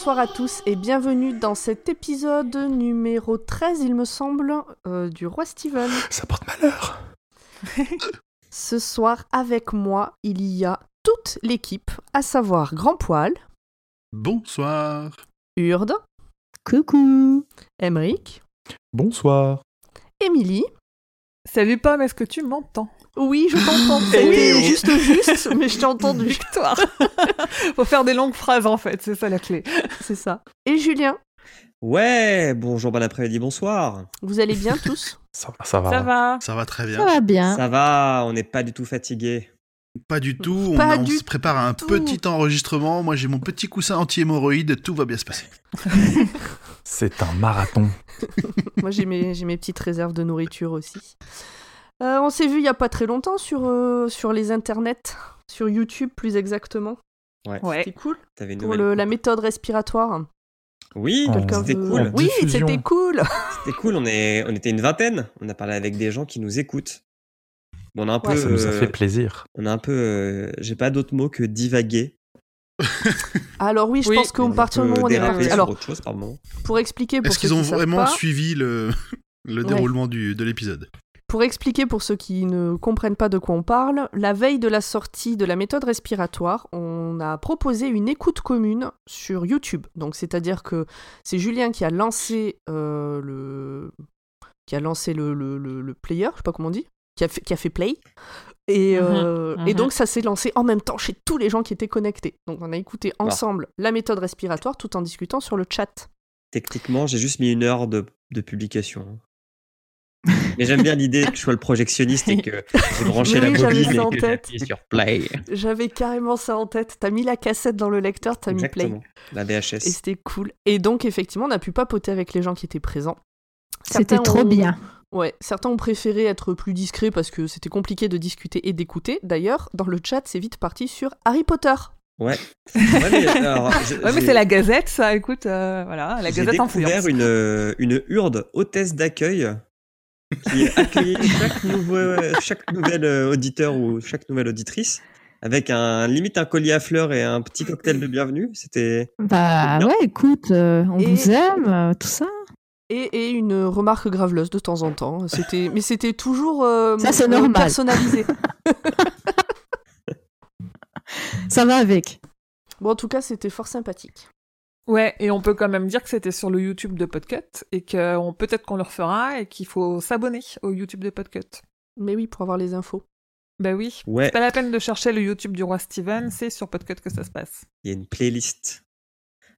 bonsoir à tous et bienvenue dans cet épisode numéro 13, il me semble, euh, du Roi Steven. Ça porte malheur. Ce soir, avec moi, il y a toute l'équipe, à savoir Grand Poil, Bonsoir. Urde, Coucou Emeric, Bonsoir. Émilie. Salut Pomme, est-ce que tu m'entends? Oui, je t'entends. C'était oui. juste juste, mais je t'ai entendu. Victoire Faut faire des longues phrases en fait, c'est ça la clé. C'est ça. Et Julien, Ouais, bonjour, bon après-midi, bonsoir. vous allez bien tous? Ça va, ça va. Ça va Ça va très bien. Ça va bien. Ça va, on n'est pas du tout fatigué. Pas du tout. On, Pas on du se prépare à un tout. petit enregistrement. Moi, j'ai mon petit coussin anti-hémorroïde. Tout va bien se passer. C'est un marathon. Moi, j'ai mes, j'ai mes petites réserves de nourriture aussi. Euh, on s'est vu il y a pas très longtemps sur, euh, sur les internets, sur YouTube plus exactement. Ouais. Ouais. C'était cool. T'avais une Pour le- la méthode respiratoire. Oui, Oh. C'était veut- cool. Oui, c'était cool. C'était cool. On, est... on était une vingtaine. On a parlé avec des gens qui nous écoutent. Bon, on a un peu. Ça nous a euh, fait plaisir. On a un peu. euh, J'ai pas d'autre mot que divaguer. Alors oui, je Oui. pense qu'à On a partir du moment où on est parti. Alors, chose pour expliquer pour Est-ce qu'ils ont vraiment pas, suivi le, le Ouais. déroulement du, de l'épisode? Pour expliquer pour ceux qui ne comprennent pas de quoi on parle, la veille de la sortie de la méthode respiratoire, on a proposé une écoute commune sur YouTube. Donc c'est-à-dire que c'est Julien qui a lancé euh, le qui a lancé le, le, le- le player, je sais pas comment on dit, qui a fait, qui a fait play. Et, euh, Mhm, et mhm. donc ça s'est lancé en même temps chez tous les gens qui étaient connectés. Donc on a écouté ensemble la méthode respiratoire tout en discutant sur le chat. Techniquement, j'ai juste mis une heure de, de publication. Mais j'aime bien l'idée que je sois le projectionniste et que j'ai branché Oui, la j'avais bobine ça en et que j'ai tête. appuyé sur play. J'avais carrément ça en tête. T'as mis la cassette dans le lecteur, t'as mis play. La VHS. Et c'était cool. Et donc, effectivement, on a pu papoter avec les gens qui étaient présents. C'était trop ont- bien. Ouais, certains ont préféré être plus discrets parce que c'était compliqué de discuter et d'écouter. D'ailleurs, dans le chat, c'est vite parti sur Harry Potter. Ouais. Ouais, mais, alors, j'ai- Ouais, mais j'ai- c'est la Gazette, ça, écoute, euh, voilà, la J'ai Gazette découvert influence. une, euh, une hurde hôtesse d'accueil qui accueillait chaque, nouveau, chaque nouvel euh, auditeur ou chaque nouvelle auditrice avec un limite un collier à fleurs et un petit cocktail de bienvenue. C'était Bah ouais, écoute, euh, on Et- vous aime, euh, tout ça. Et, et une remarque graveleuse de temps en temps. C'était, mais c'était toujours euh, Ça, c'est normal. personnalisé. Ça va avec. Bon, en tout cas, c'était fort sympathique. Ouais, et on peut quand même dire que c'était sur le YouTube de Podcut et que on- peut-être qu'on le refera et qu'il faut s'abonner au YouTube de Podcut. Mais oui, pour avoir les infos. Bah oui. ouais, C'est pas la peine de chercher le YouTube du roi Steven, c'est sur Podcut que ça se passe. il y a une playlist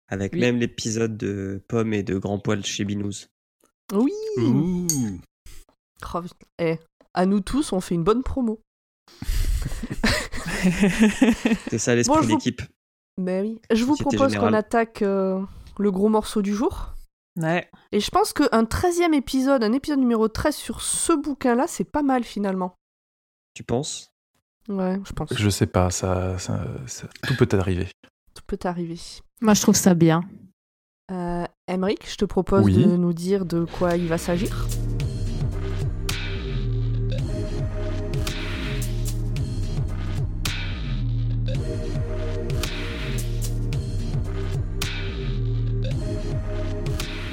avec Oui. même l'épisode de Pomme et de Grand Poil chez Binous. Oui. Ouh. Oh. Eh, à nous tous, on fait une bonne promo. C'est ça l'esprit Bon, je vous- d'équipe. Mais oui. Je vous propose qu'on attaque euh, le gros morceau du jour. ouais. Et je pense qu'un 13e épisode, un épisode numéro 13 sur ce bouquin-là, c'est pas mal finalement. Tu penses? Ouais, je pense. Je sais pas, ça, ça- ça- tout peut arriver. Tout peut arriver. Moi, je trouve ça bien. Euh, Emric, je te propose Oui. de nous dire de quoi il va s'agir.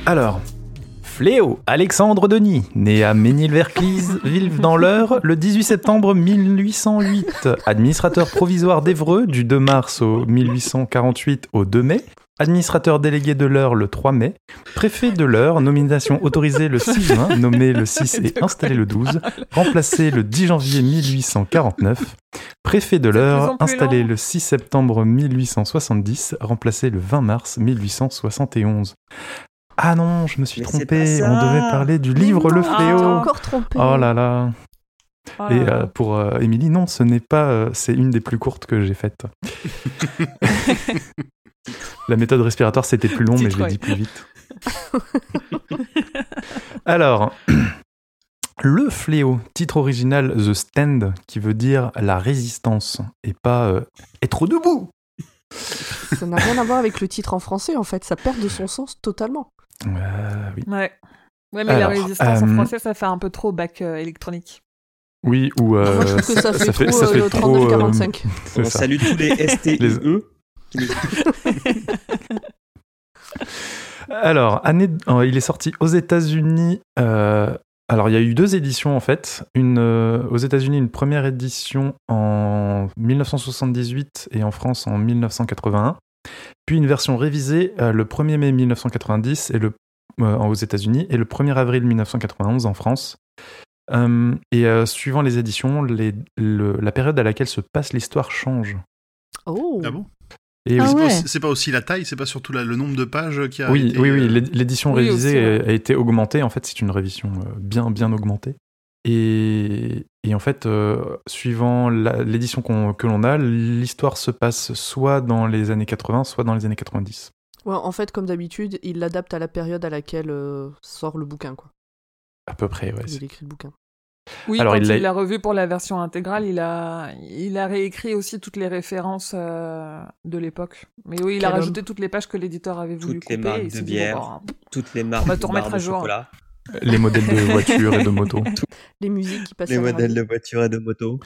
Alors, Fléau, Alexandre Denis, né à Ménil-Verclise, ville dans l'Eure, le 18 septembre 1808, administrateur provisoire d'Evreux du 2 mars au 1848 au 2 mai, administrateur délégué de l'Eure le 3 mai, préfet de l'Eure, nomination autorisée le 6 juin, nommé le 6 et installé le 12, remplacé le 10 janvier 1849, préfet de l'Eure, installé le 6 septembre 1870, remplacé le 20 mars 1871. Ah non, je me suis Mais trompé, on devait parler du livre Le Non, Ah. Fléau. encore trompé. Oh là là. Oh Et là euh, pour euh, Émilie, non, ce n'est pas. euh, c'est une des plus courtes que j'ai faites. La méthode respiratoire, c'était plus long, mais je l'ai dit plus vite. Alors, le fléau, titre original The Stand, qui veut dire la résistance, et pas euh, être debout. Ça n'a rien à voir avec le titre en français en fait, ça perd de son sens totalement. Euh, oui. Ouais. Ouais, mais la résistance en euh, français, ça fait un peu trop bac euh, électronique. Oui, ou. euh, Moi je trouve que ça fait ça fait, trop ça euh, fait le trop, euh, 39-45. c'est On ça. salue tous les STIE Les- qui nous Alors, année, euh, il est sorti aux États-Unis. Alors, il y a eu deux éditions en fait. Une euh, aux États-Unis, une première édition en 1978 et en France en 1981. Puis une version révisée euh, le 1er mai 1990 et le, euh, aux États-Unis et le 1er avril 1991 en France. Euh, et euh, suivant les éditions, les- le- la période à laquelle se passe l'histoire change. Oh Ah bon? Et Ah oui, C'est pas aussi- C'est pas aussi la taille, c'est pas surtout la- le nombre de pages qui a Oui, été, oui, oui, euh, l'é- l'édition Oui, révisée aussi, ouais. a été augmentée. En fait, c'est une révision euh, bien, bien augmentée. Et, et en fait, euh, suivant la- l'édition qu'on- que l'on a, l'histoire se passe soit dans les années 80, soit dans les années 90. Ouais, en fait, comme d'habitude, il l'adapte à la période à laquelle euh, sort le bouquin, quoi. À peu près, ouais. c'est- Il écrit le bouquin. Oui, Alors, quand il l'a- revu pour la version intégrale, il a, il a réécrit aussi toutes les références euh, de l'époque. Mais oui, il a rajouté toutes les pages que l'éditeur avait voulu Toutes les marques de dit, bière. bon, bah, Toutes les marques On va de tout remettre barres à de jour. chocolat, Les modèles de voitures et de motos. Les musiques qui passent les modèles de voitures et de motos.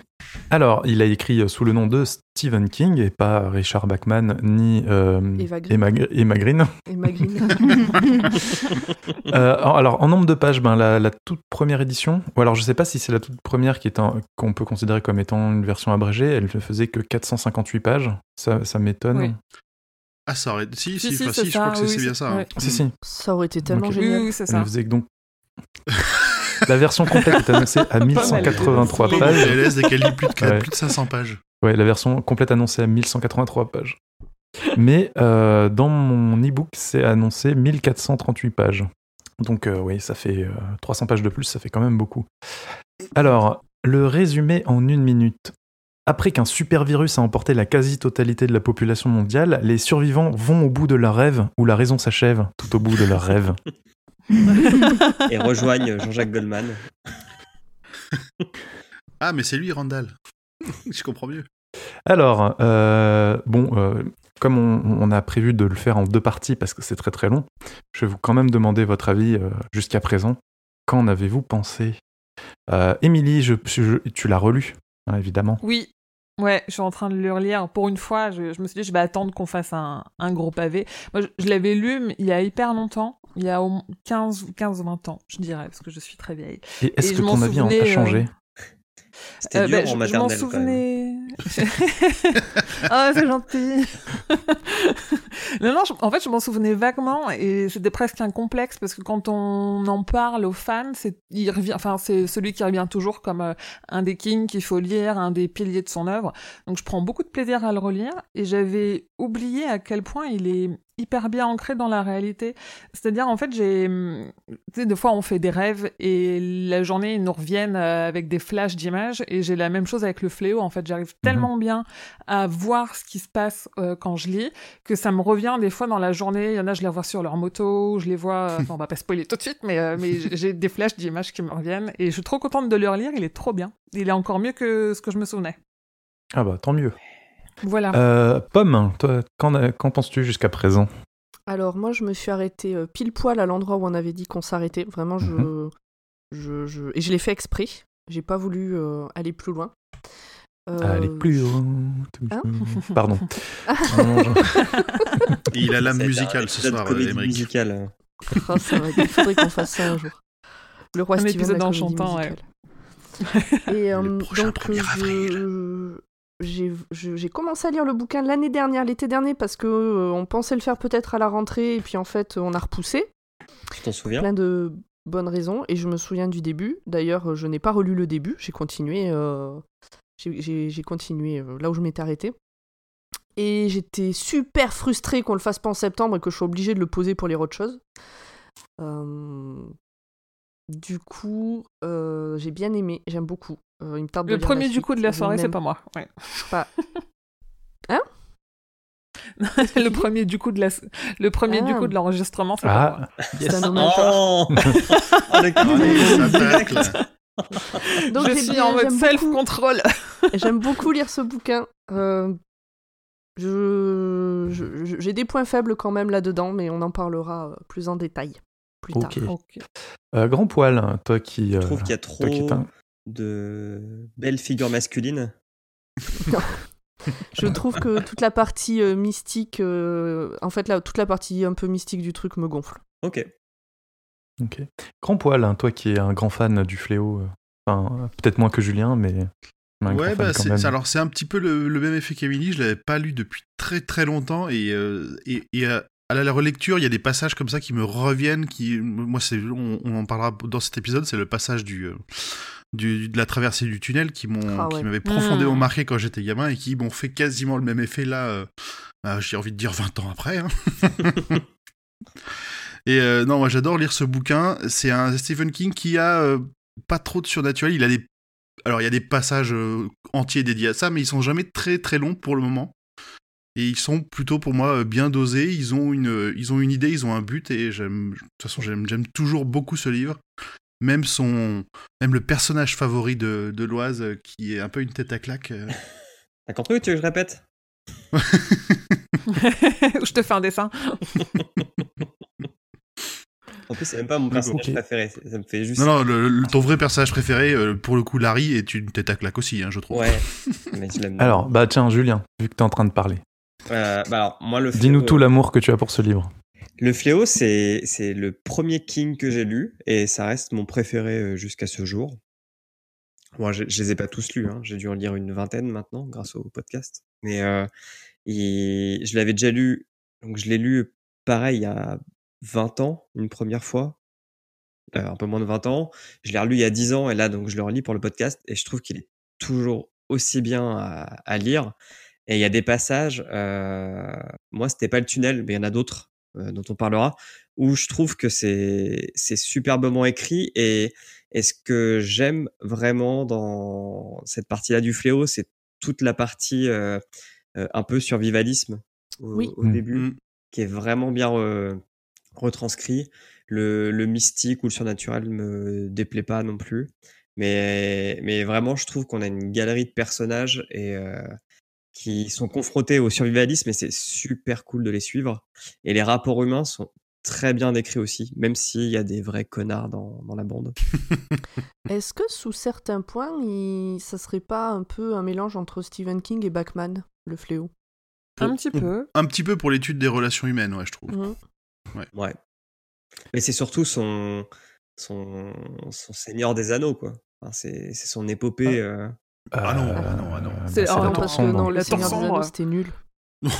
Alors, il a écrit sous le nom de Stephen King et pas Richard Bachman ni euh, Eva Green. Emma, Gr- Emma Green. Euh, alors, en nombre de pages, ben, la, la toute première édition, ou alors je sais pas si c'est la toute première qui est qu'on peut considérer comme étant une version abrégée, elle ne faisait que 458 pages. Ça, ça m'étonne. Oui. Ah, ça aurait. Si, si, Si, je crois ça, que c'est oui, c'est bien ça. hein. ouais. Si, si. Ça aurait été tellement génial. oui, c'est Elle ça. ne faisait que donc. la version complète est annoncée à 1183 Pauvre pages. PLS dès qu'elle lit plus de, Ouais. plus de 500 pages. Ouais, la version complète annoncée à 1183 pages. Mais euh, dans mon e-book, c'est annoncé 1438 pages. Donc euh, oui, ça fait euh, 300 pages de plus, ça fait quand même beaucoup. Alors, le résumé en une minute. Après qu'un super virus a emporté la quasi-totalité de la population mondiale, les survivants vont au bout de leur rêve, où la raison s'achève, tout au bout de leur rêve. Et rejoignent Jean-Jacques Goldman. Ah, mais c'est lui, Randall. je comprends mieux. Alors, euh, bon, euh, comme on, on a prévu de le faire en deux parties parce que c'est très très long, je vais vous quand même demander votre avis euh, jusqu'à présent. Qu'en avez-vous pensé? Euh, Émilie, je, je- tu l'as relu, hein, évidemment. Oui, ouais, je suis en train de le relire. Pour une fois, je, je me suis dit, je vais attendre qu'on fasse un, un gros pavé. Moi, je, je l'avais lu mais il y a hyper longtemps, il y a au moins 15 ou 15-20 ans, je dirais, parce que je suis très vieille. Et est-ce Et que je m'en ton avis en a souvenais, changé? C'était Euh, dur ben, en je- je m'en maternelle quand même. souvenais. Ah, c'est gentil. non, non, je- en fait, je m'en souvenais vaguement et c'était presque un complexe parce que quand on en parle aux fans, c'est, il revient, enfin, c'est celui qui revient toujours comme euh, un des kings qu'il faut lire, un des piliers de son œuvre. Donc, je prends beaucoup de plaisir à le relire et j'avais oublié à quel point il est hyper bien ancré dans la réalité. C'est-à-dire, en fait, j'ai, hum, tu sais, des fois, on fait des rêves et la journée, ils nous reviennent euh, avec des flashs d'images et j'ai la même chose avec le fléau. En fait, j'arrive tellement bien à voir ce qui se passe euh, quand je lis que ça me revient des fois dans la journée. Il y en a, je les vois sur leur moto, je les vois. euh, Enfin, on va pas spoiler tout de suite, mais, euh, mais j'ai- j'ai des flashs d'images qui me reviennent et je suis trop contente de le relire. Il est trop bien. Il est encore mieux que ce que je me souvenais. Ah bah tant mieux. Voilà. Euh, Pomme, toi, qu'en, qu'en penses-tu jusqu'à présent? Alors moi, je me suis arrêtée euh, pile poil à l'endroit où on avait dit qu'on s'arrêtait. Vraiment, je, Mhm. je, je- et je l'ai fait exprès. J'ai pas voulu euh, aller plus loin. Euh, Allez, plus loin. Hein Pardon. Non, il a l'âme musicale ce soir, Émeric. musicale. oh, ça va- il faudrait qu'on fasse ça un jour. Le roi Un Steven, épisode la en comédie chantant, ouais. musicale. Et euh, Le prochain donc 1er je- j'ai je- commencé à lire le bouquin l'année dernière, l'été dernier, parce que euh, on pensait le faire peut-être à la rentrée, et puis en fait on a repoussé. Tu t'en souviens? Plein de bonnes raisons et je me souviens du début. D'ailleurs, euh, je n'ai pas relu le début, j'ai continué, euh, j'ai- continué euh, là où je m'étais arrêtée. Et j'étais super frustrée qu'on le fasse pas en septembre et que je sois obligée de le poser pour lire autre chose. Euh, Du coup, euh, j'ai bien aimé, j'aime beaucoup. Euh, il me tarde de le lire premier du suite, coup de la soirée, c'est pas moi. Ouais. pas. Hein le premier du coup de la, le premier du Ah. coup de l'enregistrement, c'est pas moi. Ah, C'est un hommage. Oh, Oh. Donc, je j'ai suis bien- en mode self-control. J'aime beaucoup lire ce bouquin. Euh, je, je- je- j'ai des points faibles quand même là-dedans, mais on en parlera euh, plus en détail plus tard. Ok. Euh, grand poil, toi qui. Je euh, trouve qu'il y a toi qui trop de belles figures masculines. Je trouve que toute la partie euh, mystique, euh, en fait, là, toute la partie un peu mystique du truc me gonfle. Ok. Ok. Grand poil, hein, toi qui es un grand fan du fléau. euh, Enfin, euh, peut-être moins que Julien, mais. un Ouais, bah, c'est, alors c'est un petit peu le, le même effet qu'Emily. Je l'avais pas lu depuis très très longtemps et, euh, et, et à, la relecture, il y a des passages comme ça qui me reviennent. Qui, moi, c'est, on, on en parlera dans cet épisode. C'est le passage du, euh, du de la traversée du tunnel qui m'ont, Ah ouais. qui m'avait profondément Mm. marqué quand j'étais gamin et qui m'ont fait quasiment le même effet là. euh, bah, j'ai envie de dire 20 ans après. hein. Et euh, non, moi j'adore lire ce bouquin. C'est un Stephen King qui a euh, pas trop de surnaturel. Il a des, alors il y a des passages euh, entiers dédiés à ça, mais ils sont jamais très très longs pour le moment. Et ils sont plutôt pour moi bien dosés. Ils ont une, ils ont une idée, ils ont un but. Et j'aime, de toute façon j'aime, j'aime toujours beaucoup ce livre. Même son, même le personnage favori de, de Loise, euh, qui est un peu une tête à claque. euh. T'as compris ou tu veux que je répète? Je te fais un dessin. En plus, c'est même pas mon personnage préféré. Ça me fait juste. non, non, le- le- ton vrai personnage préféré, euh, pour le coup, Larry, est une tête à claque aussi, hein, je trouve. Ouais, mais je l'aime. Alors, bah tiens, Julien, vu que t'es en train de parler, Euh, bah alors, moi, le dis-nous tout l'amour que tu as pour ce livre. Le Fléau, c'est c'est le premier King que j'ai lu et ça reste mon préféré euh, jusqu'à ce jour. Moi, je, je les ai pas tous lus, hein. j'ai dû en lire une vingtaine maintenant grâce au podcast. Mais euh, je l'avais déjà lu, donc je l'ai lu pareil il y a 20 ans, une première fois, euh, un peu moins de 20 ans. Je l'ai relu il y a 10 ans et là, donc je le relis pour le podcast et je trouve qu'il est toujours aussi bien à, à lire. Et il y a des passages, euh, moi c'était pas le tunnel, mais il y en a d'autres dont on parlera, où je trouve que c'est c'est superbement écrit et, et ce que j'aime vraiment dans cette partie-là du fléau, c'est toute la partie euh, euh, un peu survivalisme au, Oui. au Mm. début, Mm. qui est vraiment bien re- retranscrit. Le, le mystique ou le surnaturel me déplaît pas non plus. Mais, mais vraiment, je trouve qu'on a une galerie de personnages et euh, qui sont confrontés au survivalisme et c'est super cool de les suivre. Et les rapports humains sont très bien décrits aussi, même s'il y a des vrais connards dans, dans la bande. Est-ce que sous certains points, il... ça serait pas un peu un mélange entre Stephen King et Bachman, le fléau? Un petit peu. Un petit peu pour l'étude des relations humaines, ouais, je trouve. Mhm. Ouais. Mais c'est surtout son, son, son Seigneur des Anneaux, quoi. Enfin, c'est c'est son épopée. euh, Ah non, Euh, ah non, ah non. bah, C'est- c'est oh la non, tour parce que non, La Seigneur c'était nul.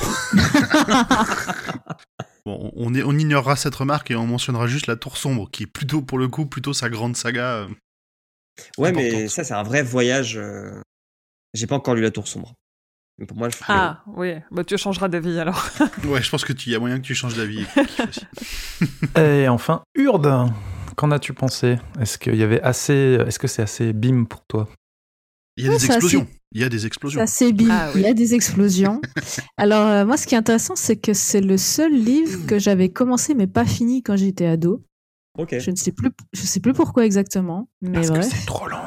Bon, on, est, on ignorera cette remarque et on mentionnera juste la Tour Sombre, qui est plutôt, pour le coup, plutôt sa grande saga. euh. Ouais, mais ça, c'est un vrai voyage. euh, J'ai pas encore lu La Tour Sombre. Mais pour moi, le fléau. Ah, oui. Bah, tu changeras d'avis alors. Ouais, je pense que tu y a moyen que tu changes d'avis. Et enfin, Urde, qu'en as-tu pensé? Est-ce qu'il y avait assez, est-ce que c'est assez bim pour toi? Il y a Ouais, des c'est explosions. Il y a des C'est explosions. bim. Ah oui. Il y a des explosions. Alors, euh, moi, ce qui est intéressant, c'est que c'est le seul livre que j'avais commencé mais pas fini quand j'étais ado. Ok. Je ne sais plus, je sais plus pourquoi exactement, mais Parce que c'est trop long.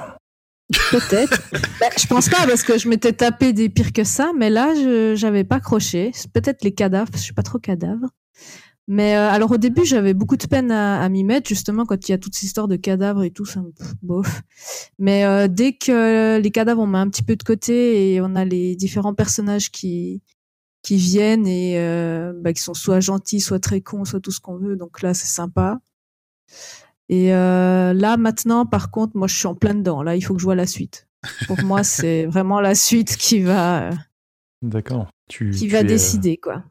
peut-être. Bah, je pense pas parce que je m'étais tapé des pires que ça, mais là, je j'avais pas accroché. C'est peut-être les cadavres, parce que je suis pas trop cadavre. Mais euh, alors au début, j'avais beaucoup de peine à, à m'y mettre, justement quand il y a toute cette histoire de cadavres et tout, ça me bof. Mais euh, dès que les cadavres on met un petit peu de côté et on a les différents personnages qui qui viennent et euh, bah, qui sont soit gentils, soit très cons, soit tout ce qu'on veut, donc là c'est sympa. Et euh, là maintenant, par contre, moi je suis en plein dedans. Là, il faut que je vois la suite. Pour moi, c'est vraiment la suite qui va D'accord. Tu, qui tu va es, euh, décider quoi.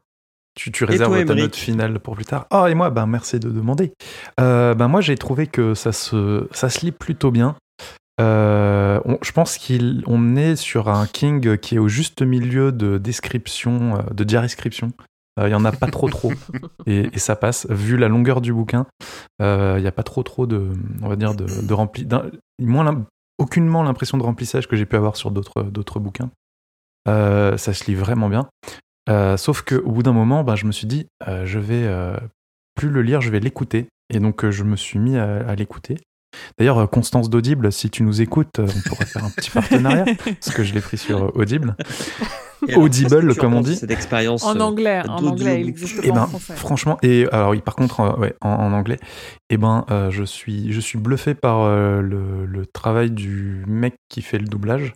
Tu, tu réserves toi, ta note finale pour plus tard. Oh, et moi, ben, merci de demander. Euh, ben, moi, j'ai trouvé que ça se, ça se lit plutôt bien. Euh, on- je pense qu'on est sur un King qui est au juste milieu de description, euh, de diariscription. Euh, Il y en a pas trop trop. Et, et ça passe. Vu la longueur du bouquin, euh, il n'y a pas trop trop de, on va dire, de, de rempli, moins aucunement l'impression de remplissage que j'ai pu avoir sur d'autres d'autres bouquins. Euh, ça se lit vraiment bien. Euh, sauf que au bout d'un moment, ben, je me suis dit, euh, je vais euh, plus le lire, je vais l'écouter. Et donc, euh, je me suis mis à, à l'écouter. D'ailleurs, Constance d'Audible, si tu nous écoutes, on pourrait faire un petit partenariat, parce que je l'ai pris sur Audible. Alors, Audible, comme on dit. Cette expérience. En anglais, en anglais, il existe Et pas ben, en français. franchement, et alors, oui, par contre, euh, ouais, en, en anglais, et ben, euh, je suis, je suis bluffé par euh, le, le travail du mec qui fait le doublage.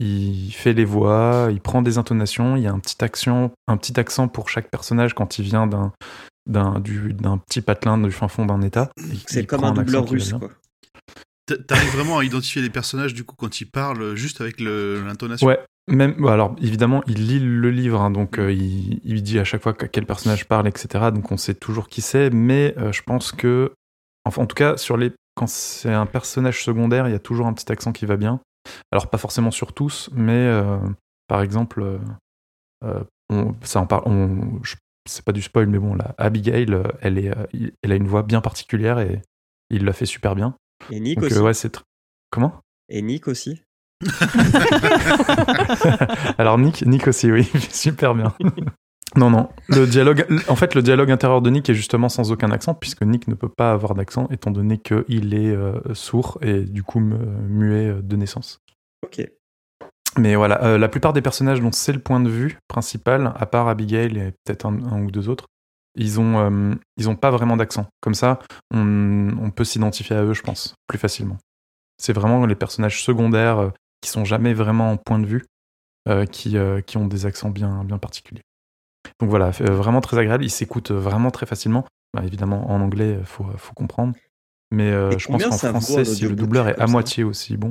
Il fait les voix, il prend des intonations, il y a un petit, action, un petit accent pour chaque personnage quand il vient d'un d'un du- d'un petit patelin du fin fond d'un état. C'est comme un doubleur russe, quoi. T'a- T'arrives vraiment à identifier les personnages du coup quand ils parlent juste avec le- l'intonation? Ouais, même alors évidemment il lit le livre, hein, donc euh, il, il dit à chaque fois que- quel personnage parle, etc. Donc on sait toujours qui c'est, mais euh, je pense que, enfin en tout cas sur les, quand c'est un personnage secondaire, il y a toujours un petit accent qui va bien. Alors pas forcément sur tous, mais euh, par exemple, euh, euh, on, ça en parle, on, je- c'est pas du spoil, mais bon, là, Abigail, elle est, elle a une voix bien particulière et il l'a fait super bien. Et Nick Donc aussi. euh, ouais, c'est tr- comment? Et Nick aussi. Alors Nick, Nick aussi, oui, super bien. non, non, le dialogue, en fait, le dialogue intérieur de Nick est justement sans aucun accent, puisque Nick ne peut pas avoir d'accent, étant donné qu'il est euh, sourd et du coup mu- muet euh, de naissance. Ok. Mais voilà, euh, la plupart des personnages dont c'est le point de vue principal, à part Abigail et peut-être un, un ou deux autres, ils ont, euh, ils ont pas vraiment d'accent. Comme ça, on, on peut s'identifier à eux, je pense, plus facilement. C'est vraiment les personnages secondaires qui sont jamais vraiment en point de vue, qui, qui ont des accents bien, bien particuliers. Donc voilà, euh, vraiment très agréable. Ils s'écoutent vraiment très facilement. Bah, évidemment, en anglais, il faut, faut comprendre. Mais euh, je pense qu'en français, si le doubleur est à ça moitié aussi bon.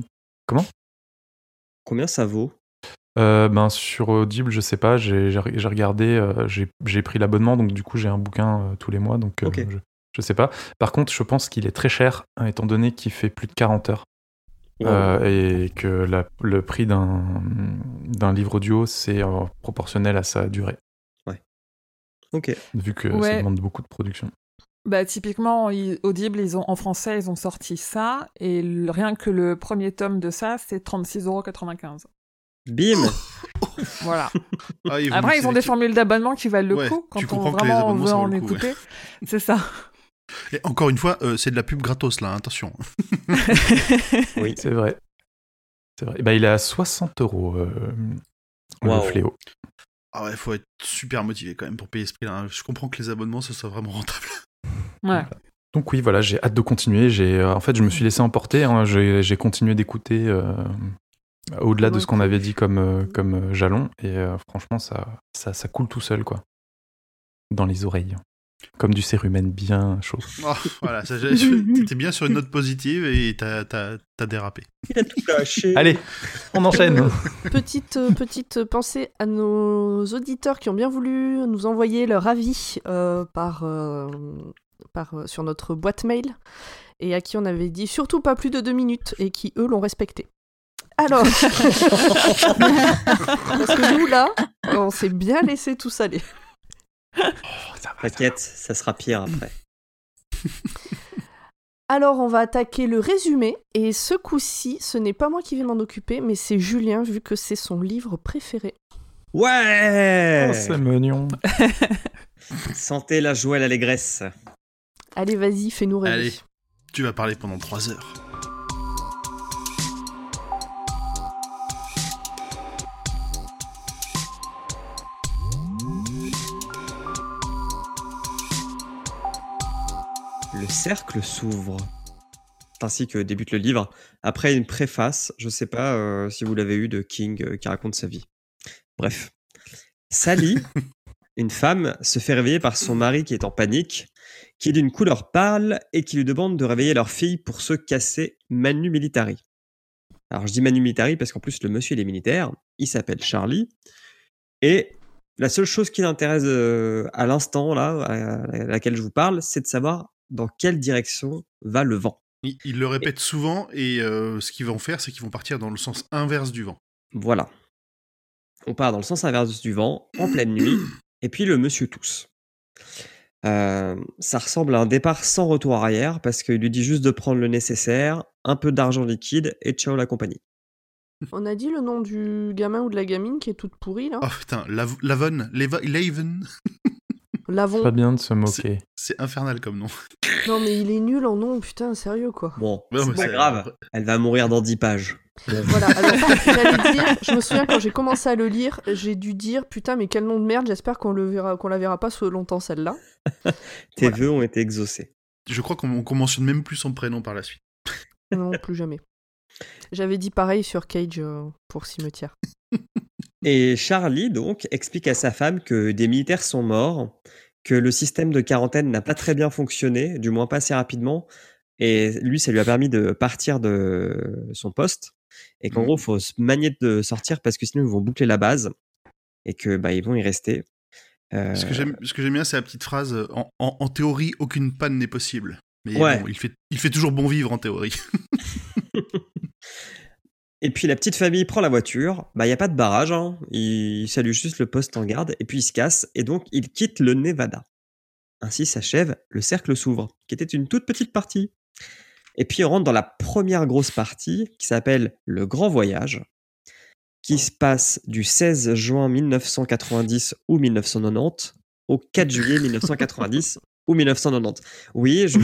Combien ça vaut? Euh, ben, sur Audible, je sais pas, j'ai regardé, euh, j'ai pris l'abonnement, donc du coup j'ai un bouquin euh, tous les mois, donc euh, je, je sais pas. Par contre, je pense qu'il est très cher, hein, étant donné qu'il fait plus de 40 heures, euh, et que la- le prix d'un d'un livre audio, c'est euh, proportionnel à sa durée, Ok. vu que ça demande beaucoup de production. Bah, typiquement, ils- Audible, ils ont, en français, ils ont sorti ça, et le- rien que le premier tome de ça, c'est 36,95€. Bim Voilà. Ah, ils Après, ils ont des formules d'abonnement qui valent le Ouais, coup, tu quand on comprends que les vraiment on veut en ouais. écouter. C'est ça. Et encore une fois, euh, c'est de la pub gratos là, attention. Oui. C'est vrai. C'est vrai. Et ben, il est à 60 euros, euh, le fléau. Ah ouais, faut être super motivé quand même pour payer ce prix-là. hein. Je comprends que les abonnements, ce soit vraiment rentable. Ouais. Donc oui, voilà, j'ai hâte de continuer. J'ai, euh, en fait, je me suis laissé emporter. hein. J'ai, j'ai continué d'écouter euh, au-delà de ce qu'on avait dit comme, euh, comme euh, jalon. Et euh, franchement, ça, ça, ça coule tout seul, quoi. Dans les oreilles. Comme du cérumen bien chaud. Oh, voilà, t'étais bien sur une note positive et t'as, dérapé. Il a tout lâché. Allez, on enchaîne. Petite, euh, petite pensée à nos auditeurs qui ont bien voulu nous envoyer leur avis euh, par, euh, par, euh, sur notre boîte mail et à qui on avait dit surtout pas plus de deux minutes et qui eux l'ont respecté. Alors, parce que nous là, on s'est bien laissé tout aller. T'inquiète, ça sera pire après. Alors, on va attaquer le résumé et ce coup-ci, ce n'est pas moi qui vais m'en occuper, mais c'est Julien vu que c'est son livre préféré. Ouais Oh, c'est mignon. Sentez la joie et l'allégresse. Allez, vas-y, fais-nous rêver. Allez. Tu vas parler pendant trois heures. Le cercle s'ouvre. Ainsi que débute le livre, après une préface, je sais pas euh, si vous l'avez eu, de King euh, qui raconte sa vie. Bref. Sally, une femme, se fait réveiller par son mari qui est en panique, qui est d'une couleur pâle et qui lui demande de réveiller leur fille pour se casser Manu Militari. Alors je dis Manu Militari parce qu'en plus le monsieur il est militaire, il s'appelle Charlie, et la seule chose qui l'intéresse euh, à l'instant là, à laquelle je vous parle, c'est de savoir dans quelle direction va le vent? Ils, ils le répètent souvent et euh, ce qu'ils vont faire, c'est qu'ils vont partir dans le sens inverse du vent. Voilà. On part dans le sens inverse du vent, en pleine nuit, et puis le monsieur tousse. Euh, ça ressemble à un départ sans retour arrière, parce qu'il lui dit juste de prendre le nécessaire, un peu d'argent liquide, et ciao la compagnie. On a dit le nom du gamin ou de la gamine qui est toute pourrie là? Oh putain, Lav- Lavon, Laven, L'avon. Pas bien de se moquer. c'est infernal comme nom. Non mais il est nul en nom, putain, sérieux quoi. Bon, c'est mais pas c'est- grave, elle va mourir dans 10 pages. Voilà, alors dire, je me souviens quand j'ai commencé à le lire, j'ai dû dire putain mais quel nom de merde, j'espère qu'on le verra qu'on la verra pas longtemps celle-là. Tes Voilà. vœux ont été exaucés. Je crois qu'on qu'on mentionne même plus son prénom par la suite. Non, plus jamais. J'avais dit pareil sur Cage euh, pour Cimetière. Et Charlie, donc, explique à sa femme que des militaires sont morts, que le système de quarantaine n'a pas très bien fonctionné, du moins pas assez rapidement. Et lui, ça lui a permis de partir de son poste. Et qu'en Mhm. gros, faut se manier de sortir parce que sinon, ils vont boucler la base. Et que bah, ils vont y rester. Euh, Ce que j'aime, bien, c'est la petite phrase euh, en, en- en théorie, aucune panne n'est possible. Mais Ouais. bon, il fait, il fait toujours bon vivre en théorie. Et puis la petite famille prend la voiture, bah il y a pas de barrage, hein. il salue juste le poste en garde et puis il se casse et donc il quitte le Nevada. Ainsi s'achève le cercle s'ouvre, qui était une toute petite partie. Et puis on rentre dans la première grosse partie qui s'appelle le Grand Voyage, qui se passe du 16 juin 1990 ou 1990 au 4 juillet 1990 ou 1990. Oui, je,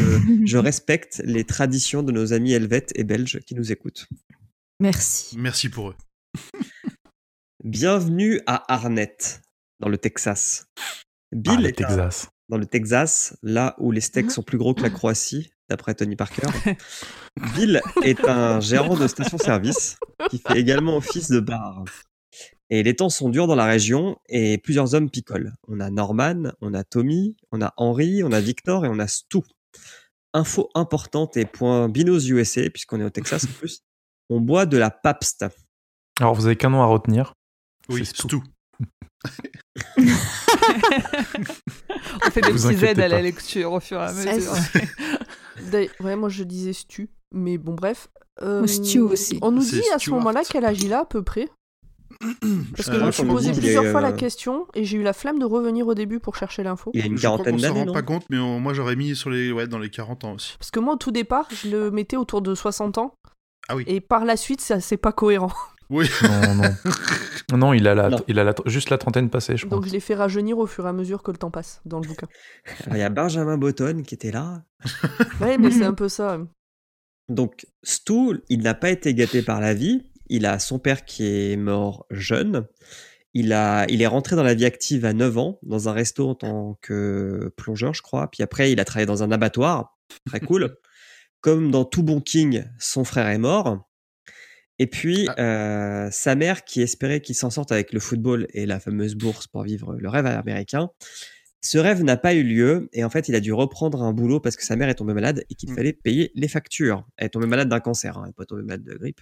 je respecte les traditions de nos amis helvètes et belges qui nous écoutent. Merci. Merci pour eux. Bienvenue à Arnett, dans le Texas. Bill Ah, le est un- Texas. dans le Texas, là où les steaks sont plus gros que la Croatie, d'après Tony Parker. Bill est un gérant de station-service qui fait également office de bar. Et les temps sont durs dans la région et plusieurs hommes picolent. On a Norman, on a Tommy, on a Henry, on a Victor et on a Stu. Info importante et point Binos USA, puisqu'on est au Texas en plus. On boit de la Pabst. Alors, vous avez qu'un nom à retenir. Oui, C'est tout. On fait des Vous petits aides à la lecture au fur et à mesure. D'ailleurs, Ouais, moi je disais Stu, mais bon, bref. Euh, Stu aussi. On nous dit à ce moment-là quel âge il a à peu près Parce que Euh, je me suis posé plusieurs fois la euh, question et j'ai eu la flemme de revenir au début pour chercher l'info. Il a une Je quarantaine qu'on s'en d'années, rend non pas compte, mais moi j'aurais mis sur les, ouais, dans les 40 ans aussi. Parce que moi, au tout départ, je le mettais autour de 60 ans. Ah oui. Et par la suite, ça c'est pas cohérent. Oui. Non, non. non, il a, la, Non. il a la- juste la trentaine passée, je Donc pense. je l'ai fait rajeunir au fur et à mesure que le temps passe dans le bouquin. Alors, Il y a Benjamin Button qui était là. Ouais, mais c'est un peu ça. Donc, Stu, il n'a pas été gâté par la vie. Il a son père qui est mort jeune. Il, a, il est rentré dans la vie active à 9 ans, dans un resto en tant que plongeur, je crois. Puis après, il a travaillé dans un abattoir. Très cool. Comme dans tout bon King, son frère est mort. Et puis, euh, sa mère, qui espérait qu'il s'en sorte avec le football et la fameuse bourse pour vivre le rêve américain, ce rêve n'a pas eu lieu et en fait, il a dû reprendre un boulot parce que sa mère est tombée malade et qu'il Mm. fallait payer les factures. Elle est tombée malade d'un cancer, hein, elle n'est pas tombée malade de grippe.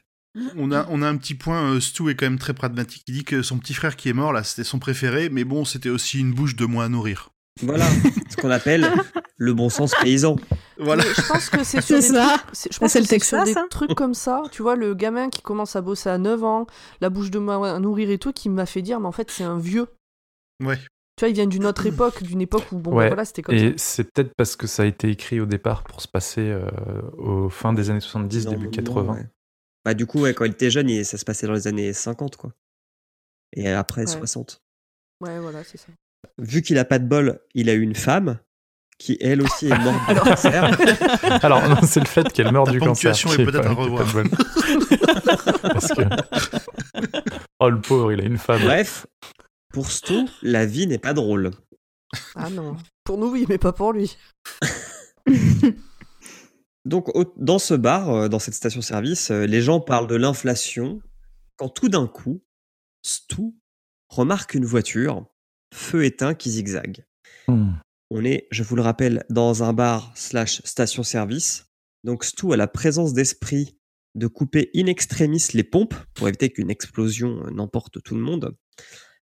On a, on a un petit point, euh, Stu est quand même très pragmatique. Il dit que son petit frère qui est mort, là, c'était son préféré, mais bon, c'était aussi une bouche de moins à nourrir. Voilà ce qu'on appelle le bon sens paysan. Voilà. Mais je pense que c'est sur C'est des ça. trucs- c'est- je pense que sur des hein. trucs comme ça. Tu vois, le gamin qui commence à bosser à 9 ans, la bouche de main à nourrir et tout, qui m'a fait dire, mais en fait, c'est un vieux. Ouais. Tu vois, il vient d'une autre époque, d'une époque où, bon, Ouais, voilà, c'était comme Et ça. c'est peut-être parce que ça a été écrit au départ pour se passer euh, au fin des années 70, début Normalement, 80. ouais. Bah, du coup, ouais, quand il était jeune, il- ça se passait dans les années 50, quoi. Et après Ouais. 60. Ouais, voilà, c'est ça. Vu qu'il a pas de bol, il a eu une femme qui, elle aussi, est morte de cancer. Alors, non, c'est le fait qu'elle meurt Ta du cancer. ponctuation qui est peut-être pas- à revoir. Parce que... Oh, le pauvre, il a une femme. Bref, pour Stu, la vie n'est pas drôle. Ah non. Pour nous, oui, mais pas pour lui. Donc, au- dans ce bar, euh, dans cette station-service, euh, les gens parlent de l'inflation quand tout d'un coup, Stu remarque une voiture, feu éteint, qui zigzague. Hmm. On est, je vous le rappelle, dans un bar slash station-service. Donc, Stu a la présence d'esprit de couper in extremis les pompes pour éviter qu'une explosion euh, n'emporte tout le monde.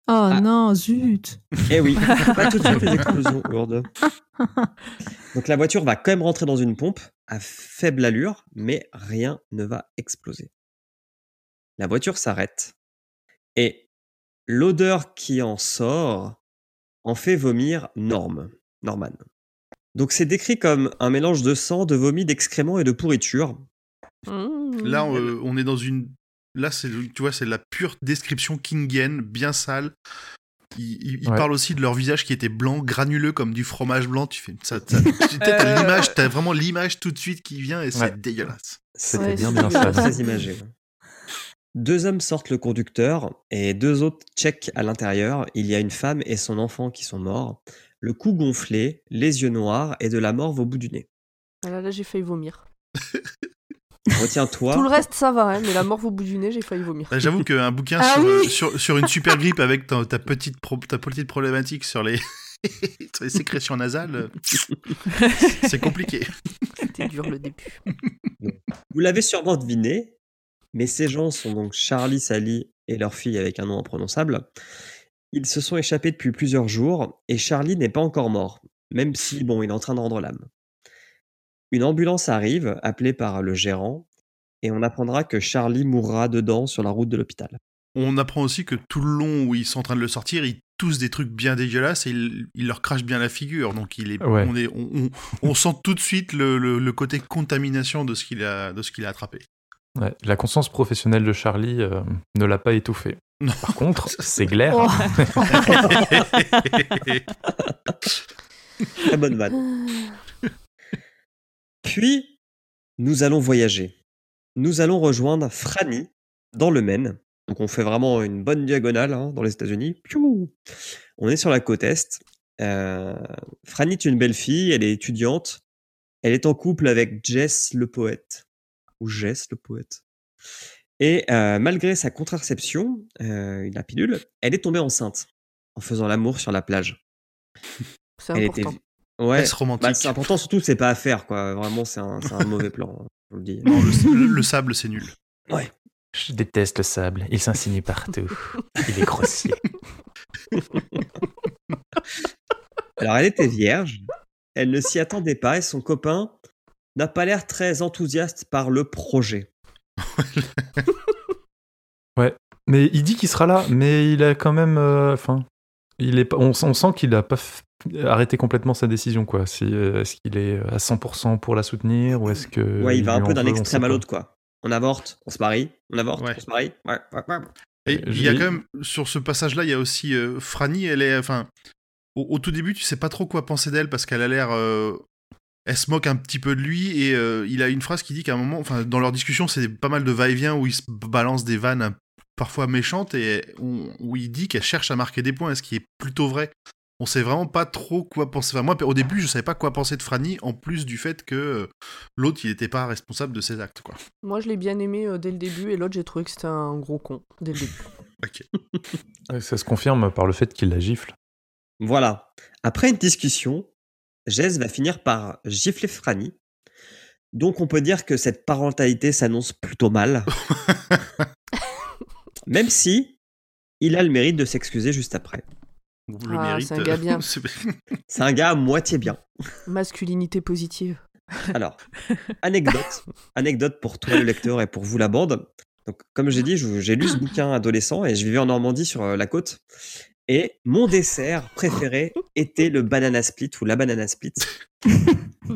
Oh Ah. non, zut. Eh oui, pas tout de suite les explosions lourdes. Donc la voiture va quand même rentrer dans une pompe à faible allure, mais rien ne va exploser. La voiture s'arrête et l'odeur qui en sort en fait vomir Norm, Norman. Donc c'est décrit comme un mélange de sang, de vomi, d'excréments et de pourriture. Mmh. Là, euh, on est dans une. Là, c'est, tu vois, c'est la pure description kingienne, bien sale. Il, il- il Ouais. parle aussi de leur visage qui était blanc, granuleux comme du fromage blanc. Tu fais ça. ça t'as Euh, l'image, t'as vraiment l'image tout de suite qui vient et c'est Ouais. dégueulasse. C'était Ouais, bien, c'est bien. Très imagé. Deux hommes sortent le conducteur et deux autres checkent à l'intérieur. Il y a une femme et son enfant qui sont morts. Le cou gonflé, les yeux noirs et de la morve au bout du nez. Ah là, là, j'ai failli vomir. Retiens-toi. Tout le reste, ça va, hein, mais la morve au bout du nez, j'ai failli vomir. Bah, J'avoue qu'un bouquin Ah sur, oui. euh, sur, sur une super grippe avec ta, ta petite, pro- ta petite problématique sur les, sur les sécrétions nasales, euh, c'est compliqué. C'était dur le début. Vous l'avez sûrement deviné, mais ces gens sont donc Charlie, Sally et leur fille avec un nom imprononçable. Ils se sont échappés depuis plusieurs jours et Charlie n'est pas encore mort, même si, bon, il est en train de rendre l'âme. Une ambulance arrive, appelée par le gérant, et on apprendra que Charlie mourra dedans sur la route de l'hôpital. On apprend aussi que tout le long où ils sont en train de le sortir, ils toussent des trucs bien dégueulasses et ils, ils leur crachent bien la figure. Donc il est, Ouais. on, est, on, on- on sent tout de suite le, le- le côté contamination de ce qu'il a, de ce qu'il a attrapé. Ouais, la conscience professionnelle de Charlie euh, ne l'a pas étouffé. Par contre, c'est glaire. Oh. Très bonne vanne. Puis, nous allons voyager. Nous allons rejoindre Franny dans le Maine. Donc, on fait vraiment une bonne diagonale hein, dans les États-Unis. Piou On est sur la côte Est. Euh, Franny est une belle fille, elle est étudiante. Elle est en couple avec Jess le poète. Ou Jess le poète. Et euh, malgré sa contraception, euh, la pilule, elle est tombée enceinte en faisant l'amour sur la plage. C'est Elle important. était. Ouais, romantique? bah, c'est important, surtout, c'est pas à faire, quoi. Vraiment, c'est un, c'est un mauvais plan, hein, je vous le dis. Non, le, le sable, c'est nul. Je déteste le sable. Il s'insinue partout. Il est grossier. Alors, elle était vierge, elle ne s'y attendait pas et son copain n'a pas l'air très enthousiaste par le projet. Mais il dit qu'il sera là, mais il a quand même. euh, Enfin, il est. pas- On, on sent qu'il a pas arrêté complètement sa décision, quoi. Si, euh, est-ce qu'il est à 100% pour la soutenir ou est-ce que. ouais, il va un peu d'un extrême à l'autre, quoi. On avorte, on se marie, on avorte, Ouais. on se marie. Ouais, ouais, ouais. Et Euh, il y a quand même, sur ce passage-là, il y a aussi euh, Franny, elle est, enfin, au, au tout début, tu sais pas trop quoi penser d'elle parce qu'elle a l'air, euh, elle se moque un petit peu de lui et euh, il a une phrase qui dit qu'à un moment, enfin, dans leur discussion, c'est pas mal de va-et-vient où ils se balancent des vannes parfois méchantes et où, où il dit qu'elle cherche à marquer des points, ce qui est plutôt vrai. On sait vraiment pas trop quoi penser. Enfin, moi, au début, je savais pas quoi penser de Franny, en plus du fait que euh, l'autre, il était pas responsable de ses actes, quoi. Moi, je l'ai bien aimé euh, dès le début, et l'autre, j'ai trouvé que c'était un gros con dès le début. Ok. Ça se confirme par le fait qu'il la gifle. Voilà. Après une discussion, Jess va finir par gifler Franny. Donc on peut dire que cette parentalité s'annonce plutôt mal. Même si il a le mérite de s'excuser juste après. Le Ah, mérite. c'est un gars bien. c'est- un gars à moitié bien. Masculinité positive. Alors, anecdote. Anecdote pour toi le lecteur et pour vous la bande. Donc, comme j'ai dit, j'ai lu ce bouquin adolescent et je vivais en Normandie sur euh, la côte. Et mon dessert préféré était le banana split ou la banana split.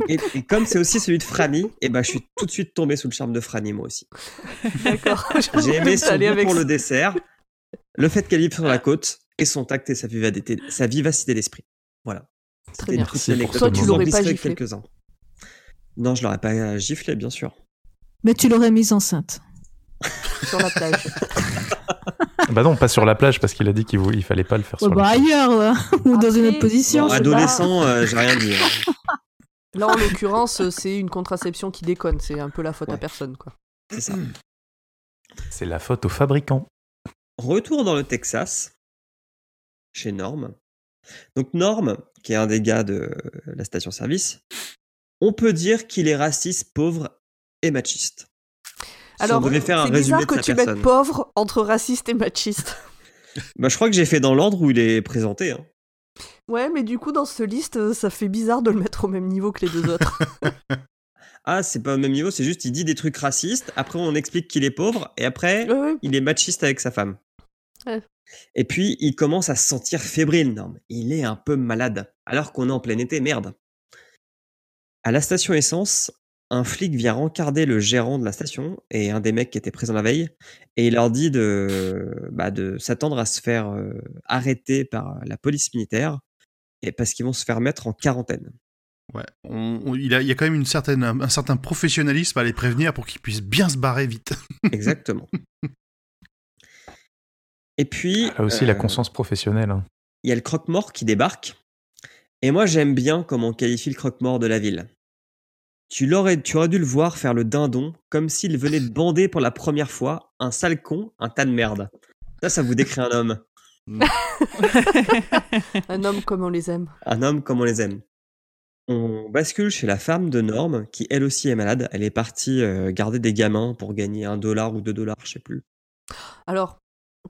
Et, et comme c'est aussi celui de Franny, et ben je suis tout de suite tombé sous le charme de Franny moi aussi. D'accord. J'ai aimé son goût avec pour ça. le dessert, le fait qu'elle vive sur la côte et son tact et sa vivacité, sa vivacité d'esprit. Voilà. Très bien. une pour Toi, tu l'aurais pas giflé quelques-uns. Non, je l'aurais pas euh, giflé, bien sûr. Mais tu l'aurais mise enceinte. Sur la plage. Bah non, pas sur la plage parce qu'il a dit qu'il fallait pas le faire Ouais, sur bah la plage. ailleurs, ouais. ou dans une autre position. Bon, adolescent, euh, j'ai rien dit. hein. Là, en l'occurrence, euh, c'est une contraception qui déconne. C'est un peu la faute à personne, quoi. C'est ça. C'est la faute au fabricant. Retour dans le Texas, chez Norm. Donc Norm, qui est un des gars de la station-service, on peut dire qu'il est raciste, pauvre et machiste. Alors, faire un c'est bizarre que tu personne. mettes pauvre entre raciste et machiste. Bah, je crois que j'ai fait dans l'ordre où il est présenté. hein. Ouais, mais du coup, dans ce liste, euh, ça fait bizarre de le mettre au même niveau que les deux autres. Ah, c'est pas au même niveau, c'est juste il dit des trucs racistes, après on explique qu'il est pauvre, et après Ouais, ouais. il est machiste avec sa femme. Ouais. Et puis il commence à se sentir fébrile, Norm. Il est un peu malade, alors qu'on est en plein été, merde. À la station essence, un flic vient rencarder le gérant de la station et un des mecs qui était présent la veille, et il leur dit de, bah, de s'attendre à se faire euh, arrêter par la police militaire, et parce qu'ils vont se faire mettre en quarantaine. Ouais, on- on- il, a, il y a quand même une certaine, un, un certain professionnalisme à les prévenir pour qu'ils puissent bien se barrer vite. Exactement. Et puis, Là aussi, la euh, conscience professionnelle. hein. il y a le croque-mort qui débarque. Et moi, j'aime bien comment on qualifie le croque-mort de la ville. Tu, l'aurais, tu aurais dû le voir faire le dindon comme s'il venait de bander pour la première fois un sale con, un tas de merde. Ça, ça vous décrit un homme. Un homme comme on les aime. Un homme comme on les aime. On bascule chez la femme de Norme, qui elle aussi est malade. Elle est partie euh, garder des gamins pour gagner un dollar ou deux dollars, je sais plus. Alors,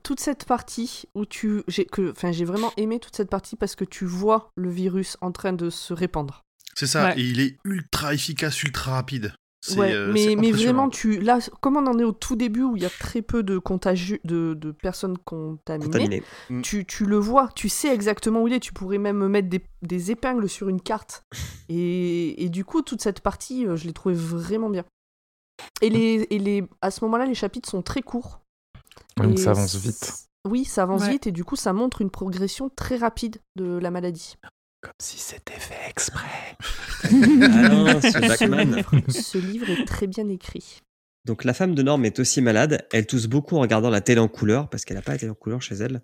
toute cette partie où tu. J'ai que... enfin, j'ai vraiment aimé toute cette partie parce que tu vois le virus en train de se répandre. C'est ça, Ouais. et il est ultra efficace, ultra rapide. C'est, Ouais, euh, mais, mais vraiment, tu. Là, comme on en est au tout début où il y a très peu de, contagieux, de, de personnes contaminées, Contaminé. tu, tu le vois, tu sais exactement où il est. Tu pourrais même mettre des, des épingles sur une carte. Et, et du coup, toute cette partie, euh, je l'ai trouvée vraiment bien. Et, les, et les, à ce moment-là, les chapitres sont très courts. Donc ça avance vite. Oui, ça avance Ouais. vite et du coup, ça montre une progression très rapide de la maladie. Comme si c'était fait exprès. Ah non, ce Ce Bachman. livre, ce livre est très bien écrit. Donc la femme de Norme est aussi malade. Elle tousse beaucoup en regardant la télé en couleur, parce qu'elle n'a pas la télé en couleur chez elle.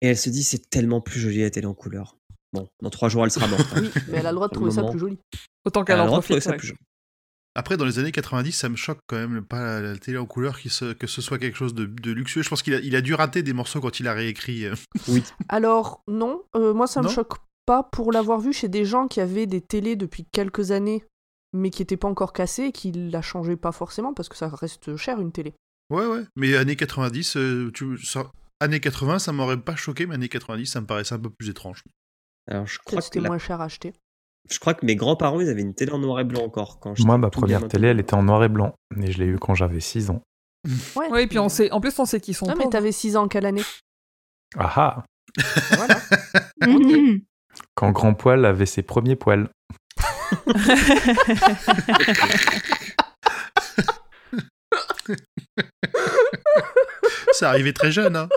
Et elle se dit, c'est tellement plus joli la télé en couleur. Bon, dans trois jours, elle sera morte. hein. Oui, mais elle a le droit de trouver ça plus joli. Autant Elle qu'elle a en le droit de trouver profite. ça plus joli. Après, dans les années 90, ça me choque quand même pas la, télé en couleur qui se- que ce soit quelque chose de, de luxueux. Je pense qu'il a, il a dû rater des morceaux quand il a réécrit. euh. Alors, non, euh, moi ça me Non? choque pas pour l'avoir vu chez des gens qui avaient des télés depuis quelques années, mais qui n'étaient pas encore cassées et qui la changeaient pas forcément parce que ça reste cher une télé. Ouais, ouais. Mais années 90, euh, tu, ça- années 80, ça m'aurait pas choqué, mais années 90, ça me paraissait un peu plus étrange. Alors je crois, que c'était la- moins cher à acheter. je crois que mes grands-parents, ils avaient une télé en noir et blanc encore. Quand Moi, ma première télé, elle était en noir et blanc. Et je l'ai eu quand j'avais 6 ans. Ouais, et puis on sait, en plus on sait qu'ils sont Non, mais pauvres. t'avais 6 ans quelle année? Ah ah Voilà. Quand Grand Poil avait ses premiers poils. Ça arrivait très jeune, hein.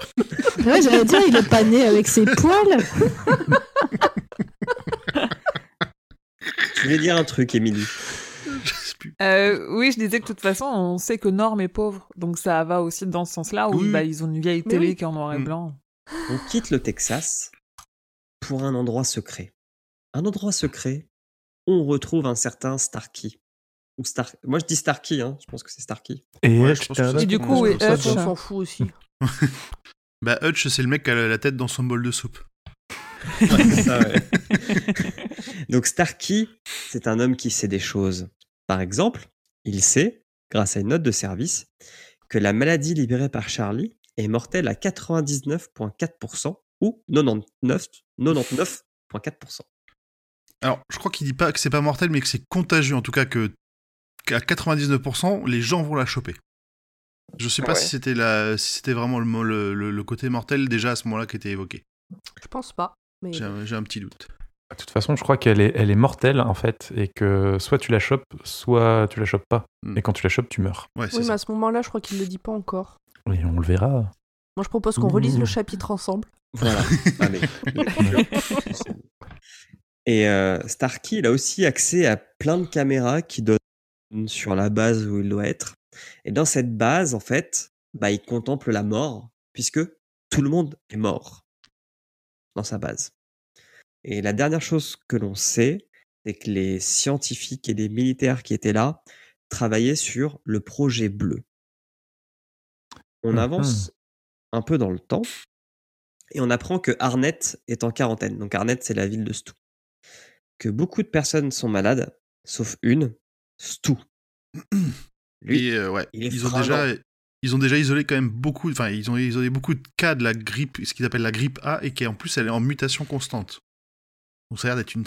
Ouais, j'allais dire, il est pas né avec ses poils. Tu voulais dire un truc, Émilie Je sais plus. Euh, oui, je disais que de toute façon, on sait que Norm est pauvre. Donc ça va aussi dans ce sens-là où Oui. bah, ils ont une vieille télé oui. qui est en noir et Mm. blanc. On quitte le Texas pour un endroit secret. Un endroit secret où on retrouve un certain Starkey. Ou Star... Moi, je dis Starkey, hein. je pense que c'est Starkey. Et Ouais, je pense que ça- Et du coup, ça, Hutch, On s'en fout aussi. Bah, Hutch, c'est le mec qui a la tête dans son bol de soupe. c'est ça, ouais. Donc Starkey, c'est un homme qui sait des choses. Par exemple, il sait, grâce à une note de service, que la maladie libérée par Charlie est mortelle à 99,4% ou 99 99,4%. Alors, je crois qu'il dit pas que c'est pas mortel, mais que c'est contagieux. En tout cas, que qu'à 99%, les gens vont la choper. Je sais pas Ouais. si c'était la, si c'était vraiment le, côté mortel déjà à ce moment-là qui était évoqué. Je pense pas. Mais... J'ai un, j'ai un petit doute. De toute façon, je crois qu'elle est, elle est mortelle, en fait. Et que soit tu la chopes, soit tu la chopes pas. Hmm. Et quand tu la chopes, tu meurs. Ouais, c'est Oui, mais à ce moment-là, je crois qu'il le dit pas encore. Et on le verra. Moi, je propose qu'on relise le chapitre ensemble. Voilà. Allez. Et euh, Starkey, il a aussi accès à plein de caméras qui donnent sur la base où il doit être. Et dans cette base, en fait, bah, il contemple la mort, puisque tout le monde est mort dans sa base. Et la dernière chose que l'on sait, c'est que les scientifiques et les militaires qui étaient là travaillaient sur le projet bleu. On Mhm. avance un peu dans le temps et on apprend que Arnett est en quarantaine. Donc Arnett, c'est la ville de Stu. Que beaucoup de personnes sont malades, sauf une, Stu. Lui, Et, euh, ouais, il est ils ont déjà, ils ont déjà isolé quand même beaucoup, enfin, ils ont isolé beaucoup de cas de la grippe, ce qu'ils appellent la grippe A, et qui en plus, elle est en mutation constante. Donc ça a l'air d'être une,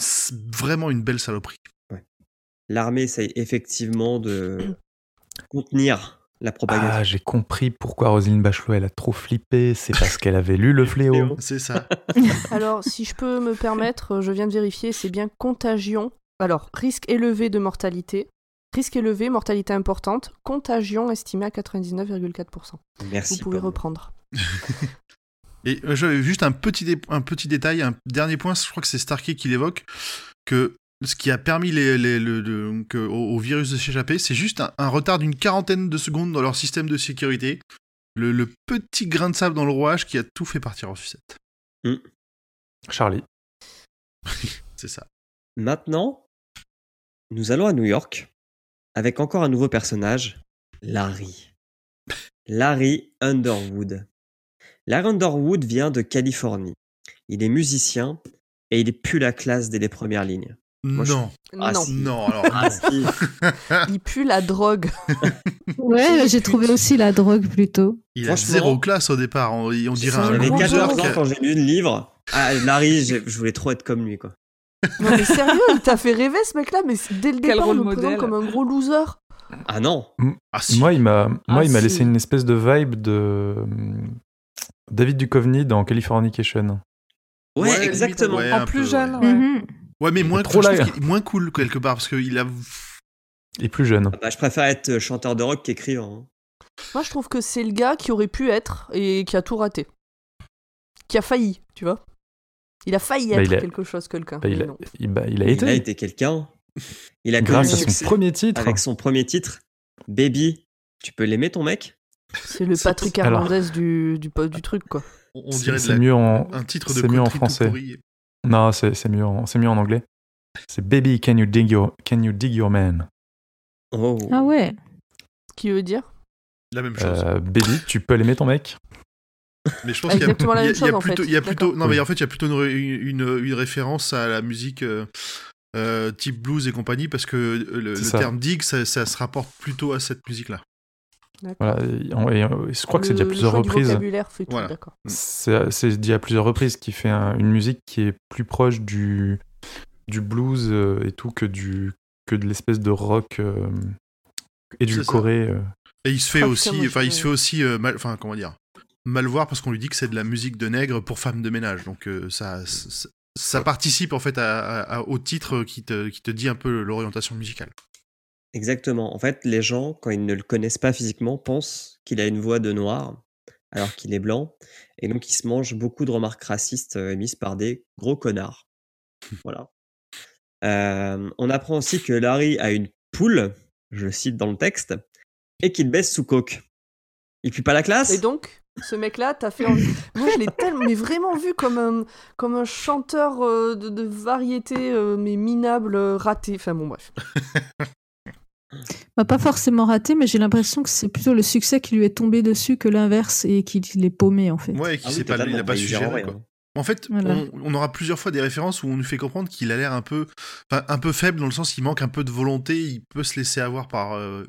vraiment une belle saloperie. l'armée essaye effectivement de contenir la propagation. Ah, j'ai compris pourquoi Roselyne Bachelot, elle a trop flippé. C'est parce qu'elle avait lu le fléau. C'est ça. Alors, si je peux me permettre, euh, je viens de vérifier, c'est bien contagion. Alors, risque élevé de mortalité. Risque élevé, mortalité importante. Contagion estimée à 99,4%. Merci. Vous pouvez reprendre. Et euh, j'avais juste un petit, dé- un petit détail, un dernier point, je crois que c'est Starkey qui l'évoque, que ce qui a permis les, les- le- le- que- au, au virus de s'échapper, c'est juste un, un retard d'une quarantaine de secondes dans leur système de sécurité. Le, le petit grain de sable dans le rouage qui a tout fait partir en sucette. Charlie. C'est ça. Maintenant, nous allons à New York avec encore un nouveau personnage, Larry. Larry Underwood. Larry Underwood vient de Californie. Il est musicien et il est plus la classe dès les premières lignes. Moi, je- non, Ah, non, si. non, alors. Ah non. si, il pue la drogue. Ouais, j'ai trouvé aussi la drogue plutôt. Il a zéro classe au départ. On, on dirait un un j'avais gros 14 joueur loser ans quand j'ai lu le livre. Ah, Larry, je voulais trop être comme lui, quoi. Non mais sérieux, il t'a fait rêver ce mec-là, mais dès le Quel départ, on le présente comme un gros loser. Ah non Ah, si. Moi, il m'a, moi, Ah, il m'a si. laissé une espèce de vibe de David Duchovny dans Californication. Ouais, Ouais, exactement. ouais, En plus peu, jeune, ouais. ouais. Mhm. Ouais, mais moins, Trop est moins cool quelque part parce qu'il a. Et plus jeune. Bah, je préfère être chanteur de rock qu'écrivain. hein. Moi, je trouve que c'est le gars qui aurait pu être et qui a tout raté. Qui a failli, tu vois. Il a failli Bah, être il a- quelque chose, quelqu'un. Bah, il, a, il, bah, il a Il été. a été quelqu'un. Il a connu grâce à son succès premier titre. avec son premier titre, Baby. Tu peux l'aimer ton mec? C'est le Patrick alors- Hernandez du, du, du truc, quoi. On dirait de c'est la- mieux en, un titre de c'est mieux en tout français. pourri. Non, c'est c'est mieux, en- c'est mieux en anglais. C'est Baby, can you dig your, can you dig your man? Oh. Ah ouais. Ce qui veut dire? La même chose. Euh, baby, tu peux l'aimer ton mec? Mais je pense qu'il y a, y y plutôt, il y a plutôt, non mais en fait il y a plutôt une, une, une référence à la musique euh, euh, type blues et compagnie parce que le, terme dig ça, ça se rapporte plutôt à cette musique là. Voilà, et, on- et, je crois que c'est dit à plusieurs reprises. Voilà. d'accord. C'est dit à plusieurs reprises qu'il fait un- une musique qui est plus proche du, du blues euh, et tout que, du, que de l'espèce de rock euh, édulcoré. euh. Et il se fait Ah, aussi, enfin il se fait aussi euh, mal, enfin comment dire, mal voir parce qu'on lui dit que c'est de la musique de nègre pour femmes de ménage donc euh, ça, ça ça participe en fait à- à- à- au titre qui te, qui te dit un peu l'orientation musicale. Exactement. En fait, les gens, quand ils ne le connaissent pas physiquement, pensent qu'il a une voix de noir, alors qu'il est blanc. Et donc, il se mange beaucoup de remarques racistes euh, émises par des gros connards. Voilà. Euh, on apprend aussi que Larry a une poule, je le cite dans le texte, et qu'il baisse sous coke. Il pue pas la classe? Et donc, ce mec-là, t'as fait envie. Moi, je l'ai tellement, mais vraiment vu comme un, comme un chanteur euh, de, de variété, euh, mais minable, raté. Enfin bon, bref. Bah, pas forcément raté, mais j'ai l'impression que c'est plutôt le succès qui lui est tombé dessus que l'inverse et qu'il est paumé en fait. Ouais, et qui Ah oui, pas, il a totalement. pas su gérer, quoi. En fait, Voilà. on, on aura plusieurs fois des références où on nous fait comprendre qu'il a l'air un peu, un peu faible dans le sens qu'il manque un peu de volonté, il peut se laisser avoir par euh,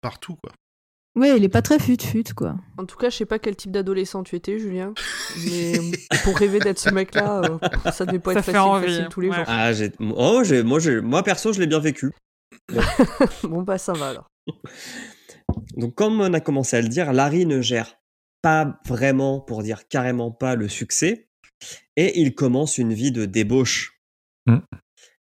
partout quoi. Ouais, il est pas très fut-fut quoi. En tout cas, je sais pas quel type d'adolescent tu étais, Julien. Mais euh, pour rêver d'être ce mec-là, euh, ça devait pas Ça être fait facile, envie, facile tous les ouais. jours. Ah, j'ai... Oh. Moi, j'ai... moi, perso, je l'ai bien vécu. Bon, bah ça va alors. Donc, comme on a commencé à le dire, Larry ne gère pas vraiment, pour dire carrément pas, le succès. Et il commence une vie de débauche. Mm.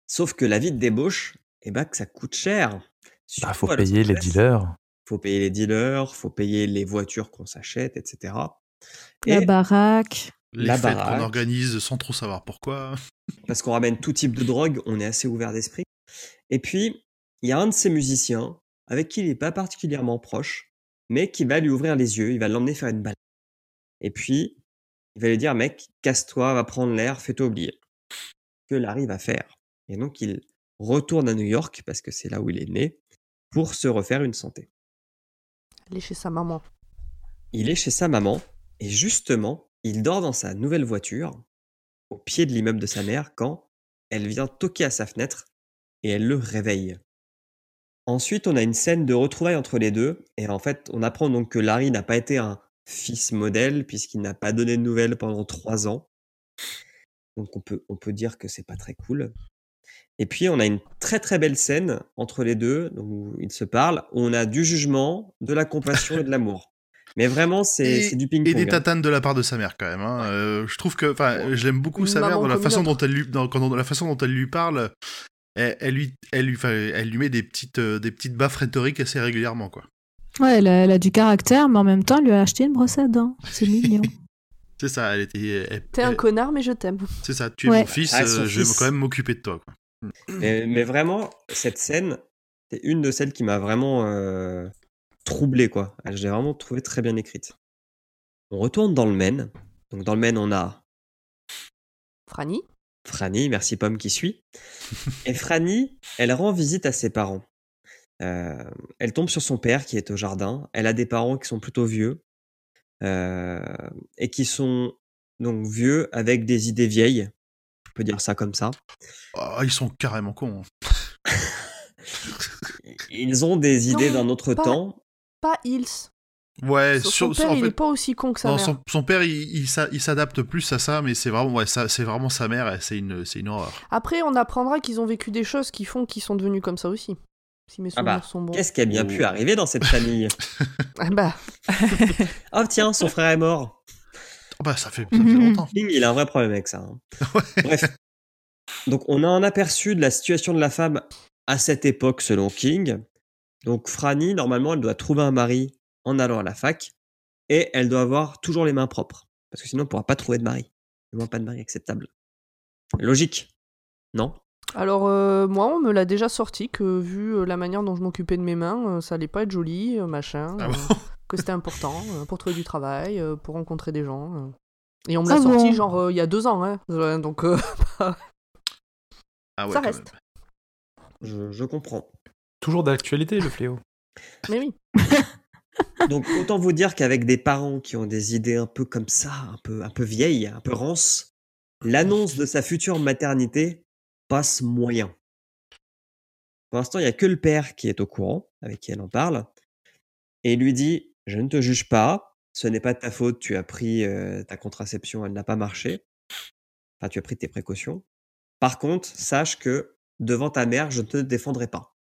Sauf que la vie de débauche, eh ben, que ça coûte cher. Bah, Surtout faut payer les dealers. Faut payer les dealers, faut payer les voitures qu'on s'achète, etc. La Et baraque. Les La fêtes baraque. qu'on organise sans trop savoir pourquoi. parce qu'on ramène tout type de drogue, on est assez ouvert d'esprit. Et puis, il y a un de ces musiciens avec qui il n'est pas particulièrement proche, mais qui va lui ouvrir les yeux, il va l'emmener faire une balade. Et puis, il va lui dire, mec, casse-toi, va prendre l'air, fais-toi oublier. Que Larry va faire. Et donc, il retourne à New York, parce que c'est là où il est né, pour se refaire une santé. Aller chez sa maman. Il est chez sa maman, et justement, il dort dans sa nouvelle voiture, au pied de l'immeuble de sa mère, quand elle vient toquer à sa fenêtre, et elle le réveille. Ensuite, on a une scène de retrouvailles entre les deux, et en fait, on apprend donc que Larry n'a pas été un fils modèle, puisqu'il n'a pas donné de nouvelles pendant trois ans. Donc on peut, on peut dire que c'est pas très cool. Et puis on a une très très belle scène entre les deux, donc, où ils se parlent, où on a du jugement, de la compassion et de l'amour. Mais vraiment, c'est Et- du Et ping-pong. des hein. tatanes de la part de sa mère quand même. hein. Euh, je trouve que, enfin, je l'aime beaucoup Une sa mère dans la façon dont elle lui, dans la façon dont elle lui parle. Elle, elle lui, elle lui, elle lui met des petites, euh, des petites baffes rhétoriques assez régulièrement quoi. Ouais, elle a, elle a du caractère, mais en même temps, elle lui a acheté une brosse à dents. C'est mignon. C'est ça, elle était. elle- T'es un connard, mais je t'aime. C'est ça, tu es Ouais. mon fils, Ah, euh, je vais fils. quand même m'occuper de toi. Quoi. Mais, mais vraiment, cette scène, c'est une de celles qui m'a vraiment euh, troublé, quoi. Je l'ai vraiment trouvé très bien écrite. On retourne dans le Maine. Donc dans le Maine, on a Franny Franny, merci Pomme qui suit. Et Franny, elle rend visite à ses parents. Euh, elle tombe sur son père qui est au jardin. Elle a des parents qui sont plutôt vieux euh, et qui sont donc vieux avec des idées vieilles. On peut dire ça comme ça. Oh, ils sont carrément cons. hein. Ils ont des idées d'un autre pas- temps. Pas Hills. Ouais, Son, sur- son père, en il fait, est pas aussi con que sa non, mère. son, son père, il, il il s'adapte plus à ça, mais c'est vraiment, ouais, ça, c'est vraiment sa mère, c'est une, c'est une horreur. Après, on apprendra qu'ils ont vécu des choses qui font qu'ils sont devenus comme ça aussi. Si mes Ah souvenirs bah, sont bons. Qu'est-ce qui a bien pu arriver dans cette famille Ah bah, Oh tiens, son frère est mort. Oh, bah, ça fait, ça fait longtemps. Bing, il a un vrai problème avec ça. hein. Bref. Donc, on a un aperçu de la situation de la femme à cette époque, selon King. Donc, Franny, normalement, elle doit trouver un mari en allant à la fac. Et elle doit avoir toujours les mains propres. Parce que sinon, elle ne pourra pas trouver de mari. Du moins, pas de mari acceptable. Logique. Non? Alors euh, moi, on me l'a déjà sorti que vu euh, la manière dont je m'occupais de mes mains, euh, ça allait pas être joli, machin. Ah euh, que c'était important euh, pour trouver du travail, euh, pour rencontrer des gens. euh. Et on me l'a Ah sorti bon? genre euh, il y a deux ans, hein. Donc euh, Ah ouais, ça reste. je comprends. Toujours d'actualité, le fléau. Mais oui. Donc, autant vous dire qu'avec des parents qui ont des idées un peu comme ça, un peu, un peu vieilles, un peu rances, l'annonce de sa future maternité passe moyen. Pour l'instant, il n'y a que le père qui est au courant, avec qui elle en parle, et lui dit Je ne te juge pas, ce n'est pas de ta faute, tu as pris euh, ta contraception, elle n'a pas marché. Enfin, tu as pris tes précautions. Par contre, sache que devant ta mère, je ne te défendrai pas.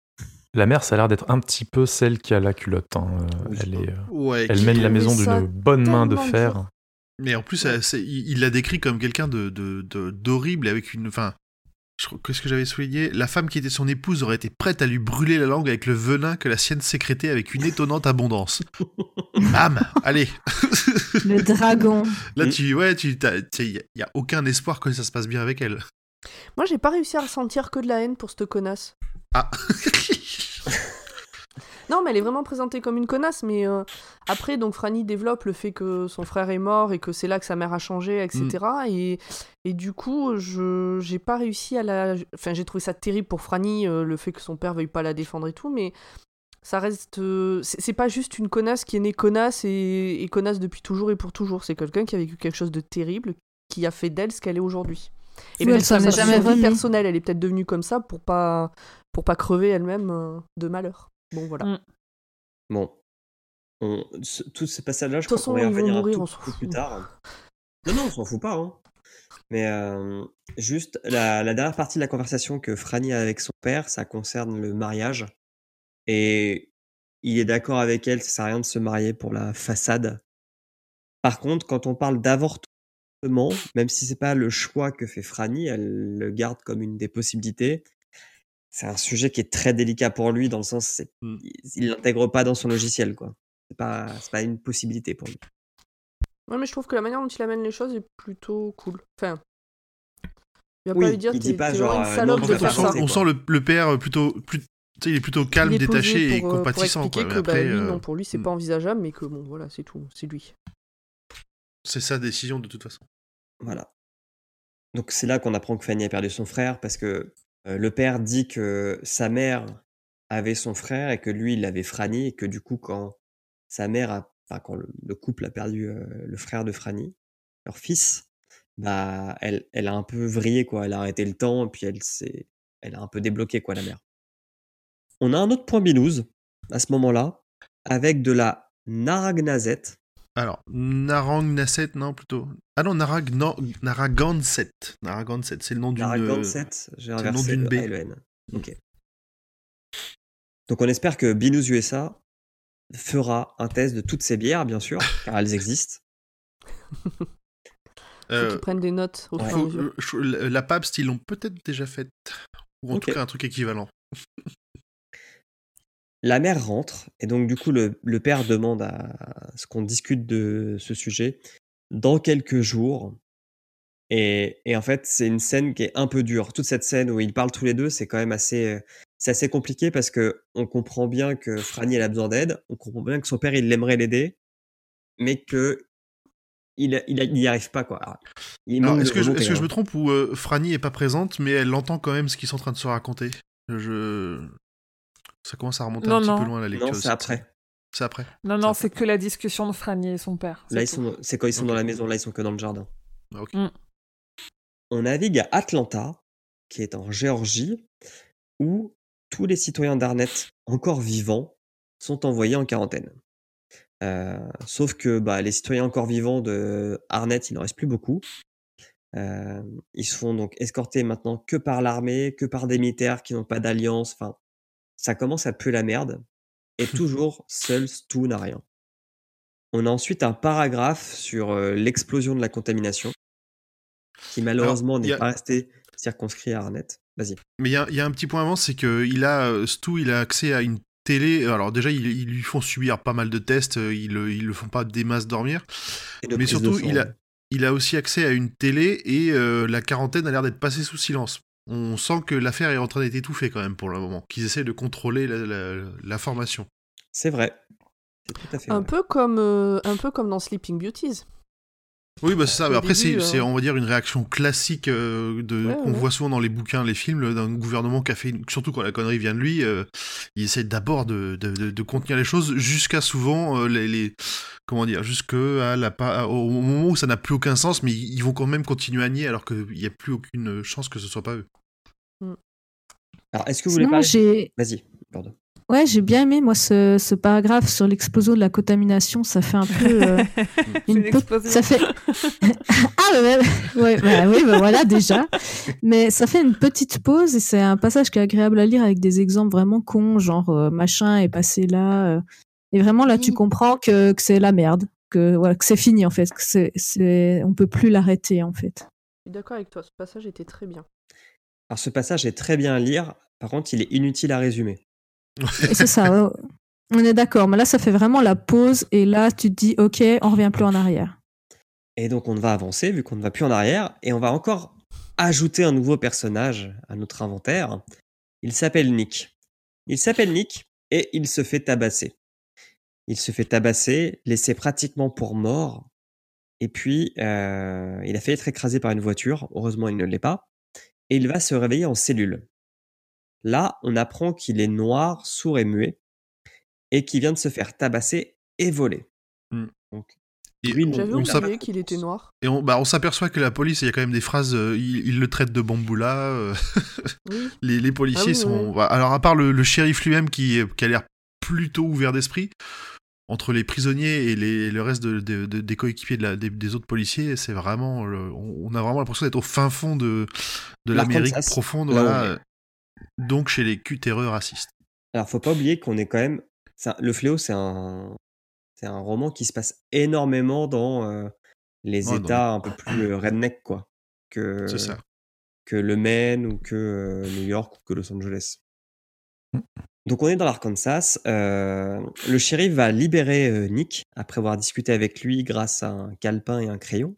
La mère, ça a l'air d'être un petit peu celle qui a la culotte. hein. Oui. Elle, est, euh, Ouais, elle qui- mène la mais maison d'une bonne main de fer. dur. Mais en plus, elle- il il l'a décrit comme quelqu'un de, de, de- d'horrible avec une. Enfin, qu'est-ce que j'avais souligné? La femme qui était son épouse aurait été prête à lui brûler la langue avec le venin que la sienne sécrétait avec une étonnante abondance. Bam Allez Le dragon. Là, Mm. tu. Ouais, tu. Il n'y a, aucun espoir que ça se passe bien avec elle. Moi, j'ai pas réussi à ressentir que de la haine pour cette connasse. Ah Non, mais elle est vraiment présentée comme une connasse. Mais euh, après, donc Franny développe le fait que son frère est mort et que c'est là que sa mère a changé, etc. Et, et du coup, je j'ai pas réussi à la. Enfin, j'ai trouvé ça terrible pour Franny, euh, le fait que son père veuille pas la défendre et tout, mais ça reste. euh, c'est pas juste une connasse qui est née connasse et, et connasse depuis toujours et pour toujours. C'est quelqu'un qui a vécu quelque chose de terrible qui a fait d'elle ce qu'elle est aujourd'hui. Et Oui, même elle s'en est jamais personnelle, elle est peut-être devenue comme ça pour pas pour pas crever elle-même euh, de malheur. Bon voilà. Mm. Bon. On, tous ces passages-là, je De toute crois qu'on va y revenir un tout plus tard. Non, non, on s'en fout pas. Hein. Mais euh, juste, la, la dernière partie de la conversation que Franny a avec son père, ça concerne le mariage. Et il est d'accord avec elle, ça sert à rien de se marier pour la façade. Par contre, quand on parle d'avortement, même si c'est pas le choix que fait Franny, elle le garde comme une des possibilités. C'est un sujet qui est très délicat pour lui dans le sens, c'est, Mm. il l'intègre pas dans son logiciel, quoi. C'est pas, c'est pas une possibilité pour lui. Ouais, mais je trouve que la manière dont il amène les choses est plutôt cool. Enfin, il va Oui, pas lui dire il dit pas genre, une euh, salope non, de on faire faire sent, ça. on sent le, le père plutôt. plus- il est plutôt calme, Il est posé détaché et pour, euh, pour compatissant. expliquer quoi. que Mais bah, après, lui, euh, non, pour lui, c'est hmm. pas envisageable, mais que bon, voilà, c'est tout, c'est lui. c'est sa décision de toute façon. Voilà. Donc c'est là qu'on apprend que Fanny a perdu son frère parce que euh, le père dit que sa mère avait son frère et que lui il avait Franny et que du coup quand sa mère enfin, quand le, le couple a perdu euh, le frère de Franny, leur fils, bah elle, elle a un peu vrillé quoi, elle a arrêté le temps et puis elle s'est, elle a un peu débloqué quoi la mère. On a un autre point binouze à ce moment-là avec de la naragnazette. Alors, Narangnaset, non, plutôt. Ah non, Narag, non, Narragansett. Narragansett, c'est le nom d'une. J'ai c'est le nom inversé d'une le le N. Ok. Donc on espère que Binous USA fera un test de toutes ces bières, bien sûr, car elles existent. Faut euh, qu'ils prennent des notes au ouais. fur et à faut- mesure. euh, la Pabst, ils l'ont peut-être déjà faite. Ou en tout cas, un truc équivalent. La mère rentre, et donc du coup le, le père demande à ce qu'on discute de ce sujet dans quelques jours. Et, et en fait, c'est une scène qui est un peu dure. Toute cette scène où ils parlent tous les deux, c'est quand même assez, euh, c'est assez compliqué parce que on comprend bien que Franny elle a besoin d'aide, on comprend bien que son père il aimerait l'aider, mais que il, il, arrive pas quoi. Que, je, est-ce que je hein. me trompe ou euh, Franny est pas présente, mais elle entend quand même ce qu'ils sont en train de se raconter? Je. Ça commence à remonter Non, un petit peu loin la lecture. Non, c'est après. C'est après. Non, non, c'est que la discussion de Franny et son père. Là, ils sont, c'est quand ils sont dans la maison? Là, ils sont que dans le jardin. Ah, ok. Mm. On navigue à Atlanta, qui est en Géorgie, où tous les citoyens d'Arnett encore vivants sont envoyés en quarantaine. Euh, sauf que bah, les citoyens encore vivants de Arnett, il n'en reste plus beaucoup. Euh, ils se font donc escorter maintenant que par l'armée, que par des militaires qui n'ont pas d'alliance. Enfin, ça commence à puer la merde. Et toujours, seul Stu n'a rien. On a ensuite un paragraphe sur euh, l'explosion de la contamination, qui malheureusement n'est a- pas resté circonscrit à Arnett. Vas-y. Mais il y a, il y a un petit point avant, c'est que il a, euh, Stu, il a accès à une télé. Alors déjà, ils, ils lui font subir pas mal de tests. euh, Ils, ils le font pas des masses dormir. Mais surtout, il a, ouais. il a aussi accès à une télé et euh, la quarantaine a l'air d'être passée sous silence. On sent que l'affaire est en train d'être étouffée quand même pour le moment. Qu'ils essaient de contrôler la- la- l'information. C'est vrai. C'est tout à fait Un vrai. peu comme, euh, un peu comme dans Sleeping Beauties. Oui, bah c'est ça. Au après, c'est, euh, on va dire, une réaction classique euh, de, Ouais, qu'on ouais. voit souvent dans les bouquins, les films, d'un gouvernement qui a fait, une- surtout quand la connerie vient de lui, euh, il essaie d'abord de, de, de- de contenir les choses jusqu'à souvent euh, les, les- comment dire, jusqu'à la pa- au moment où ça n'a plus aucun sens, mais ils vont quand même continuer à nier alors qu'il n'y a plus aucune chance que ce soit pas eux. Alors, est-ce que vous voulez parler? j'ai Vas-y, pardon. Ouais, j'ai bien aimé moi ce, ce paragraphe sur l'explosion de la contamination. Ça fait un peu euh, une une pe- explosion. ça fait ah ouais, ouais, ouais, bah oui bah voilà déjà mais ça fait une petite pause et c'est un passage qui est agréable à lire avec des exemples vraiment cons genre euh, machin est passé là euh, et vraiment là tu comprends que, que c'est la merde que voilà que c'est fini en fait que c'est c'est on peut plus l'arrêter en fait Je suis d'accord avec toi, ce passage était très bien. Alors, ce passage est très bien à lire. Par contre, il est inutile à résumer. C'est ça on est d'accord mais là ça fait vraiment la pause et là tu te dis ok on revient plus en arrière Et donc, on va avancer, vu qu'on ne va plus en arrière, et on va encore ajouter un nouveau personnage à notre inventaire. Il s'appelle Nick. Il s'appelle Nick, et il se fait tabasser. Il se fait tabasser, laissé pratiquement pour mort. Et puis, euh, il a failli être écrasé par une voiture. Heureusement, il ne l'est pas. Et il va se réveiller en cellule. Là, on apprend qu'il est noir, sourd et muet, et qu'il vient de se faire tabasser et voler. Hmm. Donc, Et Lui, on- oublié qu'il était noir. Et on, bah, on s'aperçoit que la police, il y a quand même des phrases, euh, ils, ils le traitent de bamboula. euh, Oui. les, les policiers Ah oui, sont. oui. bah, Alors, à part le, le shérif lui-même qui, a l'air plutôt ouvert d'esprit, entre les prisonniers et les- le reste de- de- de- des coéquipiers de la- des, des autres policiers, c'est vraiment. le- on, on a vraiment l'impression d'être au fin fond de, de l'Amérique profonde. Voilà. Donc, chez les cutéreux racistes. Alors, faut pas oublier qu'on est quand même. ça- le fléau, c'est un, c'est un roman qui se passe énormément dans euh, les États un peu plus euh, redneck, quoi, que ça. que le Maine ou que euh, New York ou que Los Angeles. Mm. Donc, on est dans l'Arkansas. euh, le shérif va libérer euh, Nick après avoir discuté avec lui grâce à un calepin et un crayon.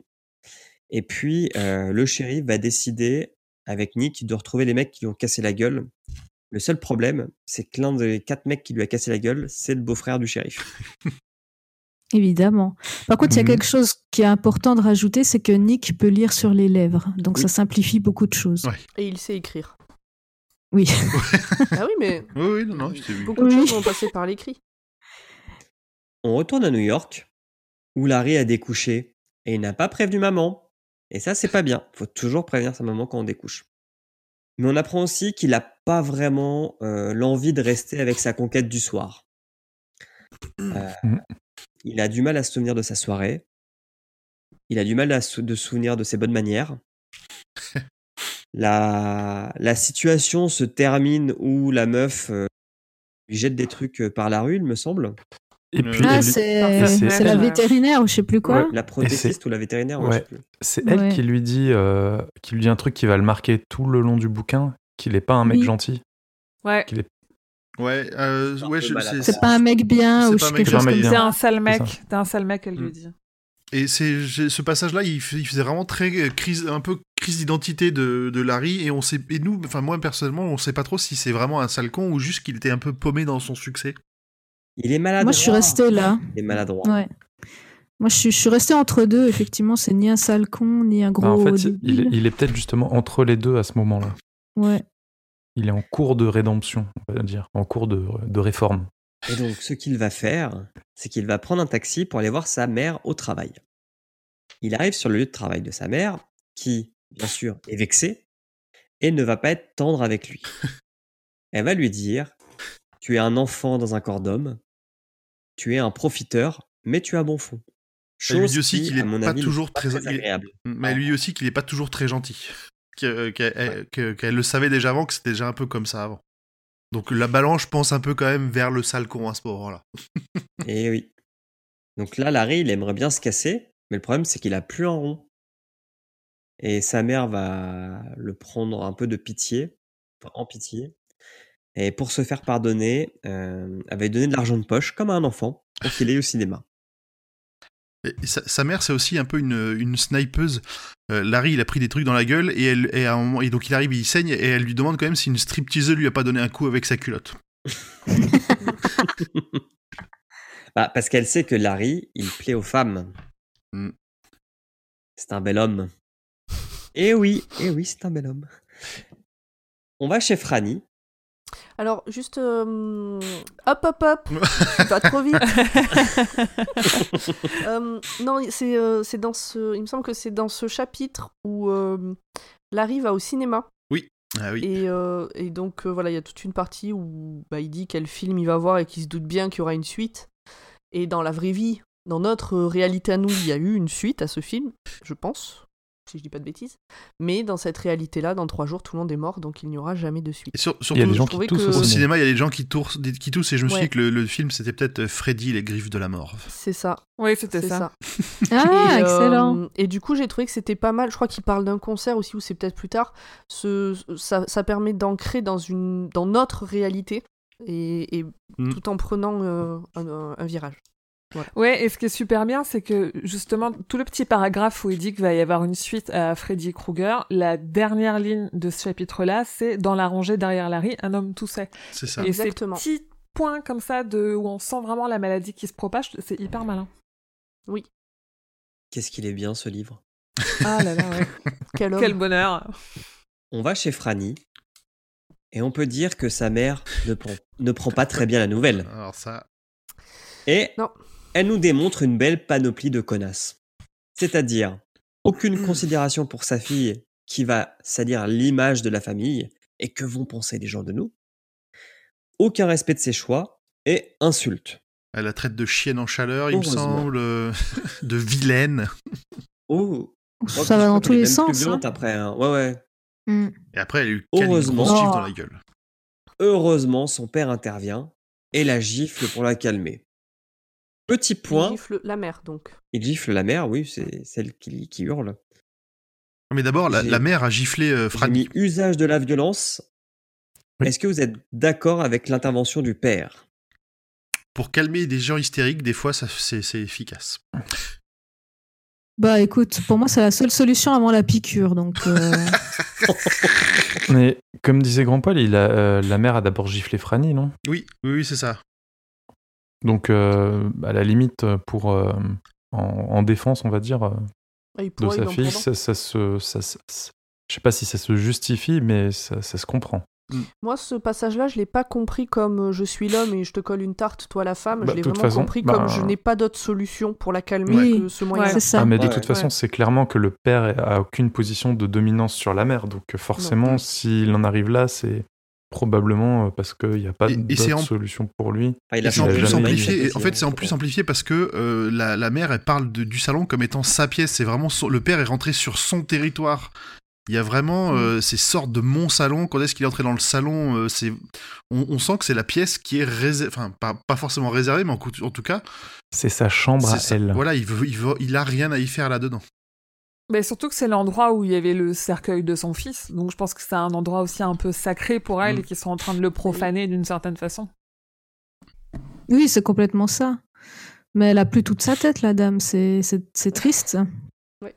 Et puis, euh, le shérif va décider avec Nick de retrouver les mecs qui lui ont cassé la gueule. Le seul problème, c'est que l'un des quatre mecs qui lui a cassé la gueule, c'est le beau-frère du shérif. Évidemment. Par contre, il y a Mhm. quelque chose qui est important de rajouter, c'est que Nick peut lire sur les lèvres. Donc Oui. ça simplifie beaucoup de choses. Ouais. Et il sait écrire. Oui. ah oui, mais Oui, oui, non, non, je t'ai vu. beaucoup de Oui. choses vont passer par l'écrit. On retourne à New York, où Larry a découché, et il n'a pas prévenu maman. Et ça, c'est pas bien. Faut toujours prévenir sa maman quand on découche. Mais on apprend aussi qu'il n'a pas vraiment euh, l'envie de rester avec sa conquête du soir. Euh, Mhm. il a du mal à se souvenir de sa soirée. Il a du mal à se de souvenir de ses bonnes manières. La, la situation se termine où la meuf euh, lui jette des trucs euh, par la rue, il me semble. Et puis, Ah, c'est c'est c'est la vétérinaire ou je sais plus quoi. Ouais. La prothésiste ou la vétérinaire, Ouais. je sais plus. c'est elle Ouais. qui lui dit, euh, qui lui dit un truc qui va le marquer tout le long du bouquin, qu'il est pas un mec Oui. gentil. Ouais. Qu'il est... Ouais, euh, ouais, c'est- C'est pas un mec bien C'est ou pas un quelque mec chose bien. comme ça. un sale mec. T'es un sale mec, elle Mm. lui dit. Et c'est ce passage-là, il, faisait vraiment très euh, crise, un peu crise d'identité de, de Larry, et on sait, et nous, enfin moi personnellement, on sait pas trop si c'est vraiment un sale con ou juste qu'il était un peu paumé dans son succès. Il est maladroit. Moi, je suis restée là. Il est maladroit. Ouais. Moi, je suis, je suis restée entre deux. Effectivement, c'est ni un sale con, ni un gros. Bah, en fait, débile. il est, il est peut-être justement entre les deux à ce moment-là. Ouais. Il est en cours de rédemption, on va dire, en cours de, de réforme. Et donc, ce qu'il va faire, c'est qu'il va prendre un taxi pour aller voir sa mère au travail. Il arrive sur le lieu de travail de sa mère, qui, bien sûr, est vexée et ne va pas être tendre avec lui. Elle va lui dire Tu es un enfant dans un corps d'homme, tu es un profiteur, mais tu as bon fond. Lui Chose dit aussi qui, qu'il est pas toujours pas très- il est-. Mais lui aussi qu'il est pas toujours très gentil. Que- Qu'elle que- qu'elle le savait déjà avant, que c'était déjà un peu comme ça avant. Donc la balance, je pense un peu quand même vers le sale con à ce moment-là. Et oui. Donc là, Larry, il aimerait bien se casser, mais le problème, c'est qu'il a plus un rond. Et sa mère va le prendre un peu de pitié, enfin, en pitié. Et pour se faire pardonner, euh, lui donner de l'argent de poche, comme à un enfant, pour qu'il aille au cinéma. Et sa, sa mère, c'est aussi un peu une, une snipeuse. Euh, Larry, il a pris des trucs dans la gueule et, elle, et, à un moment, et donc il arrive, il saigne et elle lui demande quand même si une stripteaseuse lui a pas donné un coup avec sa culotte. Bah, parce qu'elle sait que Larry, il plaît aux femmes. Mm. C'est un bel homme. Et oui, et oui, c'est un bel homme. On va chez Franny. Alors, juste. euh, hop, hop, hop Pas trop vite Euh, Non, c'est euh, c'est dans ce. Il me semble que c'est dans ce chapitre où euh, Larry va au cinéma. Ah oui. Et, et donc, voilà, il y a toute une partie où bah, il dit quel film il va voir et qu'il se doute bien qu'il y aura une suite. Et dans la vraie vie, dans notre réalité à nous, il y a eu une suite à ce film, je pense, si je dis pas de bêtises. Mais dans cette réalité-là, dans trois jours, tout le monde est mort, donc il n'y aura jamais de suite. Et sur- Il y a surtout, des gens je qui trouvais toussent que- au cinéma. il y a des gens qui, toussent, qui toussent et je me suis dit que le, le film, c'était peut-être euh, Freddy, les griffes de la mort. C'est ça, Oui, c'était c'est ça. ça. Ah, et, euh, excellent. et du coup, j'ai trouvé que c'était pas mal. Je crois qu'il parle d'un concert aussi, ou c'est peut-être plus tard. Ce, ça, ça permet d'ancrer dans, une, dans notre réalité, et, et Mm. tout en prenant euh, un, un virage. Ouais, et ce qui est super bien, c'est que justement, tout le petit paragraphe où il dit qu'il va y avoir une suite à Freddy Krueger, la dernière ligne de ce chapitre-là, c'est dans la rangée derrière Larry, un homme tout sait. C'est ça. Et ces Exactement. petits points comme ça de, où on sent vraiment la maladie qui se propage, c'est hyper malin. Qu'est-ce qu'il est bien ce livre? Ah là là, ouais. Quel homme. Quel bonheur. On va chez Franny. Et on peut dire que sa mère ne prend, ne prend pas très bien la nouvelle. Alors ça, Et Non. Elle nous démontre une belle panoplie de connasses. C'est-à-dire, aucune considération pour sa fille qui va salir l'image de la famille et que vont penser les gens de nous. Aucun respect de ses choix et insulte. elle la traite de chienne en chaleur, il me semble, euh, de vilaine. Oh, Ça va dans tous les sens. Plus hein. après. hein. Ouais, ouais. Mm. Et après, elle lui une Heureusement. Oh. dans la gueule. Heureusement, son père intervient et la gifle pour la calmer. Petit Il point, gifle la mère, donc. il gifle la mère, oui, c'est celle qui, qui hurle. Mais d'abord, la, la mère a giflé euh, J'ai Franny. mis usage de la violence. Oui. Est-ce que vous êtes d'accord avec l'intervention du père? Pour calmer des gens hystériques, des fois, ça- c'est c'est efficace. Bah écoute, pour moi, c'est la seule solution avant la piqûre. Donc, euh, Mais comme disait Grand Paul, il a, euh, la mère a d'abord giflé Franny, non? Oui, oui, oui, c'est ça. Donc, euh, à la limite, pour, euh, en, en défense, on va dire, euh, Ah, de sa fille, ça, ça se. Ça, se- ça- je sais pas si ça se justifie, mais ça, ça se comprend. Moi, ce passage-là, je l'ai pas compris comme je suis l'homme et je te colle une tarte, toi la femme. Bah, je l'ai vraiment façon, compris bah, comme je n'ai pas d'autre solution pour la calmer Oui. que ce moyen. c'est ça. Ah, mais de Ouais, toute ouais. façon, c'est clairement que le père a aucune position de dominance sur la mère. Donc, forcément, s'il en arrive là, c'est probablement euh, parce qu'il n'y a pas en- solution pour lui. Enfin, il Et a c'est en plus eu amplifié. sa En fait, c'est en plus amplifié parce que euh, la, la mère, elle parle de- du salon comme étant sa pièce. C'est vraiment son- le père est rentré sur son territoire. Il y a vraiment Mm. euh, ces sortes de mon salon. Quand est-ce qu'il est entré dans le salon euh, C'est, on, on sent que c'est la pièce qui est réservée, enfin pas, pas forcément réservée, mais en, tout cas, C'est sa chambre à ça. elle. voilà, il veut, il veut, il a rien à y faire là-dedans. Mais surtout que c'est l'endroit où il y avait le cercueil de son fils, donc je pense que c'est un endroit aussi un peu sacré pour elle Mm. et qu'ils sont en train de le profaner d'une certaine façon. oui, c'est complètement ça. Mais elle a plus toute sa tête, la dame. C'est c'est- c'est triste. De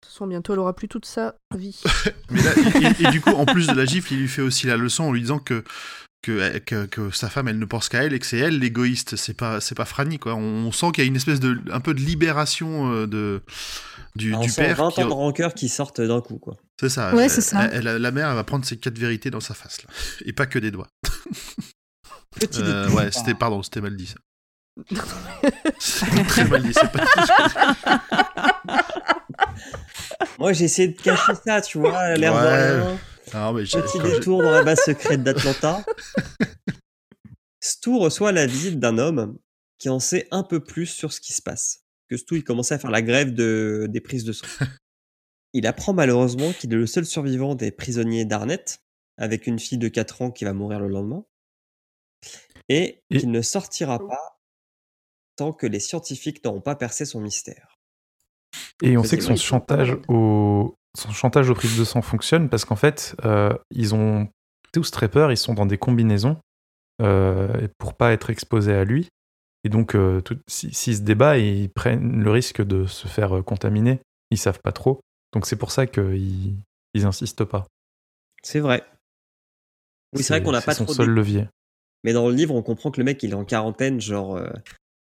toute façon, bientôt, elle aura plus toute sa vie. Mais là, et, et- et du coup, en plus de la gifle, il lui fait aussi la leçon en lui disant que que, que, que sa femme, elle ne pense qu'à elle et que c'est elle l'égoïste. C'est pas, c'est pas Franny, quoi. On, on sent qu'il y a une espèce de, un peu de libération euh, de, du, Ah, on du sent père. 20 qui- ans de rancœur qui sortent d'un coup, quoi. C'est ça. Ouais, Elle- c'est ça. elle- elle- la mère, elle va prendre ses quatre vérités dans sa face, là. Et pas que des doigts. Petit Euh, détail. ouais, c'était, pardon, c'était mal dit, ça. C'était très mal dit, c'est pas Moi, j'ai essayé de cacher ça, tu vois, l'air de Ouais. rien. Non, mais j'ai- Petit détour dans la base secrète d'Atlanta. Stu reçoit la visite d'un homme qui en sait un peu plus sur ce qui se passe. Que Stu, il commençait à faire la grève de, des prises de sang. Il apprend malheureusement qu'il est le seul survivant des prisonniers d'Arnett, avec une fille de 4 ans qui va mourir le lendemain, et Et- qu'il ne sortira pas tant que les scientifiques n'auront pas percé son mystère. Et on sait que son chantage valide. Son chantage aux prises de sang fonctionne parce qu'en fait, euh, ils ont tous très peur, ils sont dans des combinaisons euh, pour pas être exposés à lui. Et donc, euh, si- s'ils se débattent, ils prennent le risque de se faire euh, contaminer. Ils savent pas trop. Donc c'est pour ça qu'ils ils insistent pas. C'est vrai. Oui, c'est vrai qu'on n'a pas son trop seul levier. Mais dans le livre, on comprend que le mec, il est en quarantaine, genre euh,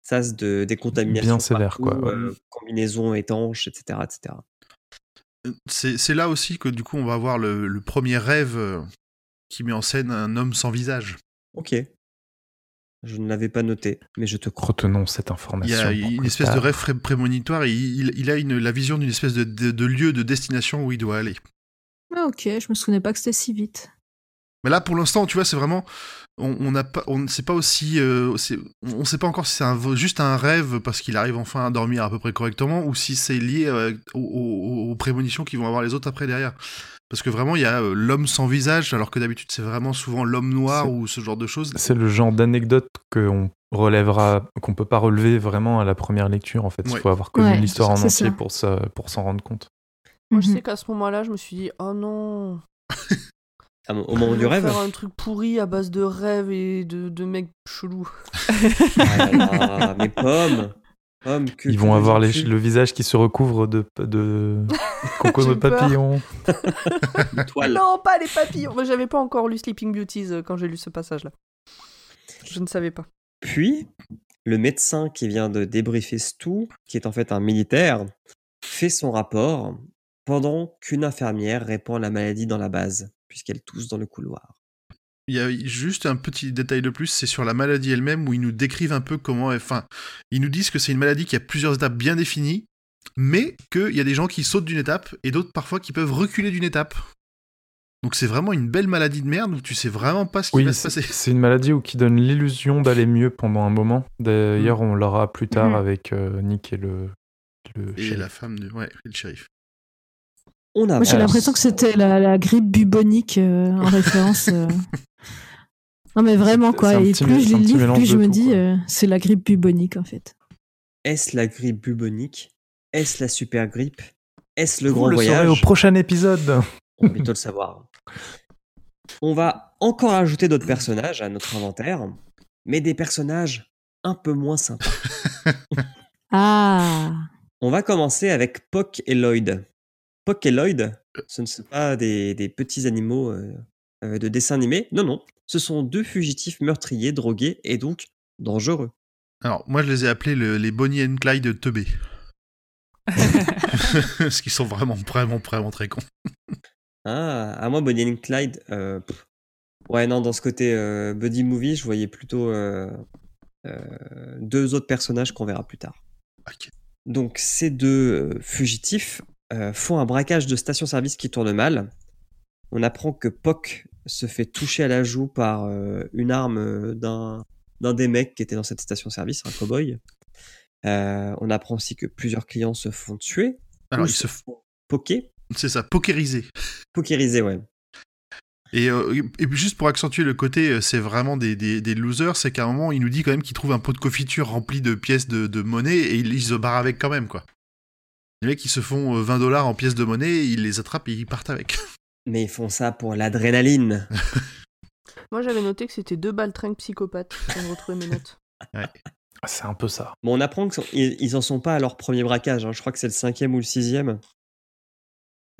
sas de décontamination. Bien sévère, partout, quoi, ouais. combinaison étanche, etc. etc. C'est là aussi que du coup on va avoir le, le premier rêve euh, qui met en scène un homme sans visage. Ok. Je ne l'avais pas noté, mais je te crois. Retenons cette Il y information. a une espèce de rêve pré- prémonitoire et il, il a une, la vision d'une espèce de, de- de lieu de destination où il doit aller. Ah, ok, je me souvenais pas que c'était si vite. Mais là pour l'instant tu vois c'est vraiment on n'a pas on ne sait pas aussi euh, on ne sait pas encore si c'est un, juste un rêve parce qu'il arrive enfin à dormir à peu près correctement ou si c'est lié euh, aux, aux- aux prémonitions qui vont avoir les autres après derrière. Parce que vraiment il y a euh, l'homme sans visage alors que d'habitude c'est vraiment souvent l'homme noir ou ce genre de choses. C'est le genre d'anecdote qu'on relèvera, qu'on peut pas relever vraiment à la première lecture. En fait, il Ouais. faut avoir connu Ouais, l'histoire en entier ça. pour ça, pour s'en rendre compte. Moi, je Mhm. sais qu'à ce moment-là, je me suis dit, oh non. Ah, Au moment ils du vont rêve faire un truc pourri à base de rêves et de, de mecs chelous. Ah là là, Mais pomme Pomme, que Ils vont avoir les- le visage qui se recouvre de, de de peur. papillon. de toile. Non, pas les papillons. Moi, j'avais pas encore lu Sleeping Beauties euh, quand j'ai lu ce passage-là. Je ne savais pas. Puis, le médecin qui vient de débriefer Stu, qui est en fait un militaire, fait son rapport pendant qu'une infirmière répand la maladie dans la base, puisqu'elle tousse dans le couloir. Il y a juste un petit détail de plus, c'est sur la maladie elle-même où ils nous décrivent un peu comment. Enfin, ils nous disent que c'est une maladie qui a plusieurs étapes bien définies, mais qu'il y a des gens qui sautent d'une étape et d'autres parfois qui peuvent reculer d'une étape. Donc c'est vraiment une belle maladie de merde où tu sais vraiment pas ce qui Oui, va se c'est passer. c'est une maladie où qui donne l'illusion d'aller mieux pendant un moment. D'ailleurs, on l'aura plus tard Mhm. avec euh, Nick et le. le Et shérif. la femme de. Ouais, et le shérif. On a Moi, j'ai l'impression que c'était la, la grippe bubonique euh, en référence. euh. Non, mais vraiment, quoi. Et plus je un lis plus je me tout, dis, euh, c'est la grippe bubonique, en fait. Est-ce la grippe bubonique? Est-ce la super grippe? Est-ce le Vous grand le saurez voyage? au prochain épisode. On va bientôt le savoir. On va encore ajouter d'autres personnages à notre inventaire, mais des personnages un peu moins sympas. Ah On va commencer avec Pock et Lloyd. Et Lloyd, ce ne sont pas des, des petits animaux euh, euh, de dessin animé. Non, non. Ce sont deux fugitifs meurtriers, drogués et donc dangereux. Alors, moi je les ai appelés le- les Bonnie and Clyde teubés. Parce qu'ils sont vraiment, vraiment, vraiment très cons. Ah, à moi, Bonnie and Clyde. euh, ouais, non, dans ce côté euh, buddy movie, je voyais plutôt euh, euh, deux autres personnages qu'on verra plus tard. Donc, ces deux euh, fugitifs euh, font un braquage de station-service qui tourne mal. On apprend que Pock se fait toucher à la joue par euh, une arme euh, d'un d'un des mecs qui était dans cette station-service, un cow-boy. On apprend aussi que plusieurs clients se font tuer. Alors, ils se font poker. C'est ça, pokériser. Pokériser, ouais. Et, euh, juste pour accentuer le côté, c'est vraiment des, des, des losers, c'est qu'à un moment, il nous dit quand même qu'il trouve un pot de confiture rempli de pièces de, de monnaie et il, il se barre avec quand même, quoi. Les mecs, ils se font euh, 20 dollars en pièces de monnaie, ils les attrapent et ils partent avec. Mais ils font ça pour l'adrénaline. Moi, j'avais noté que c'était deux baltringues psychopathes. De retrouver mes notes. C'est un peu ça. Bon, on apprend qu'ils ils en sont pas à leur premier braquage. hein. Je crois que c'est le cinquième ou le sixième.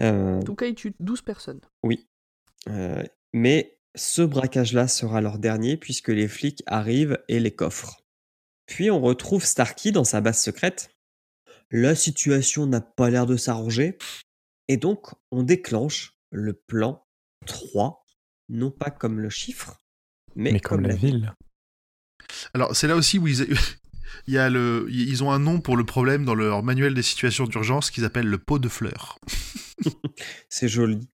Euh, En tout cas, ils tuent 12 personnes. euh, mais Ce braquage-là sera leur dernier puisque les flics arrivent et les coffrent. Puis on retrouve Starkey dans sa base secrète. La situation n'a pas l'air de s'arranger. Et donc on déclenche le plan 3, non pas comme le chiffre, mais, Mais comme la ville. Alors, c'est là aussi où ils, il y a le, ils ont un nom pour le problème dans leur manuel des situations d'urgence qu'ils appellent le pot de fleurs. C'est joli.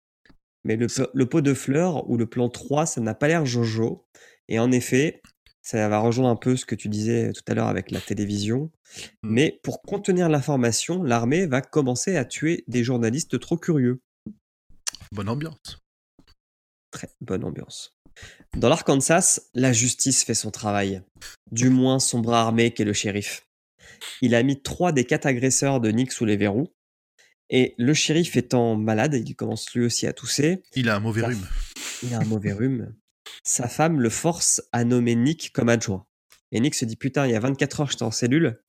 Mais le, le pot de fleurs ou le plan 3, ça n'a pas l'air jojo. Et en effet, ça va rejoindre un peu ce que tu disais tout à l'heure avec la télévision. Mm. Mais pour contenir l'information, l'armée va commencer à tuer des journalistes trop curieux. Bonne ambiance. Très bonne ambiance. Dans l'Arkansas, la justice fait son travail. Du moins son bras armé qu'est le shérif. Il a mis trois des quatre agresseurs de Nick sous les verrous. Et le shérif étant malade, il commence lui aussi à tousser. Il a un mauvais rhume. Il a un mauvais rhume. Sa femme le force à nommer Nick comme adjoint. Et Nick se dit Putain, il y a 24 heures, j'étais en cellule.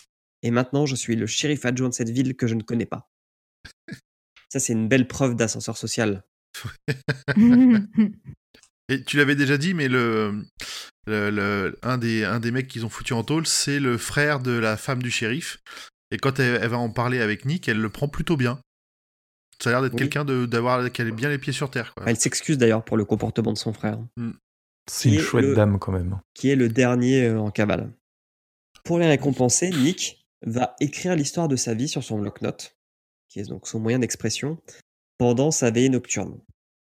Et maintenant, je suis le shérif adjoint de cette ville que je ne connais pas. Ça, c'est une belle preuve d'ascenseur social. Et tu l'avais déjà dit, mais le, le, le- un, des, un des mecs qu'ils ont foutu en tôle, c'est le frère de la femme du shérif. Et quand elle, elle va en parler avec Nick, elle le prend plutôt bien. Ça a l'air d'être Oui. quelqu'un de- d'avoir a bien les pieds sur terre. Quoi. Elle s'excuse d'ailleurs pour le comportement de son frère. C'est Qui une est chouette le- dame quand même. qui est le dernier euh, en cavale. Pour les récompenser, Nick va écrire l'histoire de sa vie sur son bloc-notes, qui est donc son moyen d'expression, pendant sa veillée nocturne.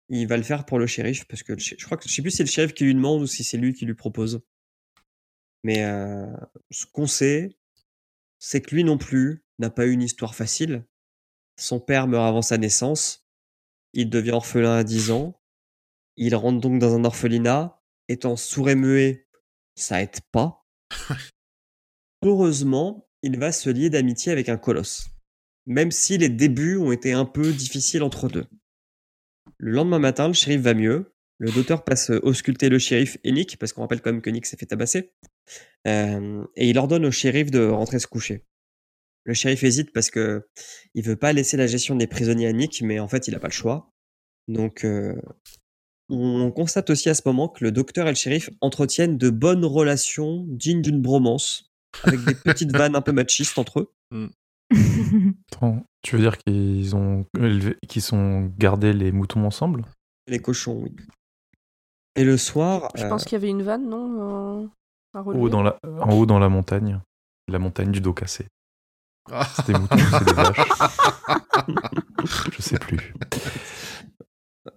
Il va le faire pour le shérif, parce que je crois que je sais plus si c'est le shérif qui lui demande ou si c'est lui qui lui propose. Mais euh, ce qu'on sait, c'est que lui non plus n'a pas eu une histoire facile. Son père meurt avant sa naissance. Il devient orphelin à 10 ans. Il rentre donc dans un orphelinat. Étant sourd et muet, ça aide pas. Heureusement, il va se lier d'amitié avec un colosse. Même si les débuts ont été un peu difficiles entre deux. Le lendemain matin, le shérif va mieux. Le docteur passe ausculter le shérif et Nick, parce qu'on rappelle quand même que Nick s'est fait tabasser. Euh, et il ordonne au shérif de rentrer se coucher. Le shérif hésite parce que il veut pas laisser la gestion des prisonniers à Nick, mais en fait, il a pas le choix. Donc, euh, on constate aussi à ce moment que le docteur et le shérif entretiennent de bonnes relations dignes d'une bromance, avec des petites vannes un peu machistes entre eux. Attends, tu veux dire qu'ils ont élevé, qu'ils sont gardés les moutons ensemble? Les cochons, oui. Et le soir, Je euh, pense qu'il y avait une vanne, non euh, à relever Haut dans la, En haut dans la montagne. La montagne du dos cassé. Ah. Des moutons, c'est des vaches. Je sais plus.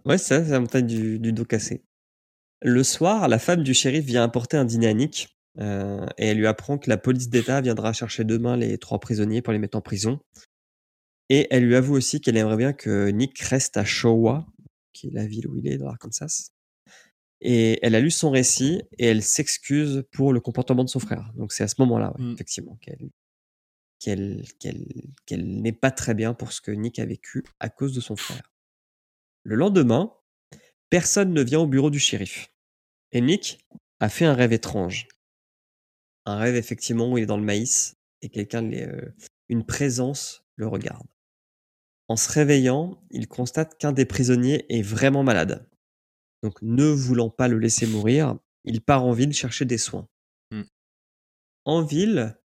Ouais, c'est ça, c'est la montagne du, du dos cassé. Le soir, la femme du shérif vient apporter un dîner à Nick euh, et elle lui apprend que la police d'État viendra chercher demain les trois prisonniers pour les mettre en prison. Et elle lui avoue aussi qu'elle aimerait bien que Nick reste à Showa, qui est la ville où il est dans l'Arkansas. Et elle a lu son récit et elle s'excuse pour le comportement de son frère. Donc c'est à ce moment-là, ouais, Mm. effectivement, qu'elle qu'elle qu'elle qu'elle n'est pas très bien pour ce que Nick a vécu à cause de son frère. Le lendemain, personne ne vient au bureau du shérif. Et Nick a fait un rêve étrange. Un rêve effectivement où il est dans le maïs et quelqu'un, euh, une présence le regarde. En se réveillant, il constate qu'un des prisonniers est vraiment malade. Donc ne voulant pas le laisser mourir, il part en ville chercher des soins. Hmm. En ville,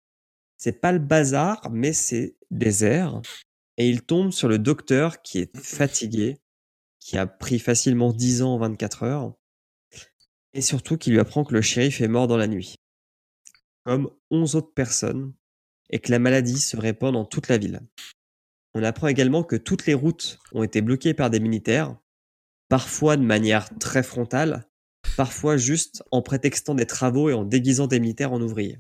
c'est pas le bazar, mais c'est désert. Et il tombe sur le docteur qui est fatigué, qui a pris facilement 10 ans en 24 heures, et surtout qui lui apprend que le shérif est mort dans la nuit, comme 11 autres personnes, et que la maladie se répand dans toute la ville. On apprend également que toutes les routes ont été bloquées par des militaires, parfois de manière très frontale, parfois juste en prétextant des travaux et en déguisant des militaires en ouvriers.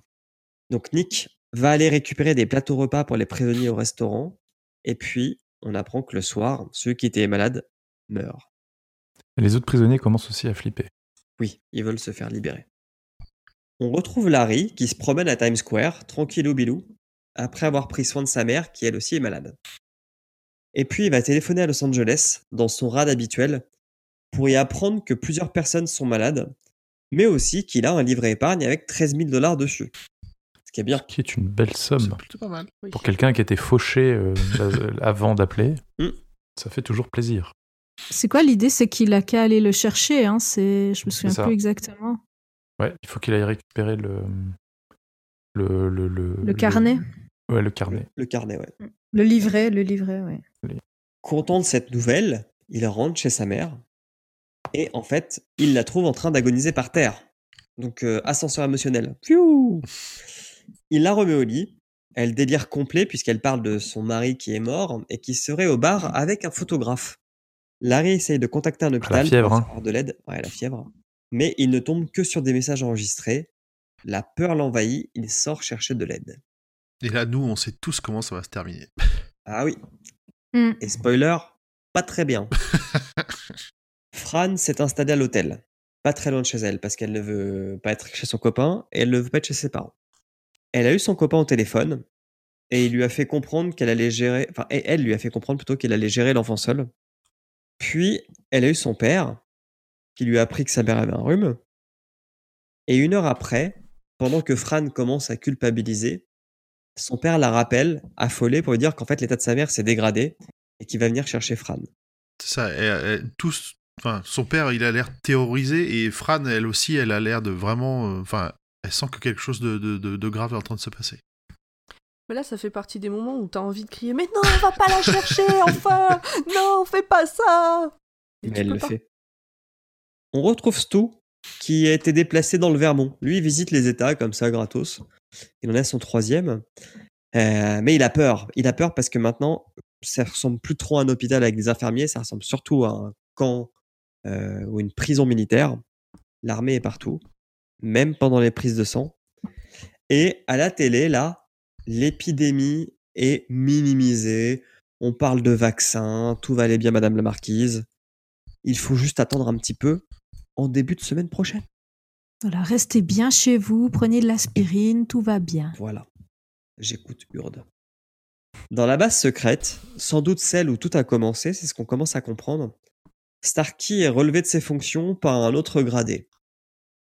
Donc Nick va aller récupérer des plateaux repas pour les prisonniers au restaurant, et puis on apprend que le soir, ceux qui étaient malades les autres prisonniers commencent aussi à flipper. Oui, ils veulent se faire libérer. On retrouve Larry qui se promène à Times Square, tranquillou bilou, après avoir pris soin de sa mère qui elle aussi est malade. Et puis il va téléphoner à Los Angeles, dans son rad habituel, pour y apprendre que plusieurs personnes sont malades, mais aussi qu'il a un livret épargne avec 13 000 dollars dessus. Ce qui est bien. Ce qui est une belle somme. plutôt pas mal. Oui. Pour quelqu'un qui était fauché euh, avant d'appeler, Mm. ça fait toujours plaisir. C'est quoi l'idée? C'est qu'il a qu'à aller le chercher. Hein c'est, je me souviens plus exactement. Ouais, il faut qu'il aille récupérer le. Le, le, le, Le carnet, Ouais, le carnet. Le carnet, ouais. le livret, le livret, ouais. Content de cette nouvelle, il rentre chez sa mère. Et en fait, il la trouve en train d'agoniser par terre. Donc, euh, ascenseur émotionnel. Piou il la remet au lit. Elle délire complet puisqu'elle parle de son mari qui est mort et qui serait au bar avec un photographe. Larry essaye de contacter un hôpital fièvre, pour hein. avoir de l'aide. Ouais, la fièvre. Mais il ne tombe que sur des messages enregistrés. La peur l'envahit. Il sort chercher de l'aide. Et là, nous, on sait tous comment ça va se terminer. Ah oui. Hmm. Et spoiler, pas très bien. Fran s'est installée à l'hôtel, pas très loin de chez elle, parce qu'elle ne veut pas être chez son copain et elle ne veut pas être chez ses parents. Elle a eu son copain au téléphone et il lui a fait comprendre qu'elle allait gérer, enfin, et elle lui a fait comprendre plutôt qu'elle allait gérer l'enfant seul. Puis, elle a eu son père qui lui a appris que sa mère avait un rhume. Et une heure après, pendant que Fran commence à culpabiliser, son père la rappelle, affolé, pour lui dire qu'en fait l'état de sa mère s'est dégradé et qu'il va venir chercher Fran. Ça. tous, enfin, son père, il a l'air terrorisé et Fran, elle aussi, elle a l'air de vraiment, euh, enfin, elle sent que quelque chose de grave est en train de se passer. Mais là, ça fait partie des moments où t'as envie de crier Mais non, on va pas la chercher, enfin Non, fais pas ça Et Mais elle le pas. fait. On retrouve Stu qui a été déplacé dans le Vermont. Lui, il visite les États comme ça, gratos. Il en a son troisième. Euh, mais il a peur. Il a peur parce que maintenant, ça ressemble plus trop à un hôpital avec des infirmiers, ça ressemble surtout à un camp euh, ou une prison militaire. L'armée est partout, même pendant les prises de sang. Et à la télé, là, l'épidémie est minimisée. On parle de vaccins, tout va aller bien, Madame la Marquise. Il faut juste attendre un petit peu en début de semaine prochaine. Voilà, restez bien chez vous, prenez de l'aspirine, tout va bien. Voilà. J'écoute Urde. Dans la base secrète, sans doute celle où tout a commencé, c'est ce qu'on commence à comprendre, Starkey est relevé de ses fonctions par un autre gradé.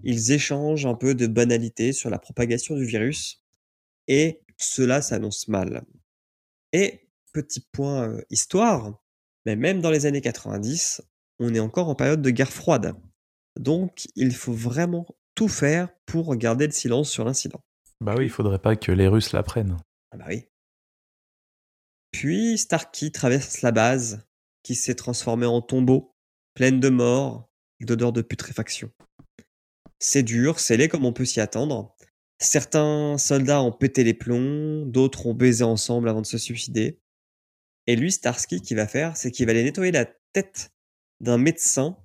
Ils échangent un peu de banalité sur la propagation du virus, et cela s'annonce mal. Et, petit point euh, histoire, mais même dans les années 90, on est encore en période de guerre froide. Donc, il faut vraiment tout faire pour garder le silence sur l'incident. Bah oui, il faudrait pas que les Russes la prennent. Ah bah oui. Puis Starkey traverse la base, qui s'est transformée en tombeau, pleine de morts, d'odeurs de putréfaction. C'est dur, c'est laid comme on peut s'y attendre. Certains soldats ont pété les plombs, d'autres ont baisé ensemble avant de se suicider. Et lui, Starsky, qui va faire, c'est qu'il va aller nettoyer la tête d'un médecin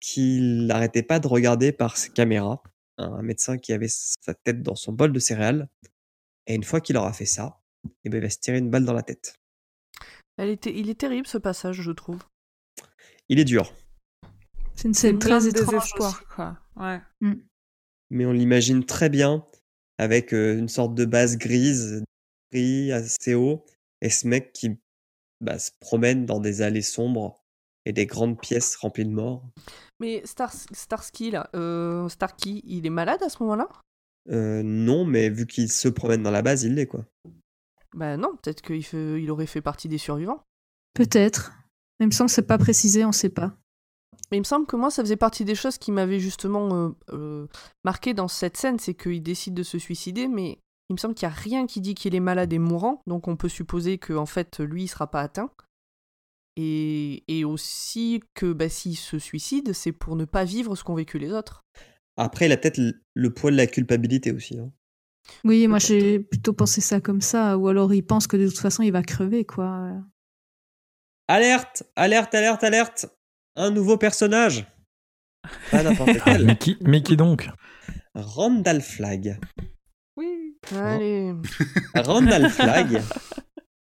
qu'il n'arrêtait pas de regarder par ses caméras. Un médecin qui avait sa tête dans son bol de céréales. Et une fois qu'il aura fait ça, eh ben, il va se tirer une balle dans la tête. Elle était... Il est terrible ce passage, je trouve. Il est dur, C'est une scène très étrange. quoi. Ouais. mais on l'imagine très bien avec euh, une sorte de base grise, gris assez haut, et ce mec qui bah, se promène dans des allées sombres et des grandes pièces remplies de morts. Mais Star... Starsky, là, euh, Starkey, il est malade à ce moment-là? Euh, non, mais vu qu'il se promène dans la base, il l'est quoi. Bah non, peut-être qu'il fait... il aurait fait partie des survivants. Peut-être. Il me semble que c'est pas précisé, on sait pas. Mais il me semble que moi, ça faisait partie des choses qui m'avaient justement euh, euh, marqué dans cette scène, c'est qu'il décide de se suicider, mais il me semble qu'il n'y a rien qui dit qu'il est malade et mourant, donc on peut supposer que en fait, lui, il sera pas atteint. Et, et aussi que bah, s'il se suicide, c'est pour ne pas vivre ce qu'ont vécu les autres. Après, il a peut-être le- poids de la culpabilité aussi. hein. Oui, moi j'ai plutôt pensé ça comme ça, ou alors il pense que de toute façon il va crever, quoi. Alerte, alerte, alerte, alerte Un nouveau personnage Pas n'importe Ah, quel. mais, qui, mais qui donc? Randall Flagg. Oui. Allez. Randall Flagg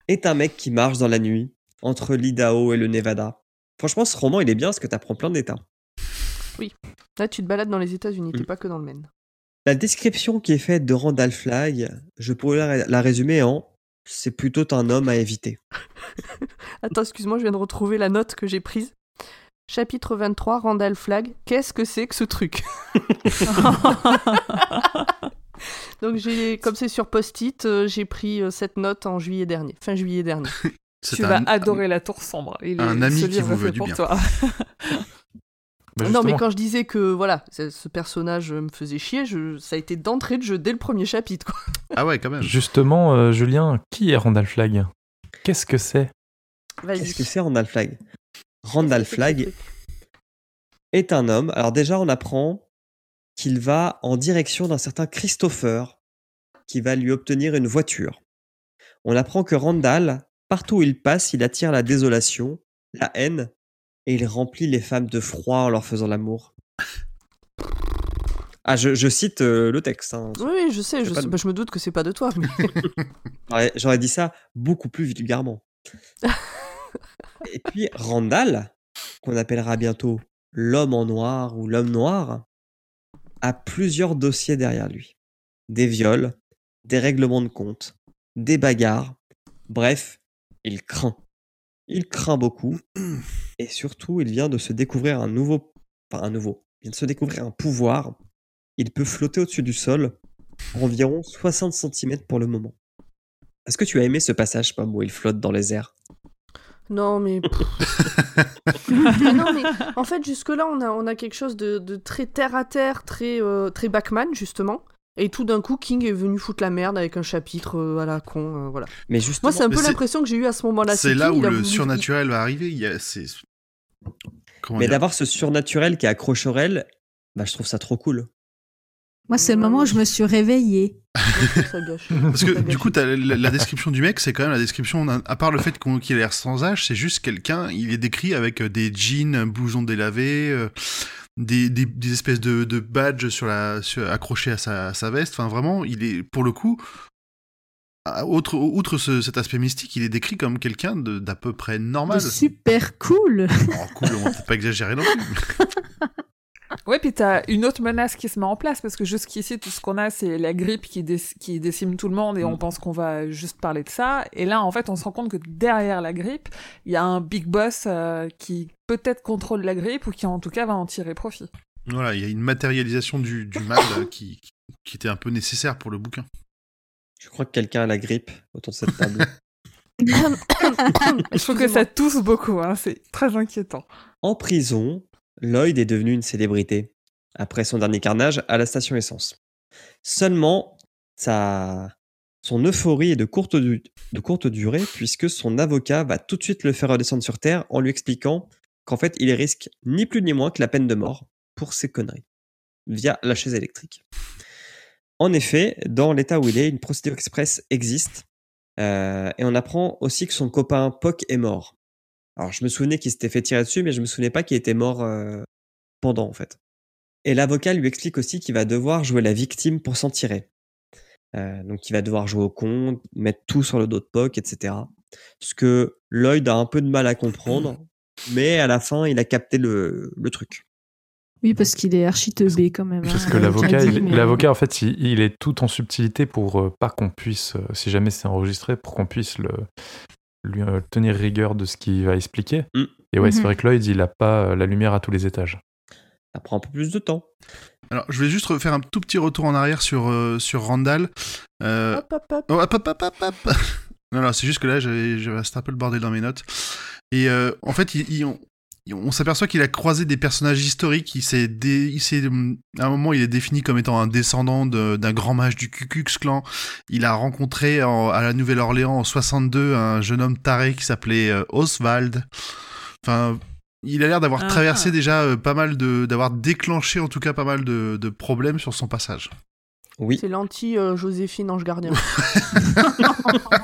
est un mec qui marche dans la nuit entre l'Idaho et le Nevada. Franchement, ce roman, il est bien parce que t'apprends plein d'états. Là, tu te balades dans les États-Unis, t'es Mm. pas que dans le Maine. La description qui est faite de Randall Flagg, je pourrais la, la résumer en c'est plutôt un homme à éviter. Attends, excuse-moi, je viens de retrouver la note que j'ai prise. Chapitre 23, Randall Flag. Qu'est-ce que c'est que ce truc Donc, j'ai, comme c'est sur post-it, euh, j'ai pris euh, cette note en juillet dernier, fin juillet dernier. C'est Tu un- vas adorer la tour sombre. Il un est, ami ce qui livre vous est veut fait du pour bien. toi. Bah, non, mais justement, quand je disais que voilà, ce ce personnage me faisait chier, je... ça a été d'entrée de jeu dès le premier chapitre. Quoi. Ah ouais, quand même. Justement, euh, Julien, qui est Randall Flagg? Qu'est-ce que c'est? Vas-y. Qu'est-ce que c'est Randall Flagg? Randall Flagg est un homme. Alors déjà, on apprend qu'il va en direction d'un certain Christopher qui va lui obtenir une voiture. On apprend que Randall, partout où il passe, il attire la désolation, la haine, et il remplit les femmes de froid en leur faisant l'amour. Ah, je, je cite euh, le texte. hein. Oui, oui, je sais, je, de- bah, je me doute que c'est pas de toi. mais- J'aurais- J'aurais dit ça beaucoup plus vulgairement. Et puis Randall, qu'on appellera bientôt l'homme en noir ou l'homme noir, a plusieurs dossiers derrière lui. Des viols, des règlements de compte, des bagarres. Bref, il craint. Il craint beaucoup. Et surtout, il vient de se découvrir un nouveau... Enfin, un nouveau. Il vient de se découvrir un pouvoir. Il peut flotter au-dessus du sol environ 60 cm pour le moment. Est-ce que tu as aimé ce passage, Pam, où il flotte dans les airs Non, mais. Non, mais en fait, jusque-là, on a, on a quelque chose de, de très terre à terre, très, euh, très Backman, justement. Et tout d'un coup, King est venu foutre la merde avec un chapitre euh, à la con. euh, voilà. Mais justement, Moi, c'est un peu l'impression que j'ai eu à ce moment-là. C'est là King, où le voulu- surnaturel va arriver. Il y a, c'est... Mais dire d'avoir ce surnaturel qui accroche Aurel, bah, je trouve ça trop cool. Moi, c'est le moment où je me suis réveillée. Parce que du coup, la, la description du mec, c'est quand même la description, à part le fait qu'il a l'air sans âge, c'est juste quelqu'un, il est décrit avec euh, des jeans, un blouson délavé, euh, des, des, des espèces de, de badges sur la, sur- accrochés à sa, à sa veste. Enfin, vraiment, il est, pour le coup, outre, outre ce- cet aspect mystique, il est décrit comme quelqu'un d'à peu près normal. De super cool. Oh, cool, on va peut-être pas exagérer non plus. Ouais, puis t'as une autre menace qui se met en place parce que jusqu'ici, tout ce qu'on a, c'est la grippe qui, déc- qui décime tout le monde et on Mm. pense qu'on va juste parler de ça. Et là, en fait, on se rend compte que derrière la grippe, il y a un big boss euh, qui peut-être contrôle la grippe ou qui en tout cas va en tirer profit. Voilà, il y a une matérialisation du, du mal euh, qui, qui était un peu nécessaire pour le bouquin. Je crois que quelqu'un a la grippe autour de cette table. Je trouve que ça tousse beaucoup, hein, c'est très inquiétant. en prison, Lloyd est devenu une célébrité après son dernier carnage à la station essence. Seulement, sa... son euphorie est de courte, durée puisque son avocat va tout de suite le faire redescendre sur Terre en lui expliquant qu'en fait, il risque ni plus ni moins que la peine de mort pour ses conneries via la chaise électrique. En effet, dans l'état où il est, une procédure express existe euh, et on apprend aussi que son copain Poc est mort. Alors, je me souvenais qu'il s'était fait tirer dessus, mais je me souvenais pas qu'il était mort euh, pendant, en fait. Et l'avocat lui explique aussi qu'il va devoir jouer la victime pour s'en tirer. Euh, donc, il va devoir jouer au con, mettre tout sur le dos de Poc, etc. Ce que Lloyd a un peu de mal à comprendre, mais à la fin, il a capté le, le truc. Oui, parce qu'il est archi teubé quand même. Parce hein, que avec l'avocat, mais- en fait, il, il est tout en subtilité pour euh, pas qu'on puisse, euh, si jamais c'est enregistré, pour qu'on puisse le, lui euh, tenir rigueur de ce qu'il va expliquer. Mm. Et ouais, c'est Mhm. vrai que Lloyd, il a pas euh, la lumière à tous les étages. Ça prend un peu plus de temps. Alors, je vais juste refaire un tout petit retour en arrière sur, euh, sur Randall. Euh, Hop, hop, hop. Oh, hop, hop, hop, hop, hop. Non, non, c'est juste que là, j'avais, un peu le bordel dans mes notes. Et euh, en fait, il- il- on, on s'aperçoit qu'il a croisé des personnages historiques. Il s'est, dé- s'est, à un moment, il est défini comme étant un descendant de- d'un grand mage du Ku Klux Klan. Il a rencontré en- à la Nouvelle-Orléans en 62 un jeune homme taré qui s'appelait euh, Oswald. Enfin, il a l'air d'avoir Ah. traversé déjà euh, pas mal de, d'avoir déclenché en tout cas pas mal de, de problèmes sur son passage. Oui, C'est l'anti-Joséphine Ange Gardien.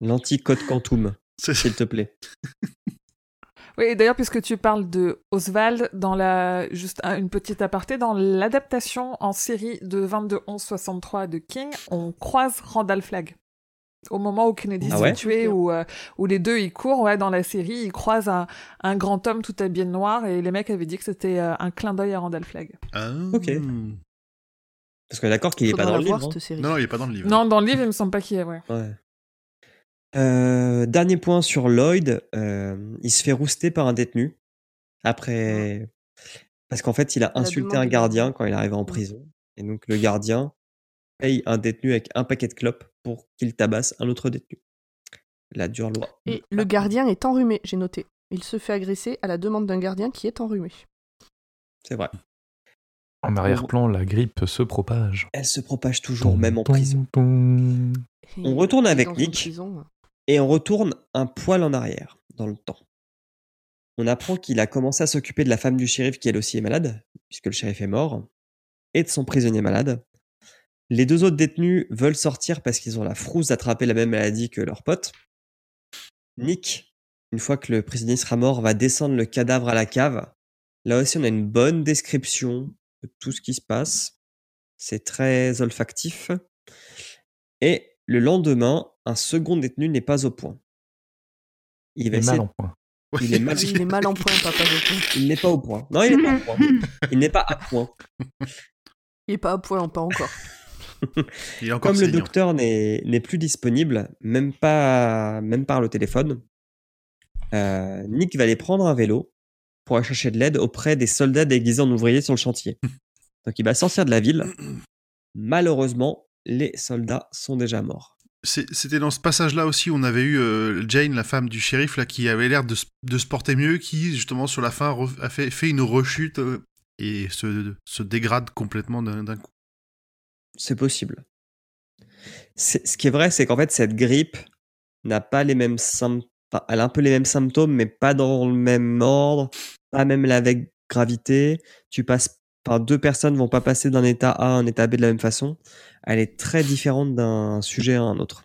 l'anti-code quantum, C'est- s'il te plaît. Oui, d'ailleurs, puisque tu parles de Oswald, dans la juste un- une petite aparté, dans l'adaptation en série de 22-11-63 de King, on croise Randall Flagg. Au moment où Kennedy Ah ouais tuer, où, euh, où les deux ils courent, ouais, dans la série, ils croisent un, un grand homme tout habillé de noir, et les mecs avaient dit que c'était euh, un clin d'œil à Randall Flagg. Ah. Ok. Parce qu'on est d'accord qu'il est pas dans le voir, livre. hein. cette série. Non, non, il est pas dans le livre. Non, dans le livre, il me semble pas qu'il y ait, ouais. Ouais. Euh, dernier point sur Lloyd, euh, il se fait rouster par un détenu après parce qu'en fait il a insulté un gardien quand il arrive en prison et donc le gardien paye un détenu avec un paquet de clopes pour qu'il tabasse un autre détenu. la dure loi. Et le gardien est enrhumé, j'ai noté. Il se fait agresser à la demande d'un gardien qui est enrhumé. C'est vrai. En arrière-plan, la grippe se propage. Elle se propage toujours, même en prison. On retourne avec Nick. prison, Et on retourne un poil en arrière, dans le temps. On apprend qu'il a commencé à s'occuper de la femme du shérif qui elle aussi est malade, puisque le shérif est mort, et de son prisonnier malade. Les deux autres détenus veulent sortir parce qu'ils ont la frousse d'attraper la même maladie que leur pote. Nick, une fois que le prisonnier sera mort, va descendre le cadavre à la cave. Là aussi, on a une bonne description de tout ce qui se passe. C'est très olfactif. Et le lendemain, un second détenu n'est pas au point. Il Il va est essayer mal en point. Il est mal- Il est mal en point, papa. Il n'est pas au point. Non, il n'est pas au point. Il n'est pas à point. Il est pas à point, pas encore. Il est encore Comme le saignant. docteur n'est n'est plus disponible, même pas même par le téléphone, euh, Nick va aller prendre un vélo pour aller chercher de l'aide auprès des soldats déguisés en ouvriers sur le chantier. Donc il va sortir de la ville. Malheureusement, les soldats sont déjà morts. C'était dans ce passage-là aussi on avait eu euh, Jane, la femme du shérif, là, qui avait l'air de, se- porter mieux, qui justement sur la fin a fait, une rechute euh, et se, dégrade complètement d'un coup. C'est possible. Ce qui est vrai, c'est qu'en fait, cette grippe n'a pas les mêmes symptômes. Elle a un peu les mêmes symptômes, mais pas dans le même ordre, pas même avec gravité. Tu passes par deux personnes vont pas passer d'un état A à un état B de la même façon. Elle est très différente d'un sujet à un autre.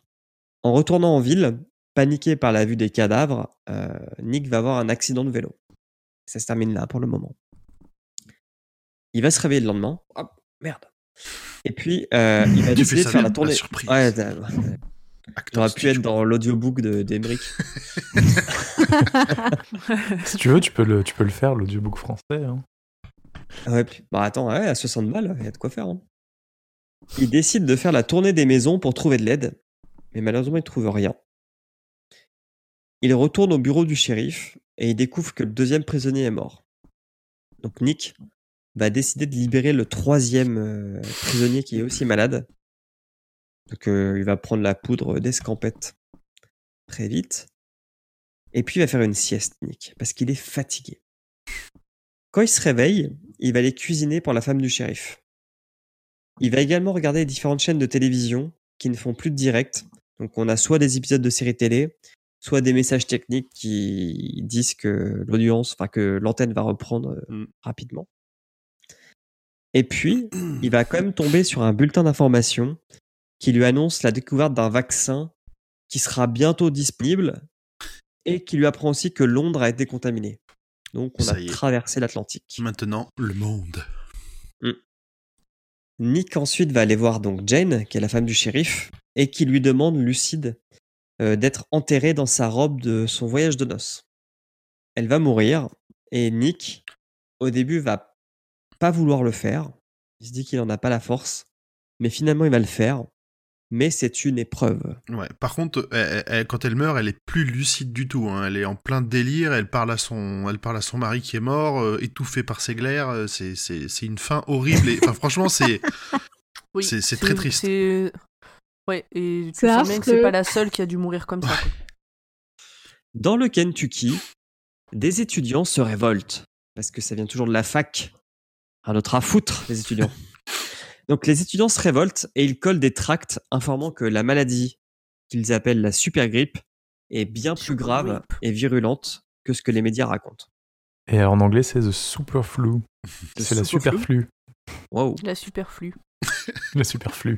En retournant en ville, paniqué par la vue des cadavres, euh, Nick va avoir un accident de vélo. Ça se termine là pour le moment. Il va se réveiller le lendemain. Hop, merde. Et puis, euh, il va décider de faire la tournée. la surprise. Ouais, t'as- Acteur J'aurais pu être dans l'audiobook de- d'Emeric. Si tu veux, tu peux le, tu peux le faire, l'audiobook français. hein. Ouais, puis- bah attends, ouais, à 60 balles, il y a de quoi faire. hein. Il décide de faire la tournée des maisons pour trouver de l'aide, mais malheureusement, il trouve rien. Il retourne au bureau du shérif et il découvre que le deuxième prisonnier est mort. Donc Nick va décider de libérer le troisième euh, prisonnier qui est aussi malade. Donc euh, il va prendre la poudre d'escampette très vite. Et puis il va faire une sieste, Nick, parce qu'il est fatigué. Quand il se réveille, il va aller cuisiner pour la femme du shérif. Il va également regarder les différentes chaînes de télévision qui ne font plus de direct. Donc on a soit des épisodes de séries télé, soit des messages techniques qui disent que l'audience, enfin que l'antenne va reprendre euh, Mm. rapidement. Et puis, il va quand même tomber sur un bulletin d'information qui lui annonce la découverte d'un vaccin qui sera bientôt disponible et qui lui apprend aussi que Londres a été contaminé. Donc on Ça a traversé l'Atlantique. Maintenant, le monde. Nick ensuite va aller voir donc Jane, qui est la femme du shérif, et qui lui demande lucide euh, d'être enterrée dans sa robe de son voyage de noces. Elle va mourir et Nick, au début, va pas vouloir le faire. Il se dit qu'il en a pas la force, mais finalement il va le faire. Mais c'est une épreuve. Ouais. Par contre, elle- elle- quand elle meurt, elle est plus lucide du tout. hein. Elle est en plein délire. Elle parle à son, elle parle à son mari qui est mort, euh, étouffé par ses glaires. euh, C'est, c'est, c'est une fin horrible. Et, enfin, franchement, c'est, Oui, C'est- c'est très triste. c'est- Ouais, et tu C'est sens bien que c'est pas la seule qui a dû mourir comme ça. quoi. Dans le Kentucky, des étudiants se révoltent parce que ça vient toujours de la fac. Un autre à foutre, les étudiants. Donc les étudiants se révoltent et ils collent des tracts informant que la maladie qu'ils appellent la super grippe est bien plus Super grave et virulente que ce que les médias racontent. Et en anglais, c'est the superflu. C'est la superflu? Wow. La superflu. La superflu.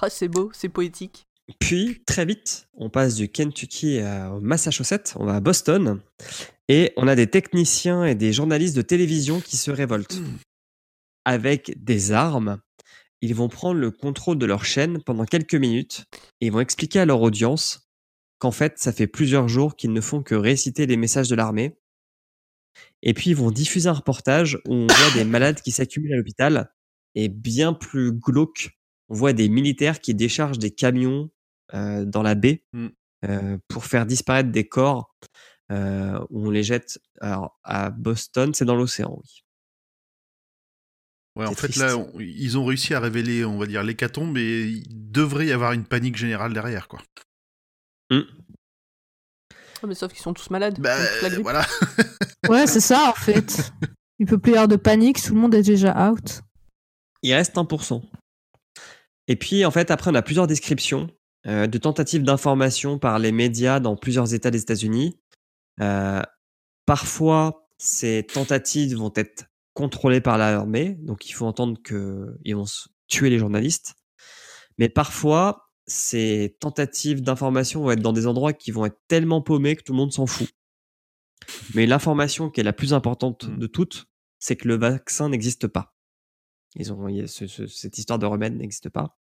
Ah, c'est beau, c'est poétique. Puis, très vite, on passe du Kentucky à- au Massachusetts, on va à Boston, et on a des techniciens et des journalistes de télévision qui se révoltent. Avec des armes, ils vont prendre le contrôle de leur chaîne pendant quelques minutes et ils vont expliquer à leur audience qu'en fait, ça fait plusieurs jours qu'ils ne font que réciter les messages de l'armée. Et puis, ils vont diffuser un reportage où on voit des malades qui s'accumulent à l'hôpital et bien plus glauque, on voit des militaires qui déchargent des camions euh, dans la baie Mm. euh, pour faire disparaître des corps euh, où on les jette alors, à Boston, c'est dans l'océan, oui. Ouais, en fait, triste. là, on- ils ont réussi à révéler, on va dire, l'hécatombe et devrait y avoir une panique générale derrière, quoi. Ah, mais sauf qu'ils sont tous malades. Bah, voilà. Ouais, c'est ça en fait. Il peut plus y avoir de panique, tout le monde est déjà out. Il reste 1%. Et puis, en fait, après, on a plusieurs descriptions euh, de tentatives d'information par les médias dans plusieurs États des États-Unis. Euh, parfois, ces tentatives vont être contrôlées par l'armée, donc il faut entendre qu'ils vont tuer les journalistes. Mais parfois, ces tentatives d'information vont être dans des endroits qui vont être tellement paumés que tout le monde s'en fout. Mais l'information qui est la plus importante Mm. de toutes, c'est que le vaccin n'existe pas. Ils ont, ce- ce- cette histoire de remède n'existe pas.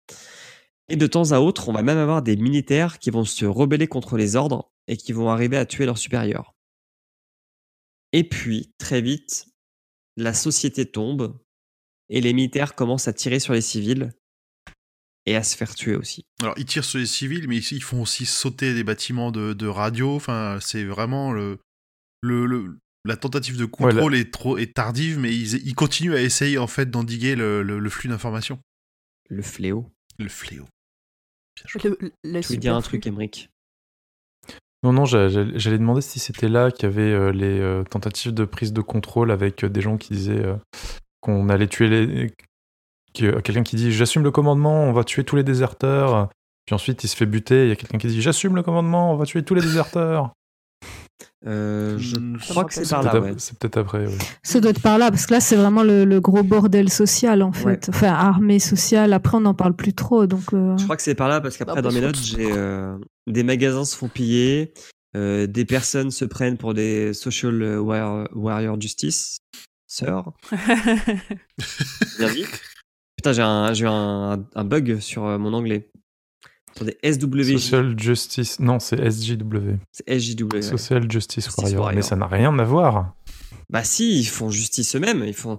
Et de temps à autre, on va même avoir des militaires qui vont se rebeller contre les ordres et qui vont arriver à tuer leurs supérieurs. Et puis, très vite, la société tombe et les militaires commencent à tirer sur les civils et à se faire tuer aussi. Alors, ils tirent sur les civils, mais ils font aussi sauter des bâtiments de, de radio. Enfin, c'est vraiment le, le, le- la tentative de contrôle est trop est tardive, mais ils, ils continuent à essayer en fait d'endiguer le, le- le flux d'informations. Le fléau. Le fléau. Bien joué. Le- la Tu veux dire un truc, Emmerich Non, non, j'a- j'a- j'allais demander si c'était là qu'il y avait euh, les euh, tentatives de prise de contrôle avec euh, des gens qui disaient qu'on allait tuer les. que- Quelqu'un qui dit J'assume le commandement, on va tuer tous les déserteurs. Puis ensuite, il se fait buter. Il y a quelqu'un qui dit J'assume le commandement, on va tuer tous les déserteurs. Euh, Je crois que c'est par Peut-être là, ouais. C'est peut-être après, oui. Ça doit être par là, parce que là, c'est vraiment le, le gros bordel social, en fait. Ouais. Enfin, armée sociale, après, on n'en parle plus trop, donc... euh, Je crois que c'est par là parce qu'après Bah, dans mes notes j'ai euh, des magasins se font piller, euh, des personnes se prennent pour des social warrior, warrior justice, sœurs. Bien dit. Putain j'ai eu un, un bug sur mon anglais. Des SWJ, Social Justice. Non, c'est SJW. c'est SJW. ouais. Social Justice Justice Warrior. Warrior. Mais ça n'a rien à voir. Bah si ils font justice eux-mêmes, ils font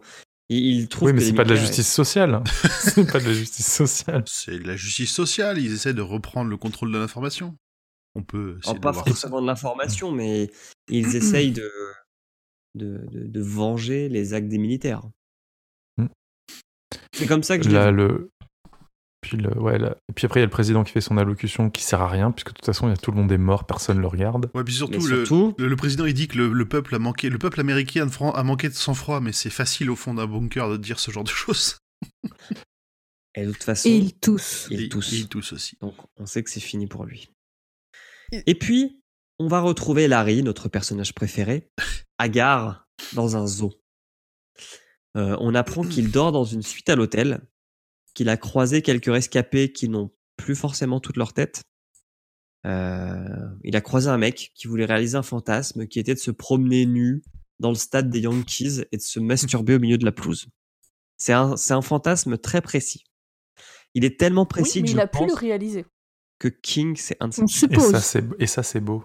ils, ils trouvent Oui, mais que c'est pas de la justice sociale. c'est pas de la justice sociale. C'est de la justice sociale. Ils essaient de reprendre le contrôle de l'information. On peut essayer de pas forcément de l'information, mais ils essayent de, de, de, de venger les actes des militaires. Mm. C'est comme ça que je Là, le... Puis, le... Ouais, là- Et puis après, il y a le président qui fait son allocution qui sert à rien, puisque de toute façon, il y a tout le monde est mort, personne le regarde. Ouais, puis surtout, le, surtout, le, le président il dit que le, le peuple a manqué, le peuple américain a manqué de sang-froid, mais c'est facile au fond d'un bunker de dire ce genre de choses. et de toute façon, Et ils tous. ils Et- toussent. et ils toussent aussi. Donc on sait que c'est fini pour lui. Et- Et puis, on va retrouver Larry, notre personnage préféré, à gare dans un zoo. Euh, on apprend qu'il dort dans une suite à l'hôtel, qu'il a croisé quelques rescapés qui n'ont plus forcément toute leur tête. Euh, il a croisé un mec qui voulait réaliser un fantasme qui était de se promener nu dans le stade des Yankees et de se masturber au milieu de la pelouse. C'est un, c'est un fantasme très précis. Il est tellement Oui, précis mais que il je a pu pense le réaliser. que King, c'est un de ses... On Et suppose. ça, c'est et ça, c'est beau.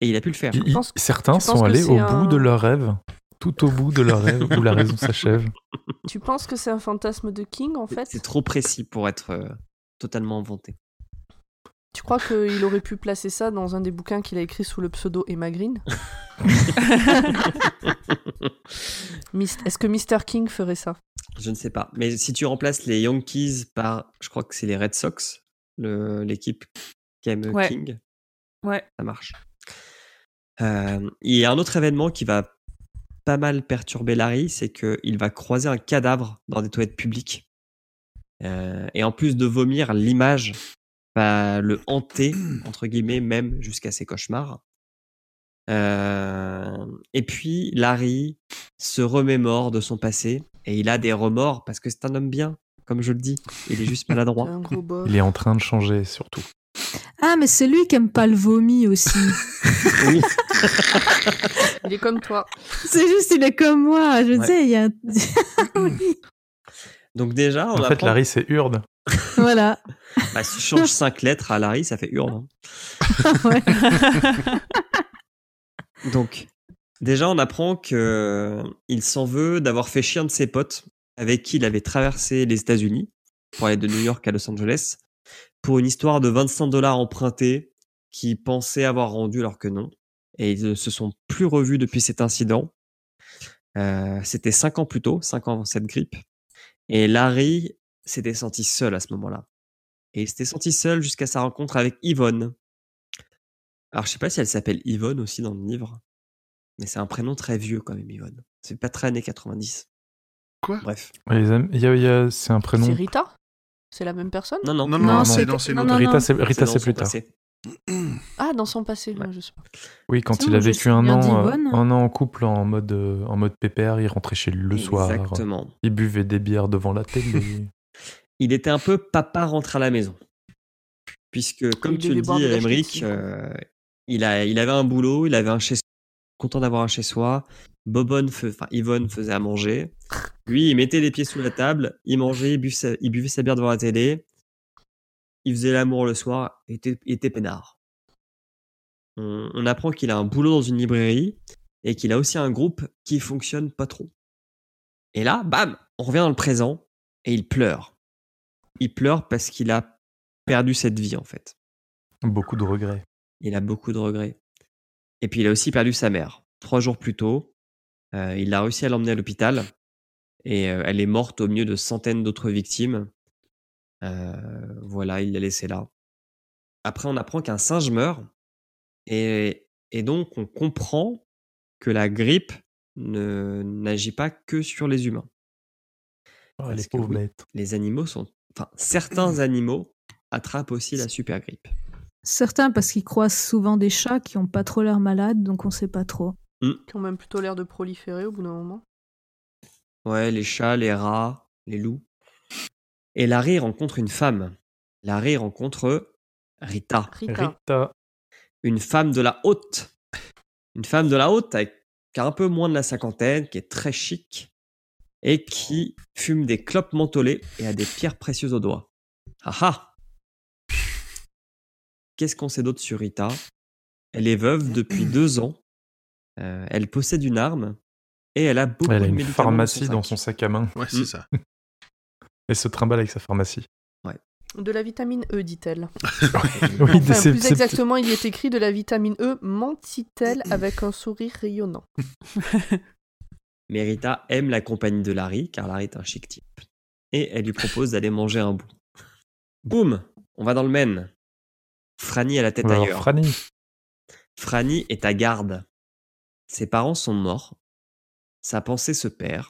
Et il a pu le faire. Il- il- penses- certains sont allés au un- bout de leur rêve, tout au bout de leur rêve, où la raison s'achève. Tu penses que c'est un fantasme de King, en fait? C'est trop précis pour être euh, totalement inventé. Tu crois qu'il aurait pu placer ça dans un des bouquins qu'il a écrit sous le pseudo Emma Green? Est-ce que Mr. King ferait ça? Je ne sais pas. Mais si tu remplaces les Yankees par, je crois que c'est les Red Sox, le- l'équipe qui aime Ouais. King, Ouais. ça marche. Euh, il y a un autre événement qui va pas mal perturber Larry, c'est qu'il va croiser un cadavre dans des toilettes publiques. Euh, et en plus de vomir, l'image va le hanter, entre guillemets, même jusqu'à ses cauchemars. Euh, et puis, Larry se remémore de son passé et il a des remords parce que c'est un homme bien, comme je le dis. Il est juste maladroit. Il est en train de changer, surtout. Ah, mais c'est lui qui aime pas le vomi aussi. Oui. Il est comme toi. c'est juste, il est comme moi. Je Ouais. sais, il y a. oui. Donc déjà, on En fait, Larry, c'est Urde. Voilà. bah, si tu changes cinq lettres à Larry, ça fait hurle. hein. Ouais. Donc, déjà, on apprend que euh, il s'en veut d'avoir fait chier un de ses potes avec qui il avait traversé les États-Unis pour aller de New York à Los Angeles pour une histoire de 25 dollars empruntés qu'il pensait avoir rendu alors que non. Et ils ne se sont plus revus depuis cet incident. Euh, C'était cinq ans plus tôt, cinq ans avant cette grippe. Et Larry s'était senti seul à ce moment-là. et il s'était senti seul jusqu'à sa rencontre avec Yvonne. Alors, je sais pas si elle s'appelle Yvonne aussi dans le livre, mais c'est un prénom très vieux quand même, Yvonne. C'est pas très années 90. Quoi? Bref. Les am- il y a- il y a- C'est un prénom. C'est Rita? C'est la même personne? Non, non. Non, non, Non, non, c'est- c'est non, c'est une non, autre. non, Rita, c'est plus tard. Ah, dans son passé, Ouais. je sais pas. Oui, quand il a vécu un an, euh, d'Yvonne. un an en couple en mode, euh, en mode pépère, il rentrait chez lui le soir. Exactement. Il buvait des bières devant la télé. Il était un peu papa rentre à la maison. Puisque, comme Il tu le dis, Emmerich, euh, il, a, il avait un boulot, il avait un chez content d'avoir un chez soi. Bobonne, enfin Yvonne faisait à manger. Lui, il mettait les pieds sous la table, il mangeait, il buvait sa, il buvait sa bière devant la télé. Il faisait l'amour le soir, il était, peinard. On, on apprend qu'il a un boulot dans une librairie et qu'il a aussi un groupe qui fonctionne pas trop. Et là, bam, on revient dans le présent et il pleure. Il pleure parce qu'il a perdu cette vie en fait. Beaucoup de regrets. Il a beaucoup de regrets. Et puis il a aussi perdu sa mère. Trois jours plus tôt, euh, il a réussi à l'emmener à l'hôpital et euh, elle est morte au milieu de centaines d'autres victimes. Euh, voilà, il l'a laissée là. Après, on apprend qu'un singe meurt et, et donc on comprend que la grippe ne n'agit pas que sur les humains. Oh, Parce les que oui. Les animaux sont, enfin certains animaux attrapent aussi la super grippe. Certains parce qu'ils croisent souvent des chats qui ont pas trop l'air malades, donc on sait pas trop. Qui ont même plutôt l'air de proliférer au bout d'un moment. Ouais, les chats, les rats, les loups. Et Larry rencontre une femme. Larry rencontre Rita, Rita. Rita. une femme de la haute. Une femme de la haute avec qui a un peu moins de la cinquantaine, qui est très chic et qui fume des clopes mentholées et a des pierres précieuses aux doigts. Ah ah Qu'est-ce qu'on sait d'autre sur Rita? Elle est veuve depuis deux ans. Euh, elle possède une arme et elle a beaucoup Elle a de une médicaments pharmacie dans son sac à main. Ouais, c'est Mm. ça. Elle se trimballe avec sa pharmacie. De la vitamine E, dit-elle. Oui, Enfin, c'est- plus exactement, il y est écrit de la vitamine E, mentit-elle avec un sourire rayonnant. Mais Rita aime la compagnie de Larry, car Larry est un chic type. Et elle lui propose d'aller manger un bout. Boum On va dans le Maine. Franny a la tête ailleurs. Franny. Franny est à garde. Ses parents sont morts. Sa pensée se perd.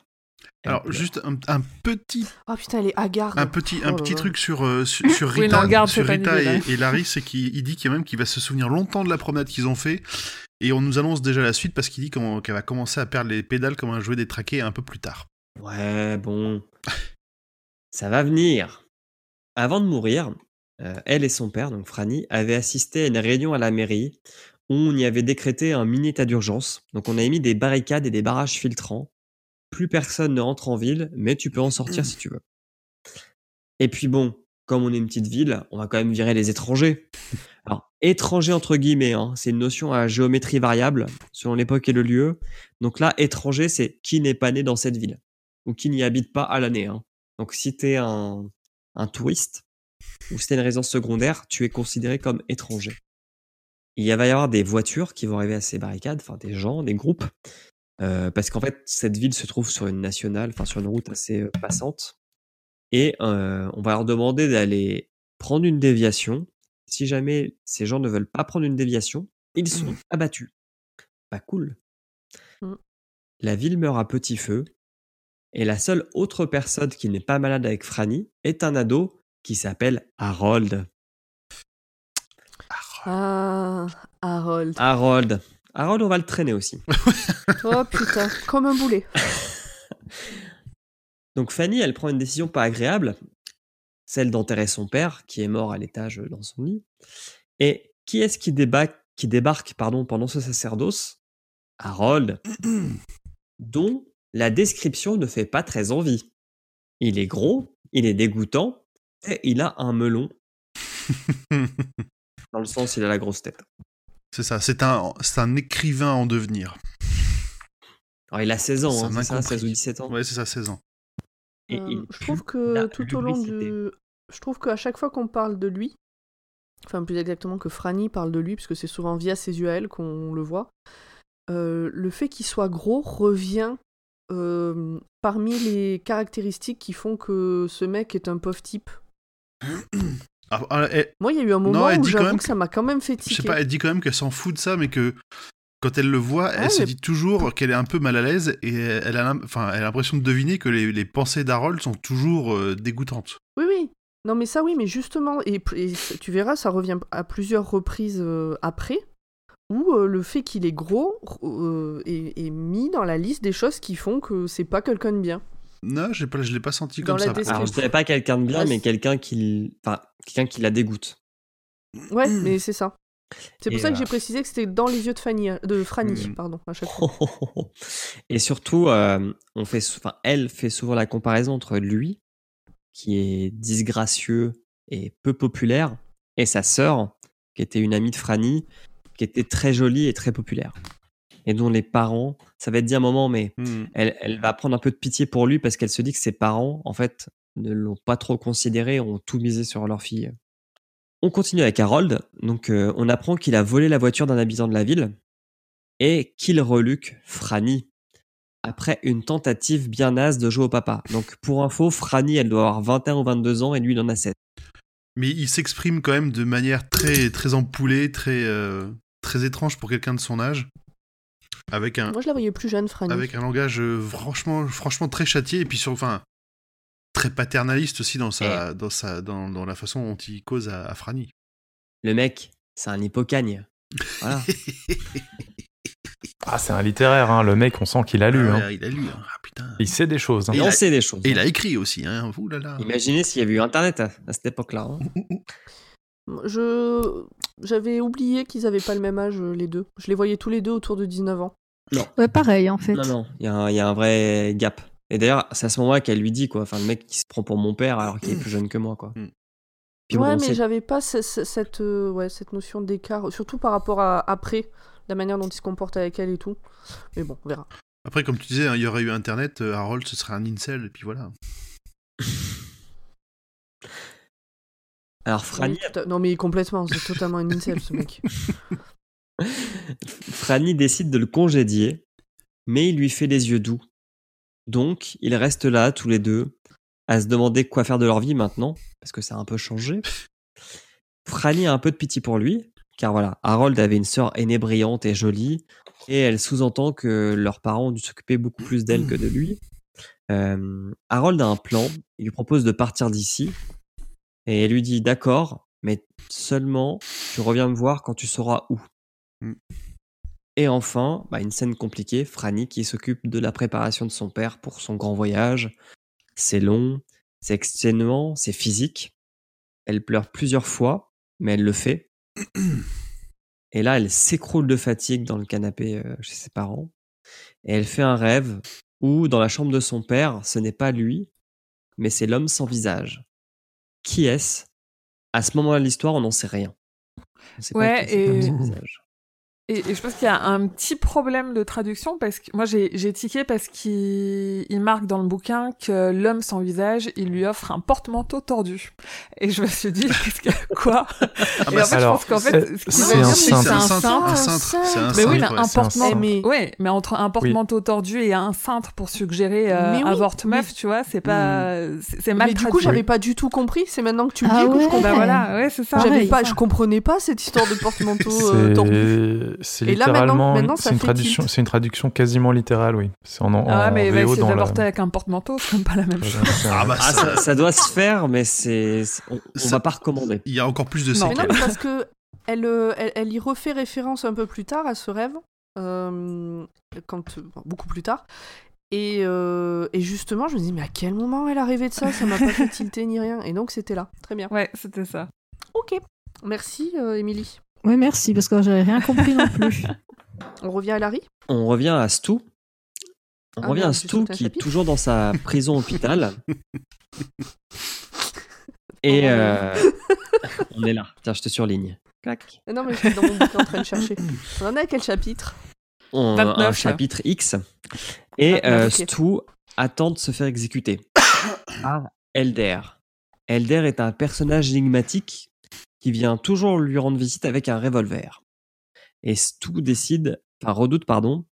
Alors, pleure. juste un, un petit, Oh putain, elle est hagarde. un petit, Oh un petit truc sur, euh, sur, sur Oui, Rita, non, sur Rita et, et Larry, c'est qu'il il dit qu'il même qu'il va se souvenir longtemps de la promenade qu'ils ont fait. Et on nous annonce déjà la suite parce qu'il dit qu'on- qu'elle va commencer à perdre les pédales comme un jouet détraqué un peu plus tard. Ouais, bon. Ça va venir. Avant de mourir, euh, elle et son père, donc Franny, avaient assisté à une réunion à la mairie où on y avait décrété un mini état d'urgence. Donc on a mis des barricades et des barrages filtrants. Plus personne ne rentre en ville, mais tu peux en sortir si tu veux. Et puis bon, comme on est une petite ville, on va quand même virer les étrangers. Alors, étranger entre guillemets, hein, c'est une notion à géométrie variable selon l'époque et le lieu. Donc là, étranger, c'est qui n'est pas né dans cette ville ou qui n'y habite pas à l'année. hein. Donc si tu es un, un touriste ou si tu une résidence secondaire, tu es considéré comme étranger. Il va y avoir des voitures qui vont arriver à ces barricades, enfin des gens, des groupes, euh, parce qu'en fait cette ville se trouve sur une nationale, enfin sur une route assez euh, passante, et euh, on va leur demander d'aller prendre une déviation. Si jamais ces gens ne veulent pas prendre une déviation, ils sont abattus. Pas cool. Mm. La ville meurt à petit feu, et la seule autre personne qui n'est pas malade avec Franny est un ado qui s'appelle Harold. Ah, Harold. Harold. Harold, on va le traîner aussi. Oh putain, comme un boulet. Donc Fanny, elle prend une décision pas agréable, celle d'enterrer son père, qui est mort à l'étage dans son lit. Et qui est-ce qui débarque, qui débarque pardon, pendant ce sacerdoce? Harold, dont la description ne fait pas très envie. Il est gros, il est dégoûtant, et il a un melon. Dans le sens, il a la grosse tête. C'est ça, c'est un, c'est un écrivain en devenir. Alors, il a 16 ans, C'est hein, ça, incompris. 16 ou 17 ans. Ouais, c'est ça, 16 ans. Et Euh, je trouve que tout au long du. Je trouve qu'à chaque fois qu'on parle de lui, enfin plus exactement que Franny parle de lui, puisque c'est souvent via ses yeux à elle qu'on le voit, euh, le fait qu'il soit gros revient euh, parmi les caractéristiques qui font que ce mec est un pauvre type. Ah, ah, elle- Moi, il y a eu un moment elle où j'avoue que ça m'a quand même fait je sais tiquer. pas, elle dit quand même qu'elle s'en fout de ça, mais que quand elle le voit, Ah, elle se dit toujours qu'elle est un peu mal à l'aise et elle a, l'im- enfin, elle a l'impression de deviner que les, les pensées d'Harold sont toujours euh, dégoûtantes. Oui, oui. Non, mais ça, oui, mais justement, et, et tu verras, ça revient à plusieurs reprises euh, après, où euh, le fait qu'il est gros est, est mis dans la liste des choses qui font que c'est pas quelqu'un de bien. Non, j'ai pas, je l'ai pas senti Dans comme ça. Alors, je dirais pas quelqu'un de bien, mais quelqu'un qui, enfin, quelqu'un qui la dégoûte. Ouais, mais c'est ça. C'est pour Et, ça que euh, j'ai précisé que c'était dans les yeux de Fanny, euh, de Franny, Mm. pardon, à chaque fois. Et surtout, euh, on fait, enfin, elle fait souvent la comparaison entre lui, qui est disgracieux et peu populaire, et sa sœur, qui était une amie de Franny, qui était très jolie et très populaire. Et dont les parents, ça va être dit un moment, mais Hmm. elle, elle va prendre un peu de pitié pour lui parce qu'elle se dit que ses parents, en fait, ne l'ont pas trop considéré, ont tout misé sur leur fille. On continue avec Harold. Donc, euh, on apprend qu'il a volé la voiture d'un habitant de la ville et qu'il reluque Franny après une tentative bien naze de jouer au papa. Donc, pour info, Franny, elle doit avoir 21 ou 22 ans et lui, il en a 7. Mais il s'exprime quand même de manière très, très empoulée, très, euh, très étrange pour quelqu'un de son âge. Avec un, Moi, je la voyais plus jeune, Franny. avec un langage euh, franchement, franchement très châtié et puis sur, enfin, très paternaliste aussi dans, sa, dans, sa, dans, dans la façon dont il cause à, à Franny. Le mec, c'est un hippocagne. Voilà. Ah, c'est un littéraire, hein. le mec, on sent qu'il a lu. Ah hein. Il a lu, hein. ah putain. Il sait des choses. hein. Et il on a- sait des choses. Et il a écrit aussi, hein. Ouh là là. Imaginez s'il y avait eu Internet à, à cette époque-là. Je j'avais oublié qu'ils avaient pas le même âge euh, les deux. Je les voyais tous les deux autour de 19 ans. Ouais, pareil, en fait. Non, non, il y, a un- il y a un vrai gap. Et d'ailleurs, c'est à ce moment-là qu'elle lui dit, quoi. Enfin, le mec qui se prend pour mon père alors qu'il est plus jeune que moi, quoi. Mm. Puis ouais, mais j'avais pas cette euh, ouais, cette notion d'écart, surtout par rapport à après la manière dont il se comporte avec elle et tout. Mais bon, on verra. Après, comme tu disais, hein, il y aurait eu Internet, euh, Harold, ce serait un incel, et puis voilà. Alors, Franny, Oui, tout à- Non mais complètement, c'est totalement un incel ce mec. Franny décide de le congédier, mais il lui fait les yeux doux. Donc, ils restent là, tous les deux, à se demander quoi faire de leur vie maintenant, parce que ça a un peu changé. Franny a un peu de pitié pour lui, car voilà, Harold avait une sœur aînée brillante et jolie, et elle sous-entend que leurs parents ont dû s'occuper beaucoup plus d'elle que de lui. Euh, Harold a un plan, il lui propose de partir d'ici, et elle lui dit d'accord, mais seulement tu reviens me voir quand tu sauras où. Mm. Et enfin, bah, une scène compliquée, Franny qui s'occupe de la préparation de son père pour son grand voyage. C'est long, c'est exténuant, c'est physique. Elle pleure plusieurs fois, mais elle le fait. Et là, elle s'écroule de fatigue dans le canapé euh, chez ses parents. Et elle fait un rêve où, dans la chambre de son père, ce n'est pas lui, mais c'est l'homme sans visage. Qui est-ce? À ce moment-là de l'histoire, on n'en sait rien. On sait Ouais, pas qui et-. Et, et je pense qu'il y a un petit problème de traduction parce que moi j'ai j'ai tiqué parce qu'il il marque dans le bouquin que l'homme sans visage il lui offre un porte-manteau tordu et je me suis dit qu'est-ce que quoi? Ah et bah, en fait alors, je pense qu'en fait ce qu'il c'est veut un dire c'est que cintre. c'est un cintre, cintre un cintre, c'est un mais oui, mais un c'est un porte-manteau. mais- Ouais, mais entre un porte-manteau tordu et un cintre pour suggérer euh, oui, avorte meuf, tu vois, c'est pas, c'est c'est mal mais du coup, traduit. j'avais pas du tout compris. C'est maintenant que tu le Ah dis que je comprends. Bah voilà, ouais, c'est ça. J'avais pas, je comprenais pas cette histoire de porte-manteau euh, tordu. C'est maintenant- littéralement maintenant, c'est une traduction, c'est une traduction quasiment littérale, oui. C'est en, en Ah, mais bah, VO c'est dans le. d'avorter avec un porte-manteau, c'est comme pas la même chose. Ah bah, Ah, ça- doit se faire, mais c'est, on, on Ça- va pas recommander. il y a encore plus de Non. Mais non, mais parce que elle, euh, elle, elle y refait référence un peu plus tard à ce rêve, euh, quand, bon, beaucoup plus tard. Et, euh, et justement, je me dis, mais à quel moment elle a rêvé de ça? Ça m'a pas fait tilter ni rien. Et donc, c'était là. Très bien. Ouais, c'était ça. Ok. Merci, euh, Émilie. Oui, merci, parce que j'avais rien compris non plus. On revient à Larry? On revient à Stu. On Ah revient à Stu qui est toujours dans sa prison hôpital. Et Oh, euh, on est là. Tiens, je te surligne. Clac. Ah Non, mais je suis dans mon bouquin en train de chercher. On en est à quel chapitre? On, 29, un là. chapitre X. Et 29, euh. Stu attend de se faire exécuter par Elder. Elder est un personnage énigmatique qui vient toujours lui rendre visite avec un revolver. Et Stu décide, enfin redoute, pardon,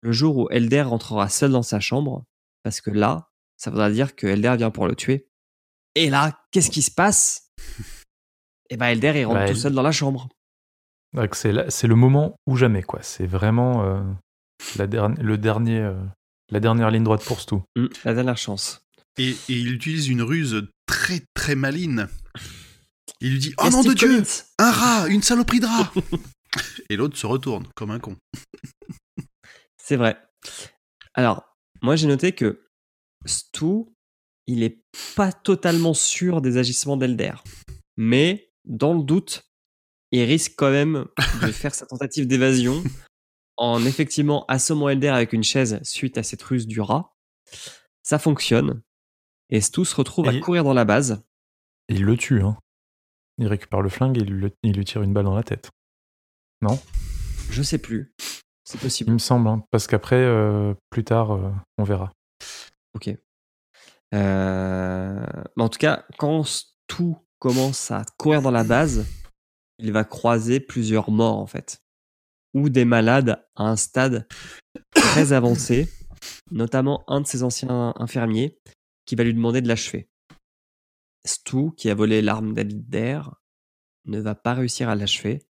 le jour où Elder rentrera seul dans sa chambre, parce que là, ça voudra dire que Elder vient pour le tuer. Et là, qu'est-ce qui se passe? Et ben Elder il rentre Ouais, tout seul dans la chambre. Donc c'est le moment ou jamais, quoi. C'est vraiment euh, la, dernière le dernier, euh, la dernière ligne droite pour Stu. Hmm, la dernière chance. Et, et il utilise une ruse très très maligne. Il lui dit Oh nom de Dieu Collins. Un rat Une saloperie de rat Et l'autre se retourne comme un con. C'est vrai. Alors, moi j'ai noté que Stu, il est pas totalement sûr des agissements d'Elder. Mais, dans le doute, il risque quand même de faire sa tentative d'évasion en effectivement assommant Elder avec une chaise suite à cette ruse du rat. Ça fonctionne. Et Stu se retrouve à courir dans la base. Et il le tue, hein. Il récupère le flingue et il, il lui tire une balle dans la tête. Je sais plus. C'est Il possible. me semble, hein, parce qu'après, euh, plus tard, euh, on verra. Ok. Euh, mais en tout cas, quand tout commence à courir dans la base, il va croiser plusieurs morts en fait, ou des malades à un stade très avancé, notamment un de ses anciens infirmiers qui va lui demander de l'achever. Stu, qui a volé l'arme d'Elder, ne va pas réussir à l'achever.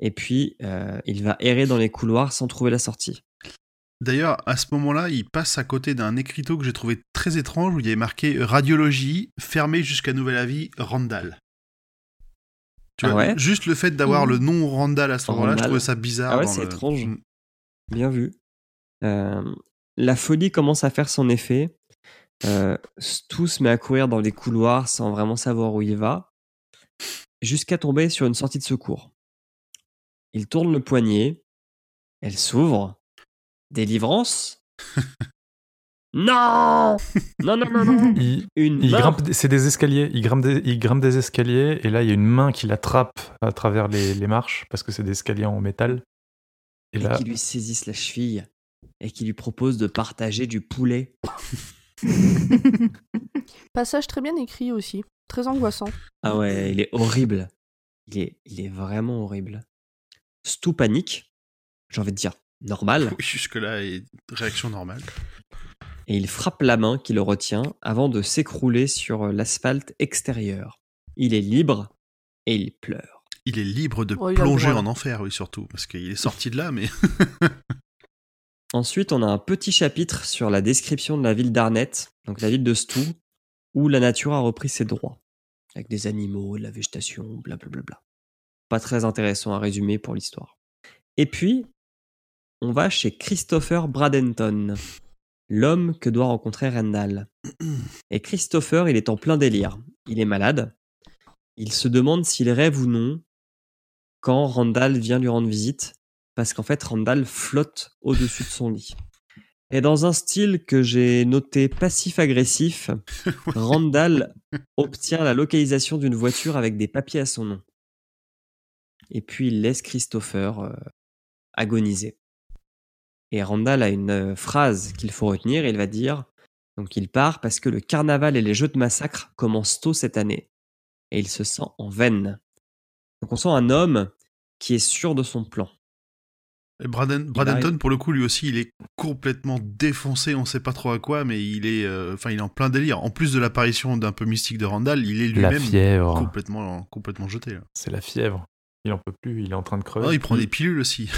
Et puis, euh, il va errer dans les couloirs sans trouver la sortie. D'ailleurs, à ce moment-là, il passe à côté d'un écriteau que j'ai trouvé très étrange où il y avait marqué Radiologie, fermé jusqu'à nouvel avis, Randall. Tu Ah vois, ouais? juste le fait d'avoir le nom Randall à ce moment-là, je trouvais ça bizarre. Ah ouais, c'est le- étrange. Bien vu. Euh, la folie commence à faire son effet. Euh, Stu se met à courir dans les couloirs sans vraiment savoir où il va, jusqu'à tomber sur une sortie de secours. Il tourne le poignet, elle s'ouvre. Délivrance Non Non, non, non, non Il, Une il main grimpe, des- c'est des escaliers. Il grimpe des, il grimpe des escaliers et là, il y a une main qui l'attrape à travers les, les marches parce que c'est des escaliers en métal. Et et là, qui lui saisisse la cheville et qui lui propose de partager du poulet. Passage très bien écrit aussi. Très angoissant. Ah ouais, il est horrible. Il est, il est vraiment horrible. Stu panique, j'ai envie de dire normal, Oui, jusque-là, et réaction normale. et il frappe la main qui le retient avant de s'écrouler sur l'asphalte extérieur. Il est libre et il pleure. Il est libre de Oh, plonger en enfer, oui, surtout, parce qu'il est sorti de là, mais Ensuite, on a un petit chapitre sur la description de la ville d'Arnett, donc la ville de Stu, où la nature a repris ses droits, avec des animaux, de la végétation, blablabla. Pas très intéressant à résumer pour l'histoire. Et puis, on va chez Christopher Bradenton, l'homme que doit rencontrer Randall. Et Christopher, il est en plein délire. Il est malade. Il se demande s'il rêve ou non quand Randall vient lui rendre visite, parce qu'en fait, Randall flotte au-dessus de son lit. Et dans un style que j'ai noté passif-agressif, Randall obtient la localisation d'une voiture avec des papiers à son nom. Et puis il laisse Christopher euh, agoniser. Et Randall a une euh, phrase qu'il faut retenir, il va dire donc il part parce que le carnaval et les jeux de massacre commencent tôt cette année. Et il se sent en veine. Donc on sent un homme qui est sûr de son plan. Et Braden, Bradenton, pour le coup, lui aussi, il est complètement défoncé, on sait pas trop à quoi, mais il est, euh, enfin, il est en plein délire. En plus de l'apparition d'un peu mystique de Randall, il est la lui-même fièvre. complètement, complètement jeté. C'est la fièvre. Il en peut plus, il est en train de crever. Oh, il prend des pilules aussi.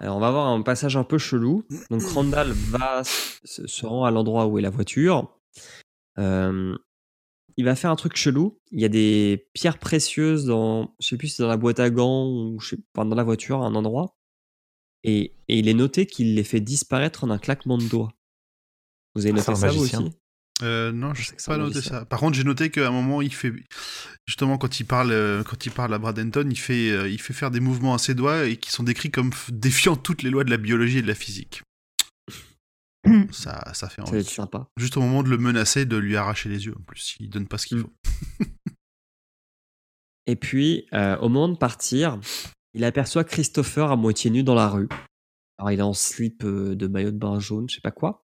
Alors on va avoir un passage un peu chelou. Donc Randall va se, se rend à l'endroit où est la voiture. Euh, il va faire un truc chelou. Il y a des pierres précieuses dans, je sais plus si c'est dans la boîte à gants ou je sais, enfin, dans la voiture, à un endroit. Et, et il est noté qu'il les fait disparaître en un claquement de doigts. Vous avez Ah, noté un ça vous magicien. aussi? Euh, non, Je sais pas noté ça. Par contre, j'ai noté qu'à un moment, il fait justement quand il parle, euh, quand il parle à Bradenton, il fait, euh, il fait faire des mouvements à ses doigts et qui sont décrits comme défiant toutes les lois de la biologie et de la physique. Ça, ça fait Ça va envie. être sympa. Juste au moment de le menacer, de lui arracher les yeux. En plus, il donne pas ce qu'il Mm. faut. Et puis, euh, au moment de partir, il aperçoit Christopher à moitié nu dans la rue. Alors, il est en slip euh, de maillot de bain jaune, je sais pas quoi.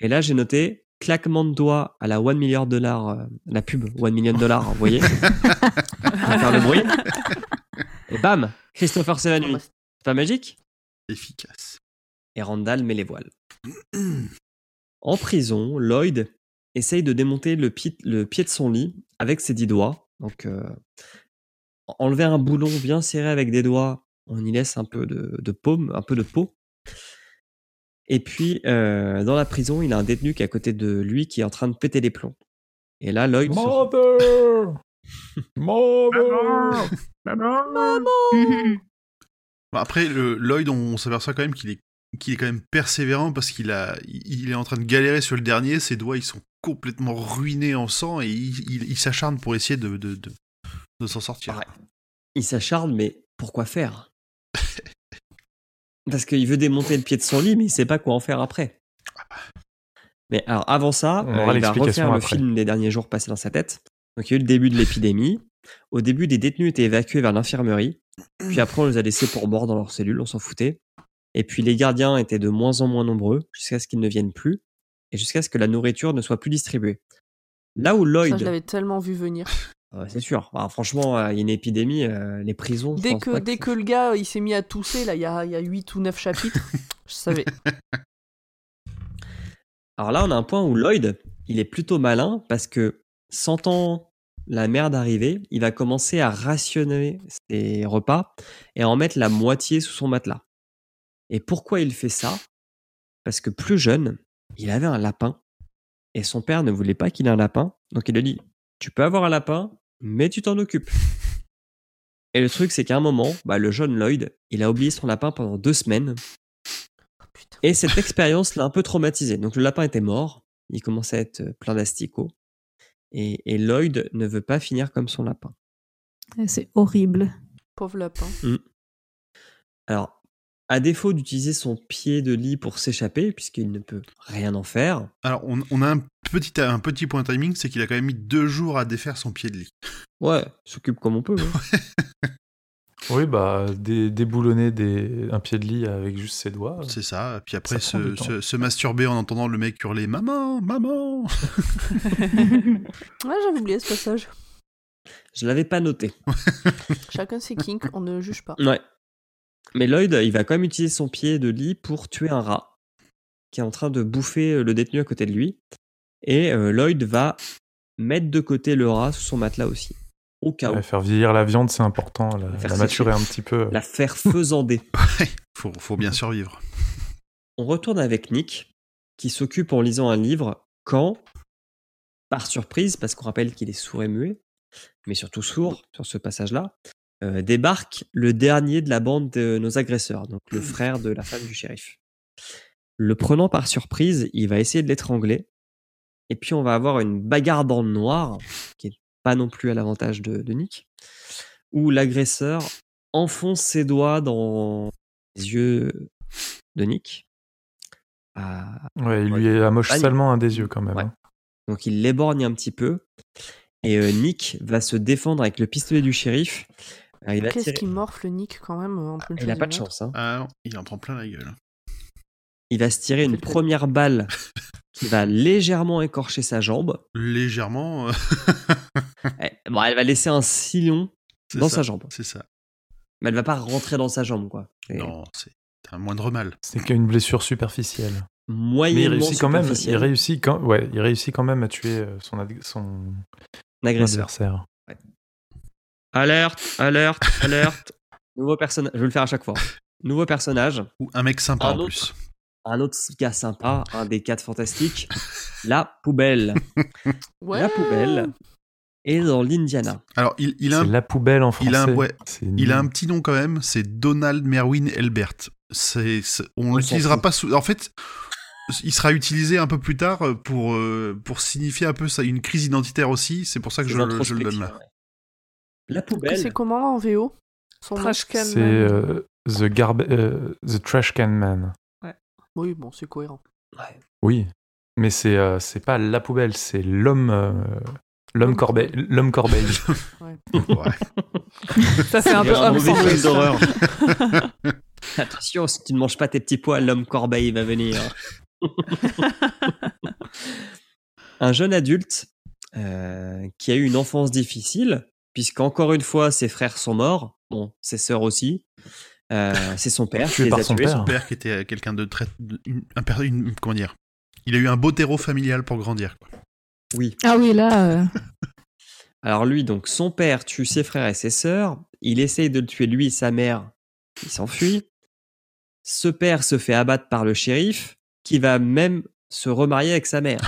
Et là, j'ai noté claquement de doigts à la 1 milliard dollars, euh, la pub 1 million dollars, vous voyez On va faire le bruit. Et bam Christopher s'évanouit. C'est pas magique? Efficace. Et Randall met les voiles. En prison, Lloyd essaye de démonter le, pi- le pied de son lit avec ses dix doigts. Donc, euh, enlever un boulon bien serré avec des doigts, on y laisse un peu de, de paume, un peu de peau. Et puis, euh, dans la prison, il a un détenu qui est à côté de lui qui est en train de péter les plombs. Et là, Lloyd se- Mother Mother Mhm. Bon, Après, le, Lloyd, on, s'aperçoit quand même qu'il est, qu'il est quand même persévérant parce qu'il a, il, il est en train de galérer sur le dernier. Ses doigts, ils sont complètement ruinés en sang et il, il- il s'acharne pour essayer de, de, de, de s'en sortir. Ouais. il s'acharne, mais pourquoi faire? Parce qu'il veut démonter le pied de son lit, mais il sait pas quoi en faire après. Mais alors, avant ça, On euh, il va refaire le film des derniers jours passés dans sa tête. Donc, il y a eu le début de l'épidémie. Au début, des détenus étaient évacués vers l'infirmerie. Puis après, on les a laissés pour morts dans leurs cellules, on s'en foutait. Et puis, les gardiens étaient de moins en moins nombreux, jusqu'à ce qu'ils ne viennent plus, et jusqu'à ce que la nourriture ne soit plus distribuée. Là où Ça, Lloyd... je l'avais tellement vu venir. Ouais, c'est sûr. Alors, franchement, euh, il y a une épidémie, euh, les prisons... Dès que, dès ça- que le gars il s'est mis à tousser, là, il y a, il y a 8 ou 9 chapitres, je savais. Alors là, on a un point où Lloyd, il est plutôt malin parce que sentant la merde arriver, il va commencer à rationner ses repas et à en mettre la moitié sous son matelas. Et pourquoi il fait ça? Parce que plus jeune, il avait un lapin et son père ne voulait pas qu'il ait un lapin, donc il a dit "Tu peux avoir un lapin, mais tu t'en occupes." Et le truc, c'est qu'à un moment, bah, le jeune Lloyd, il a oublié son lapin pendant deux semaines Oh, et cette expérience l'a un peu traumatisé. Donc le lapin était mort, il commençait à être plein d'asticots. Et, et Lloyd ne veut pas finir comme son lapin. C'est horrible. Pauvre lapin. Alors, à défaut d'utiliser son pied de lit pour s'échapper, puisqu'il ne peut rien en faire, Alors, on, on a un petit, un petit point timing, c'est qu'il a quand même mis deux jours à défaire son pied de lit. ouais, s'occupe comme on peut. hein. Oui, bah, dé- déboulonner des... un pied de lit avec juste ses doigts. C'est ça. Puis après, se masturber en entendant le mec hurler Maman, maman Ouais, j'avais oublié ce passage. Je l'avais pas noté. Chacun ses kinks, on ne juge pas. Ouais. Mais Lloyd, il va quand même utiliser son pied de lit pour tuer un rat qui est en train de bouffer le détenu à côté de lui. Et euh, Lloyd va mettre de côté le rat sous son matelas aussi. Au cas où. Faire vieillir la viande, c'est important. La, Faire la maturer un petit peu. La faire faisander. faut, faut bien survivre. On retourne avec Nick, qui s'occupe en lisant un livre quand, par surprise, parce qu'on rappelle qu'il est sourd et muet, mais surtout sourd sur ce passage-là, euh, débarque le dernier de la bande de nos agresseurs, donc le frère de la femme du shérif. Le prenant par surprise, il va essayer de l'étrangler, et puis on va avoir une bagarre dans le noir, qui est pas non plus à l'avantage de, de Nick, où l'agresseur enfonce ses doigts dans les yeux de Nick. Ah, Ouais, il lui amoche Ah, salement un des yeux quand même. Ouais. hein. donc il l'éborgne un petit peu. Et euh, Nick va se défendre avec le pistolet du shérif. Va Qu'est-ce qui morfle Nick quand même entre une Il a chose pas de chance. hein. Ah non, il en prend plein la gueule. Il va se tirer une première balle qui va légèrement écorcher sa jambe. Légèrement. euh, Eh, Bon, elle va laisser un sillon dans ça, sa jambe. C'est ça. Mais elle va pas rentrer dans sa jambe, quoi. Non, c'est un moindre mal. C'est qu'une blessure superficielle. Mais il moyennement réussit quand même. Il superficielle. réussit quand. Ouais, il réussit quand même à tuer euh, son, ad- son Agresseur. adversaire. Alerte, alerte, alerte. Nouveau personnage. Je vais le faire à chaque fois. Nouveau personnage. Ou un mec sympa Un en autre. plus. Un autre gars sympa, un des quatre fantastiques. La poubelle. Ouais. La poubelle est dans l'Indiana. Alors, il, il, a, C'est un, la poubelle en français. il a un- ouais, C'est il a nul. un petit nom quand même, c'est Donald Merwin Elbert. C'est, on On l'utilisera pas sous. En fait, il sera utilisé un peu plus tard pour, euh, pour signifier un peu ça, une crise identitaire aussi. C'est pour ça que je, le- je le donne là. ouais. La Que C'est poubelle. comment en VO Son Trash can C'est euh, the, garb euh, the Trash Can Man. Oui, bon, c'est cohérent. Ouais. Oui. Mais c'est euh, c'est pas la poubelle, c'est l'homme. euh, L'homme corbeille. L'homme corbeille. Ouais. Ça fait un C'est peu un film d'horreur. Attention, si tu ne manges pas tes petits pois, l'homme corbeille va venir. un jeune adulte euh, qui a eu une enfance difficile, puisqu'encore une fois, ses frères sont morts, bon, ses sœurs aussi. Euh, c'est son père qui les par a son tués. père. Son père qui était quelqu'un de très. une- un père- une- comment dire Il a eu un beau terreau familial pour grandir. quoi. Oui. Ah oui, là. euh, Alors lui, donc, son père tue ses frères et ses sœurs. Il essaye de le tuer lui et sa mère. Il s'enfuit. Ce père se fait abattre par le shérif, qui va même se remarier avec sa mère.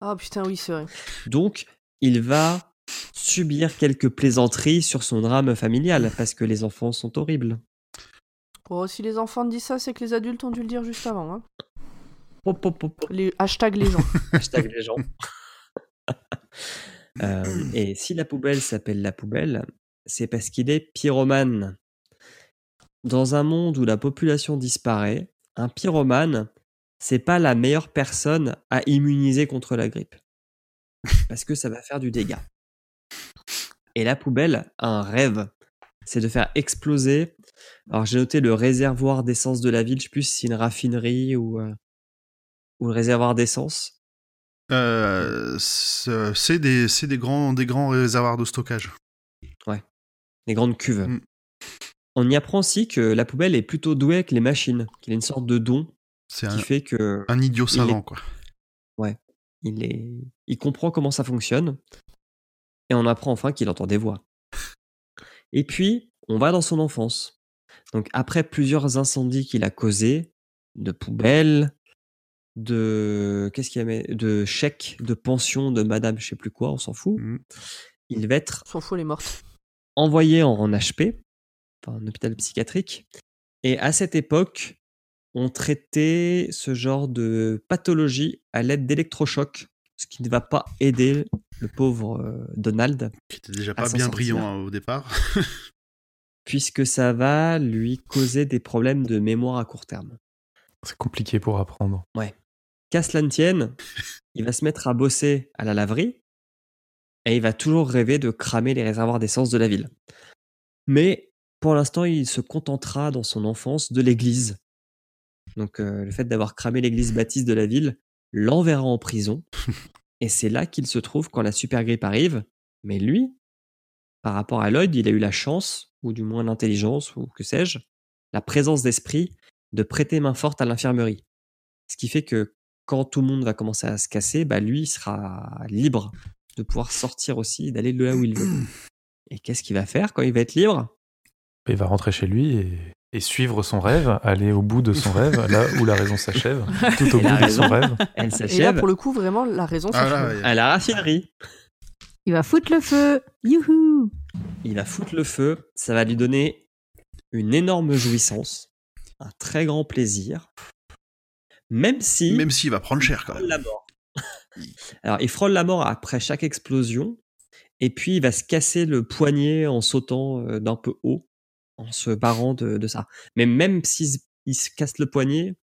Ah putain, oui, c'est vrai. Donc, il va subir quelques plaisanteries sur son drame familial, parce que les enfants sont horribles. Bon, si les enfants disent ça, c'est que les adultes ont dû le dire juste avant. Hein. Pop, pop, pop, pop. Les hashtag les gens. Hashtag les gens. Euh, et si la poubelle s'appelle la poubelle, c'est parce qu'il est pyromane. Dans un monde où la population disparaît, un pyromane, c'est pas la meilleure personne à immuniser contre la grippe. Parce que ça va faire du dégât. Et la poubelle a un rêve, c'est de faire exploser. Alors j'ai noté le réservoir d'essence de la ville, je sais plus si c'est une raffinerie ou, euh, ou le réservoir d'essence. Euh, c'est des, c'est des, grands, des grands réservoirs de stockage. les grandes cuves. Mm. On y apprend aussi que la poubelle est plutôt douée avec les machines, qu'il a une sorte de don C'est qui un, fait que un idiot savant, quoi. il, est... il comprend comment ça fonctionne. Et on apprend enfin qu'il entend des voix. Et puis, on va dans son enfance. Donc, après plusieurs incendies qu'il a causés, de poubelles, de. Qu'est-ce qu'il y avait De chèques, de pensions, de madame, je sais plus quoi, on s'en fout. Mm. Il va être S'en fout, morte. envoyé en, en HP, enfin, un hôpital psychiatrique. Et à cette époque, on traitait ce genre de pathologie à l'aide d'électrochocs, ce qui ne va pas aider le pauvre euh, Donald, Qui était déjà pas bien sortir. brillant hein, au départ. puisque ça va lui causer des problèmes de mémoire à court terme. C'est compliqué pour apprendre. Qu'à cela ne tienne, il va se mettre à bosser à la laverie et il va toujours rêver de cramer les réservoirs d'essence de la ville. Mais pour l'instant, il se contentera dans son enfance de l'église. Donc euh, le fait d'avoir cramé l'église baptiste de la ville l'enverra en prison. et c'est là qu'il se trouve quand la super grippe arrive. Mais lui, par rapport à Lloyd, il a eu la chance, ou du moins l'intelligence, ou que sais-je, la présence d'esprit de prêter main forte à l'infirmerie. Ce qui fait que quand tout le monde va commencer à se casser, bah lui il sera libre de pouvoir sortir aussi et d'aller là où il veut. Et qu'est-ce qu'il va faire quand il va être libre? Il va rentrer chez lui et, et suivre son rêve, aller au bout de son rêve, là où la raison s'achève, tout au bout de son rêve. Elle Et là, s'achève pour le coup, vraiment, la raison, Ah ouais. à la raffinerie. Il va foutre le feu. Youhou Il va foutre le feu. Ça va lui donner une énorme jouissance, un très grand plaisir. Même si Même s'il va prendre cher, quand frôle même. la mort. Alors, il frôle la mort après chaque explosion, et puis il va se casser le poignet en sautant euh, d'un peu haut, en se barrant de, de ça. Mais même s'il se- il se casse le poignet,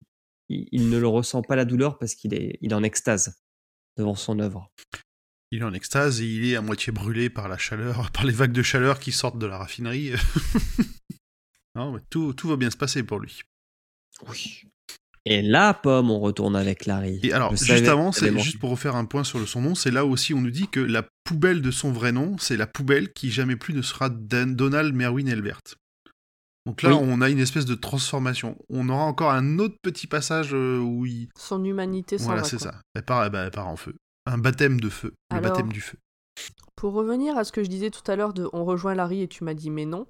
il, il ne le ressent pas la douleur parce qu'il est, il est en extase devant son œuvre. Il est en extase et il est à moitié brûlé par la chaleur, par les vagues de chaleur qui sortent de la raffinerie. non, mais tout, tout va bien se passer pour lui. Oui. Et là, Pomme, on retourne avec Larry. Et alors, Je juste savais avant, c'est juste pour refaire un point sur le, son nom, c'est là aussi on nous dit que la poubelle de son vrai nom, c'est la poubelle qui jamais plus ne sera Dan- Donald Merwin Elbert. Donc là, Oui. on a une espèce de transformation. On aura encore un autre petit passage euh, où il... Son humanité s'en Voilà, va, c'est ça. Elle part, eh ben, elle part en feu. Un baptême de feu. Le Alors- baptême du feu. Pour revenir à ce que je disais tout à l'heure de On rejoint Larry et tu m'as dit mais non,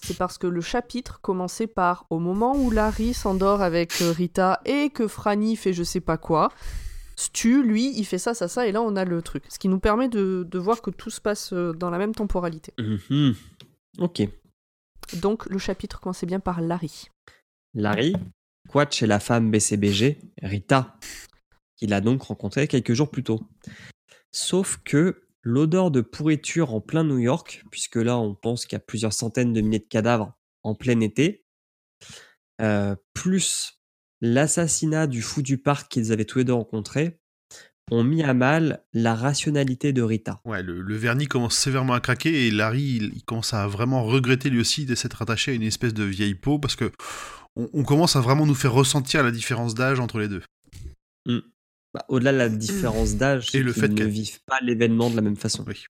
c'est parce que le chapitre commençait par au moment où Larry s'endort avec euh, Rita et que Franny fait je sais pas quoi, Stu, lui, il fait ça, ça, ça, et là on a le truc. Ce qui nous permet de, de voir que tout se passe euh, dans la même temporalité. Mhm. Ok. Donc le chapitre commençait bien par Larry. Larry, Quatch et la femme BCBG, Rita, qu'il a donc rencontré quelques jours plus tôt. Sauf que l'odeur de pourriture en plein New York, puisque là on pense qu'il y a plusieurs centaines de milliers de cadavres en plein été, euh, plus l'assassinat du fou du parc qu'ils avaient tous les deux rencontré, ont mis à mal la rationalité de Rita. Ouais, le, le vernis commence sévèrement à craquer et Larry, il, il commence à vraiment regretter lui aussi de s'être attaché à une espèce de vieille peau parce que on, on commence à vraiment nous faire ressentir la différence d'âge entre les deux. Bah, Au-delà de la différence d'âge, Et le qu'ils fait ne vivent pas l'événement de la même façon. Oui.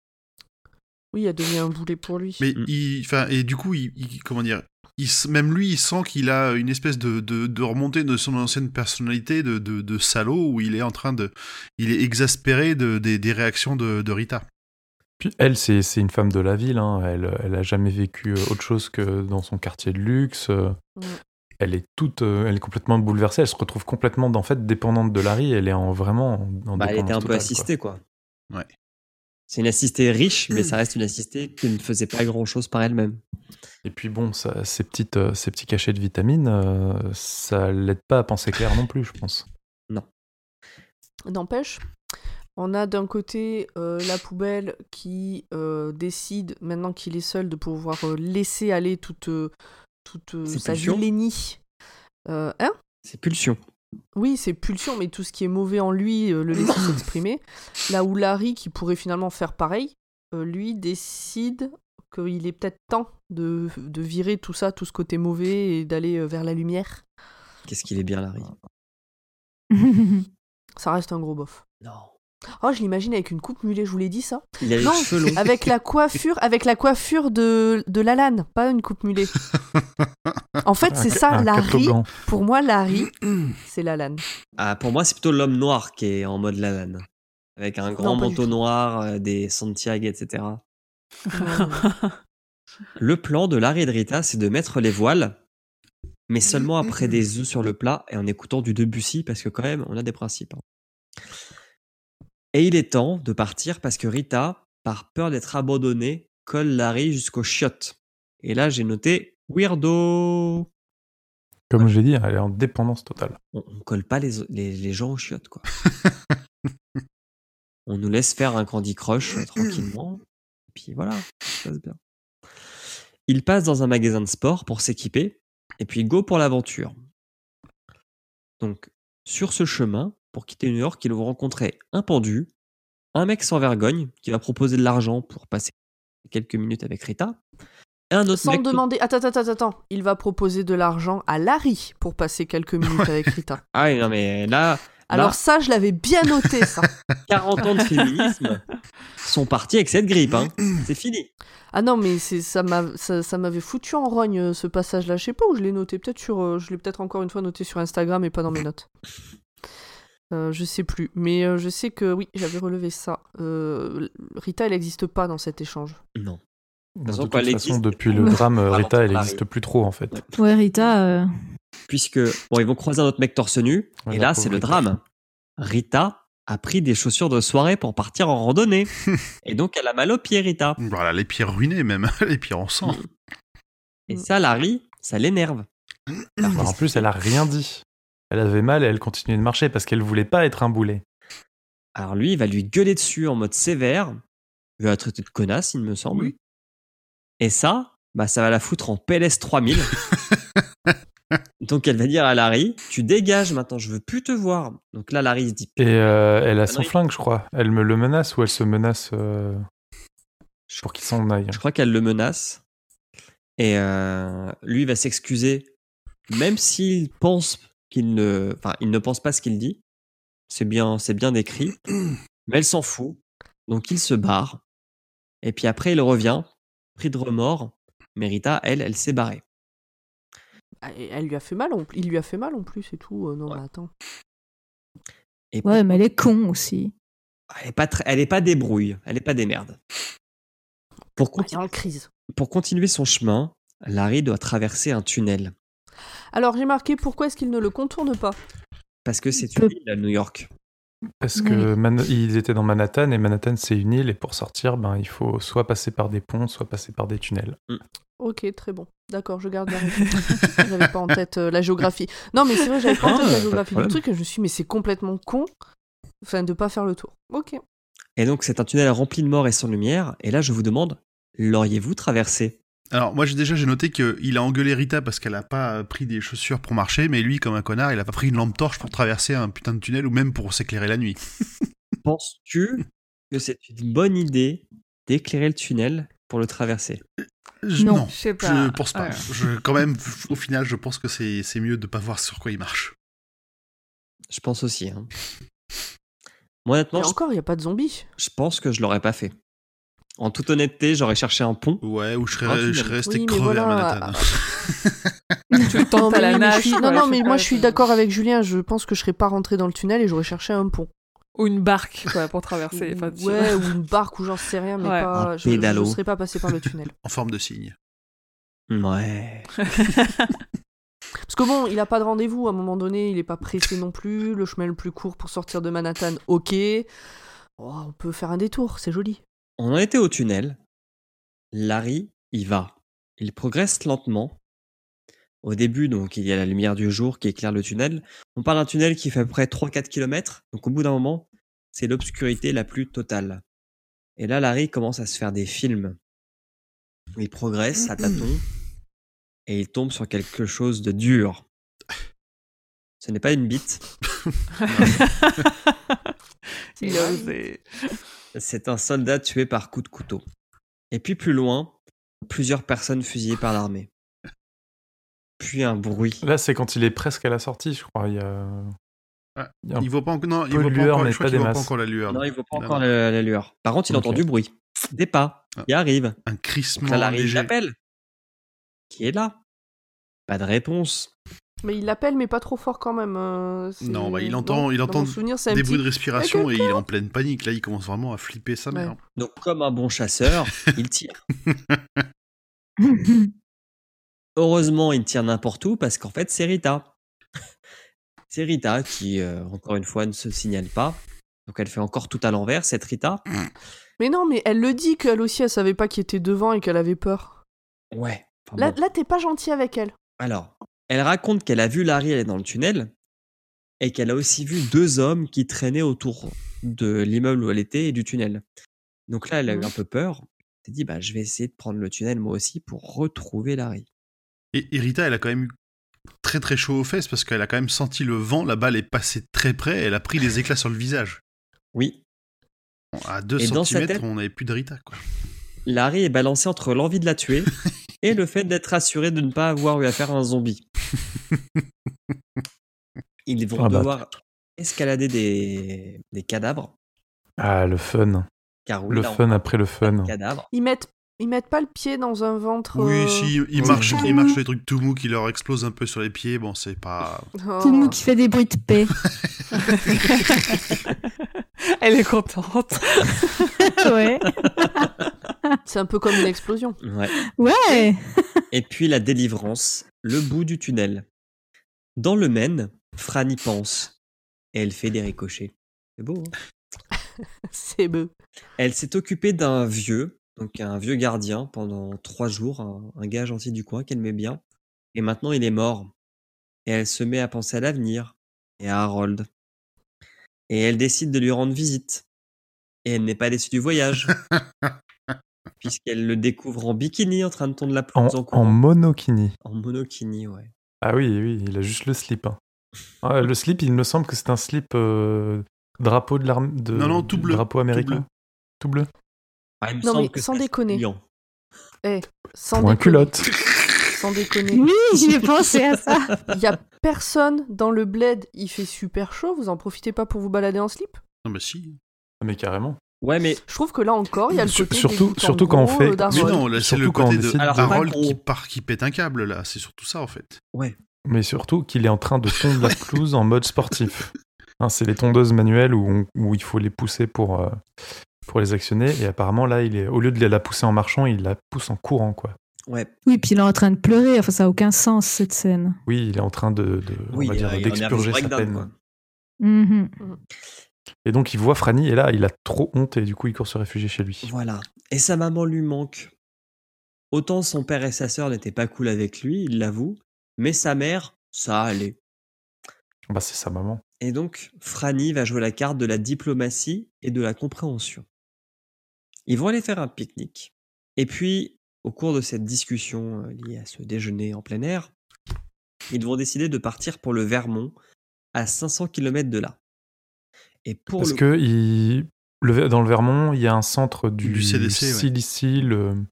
Oui, il a devenu un boulet pour lui. Mais Mm. il, enfin, et du coup, il, il- comment dire, il, même lui, il sent qu'il a une espèce de, de, de remontée de son ancienne personnalité de, de, de salaud où il est en train de, il est exaspéré de, des, des réactions de, de Rita. Puis elle, c'est c'est une femme de la ville. hein. Elle, elle a jamais vécu euh, autre chose que dans son quartier de luxe. euh. Mm. Elle est toute, euh, elle est complètement bouleversée. Elle se retrouve complètement, en fait, dépendante de Larry. Elle est en vraiment en, Bah, elle était un peu totale, quoi. assistée, quoi. Ouais. C'est une assistée riche, mais ça reste une assistée qui ne faisait pas grand-chose par elle-même. Et puis bon, ça, ces, petites, euh, ces petits cachets de vitamines, euh, ça l'aide pas à penser clair non plus, je pense. N'empêche, on a d'un côté euh, la poubelle qui euh, décide, maintenant qu'il est seul, de pouvoir laisser aller toute, toute Ses sa pulsions vilénie. Euh, hein? C'est pulsion. Oui, c'est pulsion, mais tout ce qui est mauvais en lui, euh, le laisse s'exprimer. Là où Larry, qui pourrait finalement faire pareil, euh, lui décide qu'il est peut-être temps de, de virer tout ça, tout ce côté mauvais, et d'aller euh, vers la lumière. Qu'est-ce qu'il est bien, Larry? Ça reste un gros bof. Non. Oh, je l'imagine avec une coupe mulet, je vous l'ai dit ça Il a les Non, cheveux longs. avec la coiffure, avec la coiffure de, de Lalanne, pas une coupe mulet. En fait, c'est ça, Larry. Pour moi, Larry, c'est Lalanne. Ah, pour moi, c'est plutôt l'homme noir qui est en mode Lalanne. Avec un grand Non, manteau noir, euh, des Santiago, etc. Le plan de Larry et de Rita, c'est de mettre les voiles, mais seulement après des œufs sur le plat et en écoutant du Debussy, parce que quand même, on a des principes. hein. Et il est temps de partir parce que Rita, par peur d'être abandonnée, colle Larry jusqu'aux chiottes. Et là, j'ai noté weirdo. Comme j'ai dit, elle est en dépendance totale. On, on colle pas les, les, les gens aux chiottes, quoi. on nous laisse faire un Candy Crush euh, tranquillement. Et puis voilà, ça se passe bien. Il passe dans un magasin de sport pour s'équiper, et puis go pour l'aventure. Donc, sur ce chemin, pour quitter New York, ils vont rencontrer un pendu, un mec sans vergogne qui va proposer de l'argent pour passer quelques minutes avec Rita, et un autre Sans mec. demander. Attends, attends, attends, attends. Il va proposer de l'argent à Larry pour passer quelques minutes avec Rita. Ah non mais là, Alors là, ça, je l'avais bien noté, ça. 40 ans de féminisme sont partis avec cette grippe, hein. C'est fini. Ah non, mais ça m'a ça, ça m'avait foutu en rogne euh, ce passage-là. Je sais pas où je l'ai noté. Peut-être sur, euh, je l'ai peut-être encore une fois noté sur Instagram et pas dans mes notes. Euh, je sais plus, mais euh, je sais que oui, j'avais relevé ça. Euh, Rita, elle n'existe pas dans cet échange. Non. De toute façon, existe, depuis le drame, Rita, elle n'existe plus trop, en fait. ouais, Rita. euh, Puisque, bon, ils vont croiser un autre mec torse nu, Ouais, et là, c'est le drame. Rita a pris des chaussures de soirée pour partir en randonnée. et donc, elle a mal aux pieds, Rita. Voilà, les pieds ruinés même, les pieds en sang. Et ça, Larry, ça l'énerve. Bah, en plus, elle a rien dit. Elle avait mal et elle continuait de marcher parce qu'elle voulait pas être un boulet. Alors lui, il va lui gueuler dessus en mode sévère. Il va la traiter de connasse, il me semble. Oui. Et ça, bah, ça va la foutre en PLS 3000. Donc elle va dire à Larry, tu dégages maintenant, je veux plus te voir. Donc là, Larry se dit, Et euh, elle a Ah son flingue, je crois. Elle me le menace ou elle se menace euh, pour qu'il s'en aille. je crois qu'elle le menace. Et euh, lui va s'excuser, même s'il pense qu'il ne, enfin, il ne pense pas ce qu'il dit. C'est bien, c'est bien décrit. Mais elle s'en fout. Donc il se barre. Et puis après, il revient, pris de remords. Merita, elle, elle s'est barrée. Ah, Elle lui a fait mal, en- il lui a fait mal en plus et tout. Euh, non, Ouais. mais attends. Et Ouais, mais elle est con aussi. elle est pas elle est pas débrouille, elle est pas des merdes. Pour, crise. pour continuer son chemin, Larry doit traverser un tunnel Alors j'ai marqué pourquoi est-ce qu'il ne le contourne pas? Parce que c'est une île à New York. Parce que Man- ils étaient dans Manhattan et Manhattan c'est une île et pour sortir, ben, il faut soit passer par des ponts, soit passer par des tunnels. Ok, très bon. D'accord, je garde la réponse. j'avais pas en tête euh, la géographie. Non, mais c'est vrai, j'avais pas en Ah, tête pas la de géographie du truc et je me suis dit, mais c'est complètement con enfin, de pas faire le tour. Ok. Et donc c'est un tunnel rempli de morts et sans lumière. Et là, je vous demande, l'auriez-vous traversé? Alors moi j'ai déjà j'ai noté qu'il a engueulé Rita parce qu'elle a pas pris des chaussures pour marcher, mais lui comme un connard il a pas pris une lampe torche pour traverser un putain de tunnel ou même pour s'éclairer la nuit. Penses-tu que c'est une bonne idée d'éclairer le tunnel pour le traverser? Je- Non. non, Je sais je pas. pense pas. Ouais. Je, quand même au final je pense que c'est c'est mieux de pas voir sur quoi il marche. Je pense aussi. hein. Moi, honnêtement, Et encore, il n'y a pas de zombies. je pense que je l'aurais pas fait. En toute honnêteté, j'aurais cherché un pont. Ouais, ou je serais, je serais resté Oui, crevé voilà, à Manhattan. Tu le tentes Non, à la nage. non, non, mais moi je suis d'accord avec Julien. Je pense que je serais pas rentré dans le tunnel et j'aurais cherché un pont. Ou une barque, quoi, pour traverser. Enfin, tu- ouais, ou une barque ou j'en sais rien, mais Ouais. pas. Je, je pédalo. serais pas passé par le tunnel. En forme de cygne. Ouais. Parce que bon, il a pas de rendez-vous à un moment donné, il est pas pressé non plus. Le chemin le plus court pour sortir de Manhattan, ok. Oh, on peut faire un détour, c'est joli. On en était au tunnel. Larry y va. Il progresse lentement. Au début, donc, il y a la lumière du jour qui éclaire le tunnel. On parle d'un tunnel qui fait à peu près 3-4 km. Donc, au bout d'un moment, c'est l'obscurité la plus totale. Et là, Larry commence à se faire des films. Il progresse à tâtons et il tombe sur quelque chose de dur. Ce n'est pas une bite, Il a osé. C'est un soldat tué par coup de couteau. Et puis plus loin, plusieurs personnes fusillées par l'armée. Puis un bruit. Là, c'est quand il est presque à la sortie, je crois. Il y a... Il y Il voit pas encore. Non, il pas encore. Je pas des pas la lueur. Non, il voit pas encore non. la, la lueur. Par contre, il entend du bruit. Des pas Ah. qui arrivent. Un Donc crissement là, Larry léger. l'appelle. Qui est là? Pas de réponse. Mais il l'appelle, mais pas trop fort quand même. euh, Non, bah, il entend- il entend souvenir, Des petit- bruits de respiration et il est en pleine panique. Là, il commence vraiment à flipper sa mère. Donc, comme un bon chasseur, il tire. Heureusement, il tire n'importe où parce qu'en fait, c'est Rita. c'est Rita qui, euh, encore une fois, ne se signale pas. Donc, elle fait encore tout à l'envers, cette Rita. Mais non, mais elle le dit qu'elle aussi, elle savait pas qui était devant et qu'elle avait peur. Ouais. Enfin, Là, bon. là t'es pas gentil avec elle. Alors, elle raconte qu'elle a vu Larry aller dans le tunnel et qu'elle a aussi vu deux hommes qui traînaient autour de l'immeuble où elle était et du tunnel. Donc là, elle a eu Mhm. un peu peur. Elle s'est dit, bah, je vais essayer de prendre le tunnel moi aussi pour retrouver Larry. Et, et Rita, elle a quand même eu très très chaud aux fesses parce qu'elle a quand même senti le vent. La balle est passée très près. Elle a pris des éclats sur le visage. Oui, Bon, À 2 Et dans sa cm, tête- on n'avait plus de Rita. Quoi. Larry est balancé entre l'envie de la tuer et le fait d'être assuré de ne pas avoir eu affaire à un zombie. Ils vont Ah bah. devoir escalader des, des cadavres. Ah, le fun. Car oui, Le là, fun après le fun. Ils mettent, ils mettent pas le pied dans un ventre. Oui, euh, si, ils marchent, ils marchent sur les trucs tout mous qui leur explosent un peu sur les pieds. Bon, c'est pas. oh. Tout monde qui fait des bruits de paix. Elle est contente. ouais. C'est un peu comme une explosion. Ouais. Ouais. Et puis la délivrance, le bout du tunnel. Dans le Maine, Fran y pense. Et elle fait des ricochets. C'est beau. hein C'est beau. elle s'est occupée d'un vieux, donc un vieux gardien, pendant trois jours, un, un gars gentil du coin qu'elle met bien. Et maintenant il est mort. Et elle se met à penser à l'avenir et à Harold. Et elle décide de lui rendre visite. Et elle n'est pas déçue du voyage. Puisqu'elle le découvre en bikini en train de tondre la En, pelouse en, en courant. monokini. En monokini, ouais. Ah oui, oui, il a juste le slip. hein. Ah, le slip, il me semble que c'est un slip euh, drapeau de l'armée. Non, non, tout bleu, Drapeau tout américain. bleu. Tout bleu. Ah, il me Non, semble mais que sans c'est déconner. brillant. Sans Pour un déconner. culotte. Sans déconner. Oui, j'ai pensé à ça. Il y a personne dans le bled. Il fait super chaud. Vous en profitez pas pour vous balader en slip? Non, mais si. Ah, Mais carrément. Ouais, mais Je trouve que là encore, il y a le côté surtout- surtout quand on fait- euh, Mais non, là, c'est Surtout le quand on côté de Alors, Harold pas qui part, qui pète un câble, là. C'est surtout ça, en fait. Mais surtout qu'il est en train de tondre la pelouse en mode sportif. Hein, c'est les tondeuses manuelles où, on- où il faut les pousser pour, euh, pour les actionner. Et apparemment, là, il est, au lieu de la pousser en marchant, il la pousse en courant. quoi. ouais, Oui, puis il est en train de pleurer. Enfin, ça n'a aucun sens, cette scène. Oui, il est en train de, de- oui, on va dire, il y a un d'expurger sa breakdown, peine. quoi. Mhm. Et donc, il voit Franny, et là, il a trop honte, et du coup, il court se réfugier chez lui. Voilà. Et sa maman lui manque. Autant son père et sa sœur n'étaient pas cool avec lui, il l'avoue, mais sa mère, ça allait. Bah, c'est sa maman. Et donc, Franny va jouer la carte de la diplomatie et de la compréhension. Ils vont aller faire un pique-nique. Et puis, au cours de cette discussion euh, liée à ce déjeuner en plein air, ils vont décider de partir pour le Vermont, à 500 km de là. Et pour Parce le... que il- le- dans le Vermont, il y a un centre du, Du CDC, ouais. CDC, le,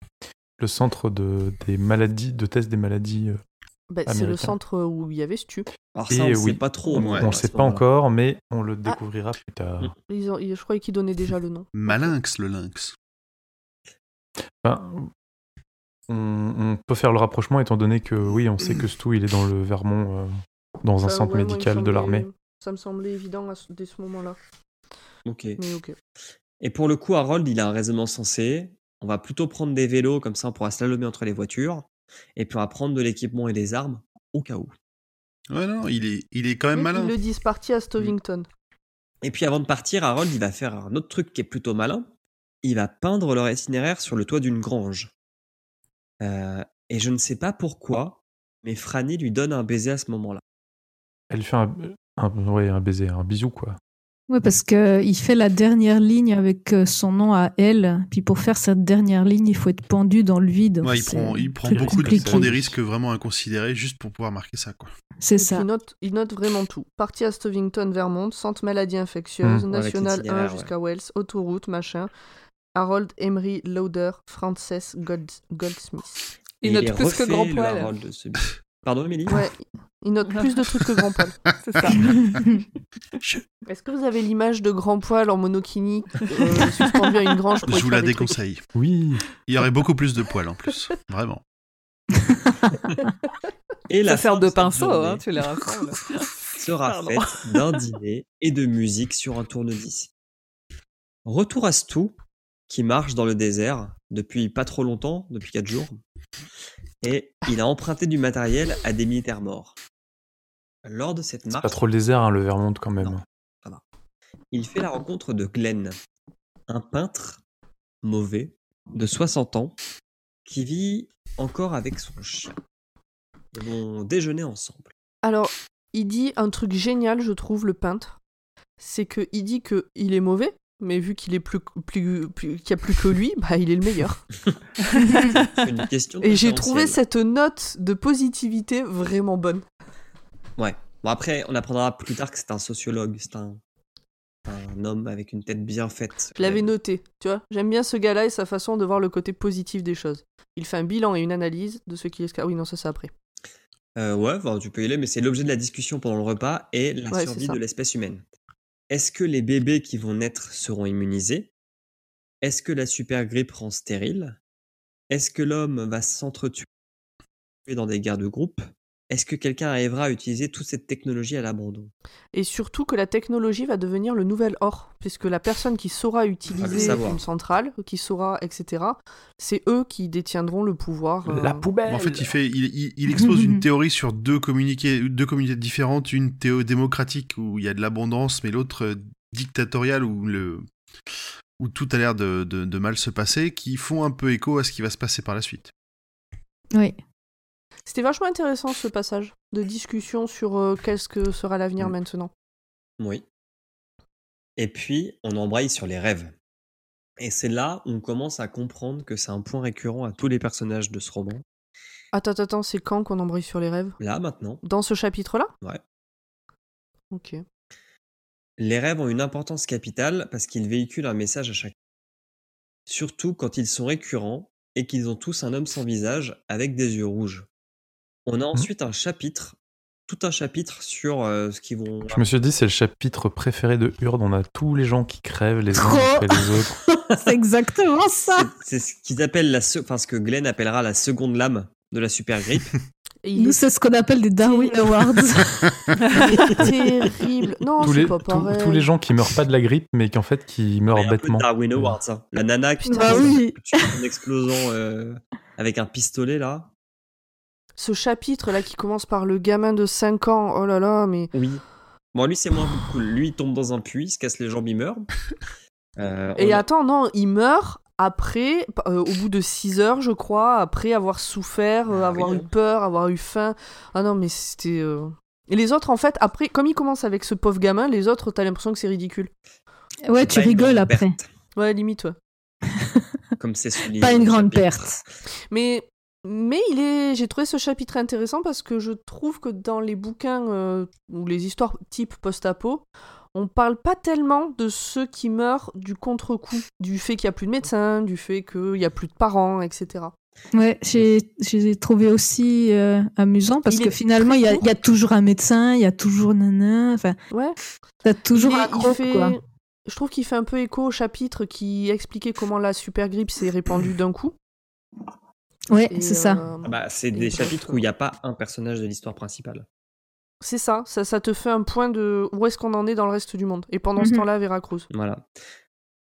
le centre de, des maladies, de tests des maladies. euh, Bah, c'est le centre où il y avait Stu. Alors ça, on ne oui. sait pas trop. Ouais. on ne sait pas encore, mais on le Ah. découvrira plus tard. Ils ont- ils- je croyais qu'ils donnaient déjà le nom. Malinx, le lynx. Ben, on, on peut faire le rapprochement étant donné que oui, on sait que Stu il est dans le Vermont, euh, dans un centre ouais, médical de l'armée. Ça me semblait évident à ce- dès ce moment-là. Ok. Mais ok. Et pour le coup, Harold, il a un raisonnement sensé. On va plutôt prendre des vélos, comme ça on pourra slalomer entre les voitures. Et puis on va prendre de l'équipement et des armes, au cas où. Ouais, non, il est, il est quand même Oui, malin. Ils le disent parti à Stovington. Et puis avant de partir, Harold, il va faire un autre truc qui est plutôt malin. Il va peindre leur itinéraire sur le toit d'une grange. Euh, et je ne sais pas pourquoi, mais Franny lui donne un baiser à ce moment-là. Elle fait un, un, ouais, un baiser, un bisou, quoi. Ouais, parce que il fait la dernière ligne avec euh, son nom à elle. Puis pour faire cette dernière ligne, il faut être pendu dans le vide. Ouais, il C'est prend, il prend très beaucoup de, il prend des risques vraiment inconsidérés juste pour pouvoir marquer ça, quoi. C'est ça. il note, il note vraiment tout. Parti à Stovington, Vermont, centre maladie infectieuse, Mmh. Avec national 1 l'itinéraire, jusqu'à Wells, autoroute, machin. Harold Emery Lauder, Frances Gold- Goldsmith. Il note plus que Grand Poil. Pardon, Émilie Ouais, il note plus de trucs que Grand Poil. C'est ça. Est-ce que vous avez l'image de Grand Poil en monokini euh, suspendu à une grange pour Je vous la déconseille. Oui. Il y aurait beaucoup plus de poils en plus. Vraiment. Et la Ça sert de pinceau, hein, tu les rassembles. sera Pardon. faite d'un dîner et de musique sur un tournevis. Retour à Stu, qui marche dans le désert depuis pas trop longtemps, depuis 4 jours, et il a emprunté du matériel à des militaires morts. Lors de cette C'est marche, pas trop le désert, hein, le Vermont, quand même. Non. il fait la rencontre de Glenn, un peintre mauvais de 60 ans qui vit encore avec son chien. Ils vont déjeuner ensemble. Alors, il dit un truc génial, je trouve, le peintre. C'est que il dit que il est mauvais, mais vu qu'il est plus, plus, plus- qu'il y a plus que lui, bah il est le meilleur. C'est une question Et j'ai trouvé cette note de positivité vraiment bonne. Ouais. Bon, après, on apprendra plus tard que c'est un sociologue, c'est un, un homme avec une tête bien faite. Je l'avais noté, tu vois. J'aime bien ce gars-là et sa façon de voir le côté positif des choses. Il fait un bilan et une analyse de ce qui est. Ah oui, non, ça c'est après. Euh, ouais, enfin, tu peux y aller, mais c'est l'objet de la discussion pendant le repas et la Ouais, survie de l'espèce humaine. Est-ce que les bébés qui vont naître seront immunisés? Est-ce que la super grippe rend stérile? Est-ce que l'homme va s'entretuer dans des guerres de groupe Est-ce que quelqu'un arrivera à utiliser toute cette technologie à l'abandon? Et surtout que la technologie va devenir le nouvel or, puisque la personne qui saura utiliser savoir. une centrale, qui saura, etc., c'est eux qui détiendront le pouvoir. euh, La poubelle En fait, il, fait, il, il- il expose une théorie sur deux, communiqués, deux communautés différentes. Une théo démocratique où il y a de l'abondance, mais l'autre euh, dictatoriale où, le, où tout a l'air de, de- de mal se passer, qui font un peu écho à ce qui va se passer par la suite. Oui. C'était vachement intéressant ce passage de discussion sur euh, qu'est-ce que sera l'avenir Mm. maintenant. Oui. Et puis, on embraye sur les rêves. Et c'est là où on commence à comprendre que c'est un point récurrent à tous les personnages de ce roman. Attends, attends, attends, c'est quand qu'on embraye sur les rêves? Là, maintenant, Dans ce chapitre-là? Ouais. Ok. les rêves ont une importance capitale parce qu'ils véhiculent un message à chacun. Surtout quand ils sont récurrents et qu'ils ont tous un homme sans visage avec des yeux rouges. On a ensuite un chapitre, tout un chapitre sur euh, ce qu'ils vont... Je me suis dit, c'est le chapitre préféré de Hurd. On a tous les gens qui crèvent les uns après les autres. C'est exactement ça. C'est ce qu'ils appellent la... se- Enfin, ce que Glenn appellera la seconde lame de la super grippe. Nous, est c'est ce qu'on appelle des Darwin Awards. terrible. Non, tous, c'est les, pas tous- pareil. tous les gens qui meurent pas de la grippe, mais qui en fait qui meurent Mais un peu bêtement. Darwin Awards. hein. La nana qui Bah oui. tue en explosant euh, avec un pistolet là. Ce chapitre là qui commence par le gamin de 5 ans, oh là là, mais Oui. Bon, lui, c'est moins cool. Lui, il tombe dans un puits, il se casse les jambes, il meurt. Euh, Et a- attends, non, il meurt après, euh, au bout de 6 heures, je crois, après avoir souffert, euh, Ah avoir oui, eu peur, avoir eu faim. Ah non, mais c'était. euh, Et les autres, en fait, après, comme il commence avec ce pauvre gamin, les autres, t'as l'impression que c'est ridicule. Ouais, tu rigoles après. perte, Ouais, limite, ouais. Comme c'est souligné. Pas une grande chapitre. perte. Mais, mais il est, j'ai trouvé ce chapitre intéressant parce que je trouve que dans les bouquins euh, ou les histoires type post-apo, on parle pas tellement de ceux qui meurent du contre-coup, du fait qu'il y a plus de médecins, du fait qu'il y a plus de parents, etc. Ouais, j'ai trouvé aussi euh, amusant parce Il que finalement, il y, a- très il y a toujours un médecin, il y a toujours nana, enfin, Ouais. t'as toujours Il un gros, fait- quoi. Je trouve qu'il fait un peu écho au chapitre qui expliquait comment la super grippe s'est répandue d'un coup. Ouais, c'est ça. euh, Ah bah, c'est des bref, chapitres où il n'y a pas un personnage de l'histoire principale. C'est ça, ça, ça te fait un point de où est-ce qu'on en est dans le reste du monde. Et pendant ce Mhm. temps-là, à Veracruz. Voilà.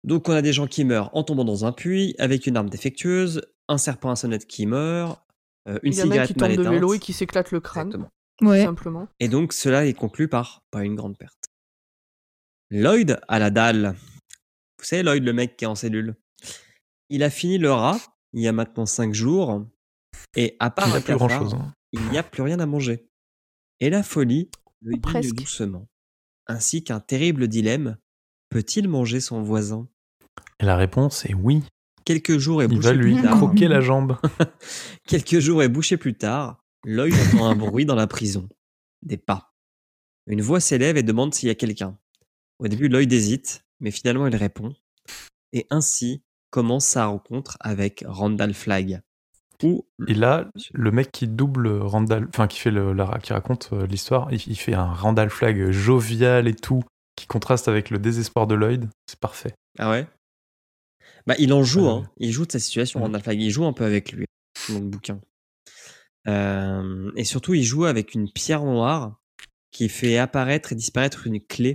Donc on a des gens qui meurent en tombant dans un puits avec une arme défectueuse, un serpent à sonnette qui meurt, euh, une cigarette qui mal tombe de éteinte. vélo et qui s'éclate le crâne, Exactement. Ouais. simplement. Et donc cela est conclu par pas une grande perte. Lloyd à la dalle. Vous savez Lloyd, le mec qui est en cellule. Il a fini le rat il y a maintenant cinq jours et à part Il n'y a plus cafard, grand chose. hein. il n'y a plus rien à manger. Et la folie le guide presque. doucement, ainsi qu'un terrible dilemme. Peut-il manger son voisin? Et la réponse est oui. Quelques jours et Il va lui plus tard. croquer la jambe. Quelques jours et bouchés plus tard, Lloyd entend un bruit dans la prison. Des pas. Une voix s'élève et demande s'il y a quelqu'un. Au début, Lloyd hésite, mais finalement il répond. Et ainsi commence sa rencontre avec Randall Flagg. Et là, le mec qui double Randall, enfin qui fait le, la- qui raconte euh, l'histoire, il, il fait un Randall Flag jovial et tout, qui contraste avec le désespoir de Lloyd. C'est parfait. Ah ouais? Bah il en joue, hein. Il joue de sa situation, Mhm. Randall Flagg. Il joue un peu avec lui dans le bouquin. Euh, et surtout, il joue avec une pierre noire qui fait apparaître et disparaître une clé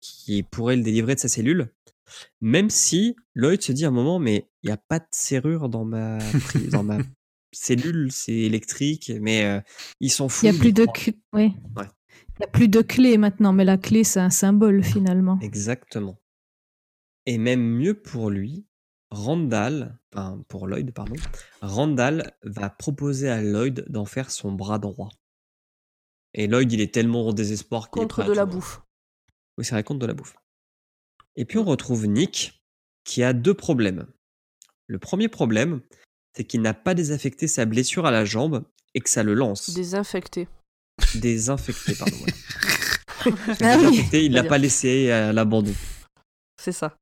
qui pourrait le délivrer de sa cellule. Même si Lloyd se dit à un moment, mais il n'y a pas de serrure dans ma, dans ma cellule, c'est électrique, mais euh, ils s'en Il foutent. y a plus de croire. cl- oui. Ouais. Il y a plus de clés maintenant, mais la clé c'est un symbole finalement. Exactement. Et même mieux pour lui, Randall, enfin pour Lloyd, pardon, Randall va proposer à Lloyd d'en faire son bras droit. Et Lloyd, il est tellement au désespoir qu'il est Contre prêt à de la tout. bouffe. Oui, c'est vrai, contre de la bouffe. Et puis on retrouve Nick, qui a deux problèmes. Le premier problème, c'est qu'il n'a pas désaffecté sa blessure à la jambe et que ça le lance. Désinfecté. Désinfecté, pardon. Ah. Désinfecté, il l'a Très pas laissé à l'abandon. C'est ça.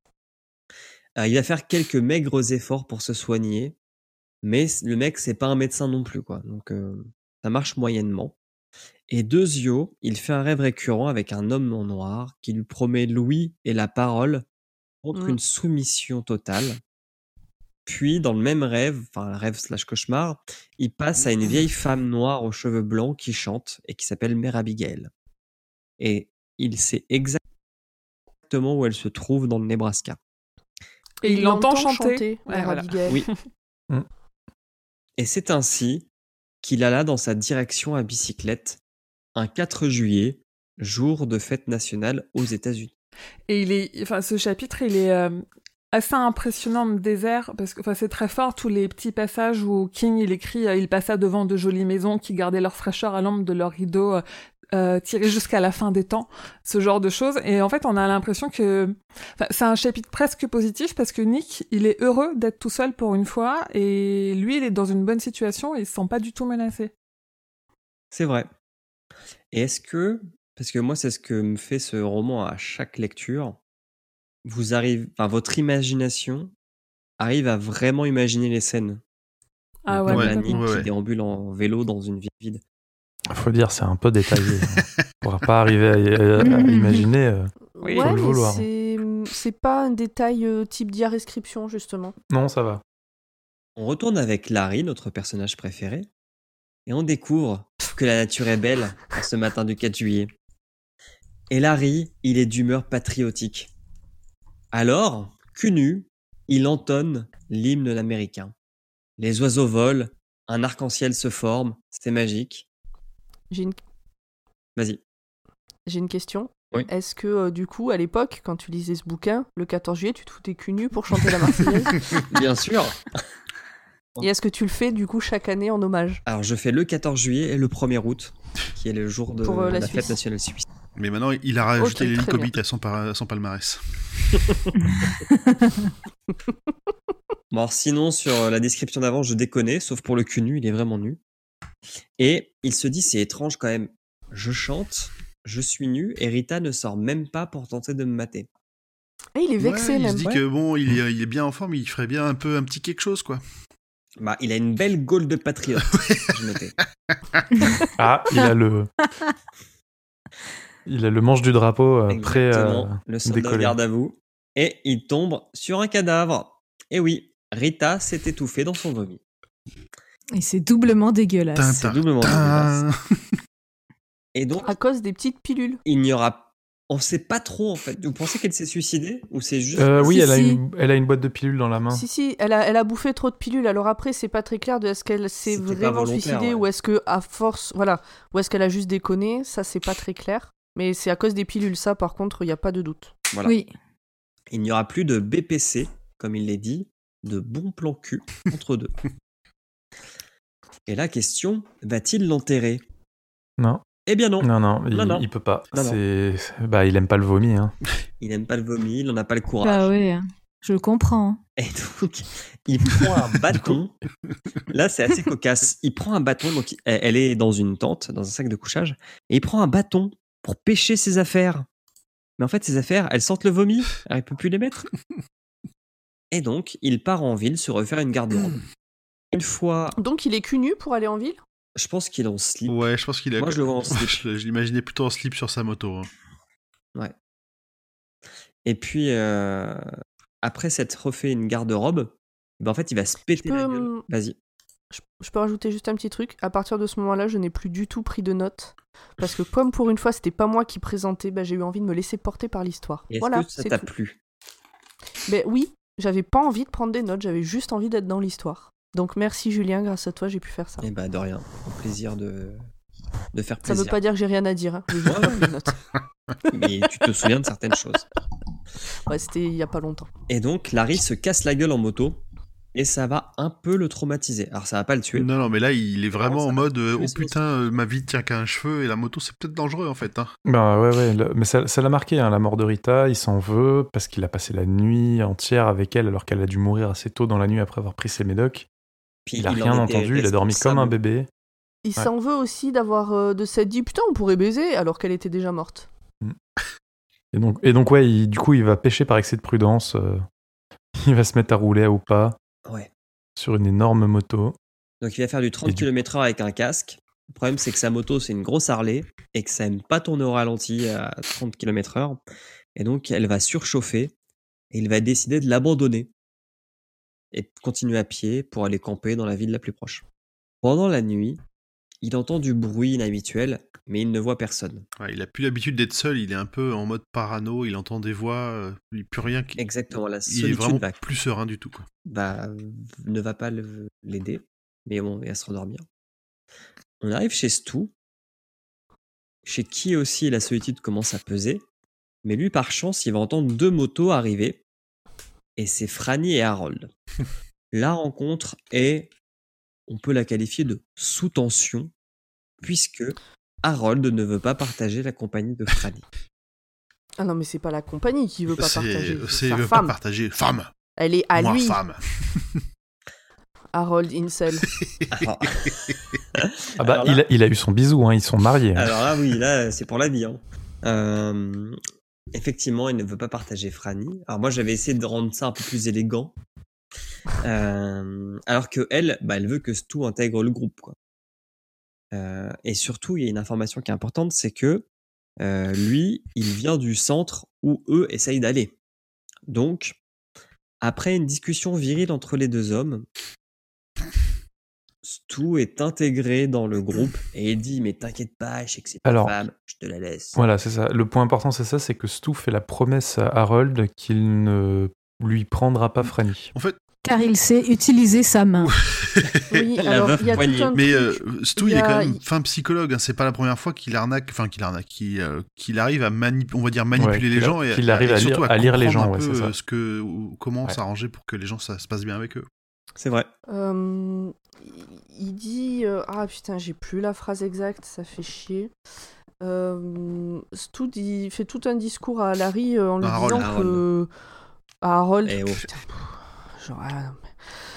Euh, il va faire quelques maigres efforts pour se soigner, mais le mec, c'est pas un médecin non plus, quoi. Donc, euh, ça marche moyennement. Et Dezio, il fait un rêve récurrent avec un homme en noir qui lui promet l'ouïe et la parole contre Mm. une soumission totale. Puis, dans le même rêve, enfin, rêve slash cauchemar, il passe à une vieille femme noire aux cheveux blancs qui chante et qui s'appelle Mère Abigail. Et il sait exactement où elle se trouve dans le Nebraska. Et il l'entend chanter. Ouais, voilà. Abigail. Oui. Et c'est ainsi qu'il alla dans sa direction à bicyclette un 4 juillet, jour de fête nationale aux États-Unis. Et il est, enfin, ce chapitre, il est euh, assez impressionnant désert parce que, enfin, c'est très fort tous les petits passages où King il écrit, euh, il passa devant de jolies maisons qui gardaient leur fraîcheur à l'ombre de leurs rideaux. euh, euh, tirés jusqu'à la fin des temps, ce genre de choses. Et en fait, on a l'impression que enfin, c'est un chapitre presque positif parce que Nick, il est heureux d'être tout seul pour une fois et lui, il est dans une bonne situation et il se sent pas du tout menacé. C'est vrai. Et est-ce que, parce que moi c'est ce que me fait ce roman à chaque lecture, vous arrivez, enfin votre imagination arrive à vraiment imaginer les scènes? Ah ouais, comme la complètement. Nick Ouais, qui déambule en vélo dans une ville vide. Faut dire, c'est un peu détaillé. On pourra pas arriver à, à- à imaginer. euh, Oui. ouais, Faut le mais vouloir. c'est pas un détail euh, type diarescription, justement. Non, ça va. On retourne avec Larry, notre personnage préféré, et on découvre que la nature est belle ce matin du 4 juillet. Et Larry, il est d'humeur patriotique. Alors, cul nu, il entonne l'hymne américain. Les oiseaux volent, un arc-en-ciel se forme, c'est magique. J'ai une, Vas-y. j'ai une question. Oui. Est-ce que, euh, du coup, à l'époque, quand tu lisais ce bouquin, le 14 juillet, tu te foutais cul nu pour chanter la Marseillaise? Bien sûr. Et est-ce que tu le fais, du coup, chaque année en hommage? Alors, je fais le 14 juillet et le 1er août, qui est le jour de Pour, euh, la la, fête nationale suisse. Mais maintenant, il a rajouté Ok, les très Lycobites à son, par- à son palmarès. Bon, alors sinon, sur euh, la description d'avant, je déconne, sauf pour le cul nu, il est vraiment nu. Et il se dit, c'est étrange quand même. Je chante, je suis nu, et Rita ne sort même pas pour tenter de me mater. Et il est vexé, Ouais, il même. se dit Ouais. que bon, il est, il est bien en forme, il ferait bien un peu un petit quelque chose, quoi. Bah, il a une belle gaule de patriote, je notais. Ah, il a le. Il a le manche du drapeau euh, prêt à Exactement, le soldat garde à vous. Et il tombe sur un cadavre. Et oui, Rita s'est étouffée dans son vomi. Et c'est doublement dégueulasse. C'est doublement dégueulasse. Et donc, À cause des petites pilules. il n'y aura. On sait pas trop en fait. Vous pensez qu'elle s'est suicidée ou c'est juste. Euh, oui, Si, elle, a une, elle a une boîte de pilules dans la main. Si, si, elle a, elle a bouffé trop de pilules. Alors après, c'est pas très clair de est-ce qu'elle s'est vraiment suicidée ouais. ou est-ce que à force, voilà, ou est-ce qu'elle a juste déconné. Ça, c'est pas très clair. Mais c'est à cause des pilules, ça, par contre, il n'y a pas de doute. Voilà. Oui. Il n'y aura plus de BPC, comme il l'est dit, de bon plan cul entre deux. Et la question, va-t-il l'enterrer? Non, Eh bien non. non, non, il, Non, non. il peut pas. Non, non. C'est, bah, il aime pas le vomi. Hein. Il n'aime pas le vomi, il n'en a pas le courage. Bah oui, hein. je le comprends. Et donc, il prend un bâton. Là, c'est assez cocasse. Il prend un bâton, donc elle elle est dans une tente, dans un sac de couchage, et il prend un bâton pour pêcher ses affaires. Mais en fait, ses affaires, elles sentent le vomi. Alors, il peut plus les mettre. Et donc, il part en ville se refaire une garde-robe. Une fois, Donc, il est cul nu pour aller en ville? Je pense qu'il est en slip. Ouais, je pense qu'il a. Moi, je le vois en slip. je l'imaginais plutôt en slip sur sa moto. hein. Et puis, euh, après s'être refait une garde-robe, ben en fait, il va se péter peux, la gueule. hum, Vas-y. je, peux rajouter juste un petit truc. À partir de ce moment-là, je n'ai plus du tout pris de notes. Parce que, comme pour une fois, c'était pas moi qui présentais, bah, j'ai eu envie de me laisser porter par l'histoire. Voilà, que ça t'a plu? Ben oui, j'avais pas envie de prendre des notes, j'avais juste envie d'être dans l'histoire. Donc merci Julien, grâce à toi, j'ai pu faire ça. Eh ben, de rien. Au plaisir de, de faire Ça plaisir. veut pas dire que j'ai rien à dire. hein. Mais tu te souviens de certaines choses. Ouais, c'était il y a pas longtemps. Et donc, Larry se casse la gueule en moto. Et ça va un peu le traumatiser. Alors, ça va pas le tuer. Non, non, mais là, il est vraiment Non, ça en mode euh, Oh putain, euh, ma vie tient qu'à un cheveu et la moto, c'est peut-être dangereux en fait. Hein. Bah ouais, ouais, le- mais ça ça l'a marqué, hein, la mort de Rita, il s'en veut parce qu'il a passé la nuit entière avec elle alors qu'elle a dû mourir assez tôt dans la nuit après avoir pris ses médocs. Puis, Il a en rien entendu, il a dormi comme un bébé. Il Ouais. s'en veut aussi d'avoir euh, de s'être dit putain on pourrait baiser alors qu'elle était déjà morte. Et donc, et donc ouais, il- du coup, il va pêcher par excès de prudence. euh, il va se mettre à rouler au pas Ouais. sur une énorme moto. Donc, il va faire du 30 Et du- km/h avec un casque. Le problème, c'est que sa moto, c'est une grosse Harley et que ça aime pas tourner au ralenti à 30 km/h. Et donc, elle va surchauffer et il va décider de l'abandonner et de continuer à pied pour aller camper dans la ville la plus proche. Pendant la nuit, il entend du bruit inhabituel, mais il ne voit personne. Ouais, il a plus l'habitude d'être seul, il est un peu en mode parano, il entend des voix, euh, il plus rien. qui- Exactement, la Il est solitude vraiment va, plus serein du tout. Quoi. va- ne va pas l'aider, mais bon, il va se rendormir. On arrive chez Stu, chez qui aussi la solitude commence à peser, mais lui, par chance, il va entendre deux motos arriver, et c'est Franny et Harold. la rencontre est, on peut la qualifier de sous tension, puisque Harold ne veut pas partager la compagnie de Franny. Ah non mais c'est pas la compagnie qui veut pas partager, c'est- veut pas femme. partager. Femme Elle est à Moi, lui, femme Harold Incel. Alors, Ah bah, Alors là- il, a, il a eu son bisou, hein, ils sont mariés. hein. Alors là, oui, là, c'est pour la vie. hein. Euh, effectivement, il ne veut pas partager Franny. Alors moi, j'avais essayé de rendre ça un peu plus élégant. Euh, alors que elle, bah, elle veut que Stu intègre le groupe. Euh, et surtout, il y a une information qui est importante, c'est que euh, lui, il vient du centre où eux essayent d'aller. Donc, après une discussion virile entre les deux hommes, Stu est intégré dans le groupe et il dit mais t'inquiète pas, je sais que c'est ta Alors, femme, je te la laisse. Voilà, c'est ça. Le point important, c'est ça, c'est que Stu fait la promesse à Harold qu'il ne lui prendra pas Franny. En fait, Car il sait utiliser sa main. Oui, alors veuve il y a tout un mais euh, Stu, Il est quand a- même fin psychologue. hein, C'est pas la première fois qu'il arnaque, enfin qu'il arnaque, qu'il euh, qu'il arrive à manip- on va dire manipuler Ouais, les gens et, qu'il arrive et à surtout lire- à lire les gens, un ouais, peu, c'est ça. euh, ce que, ou- comment Ouais. s'arranger pour que les gens ça se passe bien avec eux. C'est vrai. Euh, il dit euh, ah putain j'ai plus la phrase exacte ça fait chier. Euh, Stu dit- fait tout un discours à Larry euh, en lui Harold. disant que à Harold. Eh oh. putain, pff, genre, ah,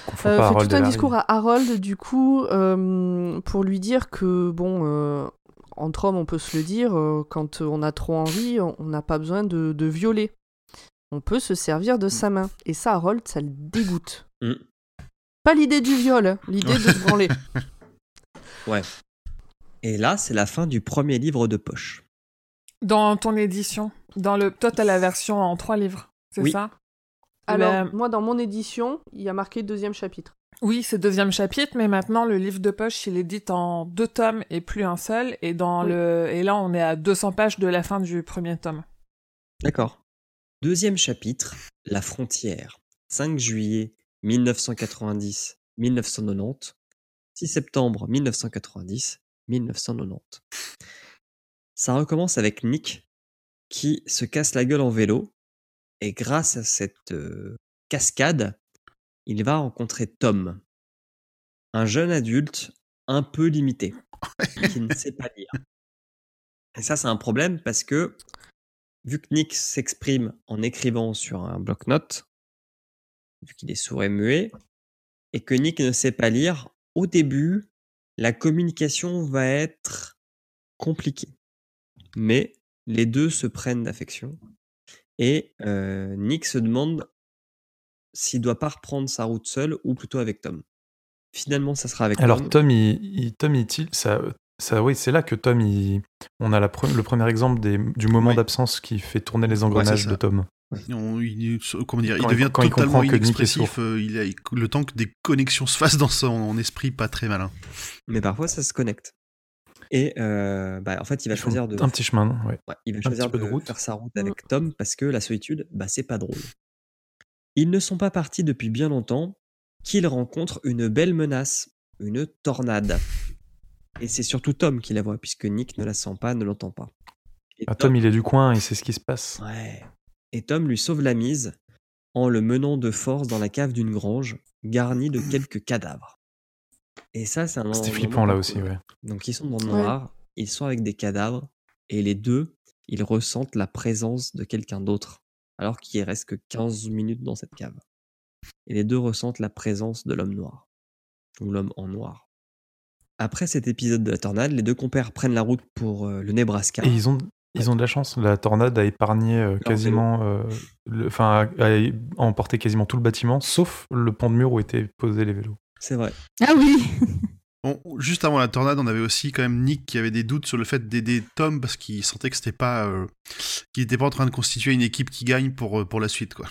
Confond Euh, pas fait Harold tout et un discours à Harold du coup euh, pour lui dire que bon euh, entre hommes on peut se le dire euh, quand on a trop envie on n'a pas besoin de, de violer. On peut se servir de sa main. Et ça Harold ça le dégoûte. Mm. Pas l'idée du viol l'idée de se branler Et là, c'est la fin du premier livre de poche. Dans ton édition, dans le, toi t'as la version en trois livres, c'est Oui. ça? Alors, La- moi, dans mon édition, il y a marqué deuxième chapitre. Oui, c'est deuxième chapitre, mais maintenant le livre de poche, il est dit en deux tomes et plus un seul. Et, dans Oui. le... et là, on est à 200 pages de la fin du premier tome. D'accord. Deuxième chapitre, La frontière. 5 juillet 1990-1990. 6 septembre 1990-1990. Ça recommence avec Nick qui se casse la gueule en vélo. Et grâce à cette euh, cascade, il va rencontrer Tom. Un jeune adulte un peu limité, qui ne sait pas lire. Et ça, c'est un problème parce que vu que Nick s'exprime en écrivant sur un bloc-notes, vu qu'il est sourd et muet, et que Nick ne sait pas lire, au début, la communication va être compliquée. Mais les deux se prennent d'affection. Et euh, Nick se demande s'il doit pas reprendre sa route seul ou plutôt avec Tom. Finalement, ça sera avec Alors Tom. Tom, il, il- Tom, il, ça, ça, oui, c'est là que Tom, il, on a la pre- le premier exemple des, du moment d'absence qui fait tourner les engrenages de Tom. On- il, comment dire, il Quand il- devient quand il totalement comprend que Nick est inexpressif. euh, il a, le temps que des connexions se fassent dans son esprit pas très malin. Mais parfois, ça se connecte. Et euh, bah, en fait, il va choisir de un petit chemin, ouais. Ouais, il va Un choisir de, de route. faire sa route Mm. avec Tom parce que la solitude, bah, c'est pas drôle. Ils ne sont pas partis depuis bien longtemps qu'ils rencontrent une belle menace, une tornade. Et c'est surtout Tom qui la voit puisque Nick ne la sent pas, ne l'entend pas. Et Ah, Tom, il est du coin, il sait ce qui se passe. Ouais. Et Tom lui sauve la mise en le menant de force dans la cave d'une grange garnie de quelques cadavres. Et ça, c'est un C'était moment flippant là aussi, ouais. Donc ils sont dans le Ouais. noir, ils sont avec des cadavres, et les deux, ils ressentent la présence de quelqu'un d'autre, alors qu'il reste que 15 minutes dans cette cave. Et les deux ressentent la présence de l'homme noir, ou l'homme en noir. Après cet épisode de la tornade, les deux compères prennent la route pour euh, le Nebraska. Et ils ont, ils ont de la chance. La tornade a épargné euh, quasiment, euh, le- enfin, a, a emporté quasiment tout le bâtiment, sauf le pont de mur où étaient posés les vélos. C'est vrai. Ah oui Bon, juste avant la tornade, on avait aussi quand même Nick qui avait des doutes sur le fait d'aider Tom parce qu'il sentait que c'était pas, euh, qu'il n'était pas en train de constituer une équipe qui gagne pour pour la suite, quoi.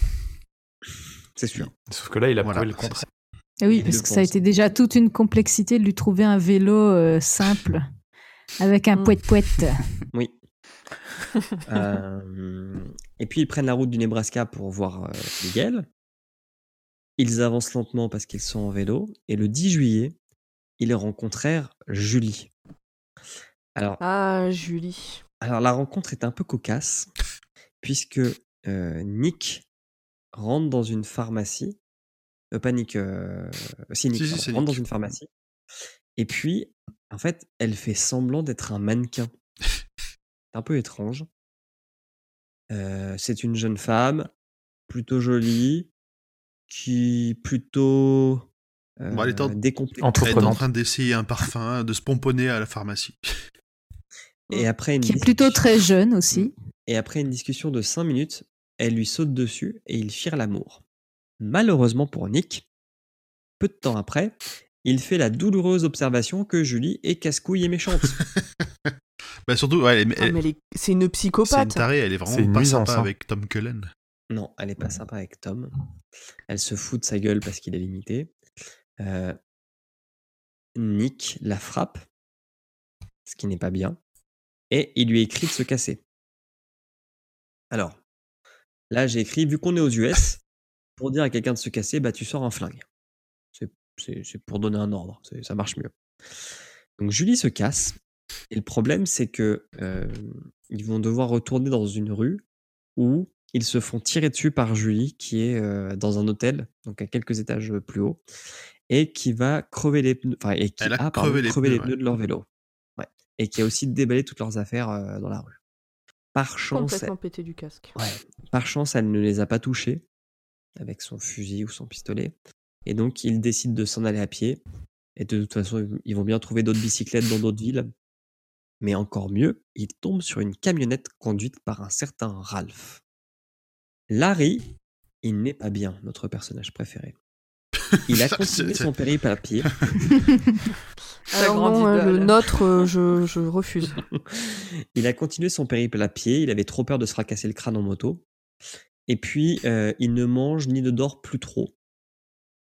C'est sûr. Sauf que là, il a Voilà, prouvé le contraire. Ah oui, parce que ça a été déjà toute une complexité de lui trouver un vélo euh, simple avec un Mm. poète-poète. Oui. Euh, et puis ils prennent la route du Nebraska pour voir euh, Miguel. Ils avancent lentement parce qu'ils sont en vélo. Et le 10 juillet, ils rencontrèrent Julie. Alors, Ah, Julie. alors la rencontre est un peu cocasse, puisque euh, Nick rentre dans une pharmacie. Euh, pas Nick, euh, si Nick Si, si, rentre dans une pharmacie. Et puis, en fait, elle fait semblant d'être un mannequin. C'est un peu étrange. Euh, c'est une jeune femme, plutôt jolie, qui plutôt euh, Bon, elle est en- décomplexée. Entre- Elle est en Entreprenante. train d'essayer un parfum, de se pomponner à la pharmacie. Et après une Qui est plutôt très jeune aussi. Et après une discussion de 5 minutes, elle lui saute dessus et ils firent l'amour. Malheureusement pour Nick, peu de temps après, il fait la douloureuse observation que Julie est casse-couille et méchante. Bah surtout, ouais, elle est- Ah, elle- est- c'est une c'est une psychopathe. tarée, elle est C'est vraiment une pas nuisance, sympa hein. avec Tom Cullen. non, elle est pas sympa avec Tom. Elle se fout de sa gueule parce qu'il est limité. Euh, Nick la frappe, ce qui n'est pas bien, et il lui écrit de se casser. Alors, là j'ai écrit, vu qu'on est aux US, pour dire à quelqu'un de se casser, bah tu sors un flingue. C'est- pour donner un ordre, c'est- ça marche mieux. Donc Julie se casse, et le problème c'est que euh, ils vont devoir retourner dans une rue où ils se font tirer dessus par Julie, qui est euh, dans un hôtel, donc à quelques étages plus haut, et qui va crever les pneus, enfin, et qui Elle a a, pardon, crevé les crevé pneus, les pneus de leur vélo. Ouais. Et qui a aussi déballé toutes leurs affaires euh, dans la rue. Par chance, Complètement pété du casque. Ouais. Par chance, elle ne les a pas touchés avec son fusil ou son pistolet. Et donc, ils décident de s'en aller à pied. Et de toute façon, ils vont bien trouver d'autres bicyclettes dans d'autres villes. Mais encore mieux, ils tombent sur une camionnette conduite par un certain Ralph. Larry, il n'est pas bien, notre personnage préféré. Il a continué son périple à pied. Alors non, hein, le nôtre, euh, je, je refuse. Il a continué son périple à pied, il avait trop peur de se fracasser le crâne en moto. Et puis, euh, il ne mange ni ne dort plus trop.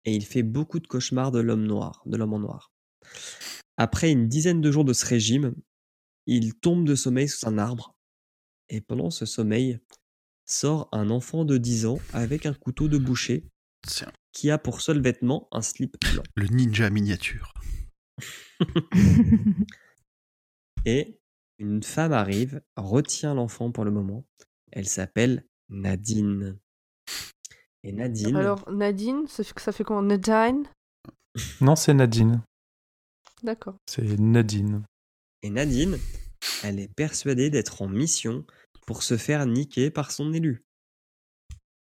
Et il fait beaucoup de cauchemars de l'homme noir, de l'homme en noir. Après une dizaine de jours de ce régime, il tombe de sommeil sous un arbre. Et pendant ce sommeil, sort un enfant de 10 ans avec un couteau de boucher Tiens, qui a pour seul vêtement un slip blanc. le ninja miniature. Et une femme arrive, retient l'enfant pour le moment. Elle s'appelle Nadine. Et Nadine, Alors, Nadine, ça fait, ça fait comment? Nadine? Non, c'est Nadine. D'accord. C'est Nadine. et Nadine, elle est persuadée d'être en mission pour se faire niquer par son élu.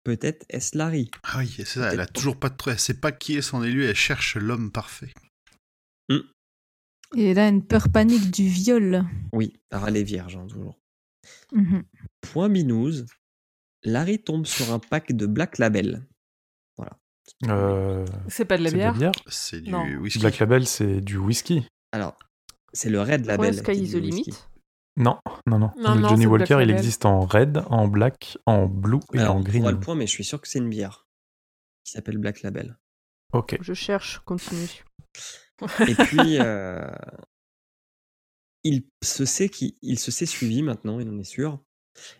Peut-être est-ce Larry. Ah oui, c'est ça, elle a toujours pas de truc. Elle sait pas qui est son élu, elle cherche l'homme parfait. Et là, une peur panique du viol. Oui, alors elle est vierge, hein, toujours. Mhm. Point binouze, Larry tombe sur un pack de Black Label. Euh, C'est pas de la c'est bière. C'est du Non. whisky. Black Label, c'est du whisky. Alors, c'est le Red Label. Sky qui est is du the whisky. limit. Non, non, non. Non, le non, Johnny Walker, il existe en red, en black, en blue et Alors, en on green. fera le point, mais je suis sûr que c'est une bière qui s'appelle Black Label. Ok. Je cherche, continue. Et puis, euh, il se sait qu'il il se sait suivi maintenant, il en est sûr.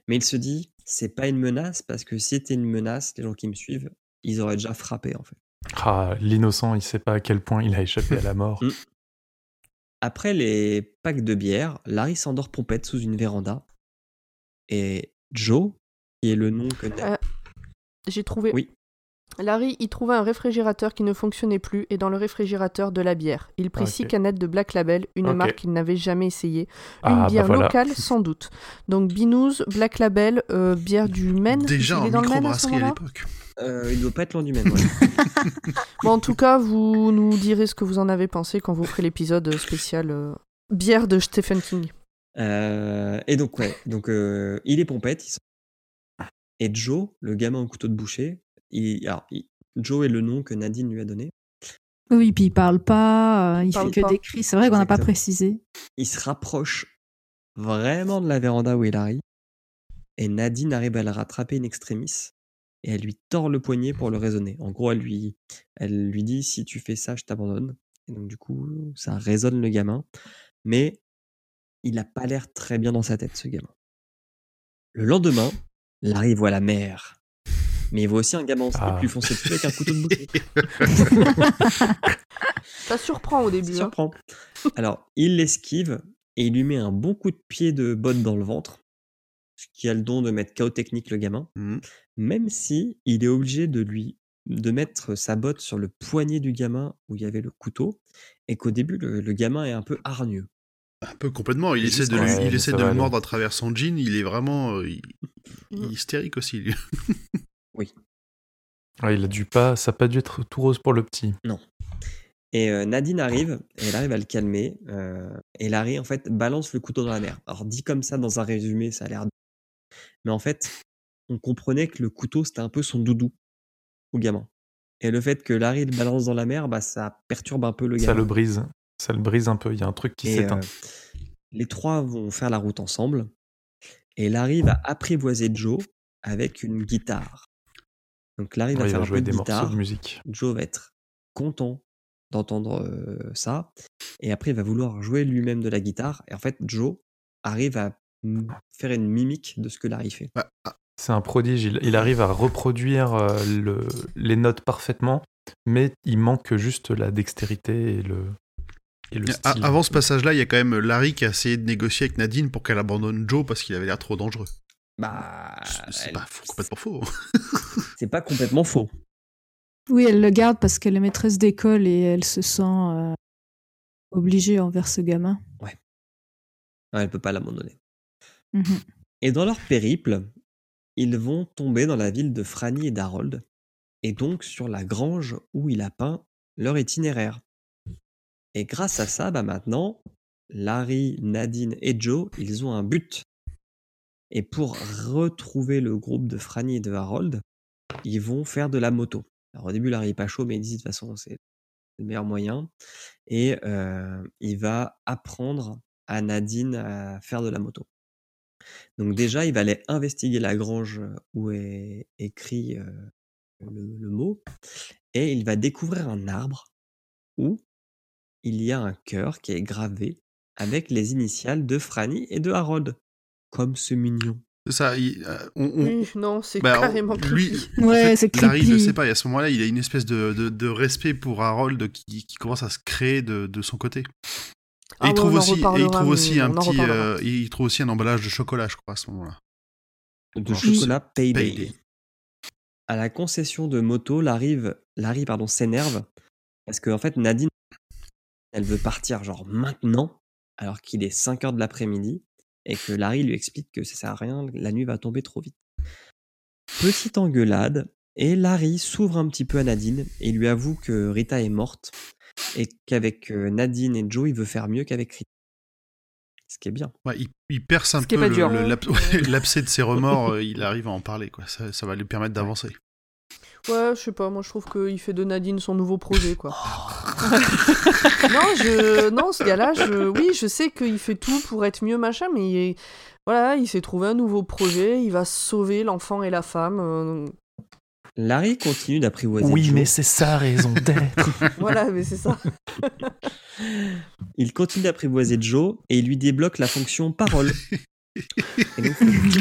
Mais il se dit, c'est pas une menace parce que si c'était une menace, les gens qui me suivent, ils auraient déjà frappé en fait. Ah, l'innocent, il sait pas à quel point il a échappé à la mort. Mm. Après les packs de bière, Larry s'endort pompette sous une véranda. Et Joe, qui est le nom que Euh, J'ai trouvé. Oui. Larry y trouva un réfrigérateur qui ne fonctionnait plus et dans le réfrigérateur de la bière. Il prit six canettes de Black Label, une marque qu'il n'avait jamais essayée. Ah, Une bah bière voilà. locale sans doute. Donc Binous, Black Label, euh, bière du Maine. Déjà en Maine à microbrasserie à moment-là l'époque. Euh, il doit pas être loin du ouais. Bon, en tout cas, vous nous direz ce que vous en avez pensé quand vous ferez l'épisode spécial euh, bière de Stephen King. Euh, et donc, ouais, donc euh, il est pompette. il Et Joe, le gamin au couteau de boucher, il, alors, il- Joe est le nom que Nadine lui a donné. Oui, puis il parle pas, euh, il Parle fait que pas. des cris. C'est vrai qu'on n'a pas Exactement. précisé. Il se rapproche vraiment de la véranda où il arrive. Et Nadine arrive à le rattraper in extremis. Et elle lui tord le poignet pour le raisonner. En gros, elle lui, elle lui dit si tu fais ça, je t'abandonne. Et donc, du coup, ça résonne le gamin. Mais il n'a pas l'air très bien dans sa tête, ce gamin. Le lendemain, Larry voit la mer. Mais il voit aussi un gamin en Ah. lui foncer dessus avec un couteau de boucher. Ça surprend au Ça début. hein. surprend. Alors, il l'esquive et il lui met un bon coup de pied de botte dans le ventre, ce qui a le don de mettre KO technique le gamin, Mhm. même si il est obligé de lui de mettre sa botte sur le poignet du gamin où il y avait le couteau, et qu'au début le, le gamin est un peu hargneux. Un peu complètement. Il essaie de, juste- lui- Ouais, il mais essaie ça de va le mordre à travers son jean. Il est vraiment euh, il- il est Mm. hystérique aussi. lui. Ouais, il a dû pas, ça a pas dû être tout rose pour le petit. Et euh, Nadine arrive, et elle arrive à le calmer, euh, et Larry en fait balance le couteau dans la mer. Alors dit comme ça dans un résumé, ça a l'air... Mais en fait, on comprenait que le couteau c'était un peu son doudou au gamin. Et le fait que Larry le balance dans la mer, bah, ça perturbe un peu le gamin. Ça le brise. Ça le brise un peu. Il y a un truc qui s'éteint. euh, les trois vont faire la route ensemble. Et Larry va apprivoiser Joe avec une guitare. Donc Larry va Ouais, faire va un peu jouer de des morceaux guitare. de musique. Joe va être content d'entendre euh, ça. Et après, il va vouloir jouer lui-même de la guitare. Et en fait, Joe arrive à faire une mimique de ce que Larry fait. Bah, ah, C'est un prodige. Il, il arrive à reproduire euh, le- les notes parfaitement, mais il manque juste la dextérité et le, avant ce passage-là, il y a quand même Larry qui a essayé de négocier avec Nadine pour qu'elle abandonne Joe parce qu'il avait l'air trop dangereux. Bah, C'est elle- pas fou- complètement faux. c'est pas complètement faux. Oui, elle le garde parce qu'elle est maîtresse d'école et elle se sent euh, obligée envers ce gamin. Ouais, elle peut pas l'abandonner. Mhm. Et dans leur périple, ils vont tomber dans la ville de Franny et d'Harold, et donc sur la grange où il a peint leur itinéraire. Et grâce à ça, bah maintenant, Larry, Nadine et Joe, ils ont un but. Et pour retrouver le groupe de Franny et de Harold, ils vont faire de la moto. Alors au début, Larry est pas chaud, mais il dit de toute façon, c'est le meilleur moyen. Et euh, il va apprendre à Nadine à faire de la moto. Donc déjà, il va aller investiguer la grange où est écrit euh, le, le mot et il va découvrir un arbre où il y a un cœur qui est gravé avec les initiales de Franny et de Harold. Comme c'est mignon. C'est ça. il- euh, on- on- Oui, non, c'est bah, carrément lui, creepy. en Ouais, fait, c'est Larry, je creepy. sais pas, et à ce moment-là, il a une espèce de, de, de respect pour Harold qui, qui commence à se créer de, de son côté. Et Ah il ouais, trouve on aussi, et il trouve aussi un on petit, euh, il trouve aussi un emballage de chocolat, je crois, à ce moment-là. De chocolat Payday. Payday. À la concession de moto, Larry, Larry pardon, s'énerve parce qu'en fait, Nadine, elle veut partir genre maintenant, alors qu'il est 5 heures de l'après-midi, et que Larry lui explique que ça sert à rien, la nuit va tomber trop vite. Petite engueulade, et Larry s'ouvre un petit peu à Nadine et lui avoue que Rita est morte, et qu'avec euh, Nadine et Joe, il veut faire mieux qu'avec Rita. Ce qui est bien. Ouais, il, il perce un Ce peu ouais, l'abcès de ses remords, euh, il arrive à en parler, quoi. Ça, ça va lui permettre d'avancer. Ouais, je sais pas, moi je trouve qu'il fait de Nadine son nouveau projet, quoi. non, je... non, ce gars-là, je... oui, je sais qu'il fait tout pour être mieux, machin, mais il... voilà, il s'est trouvé un nouveau projet, il va sauver l'enfant et la femme. euh, Larry continue d'apprivoiser Oui, Joe. mais c'est sa raison d'être. Voilà, mais c'est ça. Il continue d'apprivoiser Joe et il lui débloque la fonction parole. Et donc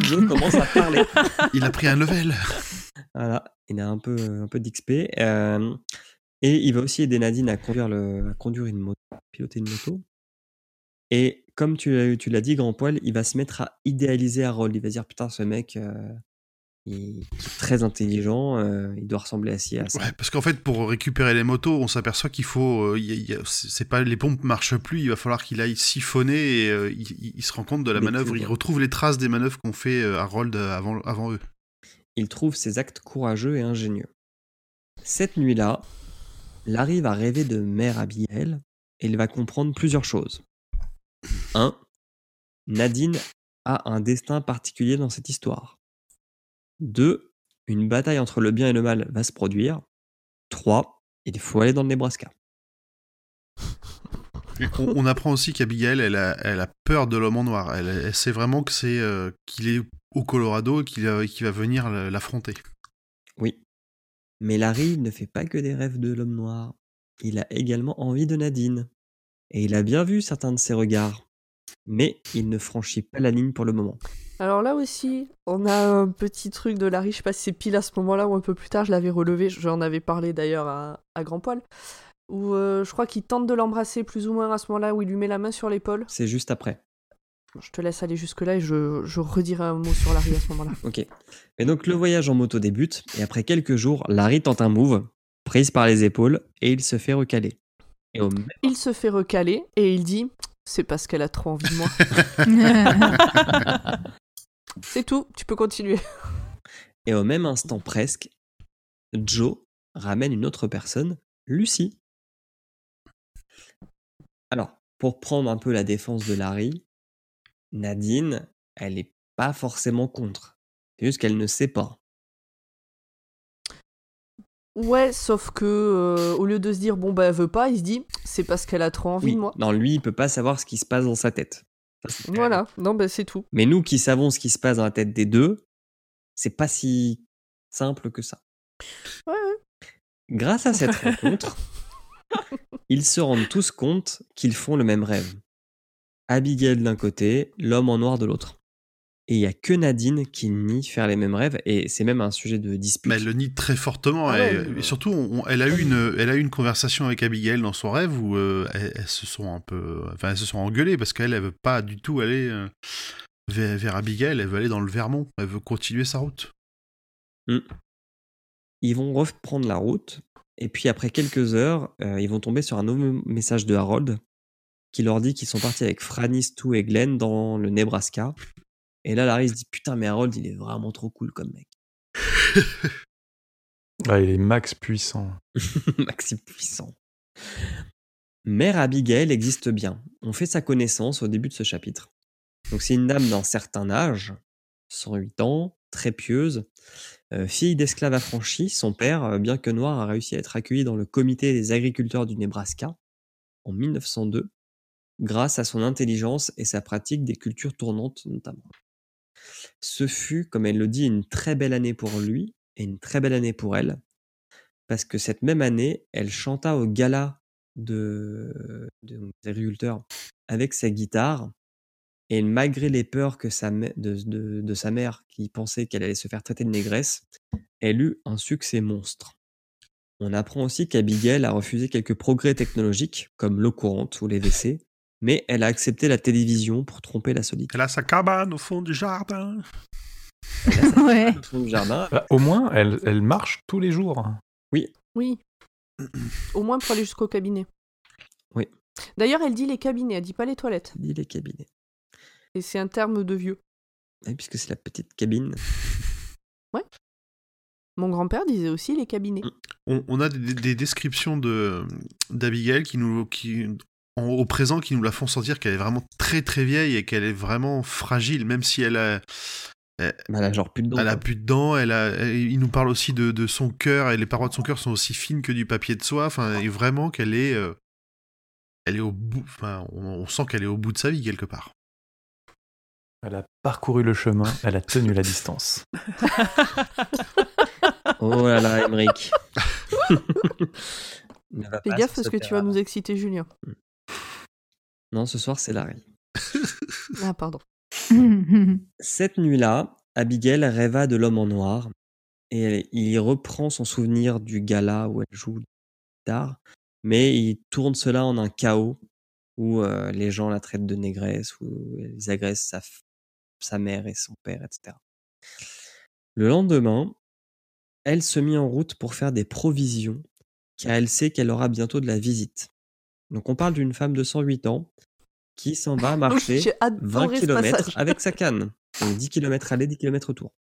Joe commence à parler. Il a pris un level. Voilà, il a un peu, un peu d'XP. euh, et il va aussi aider Nadine à conduire, le, à conduire une moto, piloter une moto. Et comme tu l'as, tu l'as dit, Grand Poil, il va se mettre à idéaliser Harold. Il va se dire Putain, ce mec, euh, il est très intelligent, euh, il doit ressembler assez à ça. Ouais, parce qu'en fait, pour récupérer les motos, on s'aperçoit qu'il faut. euh, c'est pas les pompes marchent plus. Il va falloir qu'il aille siphonner et euh, il, se rend compte de la manœuvre. Il retrouve les traces des manœuvres qu'ont fait euh, Harold avant, avant eux. il trouve ses actes courageux et ingénieux. Cette nuit-là, Larry va rêver de mère Abigail et il va comprendre plusieurs choses. 1. Nadine a un destin particulier dans cette histoire. 2. Une bataille entre le bien et le mal va se produire. 3. Il faut aller dans le Nebraska. On, on apprend aussi qu'Abigail, elle a, elle a peur de l'homme en noir. Elle, elle sait vraiment que c'est euh, qu'il est au Colorado et qu'il qu'il va venir l'affronter. Oui. Mais Larry ne fait pas que des rêves de l'homme noir. Il a également envie de Nadine. Et il a bien vu certains de ses regards. Mais il ne franchit pas la ligne pour le moment. Alors là aussi, on a un petit truc de Larry, je sais pas si c'est pile à ce moment-là ou un peu plus tard, je l'avais relevé, j'en avais parlé d'ailleurs à, à Grand Poil, où euh, je crois qu'il tente de l'embrasser plus ou moins à ce moment-là, où il lui met la main sur l'épaule. C'est juste après. Je te laisse aller jusque-là et je, je redirai un mot sur Larry à ce moment-là. Ok. Et donc le voyage en moto débute. Et après quelques jours, Larry tente un move, prise par les épaules, et il se fait recaler. Et au, même- Il se fait recaler et il dit C'est parce qu'elle a trop envie de moi. c'est tout, tu peux continuer. et au même instant presque, Joe ramène une autre personne, Lucie. Alors, pour prendre un peu la défense de Larry, Nadine, elle n'est pas forcément contre. C'est juste qu'elle ne sait pas. Ouais, sauf que euh, au lieu de se dire Bon bah elle veut pas, il se dit C'est parce qu'elle a trop envie Oui, de moi. non, lui, il peut pas savoir ce qui se passe dans sa tête. Voilà, non bah c'est tout. Mais nous qui savons ce qui se passe dans la tête des deux, c'est pas si simple que ça. Ouais, Grâce à cette rencontre, ils se rendent tous compte qu'ils font le même rêve. Abigail d'un côté, l'homme en noir de l'autre. Et il y a que Nadine qui nie faire les mêmes rêves, et c'est même un sujet de dispute. Mais elle le nie très fortement. Ah et, ouais, et surtout, on- on- elle, a eu une, elle a eu une conversation avec Abigail dans son rêve où euh, elles, elles se sont un peu. Enfin, elles se sont engueulées parce qu'elle, elle veut pas du tout aller euh, vers, vers Abigail. Elle veut aller dans le Vermont. Elle veut continuer sa route. Ils vont reprendre la route, et puis après quelques heures, euh, ils vont tomber sur un nouveau message de Harold qui leur dit qu'ils sont partis avec Franny, Stu et Glenn dans le Nebraska. Et là, Larry se dit Putain, mais Harold, il est vraiment trop cool comme mec. Ah, il est max puissant. Maxi puissant. Mère Abigail existe bien. On fait sa connaissance au début de ce chapitre. Donc c'est une dame d'un certain âge, 108 ans, très pieuse, euh, fille d'esclave affranchie. Son père, euh, bien que noir, a réussi à être accueilli dans le comité des agriculteurs du Nebraska en 1902, grâce à son intelligence et sa pratique des cultures tournantes notamment. Ce fut, comme elle le dit, une très belle année pour lui et une très belle année pour elle, parce que cette même année, elle chanta au gala de, de- des agriculteurs avec sa guitare, et malgré les peurs que de- de sa mère, qui pensait qu'elle allait se faire traiter de négresse, elle eut un succès monstre. On apprend aussi qu'Abigail a refusé quelques progrès technologiques, comme l'eau courante ou les WC, mais elle a accepté la télévision pour tromper la solitude. Elle a sa cabane au fond du jardin. Ouais. Au fond du jardin, Bah, au moins, elle, elle marche tous les jours. Oui. Au moins pour aller jusqu'au cabinet. Oui. D'ailleurs, elle dit les cabinets, elle dit pas les toilettes. dit les cabinets. Et c'est un terme de vieux. Et puisque c'est la petite cabine. Mon grand-père disait aussi les cabinets. On, on a des, des descriptions de d'Abigail qui nous qui en- au présent qui nous la font sentir qu'elle est vraiment très très vieille et qu'elle est vraiment fragile même si elle a elle a genre plus de dents. elle a plus de dents elle a elle- il nous parle aussi de, de son cœur et les parois de son cœur sont aussi fines que du papier de soie enfin et vraiment qu'elle est euh, elle est au bout enfin on, on sent qu'elle est au bout de sa vie quelque part Elle a parcouru le chemin, elle a tenu la distance. Oh là là, Emmerich. Fais gaffe parce ce que tu vas nous exciter, Julien. Non, ce soir, c'est Larry. Ah, pardon. Cette nuit-là, Abigail rêva de l'homme en noir et elle- il y reprend son souvenir du gala où elle joue guitare, mais il tourne cela en un chaos où euh, les gens la traitent de négresse, où ils agressent sa, f- sa mère et son père, etc. Le lendemain, elle se mit en route pour faire des provisions, car elle sait qu'elle aura bientôt de la visite. Donc on parle d'une femme de 108 ans qui s'en va marcher J'ai 20 adoré ce km avec sa canne. Donc 10 km aller, 10 km retour.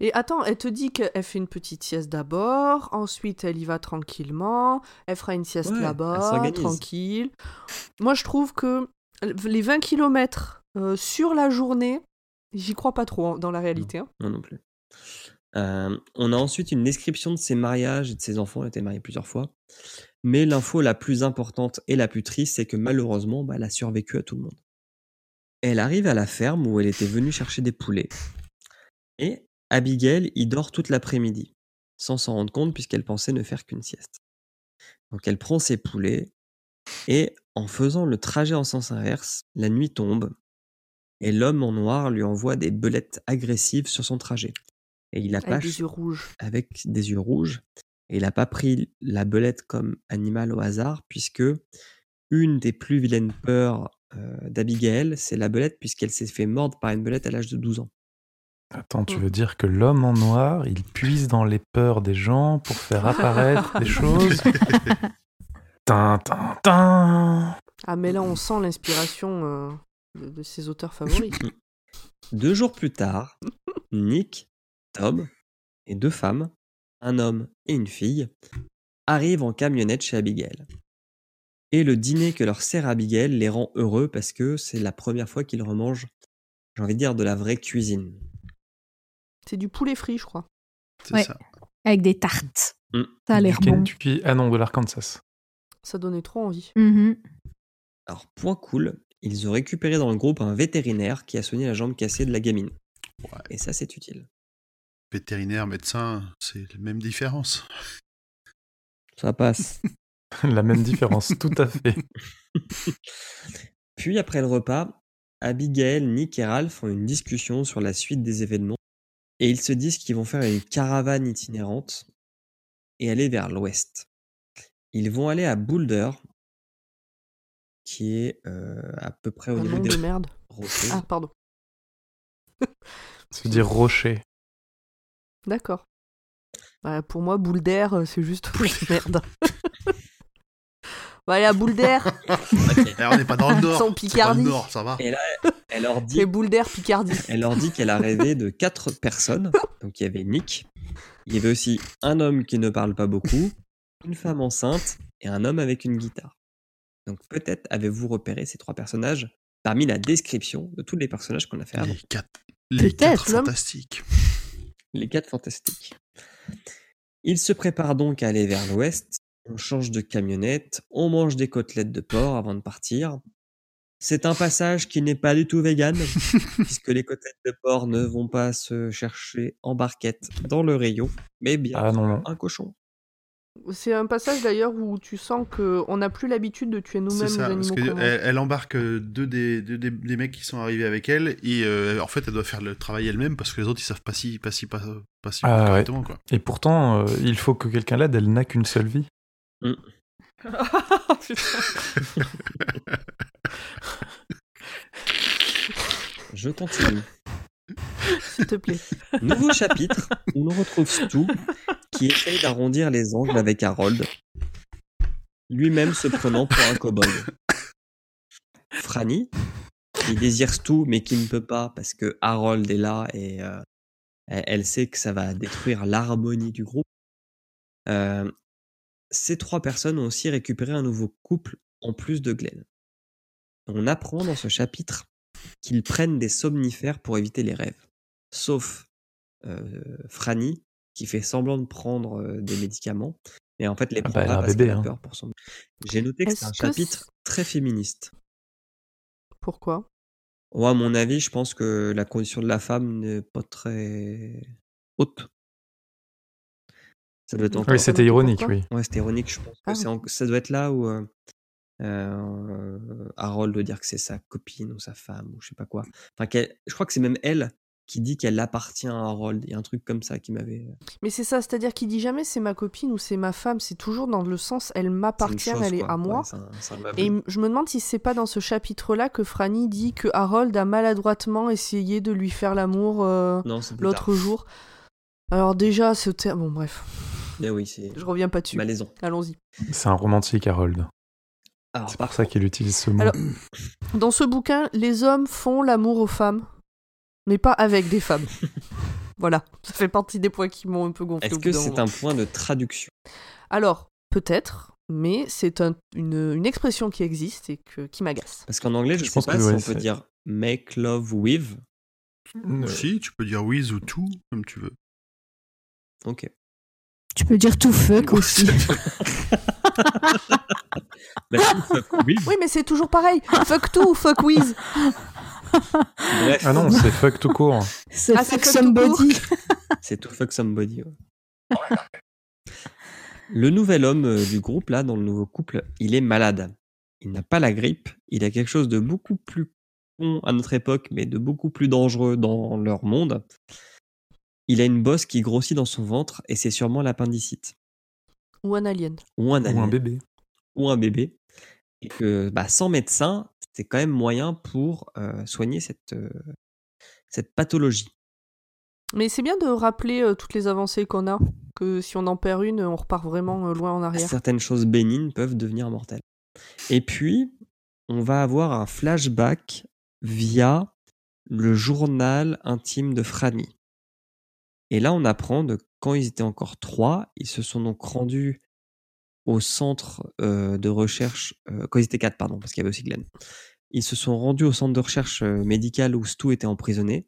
Et attends, elle te dit qu'elle fait une petite sieste d'abord, ensuite elle y va tranquillement, elle fera une sieste Ouais, là-bas, tranquille. Moi je trouve que les 20 km sur la journée, j'y crois pas trop hein, dans la réalité. hein. Non, non plus. Euh, on a ensuite une description de ses mariages et de ses enfants. Elle était mariée plusieurs fois. Mais l'info la plus importante et la plus triste, c'est que malheureusement, bah, elle a survécu à tout le monde. Elle arrive à la ferme où elle était venue chercher des poulets. Et Abigail y dort toute l'après-midi, sans s'en rendre compte puisqu'elle pensait ne faire qu'une sieste. Donc elle prend ses poulets et en faisant le trajet en sens inverse, la nuit tombe et l'homme en noir lui envoie des belettes agressives sur son trajet. Et il a pas Avec des ch- yeux rouges. avec des yeux rouges. Et il n'a pas pris la belette comme animal au hasard, puisque une des plus vilaines peurs euh, d'Abigail, c'est la belette, puisqu'elle s'est fait mordre par une belette à l'âge de 12 ans. Attends, tu Mm. veux dire que l'homme en noir, il puise dans les peurs des gens pour faire apparaître des choses? Tin, tin, tin. Ah mais là on sent l'inspiration euh, de, de ses auteurs favoris. Deux jours plus tard, Nick, Tom et deux femmes, un homme et une fille, arrivent en camionnette chez Abigail. Et le dîner que leur sert Abigail les rend heureux parce que c'est la première fois qu'ils remangent, j'ai envie de dire, de la vraie cuisine. C'est du poulet frit je crois. c'est Ouais. ça Avec des tartes. Mm. Ça a l'air bon. Kentucky. Ah non, de l'Arkansas. Ça donnait trop envie. Mhm. Alors, point cool, ils ont récupéré dans le groupe un vétérinaire qui a soigné la jambe cassée de la gamine. Ouais. Et ça, c'est utile. Vétérinaire médecin c'est la même différence Ça passe. La même différence, tout à fait. Puis, après le repas, Abigail, Nick et Ralph font une discussion sur la suite des événements. Et ils se disent qu'ils vont faire une caravane itinérante et aller vers l'ouest. Ils vont aller à Boulder, qui est euh, à peu près au Un niveau des de merde. rochers. Ah pardon. Ça veut dire rocher. D'accord. Bah, pour moi, boule d'air, euh, c'est juste merde. bah, allez à boule d'air. Eh, on n'est pas dans le nord Sans c'est pas le Picardie. nord ça va Et là, elle leur dit C'est boule d'air Picardie. Elle leur dit qu'elle a rêvé de quatre personnes. Donc il y avait Nick, il y avait aussi un homme qui ne parle pas beaucoup, une femme enceinte et un homme avec une guitare. Donc peut-être avez-vous repéré ces trois personnages parmi la description de tous les personnages qu'on a fait avant. les quatre les Peut-être, quatre l'homme. fantastiques Les quatre fantastiques. Ils se préparent donc à aller vers l'ouest. On change de camionnette, on mange des côtelettes de porc avant de partir. C'est un passage qui n'est pas du tout vegan, puisque les côtelettes de porc ne vont pas se chercher en barquette dans le rayon, mais bien Ah non, non. un cochon. C'est un passage d'ailleurs où tu sens qu'on n'a plus l'habitude de tuer nous-mêmes les parce mange. elle, elle embarque euh, deux, des, deux des, des mecs qui sont arrivés avec elle, et euh, en fait, elle doit faire le travail elle-même parce que les autres, ils savent pas si, pas si, pas, pas si Ah, ouais. quoi. Et pourtant, euh, il faut que quelqu'un l'aide, elle n'a qu'une seule vie. Putain. Je continue. S'il te plaît. Nouveau chapitre où l'on retrouve Stu essaye d'arrondir les angles avec Harold, lui-même se prenant pour un kobold. Franny, qui désire Stu mais qui ne peut pas parce que Harold est là et euh, elle elle sait que ça va détruire l'harmonie du groupe. Euh, ces trois personnes ont aussi récupéré un nouveau couple en plus de Glenn. On apprend dans ce chapitre qu'ils prennent des somnifères pour éviter les rêves. Sauf euh, Franny, qui fait semblant de prendre euh, des médicaments, mais en fait les Ah bah, pas parce bébé, a hein. peur pour son. J'ai noté que c'est un que chapitre très féministe. Pourquoi? Moi, à mon avis, je pense que la condition de la femme n'est pas très haute. Ça doit être Oui, encore. Oui, c'était ironique, oui. Ouais, c'était ironique. Je pense que Ah. c'est en- ça doit être là où euh, euh, Harold doit dire que c'est sa copine ou sa femme ou je sais pas quoi. Enfin, je crois que c'est même elle qui dit qu'elle appartient à Harold. Il y a un truc comme ça qui m'avait. Mais c'est ça, c'est-à-dire qu'il dit jamais c'est ma copine ou c'est ma femme, c'est toujours dans le sens elle m'appartient, elle est à moi. Ouais. Et je me demande si c'est pas dans ce chapitre-là que Franny dit que Harold a maladroitement essayé de lui faire l'amour euh, l'autre jour. Alors déjà, ce terme... Bon bref, Mais oui, je reviens pas dessus. malaisant. Allons-y. C'est un romantique, Harold. C'est par pour ça qu'il utilise ce mot. Alors, Dans ce bouquin, les hommes font l'amour aux femmes, mais pas avec des femmes. voilà, ça fait partie des points qui m'ont un peu gonflé. Est-ce que c'est un point de traduction? Alors, peut-être, mais c'est un- une, une expression qui existe et que, qui m'agace. Parce qu'en anglais, je, Je sais pense pas que si ouais, on peut dire make love with. Euh, Si, tu peux dire with ou tout, comme tu veux. Ok. Tu peux dire tout fuck aussi. Bah, fuck with. Oui, mais c'est toujours pareil. fuck tout, fuck with. Bref, Ah non, c'est fuck tout court. C'est Ah, c'est fuck fuck somebody. c'est to fuck somebody. ouais. Le nouvel homme euh, du groupe, là, dans le nouveau couple, il est malade. Il n'a pas la grippe. Il a quelque chose de beaucoup plus con à notre époque, mais de beaucoup plus dangereux dans leur monde. Il a une bosse qui grossit dans son ventre et c'est sûrement l'appendicite. Ou un alien. Ou un Ou un alien. bébé. ou un bébé. Et que bah, sans médecin, c'est quand même moyen pour euh, soigner cette, euh, cette pathologie. Mais c'est bien de rappeler euh, toutes les avancées qu'on a. Que si on en perd une, on repart vraiment loin en arrière. Certaines choses bénignes peuvent devenir mortelles. Et puis, on va avoir un flashback via le journal intime de Franny. Et là, on apprend de quand ils étaient encore trois, ils se sont donc rendus au centre euh, de recherche, euh, étaient quatre, pardon, parce qu'il y avait aussi Glenn. Ils se sont rendus au centre de recherche euh, médicale où Stu était emprisonné.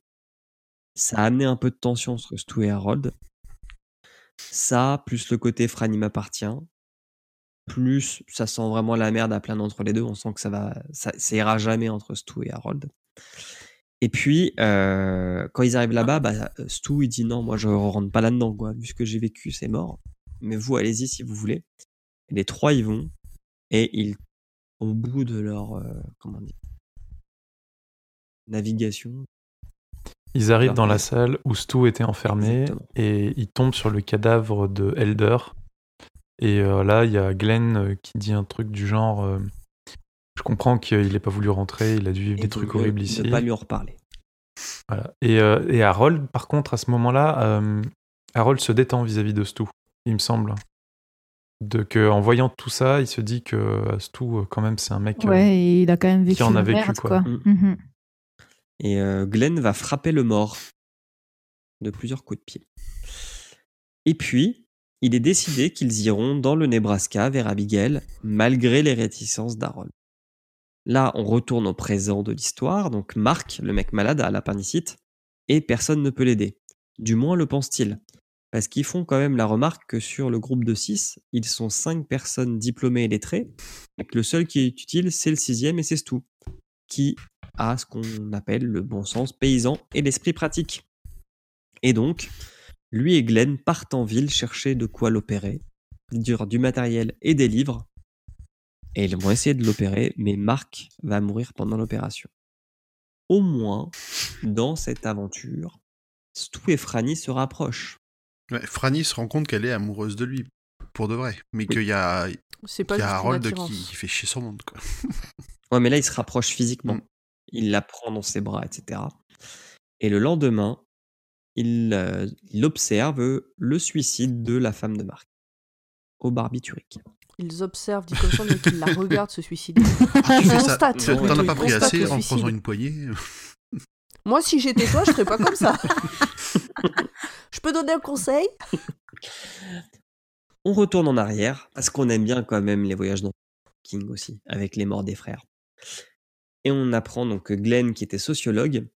Ça a amené un peu de tension entre Stu et Harold. Ça, plus le côté Franny m'appartient, plus ça sent vraiment la merde à plein d'entre les deux. On sent que ça va, ça, ça ira jamais entre Stu et Harold. Et puis, euh, quand ils arrivent là-bas, bah, Stu il dit non, moi je rentre pas là-dedans, quoi. Vu ce que j'ai vécu, c'est mort. Mais vous, allez-y si vous voulez. Les trois y vont et ils, au bout de leur, euh, comment dire, navigation, Ils arrivent dans la salle où Stu était enfermé Exactement. et ils tombent sur le cadavre de Elder. Et euh, là, il y a Glenn euh, qui dit un truc du genre euh, Je comprends qu'il n'ait pas voulu rentrer, il a dû vivre et des trucs horribles ici. Ne pas lui en reparler. Voilà. Et, euh, et Harold, par contre, à ce moment-là, Harold se détend vis-à-vis de Stu, il me semble. De que, en voyant tout ça, il se dit que euh, Stu, euh, quand même, c'est un mec. euh, Ouais, et il a quand même vécu en a vécu, merde, quoi. quoi. Mm. Mhm. Et euh, Glenn va frapper le mort de plusieurs coups de pied. Et puis, il est décidé qu'ils iront dans le Nebraska vers Abigail, malgré les réticences d'Harold. Là, on retourne au présent de l'histoire, donc Mark, le mec malade, a l'appendicite, et personne ne peut l'aider. Du moins le pense-t-il. Parce qu'ils font quand même la remarque que sur le groupe de 6, ils sont 5 personnes diplômées et lettrées, et que le seul qui est utile, c'est le sixième et c'est tout. qui a ce qu'on appelle le bon sens paysan et l'esprit pratique. Et donc, lui et Glenn partent en ville chercher de quoi l'opérer, du matériel et des livres. Et ils vont essayer de l'opérer, mais Marc va mourir pendant l'opération. Au moins, dans cette aventure, Stu et Franny se rapprochent. Ouais, Franny se rend compte qu'elle est amoureuse de lui, pour de vrai. Mais qu'il y a, C'est pas il y a juste une Harold qui, qui fait chier son monde. Quoi. Ouais, mais là, il se rapproche physiquement. Mm. Il la prend dans ses bras, etc. Et le lendemain, il, euh, il observe le suicide de la femme de Marc au barbiturique. Ils observent, dit comme ça, mais qu'ils la regardent se suicider. Ah, tu Ils constatent. T'en as pas pris assez en suicide. prenant une poignée Moi, si j'étais toi, je ferais pas comme ça. je peux donner un conseil? On retourne en arrière parce qu'on aime bien quand même les voyages dans King aussi, avec les morts des frères. Et on apprend donc que Glenn, qui était sociologue,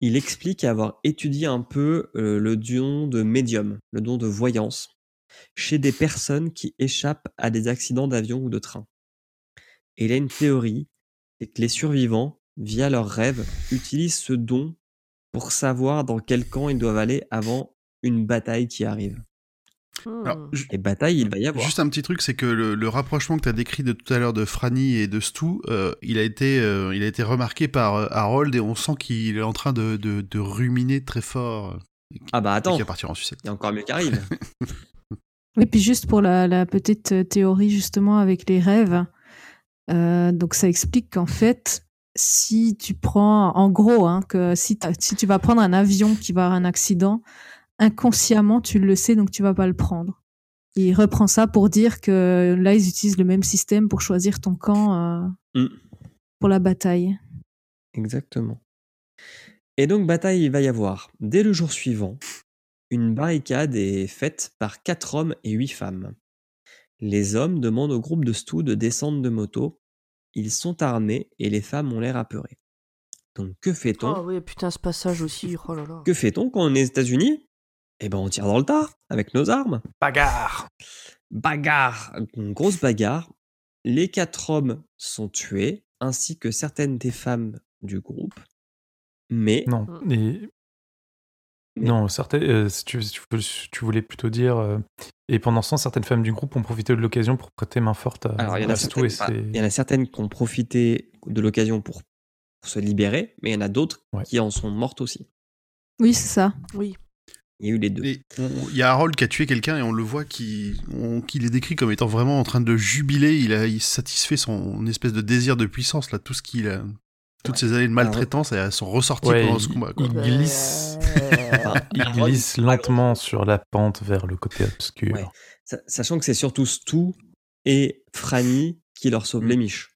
il explique avoir étudié un peu euh, le don de médium, le don de voyance, chez des personnes qui échappent à des accidents d'avion ou de train. Et il a une théorie, c'est que les survivants, via leurs rêves, utilisent ce don pour savoir dans quel camp ils doivent aller avant une bataille qui arrive. Hmm. Alors, Et bataille, il va y avoir. Juste un petit truc, c'est que le, le rapprochement que tu as décrit de tout à l'heure de Franny et de Stu, euh, il, a été, euh, il a été remarqué par euh, Harold et on sent qu'il est en train de, de, de ruminer très fort. euh, Ah bah et attends, va partir en sucette. il y a encore mieux qui arrive. Oui, puis juste pour la, la petite théorie justement avec les rêves, euh, donc ça explique qu'en fait, si tu prends, en gros, hein, que si, si tu vas prendre un avion qui va avoir un accident, inconsciemment tu le sais, donc tu vas pas le prendre. Il reprend ça pour dire que là ils utilisent le même système pour choisir ton camp euh, Mm. pour la bataille. Exactement. Et donc bataille, il va y avoir. Dès le jour suivant, une barricade est faite par quatre hommes et huit femmes. Les hommes demandent au groupe de Stu de descendre de moto. Ils sont armés et les femmes ont l'air apeurées. Donc que fait-on Oh oui, putain, ce passage aussi, oh là là. Que fait-on quand on est aux États-Unis Eh ben on tire dans le tas avec nos armes. Bagarre Bagarre, une grosse bagarre. Les quatre hommes sont tués, ainsi que certaines des femmes du groupe. Mais Non, et... Mais- Non, certaines, euh, si tu, si voulais plutôt dire... euh, et pendant ce temps, certaines femmes du groupe ont profité de l'occasion pour prêter main forte à, Alors, il y en a certaines, et enfin, ses- il y en a certaines qui ont profité de l'occasion pour, pour se libérer, mais il y en a d'autres Ouais. qui en sont mortes aussi. Oui, c'est ça. Oui. Il y a eu les deux. Il y a Harold qui a tué quelqu'un et on le voit qui, qu'il est décrit comme étant vraiment en train de jubiler. Il a il satisfait son espèce de désir de puissance là, tout ce qu'il a, toutes ces années de maltraitance elles sont ressorties Ouais, pendant il- ce combat. quoi. il glisse, Enfin, il glisse lentement sur la pente vers le côté obscur. Ouais. Sachant que c'est surtout Stu et Franny qui leur sauvent Mm. les miches.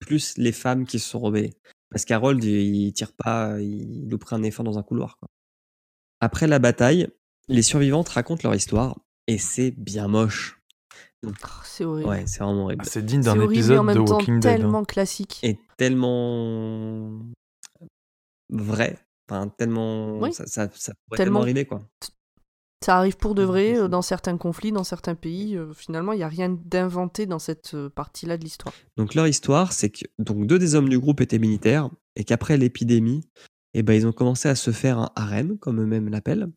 Plus les femmes qui se sont rebellées. Parce qu'Harold, il, il tire pas, il louperait un effort dans un couloir. quoi. Après la bataille, les survivantes racontent leur histoire et c'est bien moche. Oh, c'est horrible. Ouais, c'est vraiment horrible. Ah, c'est digne d'un horrible et en épisode de même temps Walking Dead. hein. tellement classique. est tellement vrai, enfin tellement Oui. ça, ça, ça pourrait Tellement- tellement arriver quoi. Ça arrive pour de vrai euh, dans certains conflits, dans certains pays. euh, finalement, il n'y a rien d'inventé dans cette euh, partie-là de l'histoire. Donc leur histoire, c'est que donc deux des hommes du groupe étaient militaires et qu'après l'épidémie, eh ben ils ont commencé à se faire un harem comme eux-mêmes l'appellent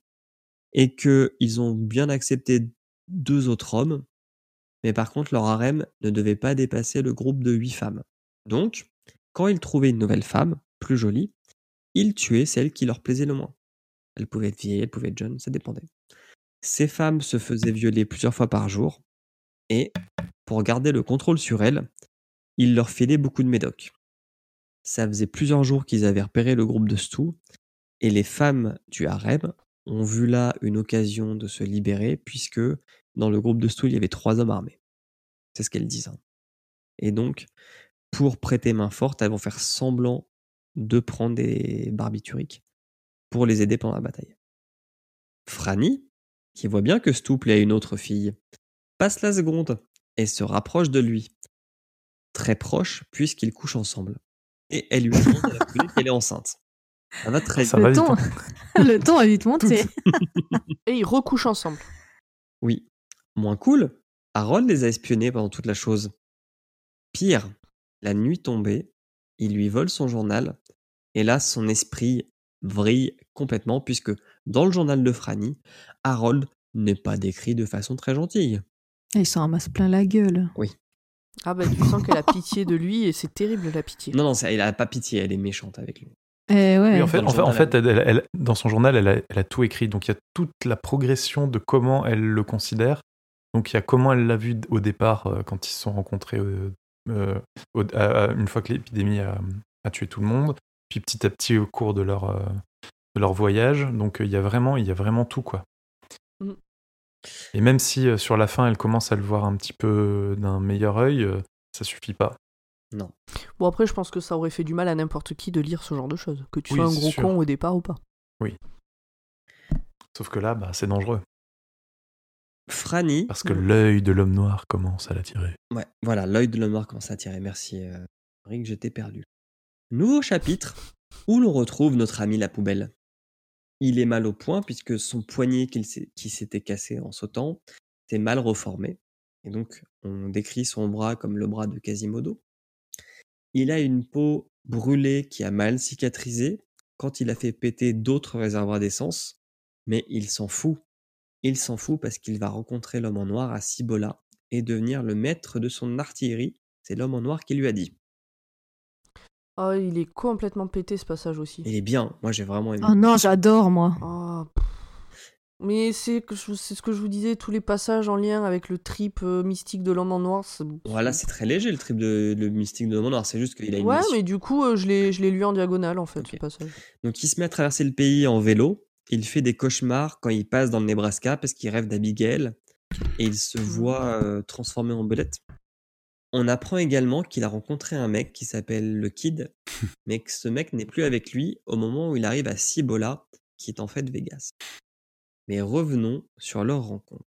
et que ils ont bien accepté deux autres hommes, mais par contre leur harem ne devait pas dépasser le groupe de huit femmes. Donc quand ils trouvaient une nouvelle femme plus jolie, ils tuaient celle qui leur plaisait le moins. Elle pouvait être vieille, elle pouvait être jeune, ça dépendait. Ces femmes se faisaient violer plusieurs fois par jour et pour garder le contrôle sur elles, il leur filait beaucoup de médocs. Ça faisait plusieurs jours qu'ils avaient repéré le groupe de Stu, et les femmes du harem ont vu là une occasion de se libérer, puisque dans le groupe de Stu, il y avait trois hommes armés. C'est ce qu'elles disent. hein. Et donc, pour prêter main forte, elles vont faire semblant de prendre des barbituriques pour les aider pendant la bataille. Franny, qui voit bien que Stu plaît à une autre fille, passe la seconde et se rapproche de lui très proche puisqu'ils couchent ensemble. Et elle lui foulée qu'elle est enceinte. Ça va très Ça vite. va le, ton, hein. le ton a vite monté. Et ils recouchent ensemble. Oui. Moins cool, Harold les a espionnés pendant toute la chose. Pire, la nuit tombée, il lui vole son journal, et là, son esprit vrille complètement, puisque dans le journal de Franny, Harold n'est pas décrit de façon très gentille. Et il s'en ramasse plein la gueule. Ah bah tu sens qu'elle a pitié de lui et c'est terrible la pitié. Non, non, ça- elle a pas pitié, elle est méchante avec lui. Eh ouais. Oui, en fait, en fait, en journal, fait, elle- elle- elle- dans son journal, elle a, elle a tout écrit. Donc il y a toute la progression de comment elle le considère. Donc il y a comment elle l'a vu au départ euh, quand ils se sont rencontrés euh, euh, au- à- à- une fois que l'épidémie a, a tué tout le monde. Puis petit à petit au cours de leur, euh, de leur voyage. Donc il y a vraiment, il y a vraiment tout quoi. Et même si euh, sur la fin elle commence à le voir un petit peu d'un meilleur œil, euh, ça suffit pas. Bon après je pense que ça aurait fait du mal à n'importe qui de lire ce genre de choses. Que tu Oui, sois un gros sûr. con au départ ou pas. Sauf que là, bah, c'est dangereux. Franny. Parce que l'œil de l'homme noir commence à l'attirer. Ouais, voilà, l'œil de l'homme noir commence à tirer. Merci, euh, Rick, je t'ai perdu. Nouveau chapitre où l'on retrouve notre ami la poubelle. Il est mal au point puisque son poignet qui s'était cassé en sautant s'est mal reformé. Et donc, on décrit son bras comme le bras de Quasimodo. Il a une peau brûlée qui a mal cicatrisé quand il a fait péter d'autres réservoirs d'essence. Mais il s'en fout. Il s'en fout parce qu'il va rencontrer l'homme en noir à Cibola et devenir le maître de son artillerie. C'est l'homme en noir qui lui a dit. Oh il est complètement pété ce passage aussi. Il est bien, moi j'ai vraiment aimé. Oh non, j'adore, moi. Oh, pff. Mais c'est ce que je vous disais, tous les passages en lien avec le trip euh, mystique de l'homme en noir. c'est- Voilà, c'est très léger le trip de le mystique de l'homme en noir, c'est juste qu'il a une Ouais, mission. mais du coup, euh, je l'ai je l'ai lu en diagonale en fait, ce passage. Donc il se met à traverser le pays en vélo. Il fait des cauchemars quand il passe dans le Nebraska parce qu'il rêve d'Abigail et il se voit euh, transformé en belette. On apprend également qu'il a rencontré un mec qui s'appelle le Kid, mais que ce mec n'est plus avec lui au moment où il arrive à Cibola, qui est en fait Vegas. Mais revenons sur leur rencontre.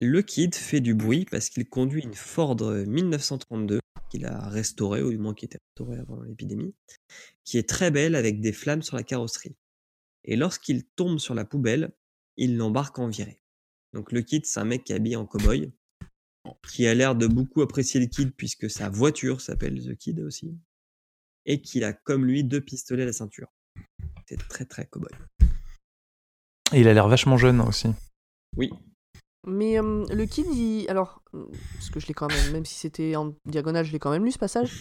Le Kid fait du bruit parce qu'il conduit une Ford 1932 qu'il a restaurée, ou du moins qui était restaurée avant l'épidémie, qui est très belle avec des flammes sur la carrosserie. Et lorsqu'il tombe sur la poubelle, il l'embarque en virée. Donc le Kid, c'est un mec qui est habillé en cow-boy, qui a l'air de beaucoup apprécier le Kid puisque sa voiture s'appelle The Kid aussi, et qu'il a comme lui deux pistolets à la ceinture. C'est très très cow-boy. Et il a l'air vachement jeune aussi. Oui, Mais euh, le kid, il... alors, parce que je l'ai quand même, même si c'était en diagonale, je l'ai quand même lu ce passage.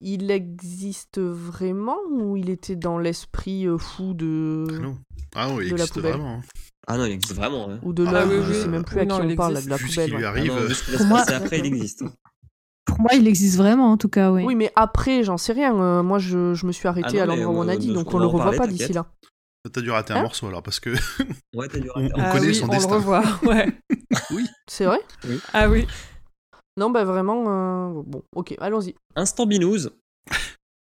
Il existe vraiment ou il était dans l'esprit euh, fou de Ah non. Ah oui, il De existe vraiment. Hein. Ah non, il existe vraiment. Hein. ou de Ah oui, Je oui. sais même plus Oui, à non, qui on parle là, de la poubelle. qui lui. Ah arrive. non, Pour moi- après, il existe. Pour moi, il existe vraiment, en tout cas, oui. Oui, mais après, j'en sais rien. euh, moi, je, je me suis arrêté Ah non, à l'endroit où on on- a dit, on- donc on on le revoit pas d'ici là. T'as dû rater un Hein morceau alors parce que Ouais, t'as dû on, rater. on Ah connaît oui, son on destin. le revoit, ouais. C'est vrai? Ah oui. Non, bah vraiment. euh, Bon, ok, allons-y. Instant binouze.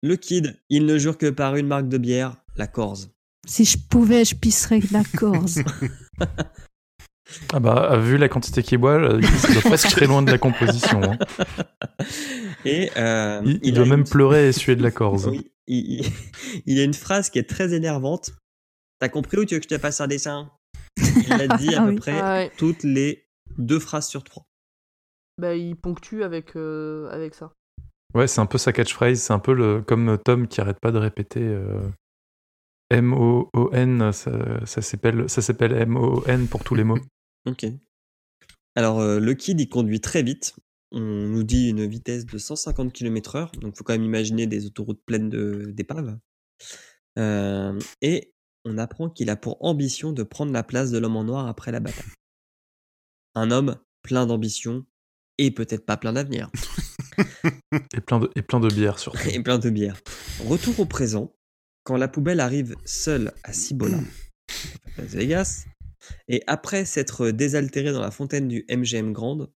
Le Kid, il ne jure que par une marque de bière, la Corse. Si je pouvais, je pisserais de la Corse. Ah bah, vu la quantité qu'il boit, euh, il doit pas être très loin de la composition. hein. Et euh, Il, doit une- même pleurer et suer de la corse. Oui, il, il- il a une phrase qui est très énervante. T'as compris ou tu veux que je te fasse un dessin? Il l'a dit à peu oui. près Ah ouais. toutes les deux phrases sur trois. Bah, il ponctue avec, euh, avec ça. Ouais, c'est un peu sa catchphrase. C'est un peu le, comme Tom qui arrête pas de répéter euh, M-O-O-N. Ça, ça s'appelle M-O-O-N pour tous les mots. Ok. Alors, euh, le Kid, il conduit très vite. On nous dit une vitesse de 150 km/h. Donc, faut quand même imaginer des autoroutes pleines de- d'épaves. Euh, et on apprend qu'il a pour ambition de prendre la place de l'homme en noir après la bataille. Un homme plein d'ambition et peut-être pas plein d'avenir. Et plein de, et plein de bière surtout. et plein de bière. Retour au présent, quand la poubelle arrive seule à Cibola, à Las Vegas, et après s'être désaltérée dans la fontaine du MGM Grande,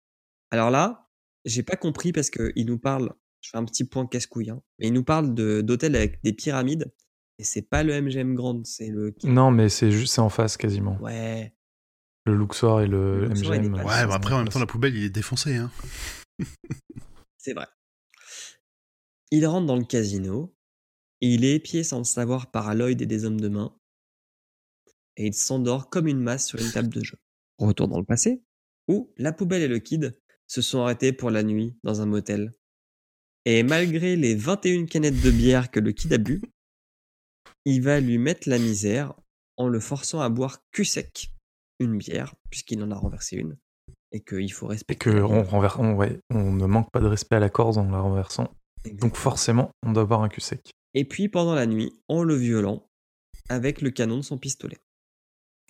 alors là, j'ai pas compris parce qu'il nous parle, je fais un petit point casse-couille, hein, mais il nous parle de- d'hôtels avec des pyramides, et c'est pas le MGM Grande, c'est le. Non, mais c'est juste c'est en face quasiment. Ouais, Le Luxor et le, Luxor, MGM. Ouais, bah après en même temps la poubelle il est défoncé. Hein. c'est vrai. Il rentre dans le casino, et il est épié sans le savoir par Lloyd et des hommes de main, et il s'endort comme une masse sur une table de jeu. Retour dans le passé, où la poubelle et le kid se sont arrêtés pour la nuit dans un motel. Et malgré les 21 canettes de bière que le kid a bu, il va lui mettre la misère en le forçant à boire cul sec une bière, puisqu'il en a renversé une, et qu'il faut Et respecter. que la on, renverse- on- ouais, on ne manque pas de respect à la Corse en la renversant. Donc forcément, on doit avoir un cul sec. Et puis pendant la nuit, en le violant avec le canon de son pistolet.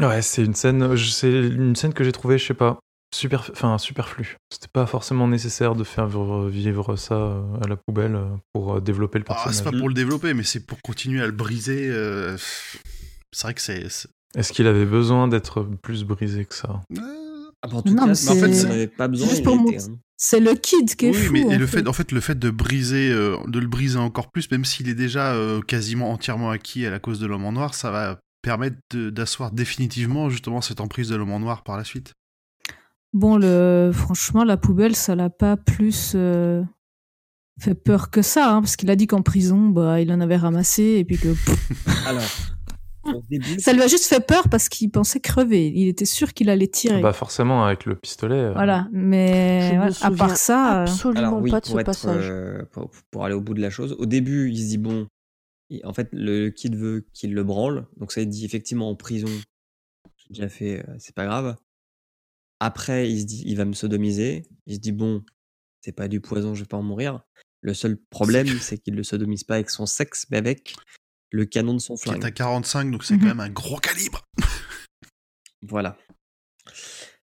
Ouais, c'est une scène, je- c'est une scène que j'ai trouvée, je sais pas, super, enfin superflue. C'était pas forcément nécessaire de faire vivre, ça euh, à la poubelle euh, pour euh, développer le Ah, c'est personnage. pas pour le développer, mais c'est pour continuer à le briser. euh, C'est vrai que c'est. Est-ce qu'il avait besoin d'être plus brisé que ça? Euh, Ah bah, en tout Non, cas, mais si on c'est- n'avait pas besoin, juste il pour montrer- hein. C'est le kid qui est Oui, fou. mais et en le fait. fait, en fait, le fait de briser, euh, de le briser encore plus, même s'il est déjà euh, quasiment entièrement acquis à la cause de l'homme en noir, ça va permettre d'asseoir définitivement justement cette emprise de l'homme en noir par la suite. Bon, le... franchement, la poubelle, ça l'a pas plus euh, fait peur que ça, hein, parce qu'il a dit qu'en prison, bah, il en avait ramassé et puis que pff, Alors, au début, ça lui a juste fait peur parce qu'il pensait crever. Il était sûr qu'il allait tirer. Bah forcément avec le pistolet. euh, voilà, mais Je me voilà, à souviens part ça, euh, absolument Alors oui, pas de ce pour, être, passage. euh, pour, pour aller au bout de la chose, au début, il se dit bon, il- en fait, le kid veut qu'il le branle, donc ça il dit effectivement en prison, j'ai déjà fait, euh, c'est pas grave. Après, il se dit, il va me sodomiser. Il se dit bon, c'est pas du poison, je vais pas en mourir. Le seul problème, c'est qu'il le sodomise pas avec son sexe, mais avec le canon de son Qui est flingue. à 45, donc c'est Mhm. quand même un gros calibre. Voilà.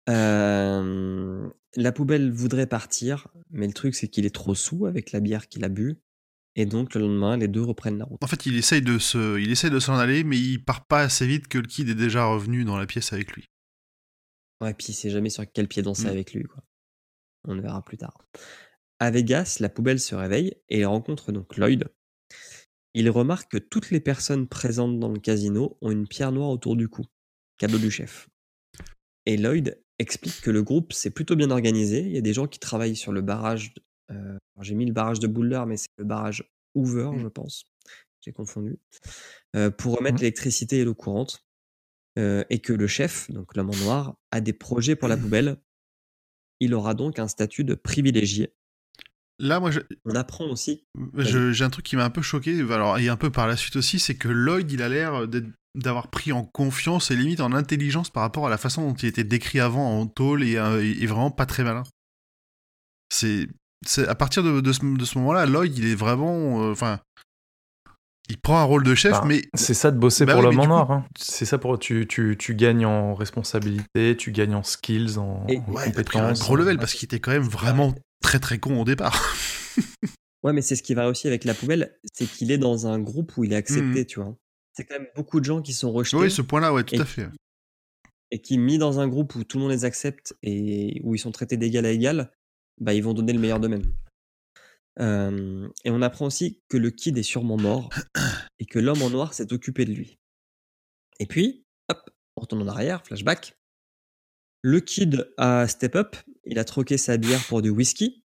Euh, la poubelle voudrait partir, mais le truc c'est qu'il est trop sous avec la bière qu'il a bu, et donc le lendemain les deux reprennent la route. En fait, il essaye de se, il essaye de s'en aller, mais il part pas assez vite que le kid est déjà revenu dans la pièce avec lui. Ouais, puis il sait jamais sur quel pied danser Mm. avec lui, quoi. On le verra plus tard. À Vegas, la poubelle se réveille et il rencontre donc Lloyd. Il remarque que toutes les personnes présentes dans le casino ont une pierre noire autour du cou, cadeau du chef. Et Lloyd explique que le groupe s'est plutôt bien organisé. Il y a des gens qui travaillent sur le barrage. euh, J'ai mis le barrage de Boulder, mais c'est le barrage Hoover, Mm. je pense. J'ai confondu. Euh, pour remettre Mm. l'électricité et l'eau courante. Euh, et que le chef, donc l'homme en noir, a des projets pour la poubelle. Il aura donc un statut de privilégié. Là, moi, je- On apprend aussi. j'ai un truc qui m'a un peu choqué, alors, et un peu par la suite aussi, c'est que Lloyd, il a l'air d'être- d'avoir pris en confiance et limite en intelligence par rapport à la façon dont il était décrit avant en tôle et, euh, et vraiment pas très malin. C'est à partir de, de ce, de ce moment-là, Lloyd, il est vraiment, euh, enfin, il prend un rôle de chef, Bah, mais C'est ça de bosser Bah pour oui, l'homme en noir. hein. C'est ça pour tu, tu, tu gagnes en responsabilité, tu gagnes en skills, en, Et- en ouais, il a pris un compétences. gros level parce qu'il était quand même vraiment très très con au départ. Ouais, mais c'est ce qui va aussi avec la poubelle, c'est qu'il est dans un groupe où il est accepté, tu vois. C'est quand même beaucoup de gens qui sont rejetés oui, ce point-là, ouais, tout Et- à fait. et qui, mis dans un groupe où tout le monde les accepte et où ils sont traités d'égal à égal, bah, ils vont donner le meilleur d'eux-mêmes. Euh, et on apprend aussi que le kid est sûrement mort et que l'homme en noir s'est occupé de lui. Et puis, hop, on retourne en arrière, flashback. Le kid a step up, il a troqué sa bière pour du whisky.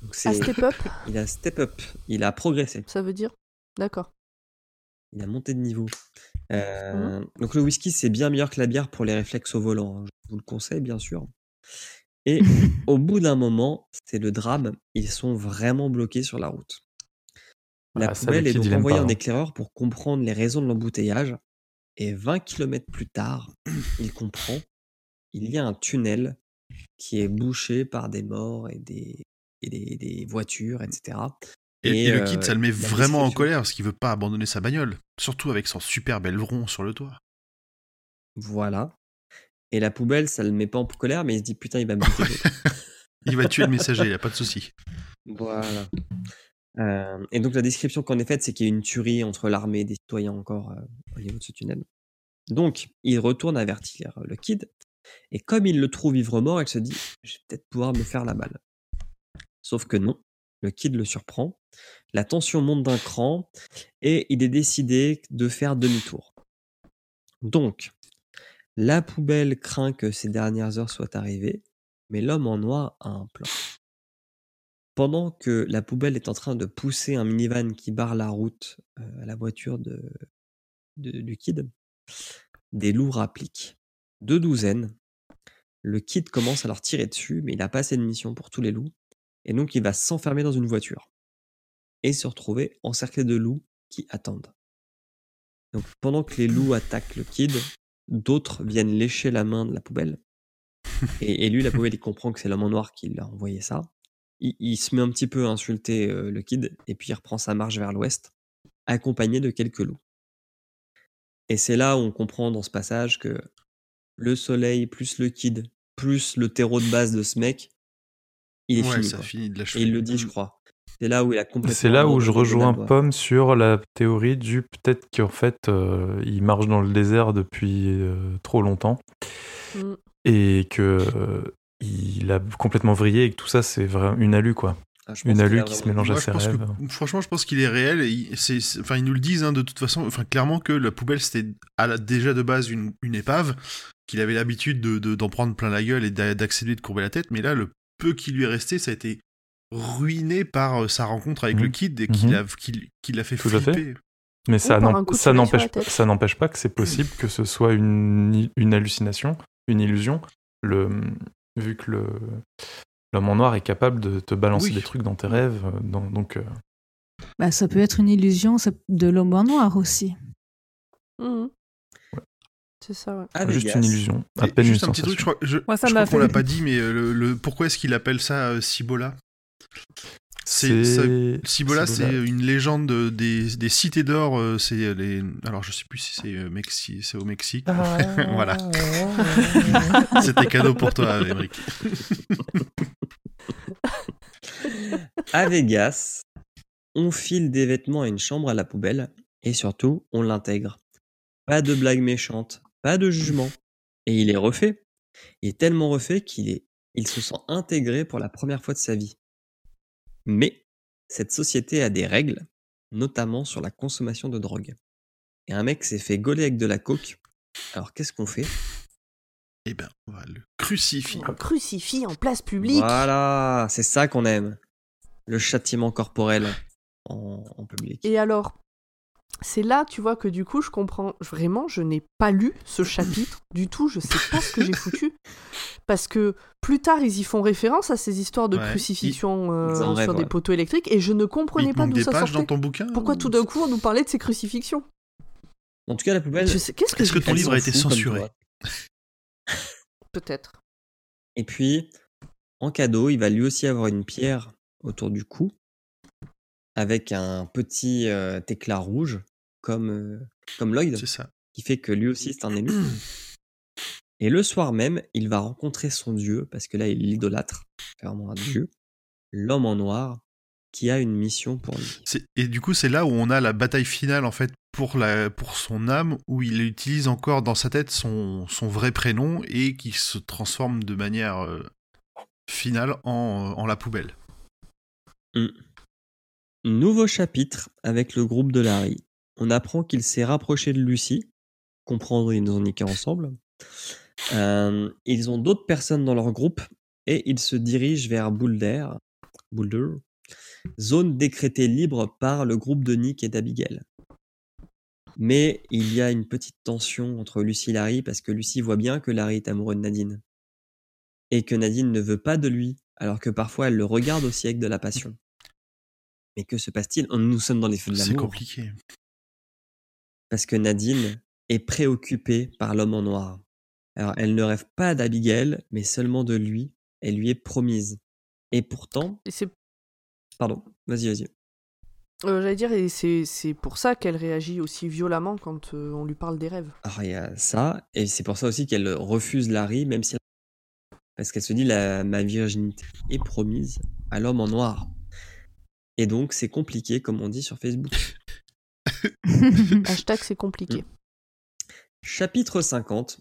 Donc c'est, step up, il a step up, il a progressé, ça veut dire D'accord. il a monté de niveau. Euh, Mmh. Donc le whisky c'est bien meilleur que la bière pour les réflexes au volant, hein. je vous le conseille bien sûr. Et au bout d'un moment, c'est le drame, ils sont vraiment bloqués sur la route. La Ah, poubelle le est donc envoyée en hein. éclaireur pour comprendre les raisons de l'embouteillage. Et 20 km plus tard, il comprend, il y a un tunnel qui est bouché par des morts et des, et des, des voitures, etc. Et, Et, et le euh, kid, ça le met la vraiment en colère parce qu'il veut pas abandonner sa bagnole. Surtout avec son super aileron sur le toit. Voilà. Et la poubelle, ça le met pas en colère, mais il se dit putain, il va me buter. Il va tuer le messager, il a pas de souci. Voilà. Euh, et donc la description qu'on est faite, c'est qu'il y a une tuerie entre l'armée et des citoyens encore euh, au niveau de ce tunnel. Donc il retourne avertir le kid, et comme il le trouve ivre mort, il se dit, je vais peut-être pouvoir me faire la balle. Sauf que non, le kid le surprend, la tension monte d'un cran, et il est décidé de faire demi-tour. Donc, la poubelle craint que ces dernières heures soient arrivées, mais l'homme en noir a un plan. Pendant que la poubelle est en train de pousser un minivan qui barre la route euh, à la voiture de, du kid, des loups rappliquent. Deux douzaines. Le kid commence à leur tirer dessus, mais il n'a pas assez de munitions pour tous les loups. Et donc il va s'enfermer dans une voiture. et se retrouver encerclé de loups qui attendent. Donc pendant que les loups attaquent le kid, d'autres viennent lécher la main de la poubelle. Et, et lui, la poubelle, il comprend que c'est l'homme en noir qui l'a envoyé ça. Il, il se met un petit peu à insulter euh, le kid, et puis il reprend sa marche vers l'ouest, accompagné de quelques loups. Et c'est là où on comprend dans ce passage que le soleil plus le kid plus le terreau de base de ce mec, il est ouais, fini. ça quoi. finit de la Et il le dit, je crois. C'est là où il a complètement. C'est là où je rejoins. Pomme sur la théorie du peut-être qu'en fait euh, il marche dans le désert depuis euh, trop longtemps Mm. et que euh, il a complètement vrillé et que tout ça c'est vraiment une alu quoi. Ah, Une alu qui se mélange à Moi, ses que- rêves. franchement, je pense qu'il est réel. Et il- c'est, c'est- enfin, ils nous le disent hein, de toute façon. Enfin, clairement que la poubelle c'était déjà de base une, une épave, qu'il avait l'habitude de, de- d'en prendre plein la gueule et d'a- d'accéder de courber la tête. Mais là, le peu qui lui est resté, ça a été ruiné par euh, sa rencontre avec le kid et qu'il Mhm. a, qu'il, qu'il a fait Tout à fait. flipper. Mais ça n'empêche la tête. ça n'empêche pas que c'est possible que ce soit une, une hallucination, une illusion. Le, vu que le l'homme en noir est capable de te balancer Oui. des trucs dans tes rêves, euh, dans- donc euh, Bah, ça peut être une illusion ça- de l'homme en noir aussi. Mhm. C'est ça, ouais. À juste une illusion, à peine une juste un petit truc, je crois, je, Moi, ça je crois qu'on l'a pas dit, mais euh, le, le- pourquoi est-ce qu'il appelle ça euh, Cibola? C'est, Cibola, c'est une légende de- des, des cités d'or. euh, C'est les. Alors, je sais plus si c'est Mexi- c'est au Mexique. Voilà. C'était cadeau pour toi, Émeric. À Vegas, on file des vêtements à une chambre à la poubelle et surtout, on l'intègre. Pas de blagues méchantes, pas de jugement. Et il est refait. Il est tellement refait qu'il est, il se sent intégré pour la première fois de sa vie. Mais cette société a des règles, notamment sur la consommation de drogue. Et un mec s'est fait gauler avec de la coke. Alors qu'est-ce qu'on fait? Eh ben, on va le crucifier. Un crucifix en place publique. Voilà, c'est ça qu'on aime. Le châtiment corporel en, en public. Et alors, c'est là, tu vois, que du coup, je comprends vraiment, je n'ai pas lu ce chapitre du tout, je sais pas ce que j'ai foutu. Parce que plus tard, ils y font référence à ces histoires de Ouais, crucifixion euh, sur des ouais. poteaux électriques, et je ne comprenais pas d'où ça sortait. dans ton bouquin Pourquoi ou- tout d'un coup on nous parlait de ces crucifixions? En tout cas, la poubelle. Je sais- Qu'est-ce que Est-ce que ton livre a été censuré. Peut-être. Et puis, en cadeau, il va lui aussi avoir une pierre autour du cou avec un petit euh, éclat rouge comme, euh, comme Lloyd, ça. qui fait que lui aussi c'est un élu. Et le soir même, il va rencontrer son dieu, parce que là il l'idolâtre, c'est vraiment un dieu, l'homme en noir, qui a une mission pour lui. Et du coup, c'est là où on a la bataille finale, en fait, pour, la... pour son âme, où il utilise encore dans sa tête son, son vrai prénom et qui se transforme de manière euh, finale en, en la poubelle. Nouveau chapitre avec le groupe de Larry. On apprend qu'il s'est rapproché de Lucie. Comprendre, ils ont niqué ensemble. Euh, ils ont d'autres personnes dans leur groupe et ils se dirigent vers Boulder, Boulder, zone décrétée libre par le groupe de Nick et d'Abigail. Mais il y a une petite tension entre Lucie et Larry parce que Lucie voit bien que Larry est amoureux de Nadine. Et que Nadine ne veut pas de lui, alors que parfois elle le regarde aussi avec de la passion. Mais que se passe-t-il? Nous sommes dans les feux de C'est l'amour. compliqué. Parce que Nadine est préoccupée par l'homme en noir. Alors, elle ne rêve pas d'Abigail, mais seulement de lui. Elle lui est promise. Et pourtant, Et c'est, pardon, vas-y, vas-y. euh, j'allais dire, et c'est, c'est pour ça qu'elle réagit aussi violemment quand euh, on lui parle des rêves. Alors, il y a ça, et c'est pour ça aussi qu'elle refuse Larry, même si. Parce qu'elle se dit, la, ma virginité est promise à l'homme en noir. Et donc, c'est compliqué, comme on dit sur Facebook. Hashtag c'est compliqué. Chapitre 50.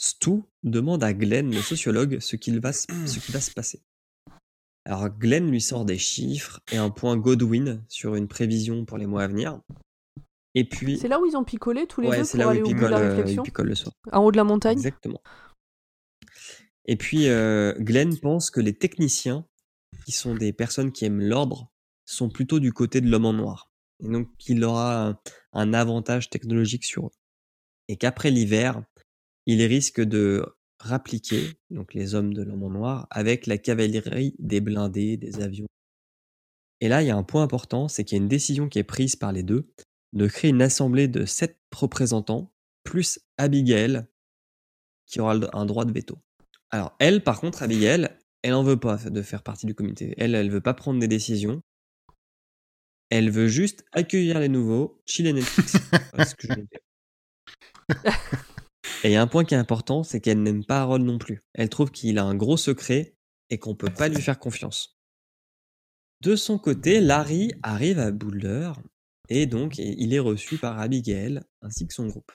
Stu demande à Glenn, le sociologue, ce, qu'il va, ce qui va se passer. Alors Glenn lui sort des chiffres et un point Godwin sur une prévision pour les mois à venir. Et puis, C'est là où ils ont picolé tous les ouais, deux c'est pour là où aller il au bout de la euh, réflexion le soir. En haut de la montagne Exactement. Et puis, euh, Glenn pense que les techniciens, qui sont des personnes qui aiment l'ordre, sont plutôt du côté de l'homme en noir. Et donc, qu'il aura un, avantage technologique sur eux. Et qu'après l'hiver, il risque de rappliquer, donc les hommes de l'homme en noir, avec la cavalerie des blindés, des avions. Et là, il y a un point important, c'est qu'il y a une décision qui est prise par les deux de créer une assemblée de sept représentants, plus Abigail, qui aura un droit de veto. Alors, elle, par contre, Abigail, elle en veut pas de faire partie du comité. Elle, elle veut pas prendre des décisions. Elle veut juste accueillir les nouveaux, chiller Netflix. Voilà ce que je notais. Et il y a un point qui est important, c'est qu'elle n'aime pas Harold non plus. Elle trouve qu'il a un gros secret et qu'on peut pas lui faire confiance. De son côté, Larry arrive à Boulder et donc il est reçu par Abigail ainsi que son groupe.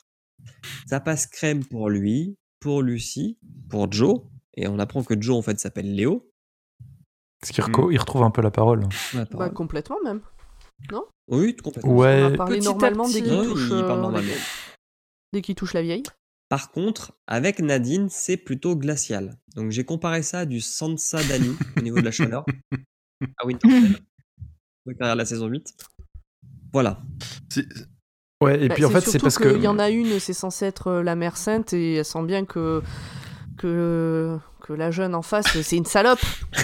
Ça passe crème pour lui, pour Lucie, pour Joe, et on apprend que Joe en fait s'appelle Léo. Parce qu'il il retrouve un peu la parole. La Bah, parole. complètement même. Oui, complètement. On Ouais, a parlé Petit à normalement dès petit. qu'il touche, il parle euh, normalement. dès qu'il touche la vieille. Par contre, avec Nadine, c'est plutôt glacial. Donc j'ai comparé ça à du Sansa Dani au niveau de la chaleur. À Winterfell. Donc derrière la saison 8. Voilà. C'est- Ouais, et Bah, puis en fait, c'est parce que. qu'il y en a une, c'est censé être euh, la mère sainte, et elle sent bien que, que, que la jeune en face, c'est une salope.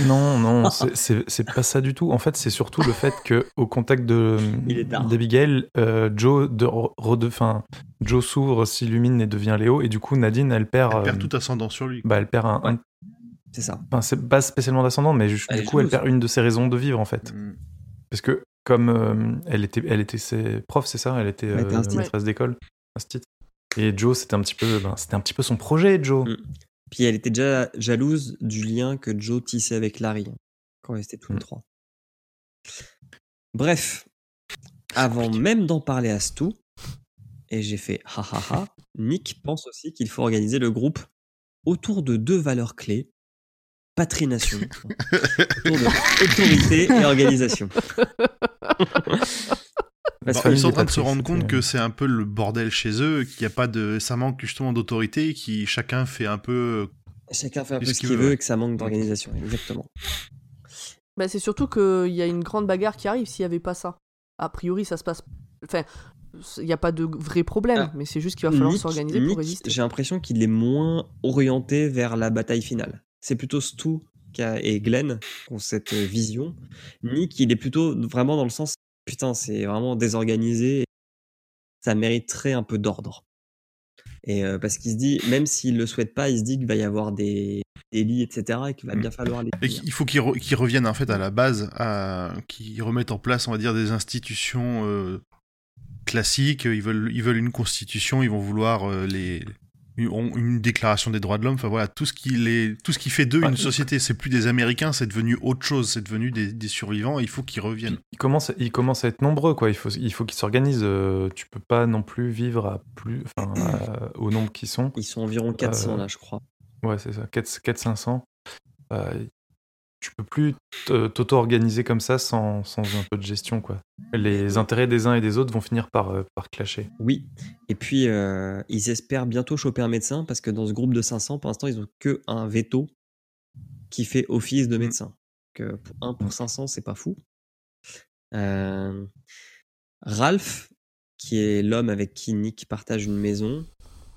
Non, non, c'est- pas ça du tout. En fait, c'est surtout le fait que au contact de d'Abigail, euh, Joe de, Joe s'ouvre, s'illumine et devient Léo, et du coup Nadine, elle perd, Elle perd euh, tout ascendant sur lui. bah, elle perd un, un- C'est ça. enfin, c'est pas spécialement d'ascendant, mais ju- Elle du coup, elle perd une de ses raisons de vivre en fait, Mm. parce que comme euh, elle était, elle était ses profs, c'est ça, elle était Elle était euh, instit. maîtresse d'école. Et Joe, c'était un petit peu, ben, c'était un petit peu son projet, Joe. Mm. Puis elle était déjà jalouse du lien que Joe tissait avec Larry hein, quand ils étaient tous les Mm. trois. Bref, avant même d'en parler à Stu, et j'ai fait ha ha ha, Nick pense aussi qu'il faut organiser le groupe autour de deux valeurs clés patrination, autour de autorité et organisation. Ils sont en train de se rendre compte que c'est un peu le bordel chez eux, qu'il n'y a pas de, ça manque justement d'autorité, qui chacun fait un peu. Chacun fait un peu ce qu'il veut, et que ça manque d'organisation, exactement. Bah, c'est surtout qu'il y a une grande bagarre qui arrive s'il n'y avait pas ça. A priori, ça se passe. Enfin, il n'y a pas de vrai problème, Ah. mais c'est juste qu'il va falloir s'organiser pour résister. J'ai l'impression qu'il est moins orienté vers la bataille finale. C'est plutôt Stu et Glenn qui ont cette vision. Nick, il est plutôt vraiment dans le sens putain, c'est vraiment désorganisé. Ça mériterait un peu d'ordre. Et euh, parce qu'il se dit, même s'il le souhaite pas, il se dit qu'il va y avoir des délits, etc. et qu'il va bien falloir les Et qu'il faut qu'ils re- qu'ils reviennent en fait à la base, à... qu'ils remettent en place, on va dire, des institutions euh, classiques. Ils veulent, ils veulent une constitution, ils vont vouloir euh, les une, une déclaration des droits de l'homme. Enfin voilà, tout ce qui les, tout ce qui fait d'eux Ouais. une société. C'est plus des Américains, c'est devenu autre chose. C'est devenu des, des survivants. et il faut qu'ils reviennent. Ils commencent, ils commencent à être nombreux, quoi. Il faut, il faut qu'ils s'organisent. euh, tu peux pas non plus vivre à plus, à- au nombre qu'ils sont. Ils sont environ 400 Euh, là, je crois. Ouais, c'est ça. 4-500. Euh, tu peux plus t'auto-organiser comme ça sans, sans un peu de gestion, quoi. Les intérêts des uns et des autres vont finir par, euh, par clasher. Oui. Et puis, euh, ils espèrent bientôt choper un médecin parce que dans ce groupe de 500, pour l'instant, ils ont que un veto qui fait office de Mm. médecin. Que pour 1 pour 500, c'est pas fou. Euh, Ralph, qui est l'homme avec qui Nick partage une maison,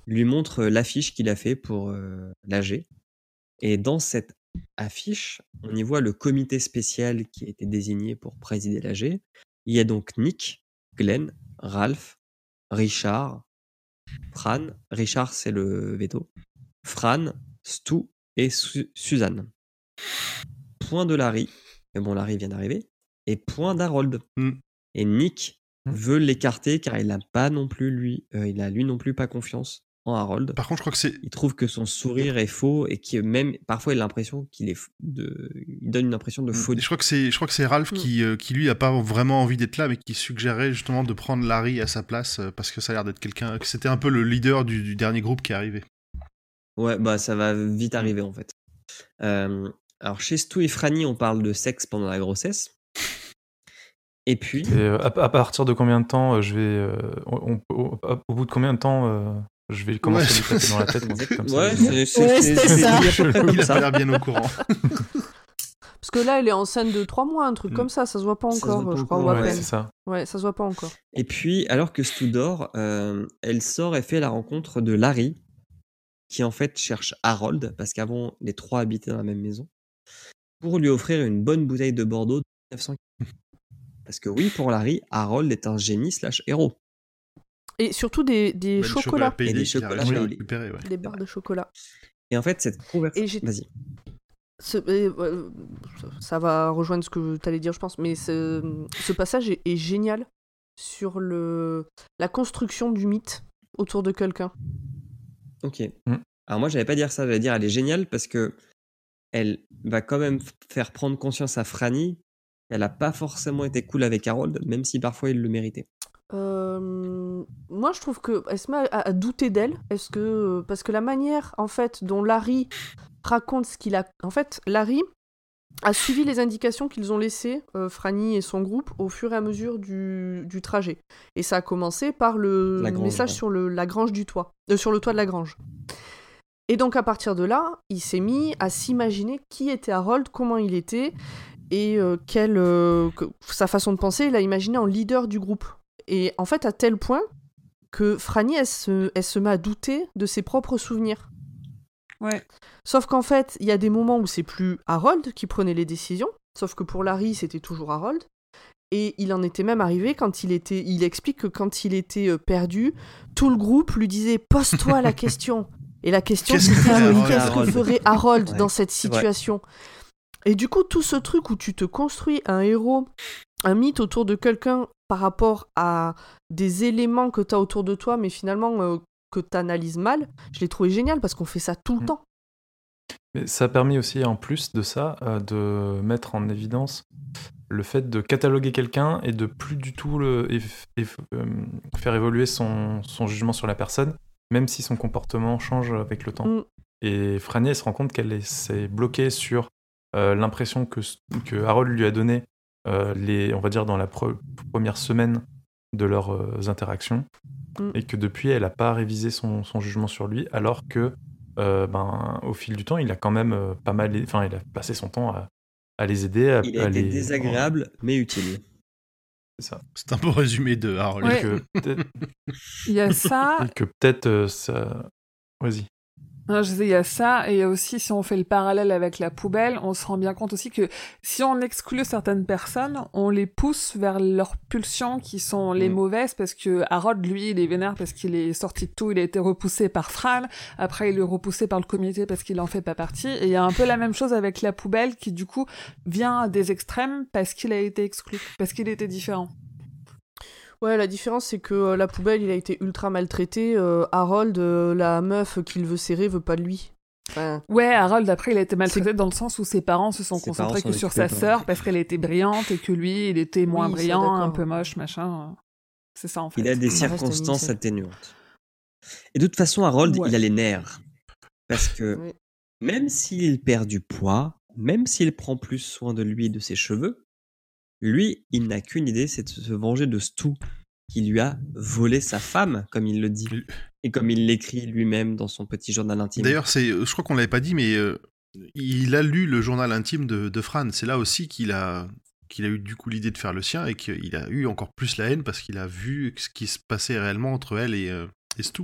lui montre l'affiche qu'il a fait pour euh, l'AG. Et dans cette affiche, on y voit le comité spécial qui a été désigné pour présider l'AG. Il y a donc Nick, Glenn, Ralph, Richard, Fran. Richard, c'est le veto. Fran, Stu et Su- Suzanne. Point de Larry. Mais bon, Larry vient d'arriver. Et point d'Harold. Mm. Et Nick Mm. veut l'écarter car il n'a pas non plus lui, euh, il a lui non plus pas confiance en Harold. Par contre, je crois que c'est Il trouve que son sourire est faux et que même parfois il a l'impression qu'il est f- de, il donne une impression de Je folie. crois que c'est, je crois que c'est Ralph Mm. qui, euh, qui lui a pas vraiment envie d'être là, mais qui suggérait justement de prendre Larry à sa place euh, parce que ça a l'air d'être quelqu'un, que c'était un peu le leader du, du dernier groupe qui est arrivé. Ouais, bah ça va vite arriver en fait. Euh, alors chez Stu et Franny, on parle de sexe pendant la grossesse. Et puis, Et euh, à, à partir de combien de temps euh, je vais. euh, on- on- au, au bout de combien de temps euh, je vais commencer à lui taper dans la tête comme ça ouais, c'était ça. Il a l'air bien au courant. Parce que là, elle est enceinte de 3 mois, un truc Mm. comme ça, ça se voit pas Ça encore, voit pas je crois, Ouais, c'est ça. Ouais, ça se voit pas encore. Et puis, alors que Stu dort, euh, elle sort et fait la rencontre de Larry, qui en fait cherche Harold, parce qu'avant, les trois habitaient dans la même maison, pour lui offrir une bonne bouteille de Bordeaux de 1900. Parce que oui, pour Larry, Harold est un génie slash héros. Et surtout des, des Bah, chocolats, Et des chocolats Payday. récupérer, ouais. des barres de chocolat. Et en fait, cette Et conversation... Vas-y. Ce- euh, ça va rejoindre ce que tu allais dire, je pense, mais ce, ce passage est, est génial sur le, la construction du mythe autour de quelqu'un. Ok. Mm. Alors moi, j'allais pas dire ça, j'allais dire elle est géniale parce que elle va quand même faire prendre conscience à Franny qu'elle a pas forcément été cool avec Harold, même si parfois il le méritait. Euh, moi, je trouve que à, à douter d'elle. Est-ce que parce que la manière, en fait, dont Larry raconte ce qu'il a, en fait, Larry a suivi les indications qu'ils ont laissées, euh, Franny et son groupe, au fur et à mesure du, du trajet. Et ça a commencé par le La grange, message ouais. sur le, la grange du toit, euh, sur le toit de la grange. Et donc à partir de là, il s'est mis à s'imaginer qui était Harold, comment il était et euh, quelle euh, que- sa façon de penser. Il a imaginé en leader du groupe. Et en fait, à tel point que Franny, elle se, elle se met à douter de ses propres souvenirs. Ouais. Sauf qu'en fait, il y a des moments où c'est plus Harold qui prenait les décisions. Sauf que pour Larry, c'était toujours Harold. Et il en était même arrivé quand il était. Il explique que quand il était euh, perdu, tout le groupe lui disait Pose-toi la question. Et la question Qu'est-ce que Harold Qu'est-ce que ferait Harold Ouais, dans cette situation? Et du coup, tout ce truc où tu te construis un héros, un mythe autour de quelqu'un par rapport à des éléments que tu as autour de toi, mais finalement euh, que tu analyses mal, je l'ai trouvé génial parce qu'on fait ça tout le Mm. temps. Mais ça a permis aussi, en plus de ça, euh, de mettre en évidence le fait de cataloguer quelqu'un et de plus du tout le, euh, faire évoluer son, son jugement sur la personne, même si son comportement change avec le temps. Mm. Et Franny, elle se rend compte qu'elle est- s'est bloquée sur euh, l'impression que, Harold lui a donné, euh, les, on va dire, dans la pre- première semaine de leurs euh, interactions, Mm. et que depuis, elle n'a pas révisé son, son jugement sur lui, alors que euh, ben, au fil du temps, il a quand même euh, pas mal, enfin, il a passé son temps à, à les aider, à, Il a à été les- désagréable, mais utile. C'est ça. C'est un bon résumé de Harold. Ouais. Que Il y a ça, et que peut-être euh, ça. Vas-y. Non, je disais, il y a ça, et il y a aussi, si on fait le parallèle avec la poubelle, on se rend bien compte aussi que si on exclut certaines personnes, on les pousse vers leurs pulsions qui sont les Mm. mauvaises, parce que Harold, lui, il est vénère parce qu'il est sorti de tout, il a été repoussé par Fran, après il est repoussé par le comité parce qu'il en fait pas partie, et il y a un peu la même chose avec la poubelle qui, du coup, vient des extrêmes parce qu'il a été exclu, parce qu'il était différent. Ouais, la différence, c'est que euh, la poubelle, il a été ultra maltraité. euh, Harold, euh, la meuf qu'il veut serrer, veut pas de lui. Enfin, Ouais, Harold, après, il a été maltraité dans le sens où ses parents se sont Ses concentrés que sur sa sœur parce qu'elle était brillante et que lui, il était moins Oui, brillant, un peu moche, machin. C'est ça, en fait. Il a des Ça circonstances atténuantes. Et de toute façon, Harold, Ouais. il a les nerfs. Parce que Oui. même s'il perd du poids, même s'il prend plus soin de lui et de ses cheveux, lui, il n'a qu'une idée, c'est de se venger de Stu, qui lui a volé sa femme, comme il le dit. Et comme il l'écrit lui-même dans son petit journal intime. D'ailleurs, c'est, je crois qu'on l'avait pas dit, mais euh, il a lu le journal intime de, de Fran. C'est là aussi qu'il a, qu'il a eu du coup l'idée de faire le sien et qu'il a eu encore plus la haine parce qu'il a vu ce qui se passait réellement entre elle et, euh, et Stu.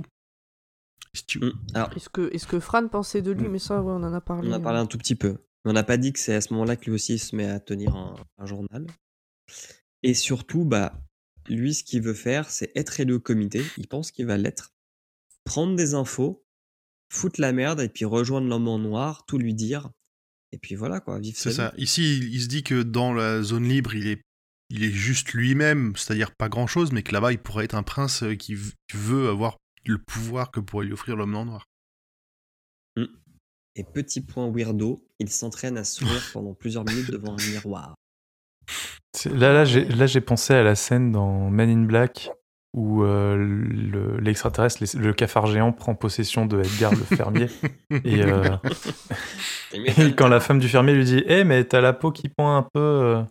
Stu. Mm. Alors, est-ce que, est-ce que Fran pensait de lui? Mm. Mais ça, ouais, on en a parlé. On en a parlé un tout petit peu. Mais on n'a pas dit que c'est à ce moment-là que lui aussi se met à tenir un, un journal. Et surtout, bah, lui, ce qu'il veut faire, c'est être élu au comité. Il pense qu'il va l'être. Prendre des infos, foutre la merde et puis rejoindre l'homme en noir, tout lui dire. Et puis voilà, quoi, vivre C'est ça. Ici, il, il se dit que dans la zone libre, il est, il est juste lui-même, c'est-à-dire pas grand-chose, mais que là-bas, il pourrait être un prince euh, qui veut avoir le pouvoir que pourrait lui offrir l'homme en noir. vie. Et petit point weirdo, il s'entraîne à sourire pendant plusieurs minutes devant un miroir. Là, là, j'ai, là, j'ai pensé à la scène dans Men in Black où euh, le- l'extraterrestre, les- le cafard géant, prend possession de Edgar le fermier. et, euh, et quand la femme du fermier lui dit Eh, mais t'as la peau qui pend un peu. euh,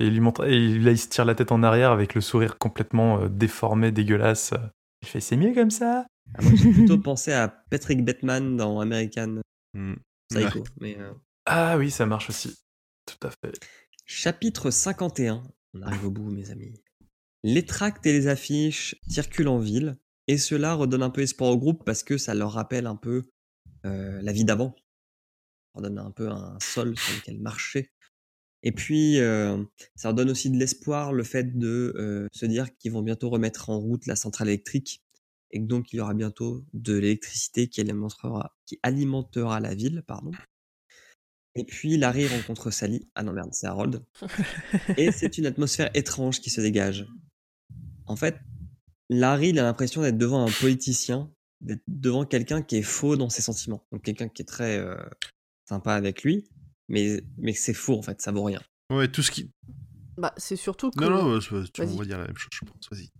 Et, il lui montre, et là, il se tire la tête en arrière avec le sourire complètement déformé, dégueulasse. Il fait C'est mieux comme ça Ah, moi, j'ai plutôt pensé à Patrick Bateman dans American Mm. Psycho. Mais, euh, Ah oui, ça marche aussi. Tout à fait. Chapitre 51. On arrive au bout, mes amis. Les tracts et les affiches circulent en ville, et cela redonne un peu espoir au groupe parce que ça leur rappelle un peu euh, la vie d'avant. Ça leur donne un peu un sol sur lequel marcher. Et puis, euh, ça leur donne aussi de l'espoir le fait de euh, se dire qu'ils vont bientôt remettre en route la centrale électrique et que donc il y aura bientôt de l'électricité qui alimentera, qui alimentera la ville, pardon. Et puis Larry rencontre Sally. Ah non merde, c'est Harold. Et c'est une atmosphère étrange qui se dégage. En fait, Larry il a l'impression d'être devant un politicien, d'être devant quelqu'un qui est faux dans ses sentiments. Donc quelqu'un qui est très euh, sympa avec lui, mais, mais c'est faux en fait, ça vaut rien. Ouais, tout ce qui. Bah, c'est surtout que. Non, non, tu Vas-y. on va dire la même chose, je pense. Vas-y.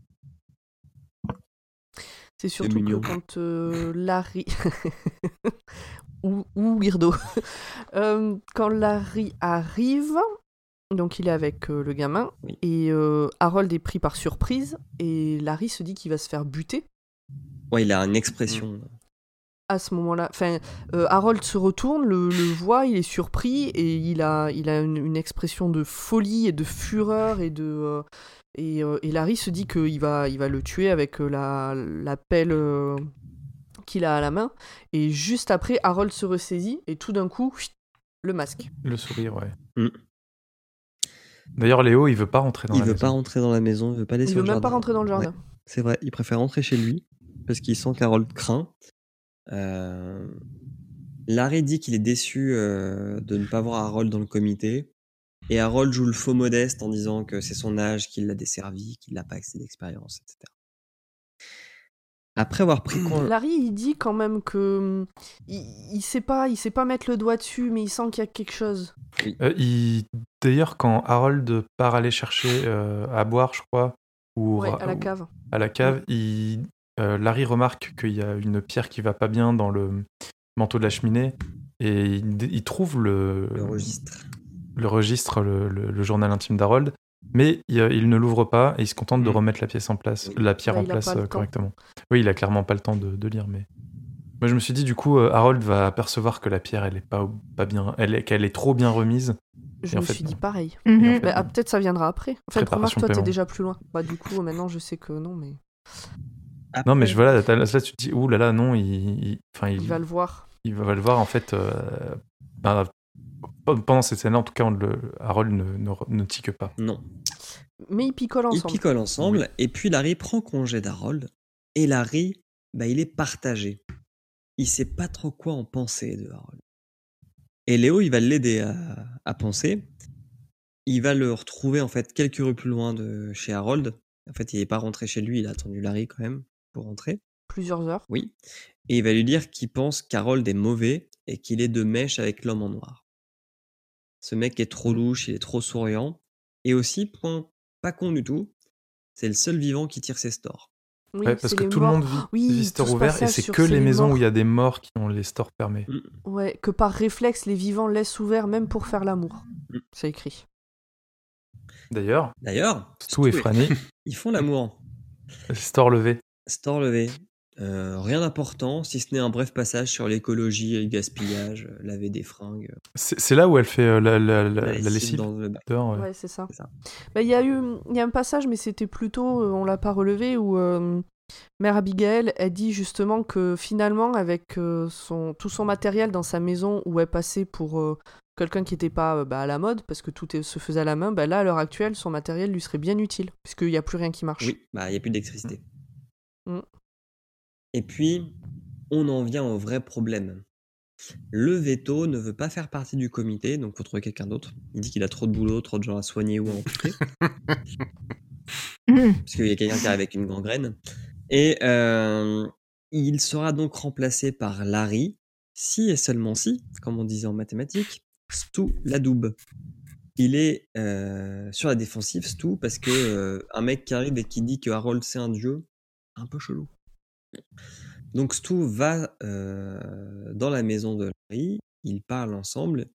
C'est surtout que quand euh, Larry. ou, ou Weirdo. Euh, quand Larry arrive, donc il est avec euh, le gamin, Oui. et euh, Harold est pris par surprise, et Larry se dit qu'il va se faire buter. Ouais, il a une expression. à ce moment-là. Enfin, Harold se retourne, le, le voit, il est surpris et il a, il a une, une expression de folie et de fureur et de et, et Larry se dit qu'il va, il va le tuer avec la, la pelle qu'il a à la main. Et juste après, Harold se ressaisit et tout d'un coup, le masque. Le sourire, ouais. Mm. D'ailleurs, Léo, il veut pas rentrer dans il la veut pas rentrer dans la maison, il veut pas aller Il sur veut le même jardin. pas rentrer dans le Ouais. jardin. C'est vrai, il préfère rentrer chez lui parce qu'il sent qu'Harold craint. Euh, Larry dit qu'il est déçu euh, de ne pas voir Harold dans le comité. Et Harold joue le faux modeste en disant que c'est son âge qui l'a desservi, qu'il n'a pas assez d'expérience, etc. Après avoir pris con... Larry, il dit quand même que hum, il, il sait pas, il sait pas mettre le doigt dessus, mais il sent qu'il y a quelque chose. Euh, il- D'ailleurs, quand Harold part aller chercher euh, à boire, je crois, ou Ouais, à la ou- cave. à la cave, il- euh, Larry remarque qu'il y a une pierre qui va pas bien dans le manteau de la cheminée et il, il trouve le, le registre. le registre, le, le- le journal intime d'Harold, mais il, il ne l'ouvre pas et il se contente de Mm. remettre la pièce en place, la pierre Bah, en place euh, temps. correctement. Oui, il a clairement pas le temps de, de lire, mais moi je me suis dit du coup euh, Harold va apercevoir que la pierre elle est pas pas bien, elle est qu'elle est trop bien remise. Je Et en me fait, suis dit non. pareil. En Mhm. fait, Bah, ah, peut-être ça viendra après. Enfin, remarque, Préparation toi, t'es déjà plus loin. Bah, du coup, maintenant, je sais que non, mais Non mais je voilà, là tu te dis ouh là là non, il, il- enfin il, il va le voir. il va le voir en fait. euh, ben, pendant cette scène-là, en tout cas, on le, Harold ne, ne, ne tique pas. Non. Mais ils picolent Ils ensemble. picolent ensemble, et puis Larry prend congé d'Harold, et Larry, bah, il est partagé. Il sait pas trop quoi en penser de Harold. Et Léo, il va l'aider à, à penser. Il va le retrouver en fait quelques rues plus loin de chez Harold. En fait, il n'est pas rentré chez lui, il a attendu Larry quand même pour rentrer. Plusieurs heures. Oui. Et il va lui dire qu'il pense qu'Harold est mauvais et qu'il est de mèche avec l'homme en noir. Ce mec est trop louche, il est trop souriant. Et aussi, point pas con du tout, c'est le seul vivant qui tire ses stores. Oui, Ouais, parce que tout morts. le monde vit, Oui, vit tout store ouvert et c'est que les maisons morts. où il y a des morts qui ont les stores fermés. Ouais, que par réflexe, les vivants laissent ouvert même pour faire l'amour. Mm. C'est écrit. D'ailleurs, D'ailleurs, Stu et Franny, ils font l'amour. store levé. Store levé. Euh, rien d'important, si ce n'est un bref passage sur l'écologie et le gaspillage, euh, laver des fringues, C'est là où elle fait euh, la, la, la- la la lessive dans le bac. dehors, ouais. Ouais, c'est ça. Bah, Il y a eu il y a un passage, mais c'était plutôt, euh, on l'a pas relevé, où euh, Mère Abigail, elle dit justement que finalement, avec euh, son, tout son matériel dans sa maison où elle passait pour euh, quelqu'un qui n'était pas euh, bah, à la mode, parce que tout est- se faisait à la main, bah, là, à l'heure actuelle, son matériel lui serait bien utile, puisqu'il n'y a plus rien qui marche. Oui, bah il n'y a plus d'électricité. Mm. Et puis, on en vient au vrai problème. Le veto ne veut pas faire partie du comité, donc faut trouver quelqu'un d'autre. Il dit qu'il a trop de boulot, trop de gens à soigner ou à amputer. Parce qu'il y a quelqu'un qui arrive avec une gangrène. Et euh, il sera donc remplacé par Larry, si et seulement si, comme on disait en mathématiques, Stu l'adoube. Il est euh, sur la défensive, Stu, parce que euh, un mec qui arrive et qui dit que Harold c'est un dieu, un peu chelou. Donc Stu va euh, dans la maison de Larry, ils parlent ensemble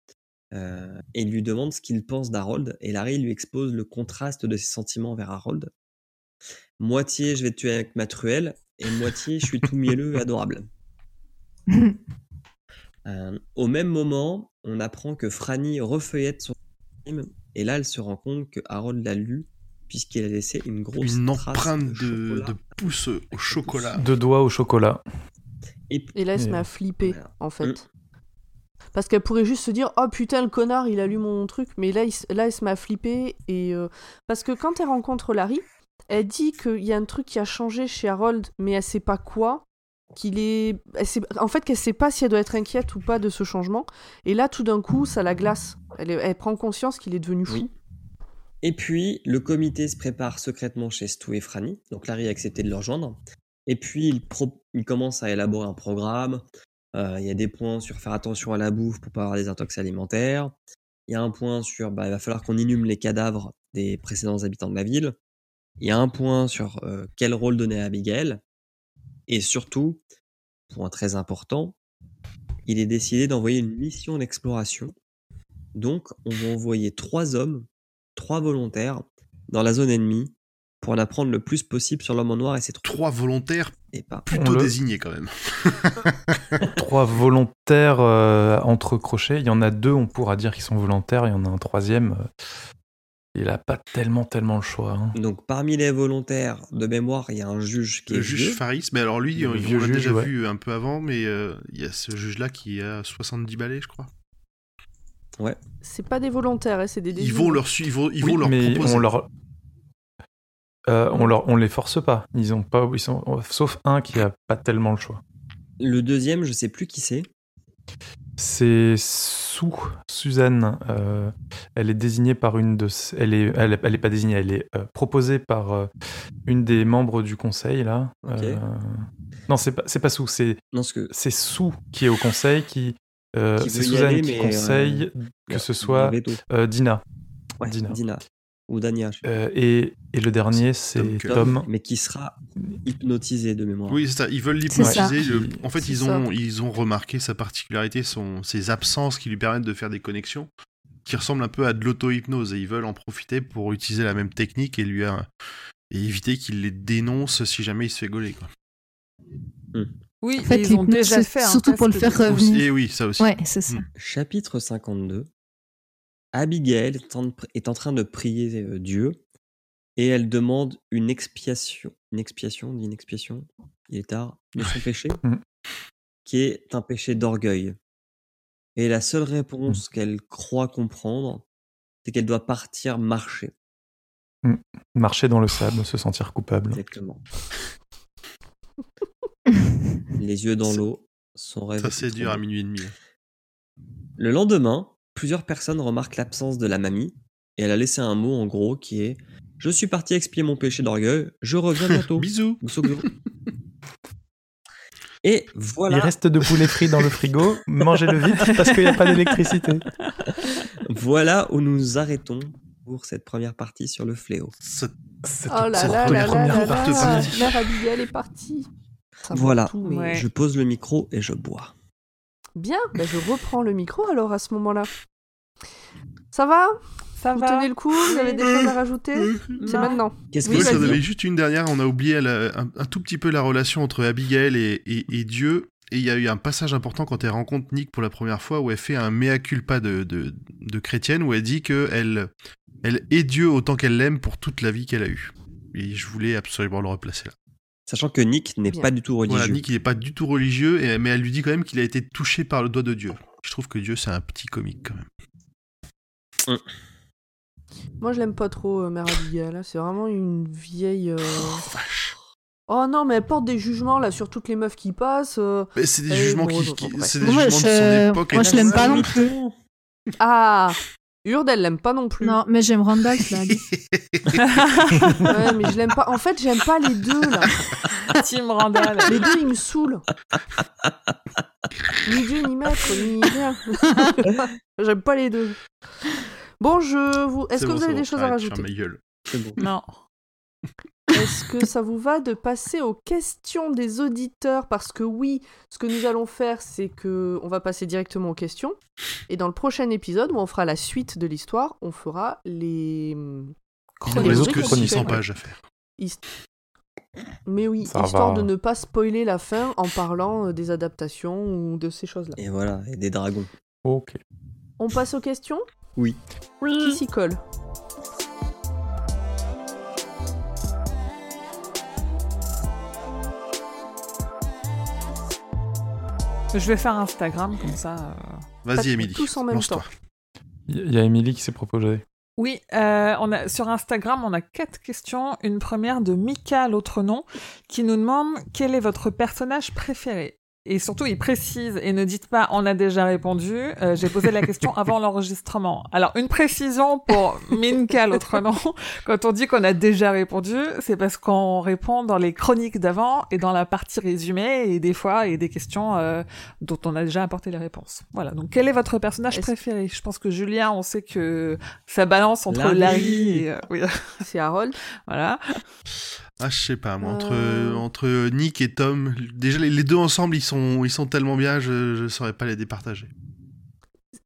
euh, et lui demande ce qu'il pense d'Harold. Et Larry lui expose le contraste de ses sentiments vers Harold. Moitié je vais te tuer avec ma truelle et moitié je suis tout mielleux et adorable. Euh, au même moment, on apprend que Franny refeuillette son film et là elle se rend compte que Harold l'a lu puisqu'il a laissé une grosse Une trace empreinte de, de, de pouce au chocolat. Deux doigts au chocolat. Et Et là, elle se Et- met à flipper, Voilà. en fait. Parce qu'elle pourrait juste se dire Oh putain, le connard, il a lu mon truc. Mais là, il, là elle se met à flipper. Et, euh, Parce que quand elle rencontre Larry, elle dit qu'il y a un truc qui a changé chez Harold, mais elle sait pas quoi. Qu'il est... elle sait- En fait, qu'elle sait pas si elle doit être inquiète ou pas de ce changement. Et là, tout d'un coup, ça la glace. Elle, est- elle prend conscience qu'il est devenu fou. Oui. Et puis, le comité se prépare secrètement chez Stu et Franny. Donc, Larry a accepté de le rejoindre. Et puis, il, commence à élaborer un programme. Euh, il y a des points sur faire attention à la bouffe pour pas avoir des intox alimentaires. Il y a un point sur, bah, il va falloir qu'on inhume les cadavres des précédents habitants de la ville. Il y a un point sur euh, quel rôle donner à Abigail. Et surtout, point très important, il est décidé d'envoyer une mission d'exploration. Donc, on va envoyer trois hommes, trois volontaires, dans la zone ennemie pour en apprendre le plus possible sur l'homme en noir et ses troupes. Trois volontaires Et pas. plutôt le- désignés quand même. Trois volontaires euh, entre crochets. Il y en a deux, on pourra dire qu'ils sont volontaires. Il y en a un troisième. euh, il a pas tellement, tellement le choix. hein. Donc, parmi les volontaires, de mémoire, il y a un juge qui Le est juge vieux. Faris, mais alors lui, Le on, l'a juge, déjà ouais. vu un peu avant, mais euh, il y a ce juge-là qui a 70 balais, je crois. C'est pas des volontaires, hein, c'est des Ils vont leur, ils vont, ils Oui, vont leur mais proposer. on leur. Euh, on, leur, on les force pas. Ils ont pas. Ils sont, sauf un qui a pas tellement le choix. Le deuxième, je sais plus qui c'est. C'est Sue, Suzanne. euh, elle est désignée par une de. Elle est, elle, elle est pas désignée. Elle est euh, proposée par euh, une des membres du conseil là. Ok. Euh, non, c'est pas, c'est pas Sue. C'est, c'est Sue qui est au conseil qui. Euh, Qui c'est Suzanne aller, qui conseille que ce soit euh, Dina. Ouais, Dina. Dina. Ou Dania. Euh, et, et le dernier, c'est Tom. Mais qui sera hypnotisé de mémoire. Oui, c'est ça. Ils veulent l'hypnotiser. Le- En fait, ils ça. ont, ils ont remarqué sa particularité, son, ses absences qui lui permettent de faire des connexions qui ressemblent un peu à de l'auto-hypnose. Et ils veulent en profiter pour utiliser la même technique et lui euh, et éviter qu'il les dénonce si jamais il se fait gauler. Quoi. Oui, En fait, ils ont déjà fait un surtout pour le faire revenir. Et oui, ça aussi. Ouais, c'est ça. Mm. Chapitre 52. Abigail est en, est en train de prier euh, Dieu et elle demande une expiation. Une expiation, on dit une expiation Il est tard. De son péché, Mhm. qui est un péché d'orgueil. Et la seule réponse qu'elle croit comprendre, c'est qu'elle doit partir marcher. Marcher dans le sable, se sentir coupable. Exactement. Les yeux dans l'eau, son rêve. Ça, est c'est dur à minuit et demi. Le lendemain, plusieurs personnes remarquent l'absence de la mamie et elle a laissé un mot en gros qui est Je suis parti expier mon péché d'orgueil, je reviens bientôt. Bisous. Et voilà, Il reste de poulet frit dans le frigo, mangez-le vite parce qu'il n'y a pas d'électricité. voilà où nous nous arrêtons pour cette première partie sur le fléau. Oh là là la là là première partie. Mère Abigail est partie. Ça Voilà. tout, mais- Ouais. Je pose le micro et je bois. Bien, bah, je reprends le micro alors à ce moment-là. Ça va? Ça Vous va tenez le coup Vous avez des choses à rajouter? C'est maintenant. Qu'est-ce que Oui, vas-y. avais juste une dernière. On a oublié la- un, un tout petit peu la relation entre Abigail et, et- et Dieu. Et il y a eu un passage important quand elle rencontre Nick pour la première fois où elle fait un mea culpa de, de, de chrétienne où elle dit que elle, elle est Dieu autant qu'elle l'aime pour toute la vie qu'elle a eue. Et je voulais absolument le replacer là. Sachant que Nick n'est pas du tout religieux. Voilà, Nick il est pas du tout religieux, et, mais elle lui dit quand même qu'il a été touché par le doigt de Dieu. Je trouve que Dieu c'est un petit comique quand même. Moi, je l'aime pas trop, euh, Mère Abigail. là. C'est vraiment une vieille. euh, Oh non, mais elle porte des jugements là sur toutes les meufs qui passent. euh. Mais c'est des jugements qui, grosse, qui- bon, bref. c'est des Moi, jugements de je- son époque. moi, et je l'aime pas non plus. Ah Urde, elle l'aime pas non plus. Non, mais j'aime Randall Flagg. Ouais, mais je l'aime pas. En fait, j'aime pas les deux là. Team Randall. Les deux, ils me saoulent. Ni Dieu, ni maître, ni rien. J'aime pas les deux. Bon, je vous. Est-ce que bon, vous avez bon, des choses à arrête rajouter ma gueule. Bon. Non. Est-ce que ça vous va de passer aux questions des auditeurs? Parce que oui, ce que nous allons faire, c'est que on va passer directement aux questions. Et dans le prochain épisode, où on fera la suite de l'histoire, on fera les. Il nous Les reste autres que chroniques. 600 pages à faire. Mais oui, Ça histoire va. de ne pas spoiler la fin en parlant euh, des adaptations ou de ces choses-là. Et voilà, et des dragons. Ok. On passe aux questions? Oui. Qui s'y colle? Je vais faire Instagram comme ça. euh, Vas-y, Émilie. tous en même temps. Il y a Émilie qui s'est proposée. Oui, euh, on a, sur Instagram, on a quatre questions. Une première de Mika, l'autre nom, qui nous demande quel est votre personnage préféré? Et surtout, il précise et ne dites pas on a déjà répondu. Euh, J'ai posé la question avant l'enregistrement. Alors, une précision pour Minka, l'autre nom. Quand on dit qu'on a déjà répondu, c'est parce qu'on répond dans les chroniques d'avant et dans la partie résumée et des fois, et des questions euh, dont on a déjà apporté les réponses. Voilà. Donc, quel est votre personnage préféré? Je pense que Julien, on sait que ça balance entre Larry. Larry et... euh, oui, C'est Harold. voilà. Ah, je sais pas, moi, entre, Euh. entre Nick et Tom, déjà les, les deux ensemble, ils sont, ils sont tellement bien, je, je saurais pas les départager.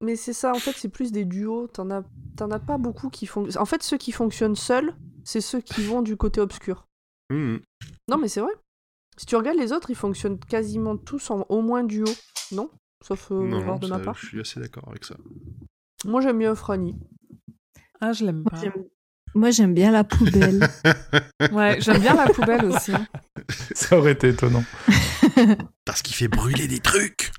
Mais c'est ça, en fait, c'est plus des duos. T'en as, t'en as pas beaucoup qui font. En fait, ceux qui fonctionnent seuls, c'est ceux qui vont du côté obscur. Mhm. Non, mais c'est vrai. Si tu regardes les autres, ils fonctionnent quasiment tous en au moins duo. Non? Sauf euh, Non, erreur non, de ça, ma part. je suis assez d'accord avec ça. Moi, j'aime mieux Franny. Ah, je l'aime pas. j'aime- Moi, j'aime bien la poubelle. Ouais, j'aime bien la poubelle aussi. Ça aurait été étonnant. Parce qu'il fait brûler des trucs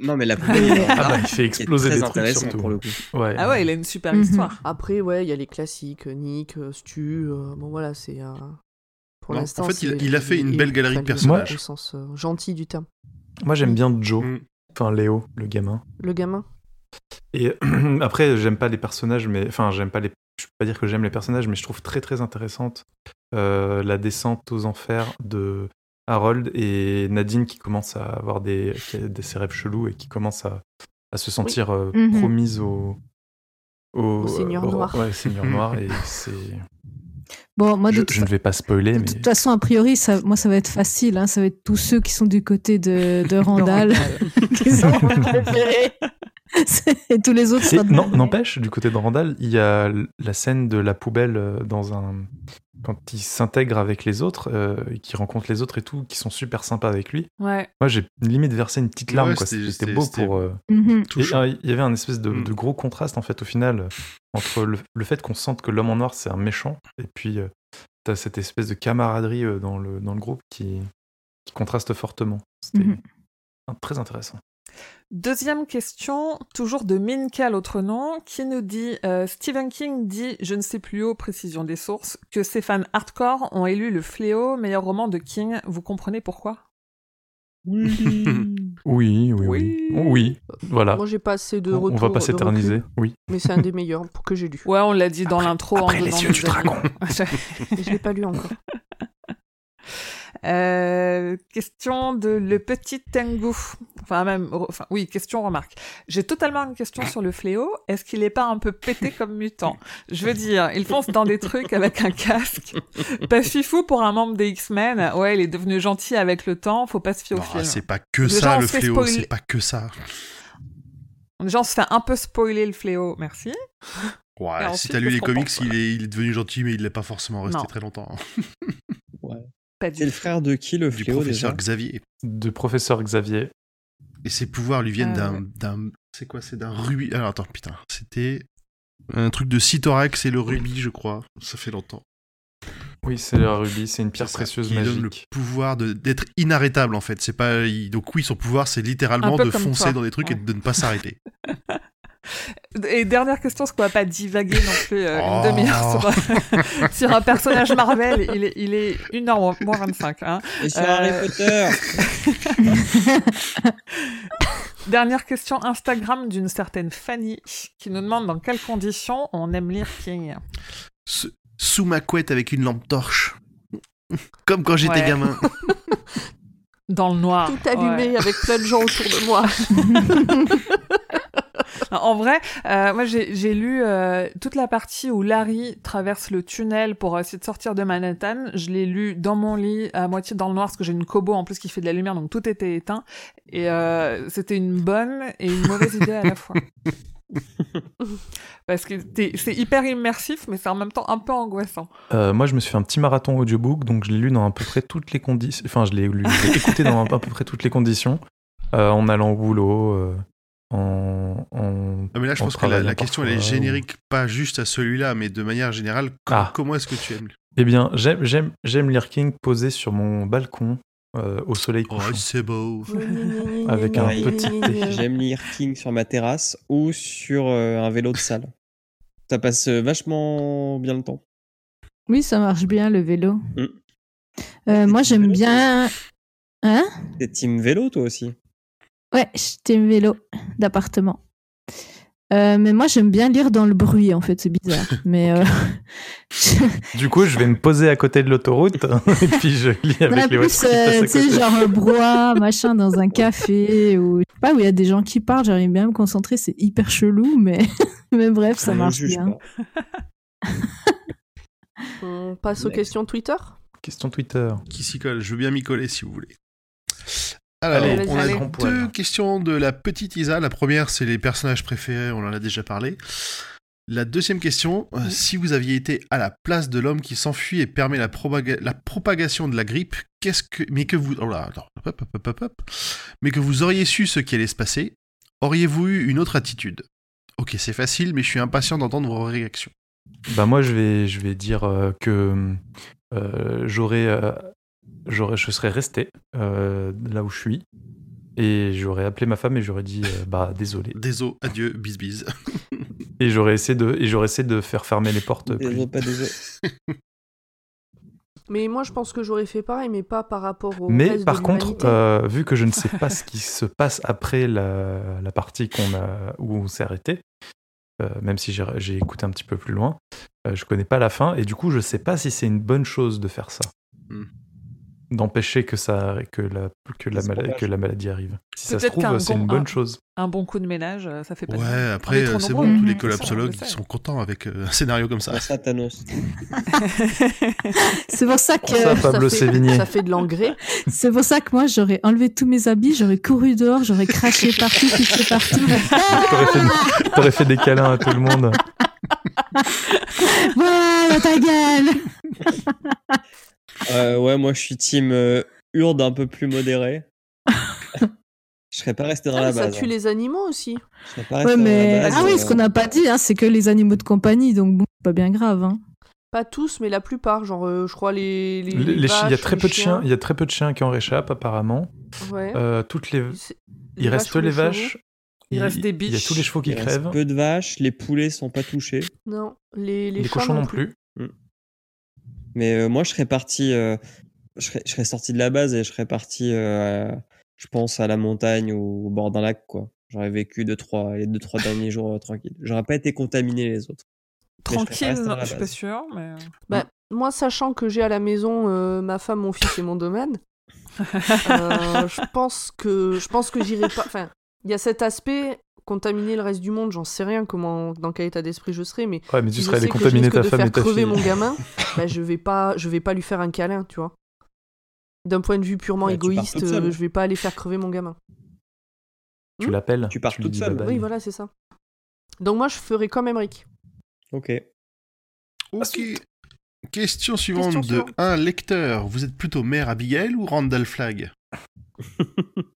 Non, mais la poubelle. Ah bah, il fait exploser très des trucs surtout. pour le coup. Ouais. Ah ouais, il a une super Mhm. histoire. Après, ouais, il y a les classiques, euh, Nick, euh, Stu. euh, bon, voilà, c'est. euh, Pour Non, l'instant. en fait, il- c'est- il a fait une belle galerie de personnages. Au sens euh, gentil du terme. Moi, j'aime bien Joe. Mm. Enfin, Léo, le gamin. Le gamin. Et après, j'aime pas les personnages, mais enfin, j'aime pas les. Pas dire que j'aime les personnages, mais je trouve très très intéressante euh, la descente aux enfers de Harold et Nadine qui commence à avoir des, des ses rêves chelous et qui commence à, à se sentir euh, Mhm. promise au. Au, Au Seigneur au- Noir. Ouais, Seigneur Noir. Et c'est. Bon, moi, de, Je, toute je ne vais pas spoiler, de mais. toute façon, a priori, ça, moi, ça va être facile. Hein, ça va être tous ceux qui sont du côté de, de Randall qui sont préférés. Et tous les autres. Non, n'empêche, du côté de Randall, il y a la scène de la poubelle euh, dans un quand il s'intègre avec les autres, euh, et qu'il rencontre les autres et tout, qui sont super sympas avec lui. Ouais. Moi, j'ai limite versé une petite larme. Ouais, quoi. c'était- beau pour. euh, et, Touchant. euh, il y avait un espèce de, Mm. de gros contraste en fait au final entre le, le fait qu'on sente que l'homme en noir c'est un méchant et puis euh, t'as cette espèce de camaraderie euh, dans le dans le groupe qui qui contraste fortement. C'était Mhm. un- très intéressant. Deuxième question, toujours de Minka, l'autre nom, qui nous dit euh, Stephen King dit, je ne sais plus haut, précision des sources, que ses fans hardcore ont élu Le Fléau, meilleur roman de King. Vous comprenez pourquoi? Oui, oui, oui, Oui. oui. Voilà. Moi, j'ai pas assez de On, retour. on va pas s'éterniser. Oui. Mais c'est un des meilleurs pour que j'ai lu. Ouais, on l'a dit dans l'intro. en après les donnant yeux du dragon. Je l'ai pas lu encore. Euh, question de le petit Tengu. Enfin, même, enfin, oui, question remarque. J'ai totalement une question sur le fléau. Est-ce qu'il est pas un peu pété comme mutant? Je veux dire, il fonce dans des trucs avec un casque. Pas fifou pour un membre des X-Men. Ouais, il est devenu gentil avec le temps. Faut pas se fier au film. c'est pas que Déjà, ça on le fléau, c'est pas que ça. Déjà, on se fait un peu spoiler le fléau. Merci. Ouais, Et si ensuite, t'as lu les comics, pense, il est, il est devenu gentil, mais il l'est pas forcément resté Non. très longtemps. Pas du C'est le frère de qui le Du fléau professeur déjà Xavier. De professeur Xavier. Et ses pouvoirs lui viennent Euh, d'un, ouais. C'est quoi C'est d'un rubis. Alors attends, putain. C'était un truc de Cythorax et le rubis, je crois. Ça fait longtemps. Oui, c'est le rubis, c'est une pierre ça, précieuse qui donne le magique. pouvoir de, d'être inarrêtable en fait. C'est pas. Donc oui, son pouvoir, c'est littéralement de foncer toi. dans des trucs et de ne pas s'arrêter. Et dernière question, parce qu'on va pas divaguer non plus euh, Oh. une demi-heure sur, sur un personnage Marvel? Il est, il est 1h moins 25. Hein. Et sur Euh, Harry Potter Dernière question Instagram d'une certaine Fanny qui nous demande dans quelles conditions on aime lire King. S- Sous ma couette avec une lampe torche. Comme quand j'étais Ouais. gamin. Dans le noir. Tout allumé Ouais. avec plein de gens autour de moi. En vrai, euh, moi j'ai j'ai lu euh, toute la partie où Larry traverse le tunnel pour essayer de sortir de Manhattan. Je l'ai lu dans mon lit, à moitié dans le noir, parce que j'ai une Kobo en plus qui fait de la lumière, donc tout était éteint. Et euh, c'était une bonne et une mauvaise idée à la fois. Parce que t'es- c'est hyper immersif, mais c'est en même temps un peu angoissant. Euh, moi, je me suis fait un petit marathon audiobook, donc je l'ai lu dans à peu près toutes les conditions. Enfin, je l'ai lu, je l'ai écouté dans à peu près toutes les conditions, euh, en allant au boulot, euh, en, en- Ah, mais là, je en pense que la, question, elle est parfois, générique, pas juste à celui-là, mais de manière générale. Ah. Comment est-ce que tu aimes Eh bien, j'aime, j'aime, j'aime lire King posé sur mon balcon euh, au soleil Oh, couchant. c'est beau. Avec un Pareil. petit thé. J'aime lire King sur ma terrasse ou sur euh, un vélo de salle. Ça passe euh, vachement bien le temps. Oui, ça marche bien le vélo. Mm. Euh, moi, j'aime bien. Hein? T'es team vélo, toi aussi? Ouais, j'étais un vélo d'appartement. Euh, mais moi, j'aime bien lire dans le bruit, en fait, c'est bizarre. mais euh, Du coup, je vais me poser à côté de l'autoroute et puis je lis Non, avec les plus, euh, tu sais, genre brouhaha, machin, dans un café, ou je sais pas, où il y a des gens qui parlent, j'arrive bien à me concentrer, c'est hyper chelou, mais, mais bref, ça marche bien. On passe aux questions Twitter? Question Twitter. Qui s'y colle? Je veux bien m'y coller si vous voulez. Alors, Allez, on a poil. deux questions de la petite Isa. La première, c'est les personnages préférés, on en a déjà parlé. La deuxième question, euh, si vous aviez été à la place de l'homme qui s'enfuit et permet la, propaga- la propagation de la grippe, qu'est-ce que, mais que vous, oh là, attends, hop, hop, hop, hop, hop. mais que vous auriez su ce qui allait se passer, auriez-vous eu une autre attitude? Ok, c'est facile, mais je suis impatient d'entendre vos réactions. Bah moi, je vais, je vais dire euh, que euh, j'aurais, euh, j'aurais, je serais resté euh, là où je suis et j'aurais appelé ma femme et j'aurais dit euh, bah désolé Désolé, adieu, bis bis. et j'aurais essayé de et j'aurais essayé de faire fermer les portes. plus Désolé, pas désolé. Mais moi, je pense que j'aurais fait pareil, mais pas par rapport au. Mais reste par de contre, euh, vu que je ne sais pas ce qui se passe après la, la partie qu'on a, où on s'est arrêté, euh, même si j'ai j'ai écouté un petit peu plus loin, euh, je connais pas la fin et du coup je sais pas si c'est une bonne chose de faire ça, Hmm. D'empêcher que ça que la que la, que maladie arrive. Si ça se Peut-être qu'un trouve, c'est bon- une bonne un- chose. Un bon coup de ménage, euh, ça fait pas de Ouais, après, euh, c'est bon, tous les Mhm. collapsologues, Ça, ils sont contents avec euh, un scénario comme ça. Ah, ça, Thanos. C'est pour ça que, Ça, Pablo fait, Sévigné. ça fait de l'engrais. c'est pour ça que moi, j'aurais enlevé tous mes habits, j'aurais couru dehors, j'aurais craché partout, pissé partout. T'aurais fait, t'aurais fait des câlins à tout le monde. voilà ta gueule! Euh, ouais, moi je suis team euh, Urde un peu plus modéré. je serais pas resté dans Ah, la mais ça base. tue hein. les animaux aussi. Je serais pas Ouais, resté dans mais. la base. Ah oui, euh, ce qu'on n'a pas dit, hein, c'est que les animaux de compagnie, donc bon, c'est pas bien grave. Hein. Pas tous, mais la plupart. Genre, euh, je crois les. les, Les- les chi- il y a vaches, très les peu de chiens, il y a très peu de chiens qui en réchappent apparemment. Ouais. Euh, toutes les, il les reste vaches les vaches. Il reste des Il y a biches. tous les chevaux qui il reste crèvent. peu de vaches, les poulets sont pas touchés. Non, les, les, Les, chats cochons non plus. Mais euh, moi je serais parti, euh, je, serais, je serais sorti de la base et je serais parti, euh, je pense, à la montagne ou au bord d'un lac, quoi. J'aurais vécu deux, trois, les deux, trois derniers jours euh, tranquille. J'aurais pas été contaminé les autres. Je Tranquille, non, je suis pas sûre, mais. Bah, moi, sachant que j'ai à la maison euh, ma femme, mon fils et mon domaine, euh, je pense que je pense que j'irai pas. Enfin, il y a cet aspect contaminer le reste du monde. J'en sais rien comment, dans quel état d'esprit je serai, mais Ouais, mais tu si je serais allé sais que je contaminer risque ta de femme faire et ta crever fille. mon gamin, bah, je vais pas, je vais pas lui faire un câlin, tu vois. D'un point de vue purement tu égoïste, euh, je vais pas aller faire crever mon gamin. Tu l'appelles. Tu pars lui toute seule. bye bye. Oui, voilà, c'est ça. Donc moi, je ferai comme Emmerich. Ok. Ok. Question suivante Question de suivante. un lecteur. Vous êtes plutôt mère Abigail ou Randall Flagg?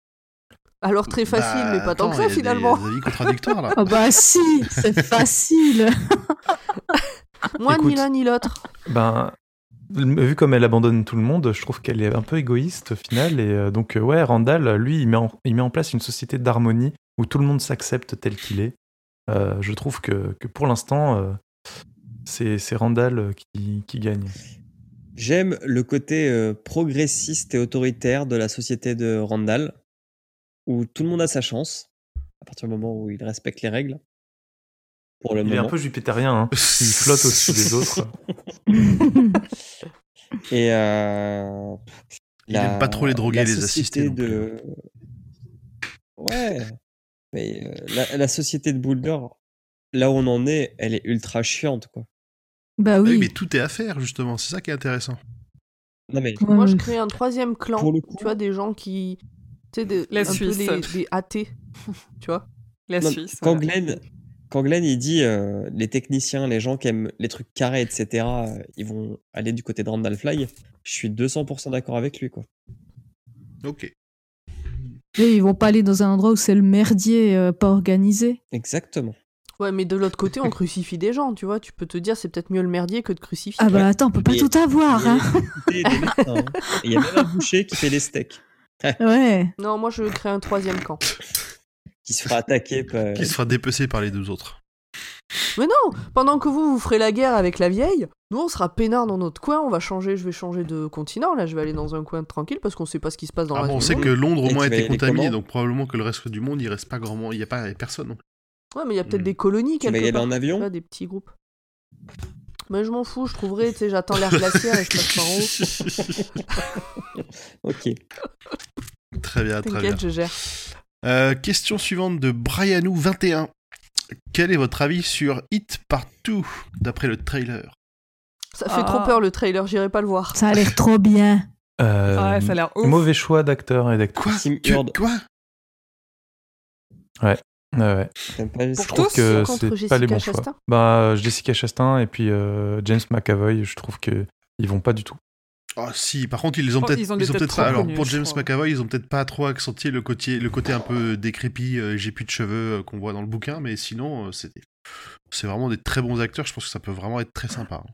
Alors très facile, Bah, mais pas tant que ça finalement. Des avis contradictoires là. Oh bah si, c'est facile. Moi, ni l'un ni l'autre. Ben, vu comme elle abandonne tout le monde, je trouve qu'elle est un peu égoïste au final. Et euh, donc, euh, ouais, Randall, lui, il met, en, il met en place une société d'harmonie où tout le monde s'accepte tel qu'il est. Euh, je trouve que, que pour l'instant, euh, c'est c'est Randall qui, qui gagne. J'aime le côté euh, progressiste et autoritaire de la société de Randall, où tout le monde a sa chance, à partir du moment où il respecte les règles. Pour le Il est un peu jupitérien, hein. il flotte au-dessus des autres. Et euh, Il aime pas trop les droguer, les non de. Ouais. Mais euh, la, la société de Boulder, là où on en est, elle est ultra chiante, quoi. bah Oui, oui. mais tout est à faire justement, c'est ça qui est intéressant. Non mais Moi, je mais- crée un troisième clan. Pour le coup- Tu vois, des gens qui. Tu sais, des, La un peu Suisse. les, des athées. tu vois? La Non, Suisse. quand voilà. Glenn, quand Glenn il dit euh, les techniciens, les gens qui aiment les trucs carrés, etc., euh, ils vont aller du côté de Randall Fly. Je suis 200% d'accord avec lui, quoi. Ok. Et ils vont pas aller dans un endroit où c'est le merdier euh, pas organisé. Exactement. Ouais, mais de l'autre côté, on crucifie des gens, tu vois? Tu peux te dire, c'est peut-être mieux le merdier que de crucifier. Ah bah attends, on peut pas Et- tout avoir. Il y a Hein. hein. Y a même un boucher qui fait les steaks, Ouais. Non, moi, je crée un troisième camp. qui se fera attaquer par. Qui se fera dépecer par les deux autres. Mais non Pendant que vous, vous ferez la guerre avec la vieille, nous, on sera peinards dans notre coin, on va changer, je vais changer de continent, là, je vais aller dans un coin tranquille, parce qu'on sait pas ce qui se passe dans Ah le bon, on sait que. Londres au moins a été contaminé, donc probablement que le reste du monde, il reste pas grand monde. Il y a pas il y a personne. Ouais, mais il y a peut-être Hmm. des colonies, quelque part. en avion des petits groupes. Mais je m'en fous, je trouverai, tu sais, j'attends l'air glaciaire et je passe par haut. Ok. Très bien, très bien. T'inquiète, je gère. Euh, question suivante de Brianou21. Quel est votre avis sur Hit Partout d'après le trailer? Ça fait Ah. trop peur le trailer, j'irai pas le voir. Ça a l'air trop bien. Euh, Ouais, ça a l'air ouf. Mauvais choix d'acteur et d'actrice. Quoi? Quoi? Ouais, ouais. T'aimes pas les Pour Je trouve tous, que c'est pas Jessica les bons choix. Bah, Jessica Chastain et puis euh, James McAvoy, je trouve que ils vont pas du tout. Ah si, par contre, ils ont Oh, peut-être ils ont ils peut-être alors pour James. McAvoy, ils ont peut-être pas trop accentué le côté le côté un peu décrépit, euh, j'ai plus de cheveux euh, qu'on voit dans le bouquin, mais sinon euh, c'est c'est vraiment des très bons acteurs, je pense que ça peut vraiment être très sympa. hein.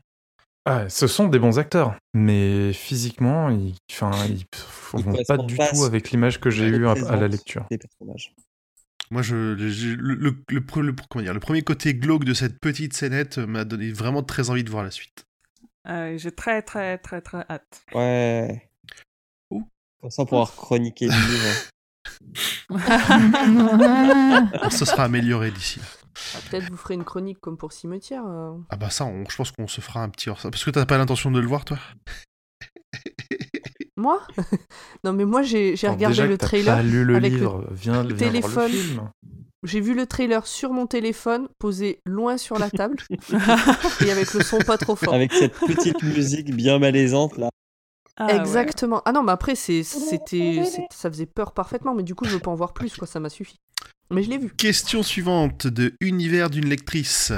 Ah, ce sont des bons acteurs, mais physiquement, ils, enfin, ils, Ils vont pas du tout avec l'image que j'ai eue à, à la lecture. des personnages. Moi je le, le, le, pre- le- comment dire, le premier côté glauque de cette petite scénette m'a donné vraiment très envie de voir la suite. Euh, J'ai très, très, très, très hâte. Ouais. Ouh. Comme ça, pouvoir chroniquer le livre. Alors, ce sera amélioré d'ici. là. Ah, Peut-être vous ferez une chronique comme pour Cimetière. euh. Ah bah ça, on- je pense qu'on se fera un petit hors Parce que t'as pas l'intention de le voir, toi? Moi Non, mais moi, j'ai regardé déjà le trailer. pas lu le avec le livre, viens, viens téléphone. voir le film. J'ai vu le trailer sur mon téléphone, posé loin sur la table, et avec le son pas trop fort. Avec cette petite musique bien malaisante là. Ah, ouais. Exactement. Ah non, mais après, c'était, ça faisait peur parfaitement, mais du coup, je veux pas en voir plus, quoi, ça m'a suffi. Mais je l'ai vu. Question suivante de Univers d'une lectrice.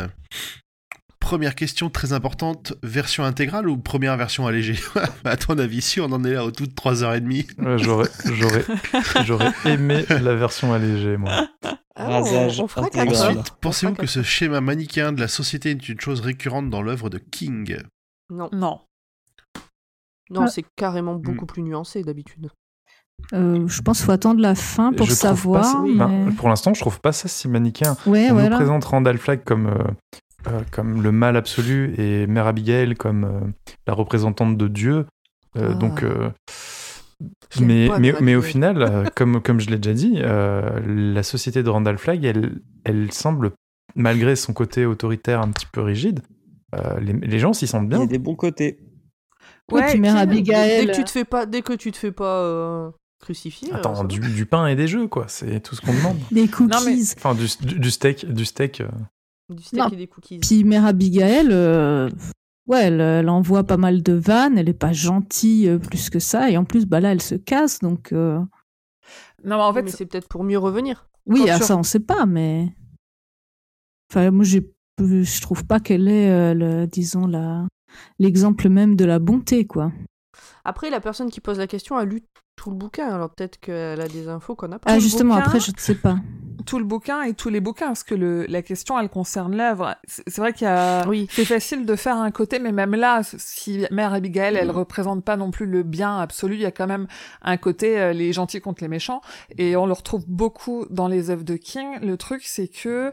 Première question très importante, version intégrale ou première version allégée? À ton avis, si on en est là au tout de 3h30, Ouais, j'aurais, j'aurais, j'aurais aimé la version allégée, moi. Ah, on, on. Ensuite, pensez-vous que ce schéma manichéen de la société est une chose récurrente dans l'œuvre de King? Non, Non. non Ah. c'est carrément Hmm. beaucoup plus nuancé d'habitude. Euh, je pense qu'il faut attendre la fin pour Je trouve pas savoir. ça- mais- ben, pour l'instant, je trouve pas ça si manichéen. Ouais, On nous présente Randall Flagg comme, euh, euh, comme le mal absolu et Mère Abigail comme euh, la représentante de Dieu. Euh, Ah. Donc, euh, mais, pas mais, mais au final, comme, comme je l'ai déjà dit, euh, la société de Randall Flagg, elle, elle semble, malgré son côté autoritaire un petit peu rigide, euh, les, les gens s'y sentent Il y bien. a des bons côtés. Ouais, Mère Dès, Abigail. dès que tu te fais pas, dès que tu te fais pas euh, crucifier. euh, Attends, du, du pain et des jeux, quoi. C'est tout ce qu'on demande. Des cookies. Non, mais- Enfin, du, du steak, du steak. Du steak Non. et des cookies. Puis Mère Abigail, euh, ouais, elle, elle envoie pas mal de vannes, elle est pas gentille euh, plus que ça, et en plus, bah là, elle se casse, donc euh, Non, mais en Oui, fait, mais c'est peut-être pour mieux revenir. oui, Quand ah, ça on sait pas, mais enfin, moi, j'ai, je trouve pas qu'elle est, euh, le, disons la, l'exemple même de la bonté, quoi. Après, la personne qui pose la question a lu tout le bouquin, alors peut-être qu'elle a des infos qu'on n'a pas. Ah, justement, bouquin- après, je ne sais pas. tout le bouquin et tous les bouquins, parce que le, la question, elle concerne l'œuvre. C'est vrai qu'il y a... Oui. C'est facile de faire un côté, mais même là, si Mère Abigail, elle représente pas non plus le bien absolu, il y a quand même un côté euh, les gentils contre les méchants, et on le retrouve beaucoup dans les œuvres de King. Le truc, c'est que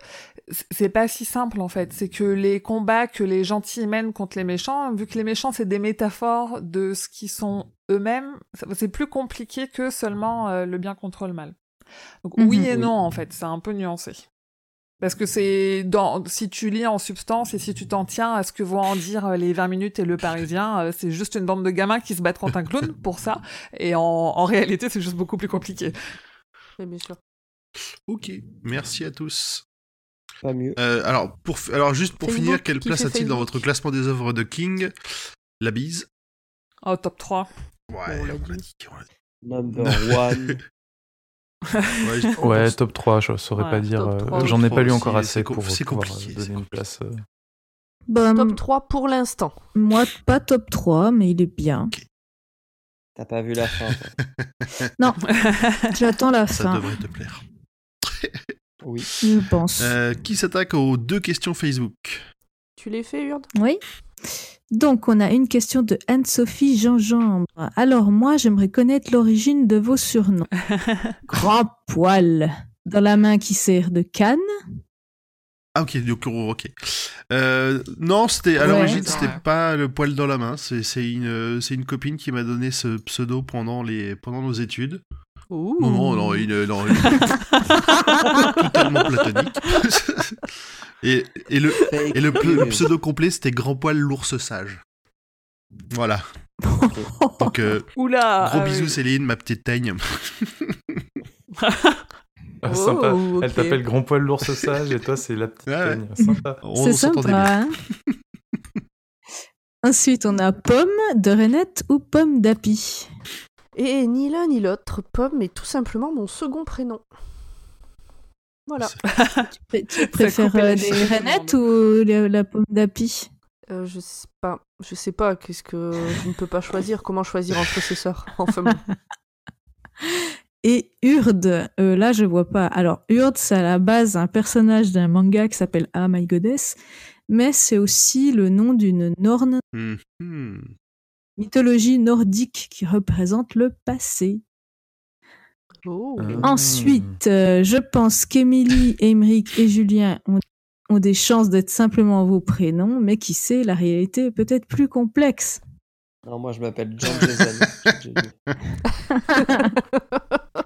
c'est pas si simple en fait. C'est que les combats que les gentils mènent contre les méchants, vu que les méchants c'est des métaphores de ce qu'ils sont eux-mêmes, c'est plus compliqué que seulement euh, le bien contre le mal. Donc Mhm. oui et Oui. non en fait, c'est un peu nuancé. Parce que c'est dans si tu lis en substance et si tu t'en tiens à ce que vont en dire euh, les 20 minutes et le Parisien, euh, c'est juste une bande de gamins qui se battent contre un clown pour ça. Et en, en réalité, c'est juste beaucoup plus compliqué. Oui, bien sûr. Ok, merci à tous. Pas mieux. Euh, alors, pour, alors, juste pour Facebook finir, quelle place a-t-il dans votre classement des œuvres de King? La bise Oh, top 3. Ouais, on l'a on l'a dit. Number one. Ouais, je- Ouais, top 3, je saurais Ouais, pas dire. euh. J'en ai pas lu encore assez pour c'est pouvoir compliqué, donner une place. euh. Bah, Top 3 pour l'instant. moi, pas top 3, mais il est bien. T'as pas vu la fin. toi. J'attends la Ça fin. devrait te plaire. Oui. Je pense. Euh, qui s'attaque aux deux questions Facebook? Tu les fais, Urde? Oui. Donc, on a une question de Anne-Sophie Jean-Jambre. Alors, moi, j'aimerais connaître l'origine de vos surnoms. Grand poil dans la main qui sert de canne. Ah ok, oh, ok. Euh, non, c'était à Ouais. l'origine, c'était pas le poil dans la main. C'est c'est une, euh, c'est une copine qui m'a donné ce pseudo pendant les pendant nos études. Ouh. Non, non, non, une, non, totalement platonique. et, et le et le, ple- le pseudo complet, c'était Grand Poil l'ours sage. Voilà. Donc euh, Oula gros ah bisous. Céline, ma petite teigne. Ah, Oh, sympa. ok. Elle t'appelle Grand Poil l'ours sage et toi, c'est la petite teigne. Sympa. C'est sympa. hein Ensuite, on a pomme de Renette ou pomme d'api? Et ni l'un ni l'autre, Pomme est tout simplement mon second prénom. Voilà. Tu tu préfères euh, les tout le Renettes ou la, la pomme d'api? Euh, je sais pas. Je sais pas. Qu'est-ce que je ne peux pas choisir? Comment choisir entre ses sœurs Enfin bon. Et Urde, euh, là je vois pas. Alors Urde, c'est à la base un personnage d'un manga qui s'appelle Ah My Goddess, mais c'est aussi le nom d'une Norne hmm. Mythologie nordique qui représente le passé. Oh. Ensuite, euh, je pense qu'Émilie, Émeric et Julien ont, ont des chances d'être simplement vos prénoms, mais qui sait, la réalité est peut-être plus complexe. Non, moi je m'appelle John Jason.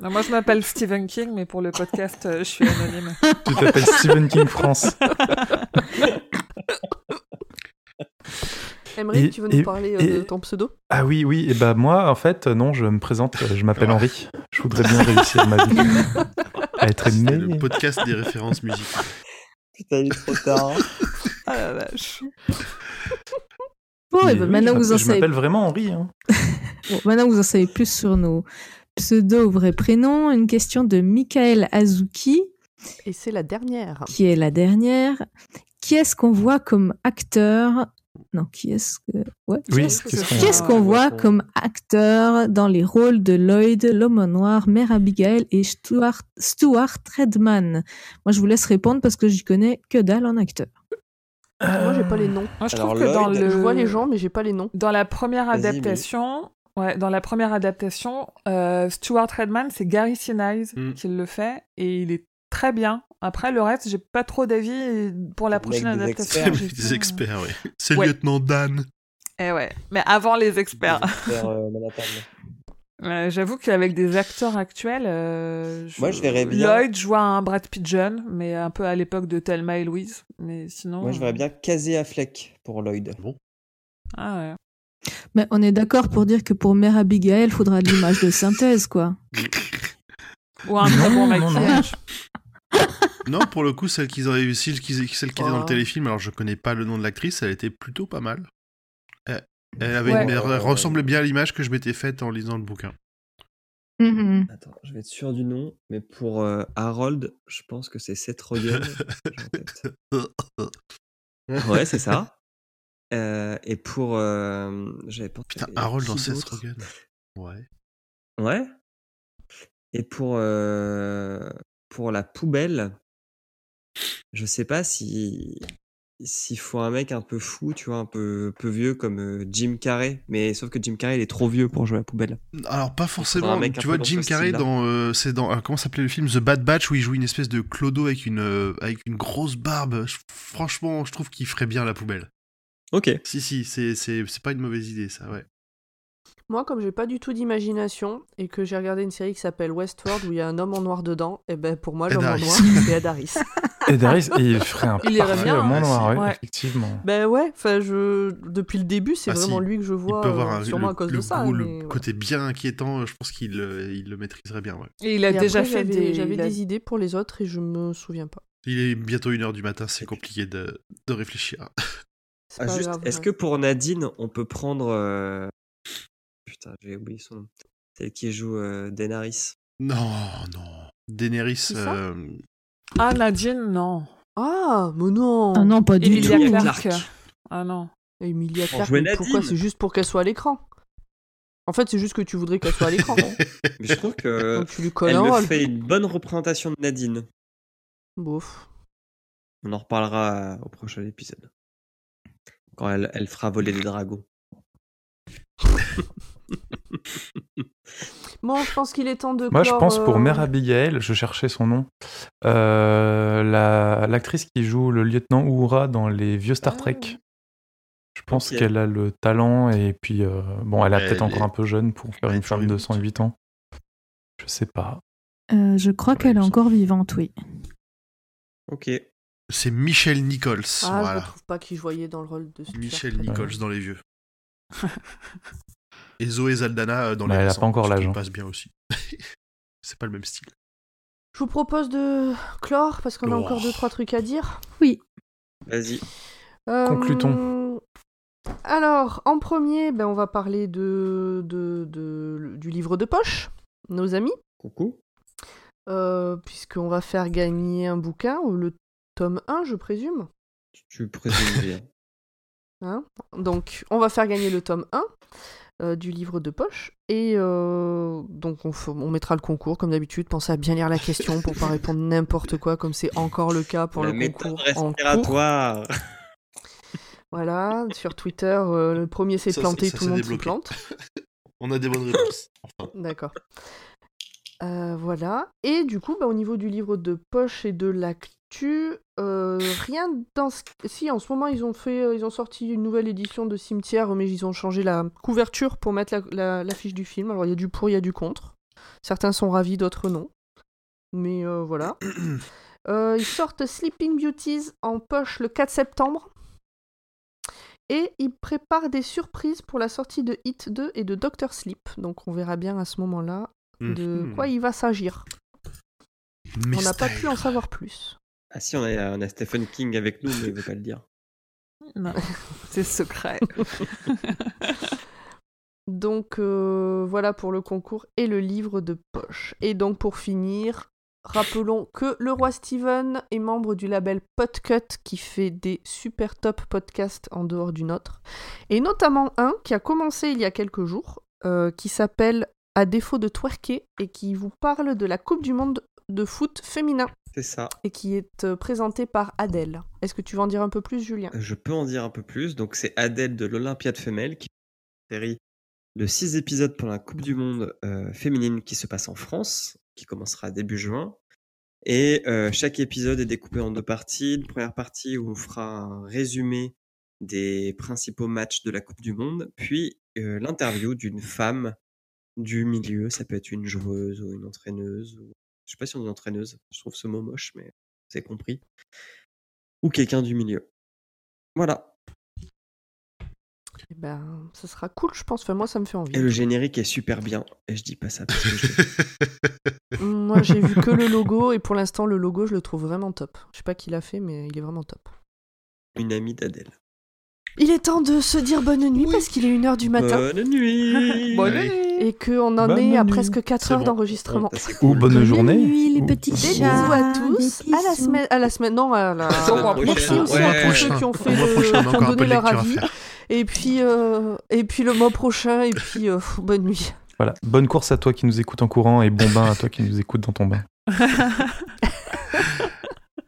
Non, moi, je m'appelle Stephen King, mais pour le podcast, euh, je suis anonyme. Tu t'appelles Stephen King France. Emery, tu veux et- nous parler euh, et- de ton pseudo? Ah oui, oui, et bah moi, en fait, non, je me présente, euh, je m'appelle Henri. Je voudrais bien réussir ma vie à être aimé. le podcast des références musicales. Putain, il est trop tard. Ah la vache. Bon, et oui, maintenant, je vous en m'appelle- je savez m'appelle vraiment Henri. Hein. Bon, maintenant que vous en savez plus sur nos pseudos ou vrais prénoms, une question de Michael Azuki, Et c'est la dernière. qui est la dernière. Qui est-ce qu'on voit comme acteur Non, qui est-ce que... Ouais, Oui, qu'est-ce qu'on- voit comme acteur dans les rôles de Lloyd, l'homme noir, Mère Abigail et Stuart, Stuart Redman? Moi, je vous laisse répondre parce que j'y connais que dalle en acteur. Moi, j'ai pas les noms. Moi, je Alors, trouve que dans Lloyd, le... Je vois les gens, mais j'ai pas les noms. Dans la première Vas-y, adaptation, ouais, dans la première adaptation, euh, Stuart Redman, c'est Gary Sinise Mm. qui le fait et il est très bien. Après le reste, j'ai pas trop d'avis pour la prochaine des adaptation. experts. Des fait- experts, oui. C'est Ouais. le lieutenant Dan. Eh ouais, mais avant les experts. Euh. Euh, J'avoue qu'avec des acteurs actuels, euh, je... Moi, je verrais bien- Lloyd joue un Brad Pitt jeune, mais un peu à l'époque de Thelma et Louise. Mais sinon. Moi, je verrais bien Casey Affleck pour Lloyd. Ah ouais. Mais on est d'accord pour dire que pour Mère Abigail, il faudra de l'image de synthèse, quoi. Ou un très bon Non, non, non. maquillage. Non, pour le coup, celle qu'ils réussi, celle qui était dans le Oh. téléfilm, alors je connais pas le nom de l'actrice, elle était plutôt pas mal. Elle, elle avait Ouais. une- elle ressemblait bien à l'image que je m'étais faite en lisant le bouquin. Mhm. Attends, je vais être sûr du nom, mais pour euh, Harold, je pense que c'est Seth Rogen. Ouais, c'est ça. Euh, et pour. euh, J'avais pensé. Putain, Harold dans Seth Rogen. Ouais. Ouais. Et pour, euh, pour la poubelle, je sais pas si s'il faut un mec un peu fou, tu vois, un peu, peu vieux comme euh, Jim Carrey. Mais sauf que Jim Carrey, il est trop vieux pour jouer à la poubelle. Alors pas forcément. un tu vois, Jim Carrey dans, euh, c'est dans, euh, comment s'appelait le film The Bad Batch où il joue une espèce de clodo avec une, euh, avec une grosse barbe. Je- franchement, je trouve qu'il ferait bien la poubelle. Ok. Si si, c'est c'est c'est pas une mauvaise idée ça, ouais. Moi, comme j'ai pas du tout d'imagination et que j'ai regardé une série qui s'appelle Westworld où il y a un homme en noir dedans, et ben pour moi, Ed l'homme en noir, c'est Ed Harris. Et Darius, il ferait un Il parfait bien, homme en noir, ouais, effectivement. ben ouais, enfin, je... depuis le début, c'est Ah, vraiment si. lui que je Il vois, peut avoir euh, un, sûrement le, à cause le de ça. goût, mais le côté bien inquiétant. Je pense qu'il euh, il le maîtriserait bien. Ouais. Et il a Et déjà après, fait j'avais- des. J'avais a- des idées pour les autres et je me souviens pas. Il est bientôt une heure du matin, c'est compliqué de, de réfléchir. Ah, est-ce ouais. que pour Nadine, on peut prendre. euh, Putain, j'ai oublié son nom. Celle qui joue euh, Daenerys. Non, non. Daenerys. Euh, Ah, Nadine, non. Ah, mais non Ah non, pas du Emilia tout. Clarke. Ah non. Emilia Clarke, pourquoi. C'est juste pour qu'elle soit à l'écran? En fait, c'est juste que tu voudrais qu'elle soit à l'écran. Mais je trouve que Donc tu lui colles elle un me rôle. fait une bonne représentation de Nadine. Bof. On en reparlera au prochain épisode. Quand elle, elle fera voler des dragons. Bon, je pense qu'il est temps de. Moi, je pense pour euh, Mère Abigail, je cherchais son nom, euh, la- l'actrice qui joue le lieutenant Uhura dans les vieux Star Trek. Je pense qu'elle a le talent et puis, euh, bon, elle est Elle peut-être encore est- un peu jeune pour faire elle une femme de vivante. 108 ans. Je sais pas. Euh, je crois qu'elle est encore vivante, oui. Ok. C'est Michel Nichols. Ah, je voilà. ne trouve pas qui je voyais dans le rôle de Stuart. Michel Trek. Nichols dans les vieux. Et Zoé Zaldana euh, dans Bah, les elle a récents, pas encore l'âge, hein. passe bien aussi. C'est pas le même style. Je vous propose de clore parce qu'on a Oh. encore deux trois trucs à dire. Vas-y. Euh, Conclut-on. Alors, en premier, ben, on va parler de, de- de- du livre de poche, nos amis, Coucou. euh, puisqu'on va faire gagner un bouquin, ou le tome 1, je présume. Tu, tu présumes bien. Hein? Donc, on va faire gagner le tome 1 euh, du livre de poche. Et euh, donc, on, mettra le concours, comme d'habitude. Pensez à bien lire la question pour pas répondre n'importe quoi, comme c'est encore le cas pour La le concours en cours. respiratoire. Voilà, sur Twitter, euh, le premier s'est planté, ça, tout le monde plante. On a des bonnes réponses. Enfin, D'accord. Euh, voilà. Et du coup, bah, au niveau du livre de poche et de euh, rien dans ce... Si, en ce moment, ils ont fait, euh, ils ont sorti une nouvelle édition de Cimetière, mais ils ont changé la couverture pour mettre la, la- l'affiche du film. Alors, il y a du pour, il y a du contre. Certains sont ravis, d'autres non. Mais euh, voilà. Euh, ils sortent Sleeping Beauties en poche le 4 septembre. Et ils préparent des surprises pour la sortie de Hit 2 et de Doctor Sleep. Donc on verra bien à ce moment-là de mhm. quoi il va s'agir. On n'a pas pu en savoir plus. Ah si, on a, Stephen King avec nous, mais il veut pas le dire. C'est secret. Donc euh, voilà pour le concours et le livre de poche. Et donc pour finir, rappelons que le roi Steven est membre du label Podcut qui fait des super top podcasts en dehors du nôtre. Et notamment un qui a commencé il y a quelques jours, euh, qui s'appelle À défaut de twerker et qui vous parle de la Coupe du Monde de foot féminin C'est ça. et qui est euh, présenté par Adèle. Est-ce que tu veux en dire un peu plus, Julien? Je peux en dire un peu plus. Donc, c'est Adèle de l'Olympiade femelle qui série de six épisodes pour la Coupe du Monde euh, féminine qui se passe en France, qui commencera début juin. Et euh, chaque épisode est découpé en deux parties. Une première partie où on fera un résumé des principaux matchs de la Coupe du Monde, puis euh, l'interview d'une femme du milieu. Ça peut être une joueuse ou une entraîneuse. Ou... Je sais pas si on dit entraîneuse. Je trouve ce mot moche, mais c'est compris. Ou quelqu'un du milieu. Voilà. Eh ben, ce sera cool, je pense. Enfin, moi, ça me fait envie. Et le générique est super bien. Et je dis pas ça parce que je... Moi, j'ai vu que le logo et pour l'instant, le logo, je le trouve vraiment top. Je sais pas qui l'a fait, mais il est vraiment top. une amie d'Adèle. Il est temps de se dire bonne nuit parce qu'il est 1h du matin Bonne nuit. Bonne nuit. Et qu'on en Bonne est à nuit. presque 4 C'est heures bon. d'enregistrement. Ou bonne journée. nuit, les petits bisous à tous. À la semaine, à la semaine, non, à la, merci aussi Ouais. à tous ceux qui ont fait le- a qui ont donné de leur avis. Et puis, euh, et puis le mois prochain, et puis euh, pff, bonne nuit. Voilà. Bonne course à toi qui nous écoute en courant et bon bain à toi qui nous écoute dans ton bain.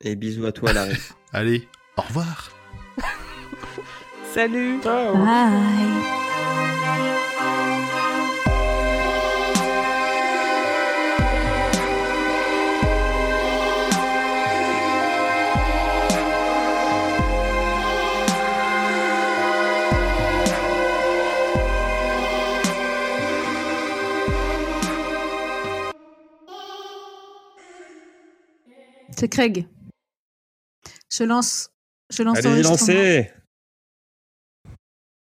Et bisous à toi, Larry. Allez, au revoir. Salut. Bye. C'est Craig. Je lance. Je lance Allez, lancez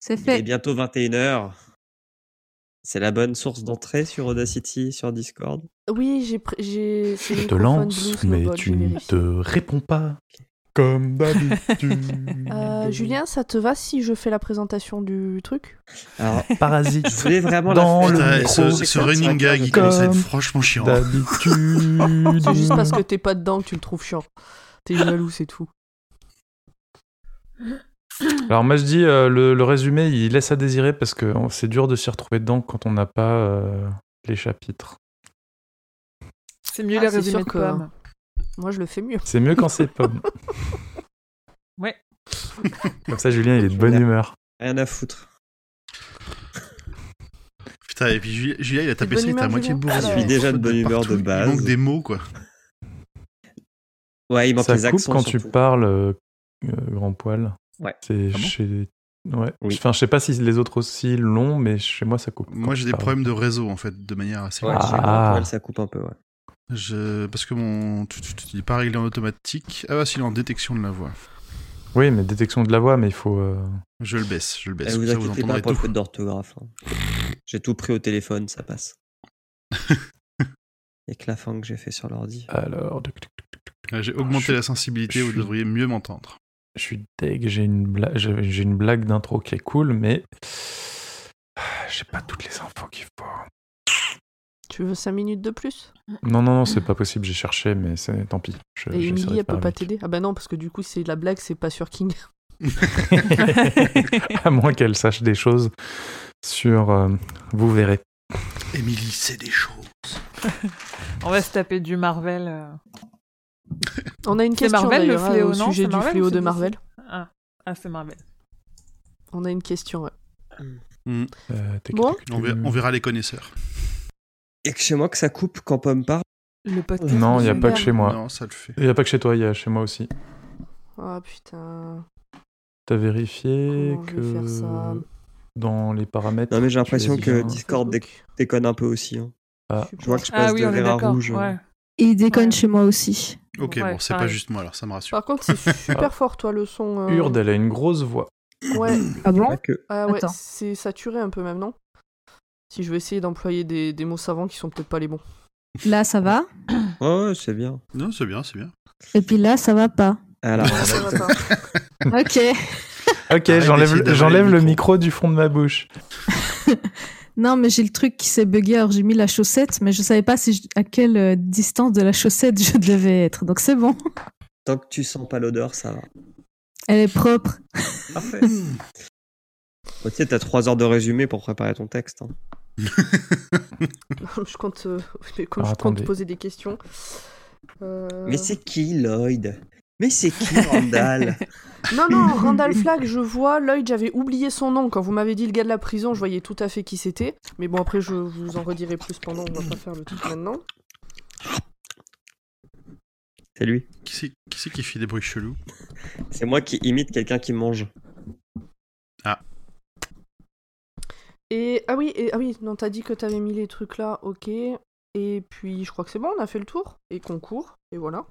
C'est Il est fait. bientôt 21h. C'est la bonne source d'entrée sur Audacity, sur Discord. Oui, j'ai, pr- j'ai, c'est Je te lance, mais tu ne te réponds pas. Comme d'habitude. Euh, Julien, ça te va si je fais la présentation du truc? Alors, Parasite. je voulais vraiment Dans la le micro, ce, running gag, il Comme commence à être franchement chiant. D'habitude. C'est juste parce que t'es pas dedans que tu le trouves chiant. T'es jaloux, c'est tout. Alors moi je dis euh, le, le résumé il laisse à désirer parce que c'est dur de s'y retrouver dedans quand on n'a pas euh, les chapitres. C'est mieux Ah, les résumés que-. Moi, je le fais mieux. C'est mieux quand c'est pomme. Ouais. Comme ça, Julien, il est de bonne humeur. Rien à foutre. Putain, et puis Julia, il a tapé ça, il était à moitié Julien bourré. Je suis déjà de bonne humeur de Il base. manque des mots, quoi. Ouais, il manque Ça les coupe accents. quand tu parles, euh, euh, grand poil. Ouais. C'est Ah bon chez. Ouais. Oui. Enfin, je sais pas si les autres aussi l'ont, mais chez moi, ça coupe. Moi, j'ai des parles. problèmes de réseau, en fait, de manière assez Ouais, Ah. chez Grand Poil, ça coupe un peu, ouais. Je... Parce que mon. Il n'est pas réglé en automatique. Ah, bah, s'il est en détection de la voix. Oui, mais détection de la voix, mais il faut. euh, Je le baisse, je le baisse. Eh, vous Comme ça, vous inquiétez pas entendrez pour le tout. faute d'orthographe. hein. J'ai tout pris au téléphone, ça passe. Et que la fin que j'ai fait sur l'ordi. Alors, tuc, tuc, tuc, tuc, tuc. Ah, J'ai augmenté la sensibilité, je vous suis- devriez mieux m'entendre. je suis deg. J'ai une, bla- j'ai j'ai une blague d'intro qui est cool, mais. J'ai pas toutes les infos qu'il faut. Tu veux 5 minutes de plus? Non, non, non, c'est pas possible. J'ai cherché, mais c'est tant pis. Je- Et elle faire peut pas t'aider? Ah bah non, parce que du coup, c'est la blague, c'est pas sur King. à moins qu'elle sache des choses sur. euh, vous verrez. Émilie, c'est des choses. On va se taper du Marvel. euh. On a une C'est question Marvel le d'ailleurs, hein, fléau, au non? sujet C'est du Marvel fléau de Marvel? Ah, ah c'est Marvel. On a une question, ouais. Hmm. Euh, tic, Bon. tic, On, verra, tic. on verra les connaisseurs. Et que chez moi que ça coupe quand Pomme parle. Le podcast. Non, il n'y a pas que Super. chez moi. Non, ça le fait. Il n'y a pas que chez toi, il y a chez moi aussi. Ah putain. T'as vérifié Comment je que vais faire ça dans les paramètres. Non, mais j'ai l'impression que bien- Discord dé- déconne un peu aussi. hein. Ah. Je vois que je Ah passe oui, de vert à rouge. Ouais. Et il déconne Ouais. chez moi aussi. Ok, Ouais, bon, c'est pas juste moi, alors ça me rassure. Par contre, c'est super fort, toi, le son. euh, Urde, elle a une grosse voix. Ouais, Ah bon que. ah ouais c'est saturé un peu même, non? Si je vais essayer d'employer des, des mots savants qui sont peut-être pas les bons. Là, ça va. Ouais, ouais, c'est bien. Non, c'est bien, c'est bien. Et puis là, ça va pas. Alors, Ça va pas. Ok. Ok, Arrête j'enlève d'essayer d'avaler j'enlève le le micro. du fond de ma bouche. Non, mais j'ai le truc qui s'est bugué, alors j'ai mis la chaussette, mais je savais pas si je- à quelle euh, distance de la chaussette je devais être. Donc c'est bon. tant que tu sens pas l'odeur, ça va. Elle est propre. Parfait. Bon, tu sais, t'as trois heures de résumé pour préparer ton texte. hein. je compte, euh, mais comme Alors, je compte poser des questions. Euh, Mais c'est qui Lloyd? Mais c'est qui Randall? Non, non, Randall Flagg, je vois. Lloyd, j'avais oublié son nom. Quand vous m'avez dit le gars de la prison, je voyais tout à fait qui c'était. Mais bon, après, je vous en redirai plus pendant. On va pas faire le truc maintenant. C'est lui. Qui c'est qui, c'est qui fait des bruits chelous? C'est moi qui imite quelqu'un qui mange. Et ah oui, et, ah oui, non, t'as dit que t'avais mis les trucs là, ok. Et puis, je crois que c'est bon, on a fait le tour. Et concours, et voilà.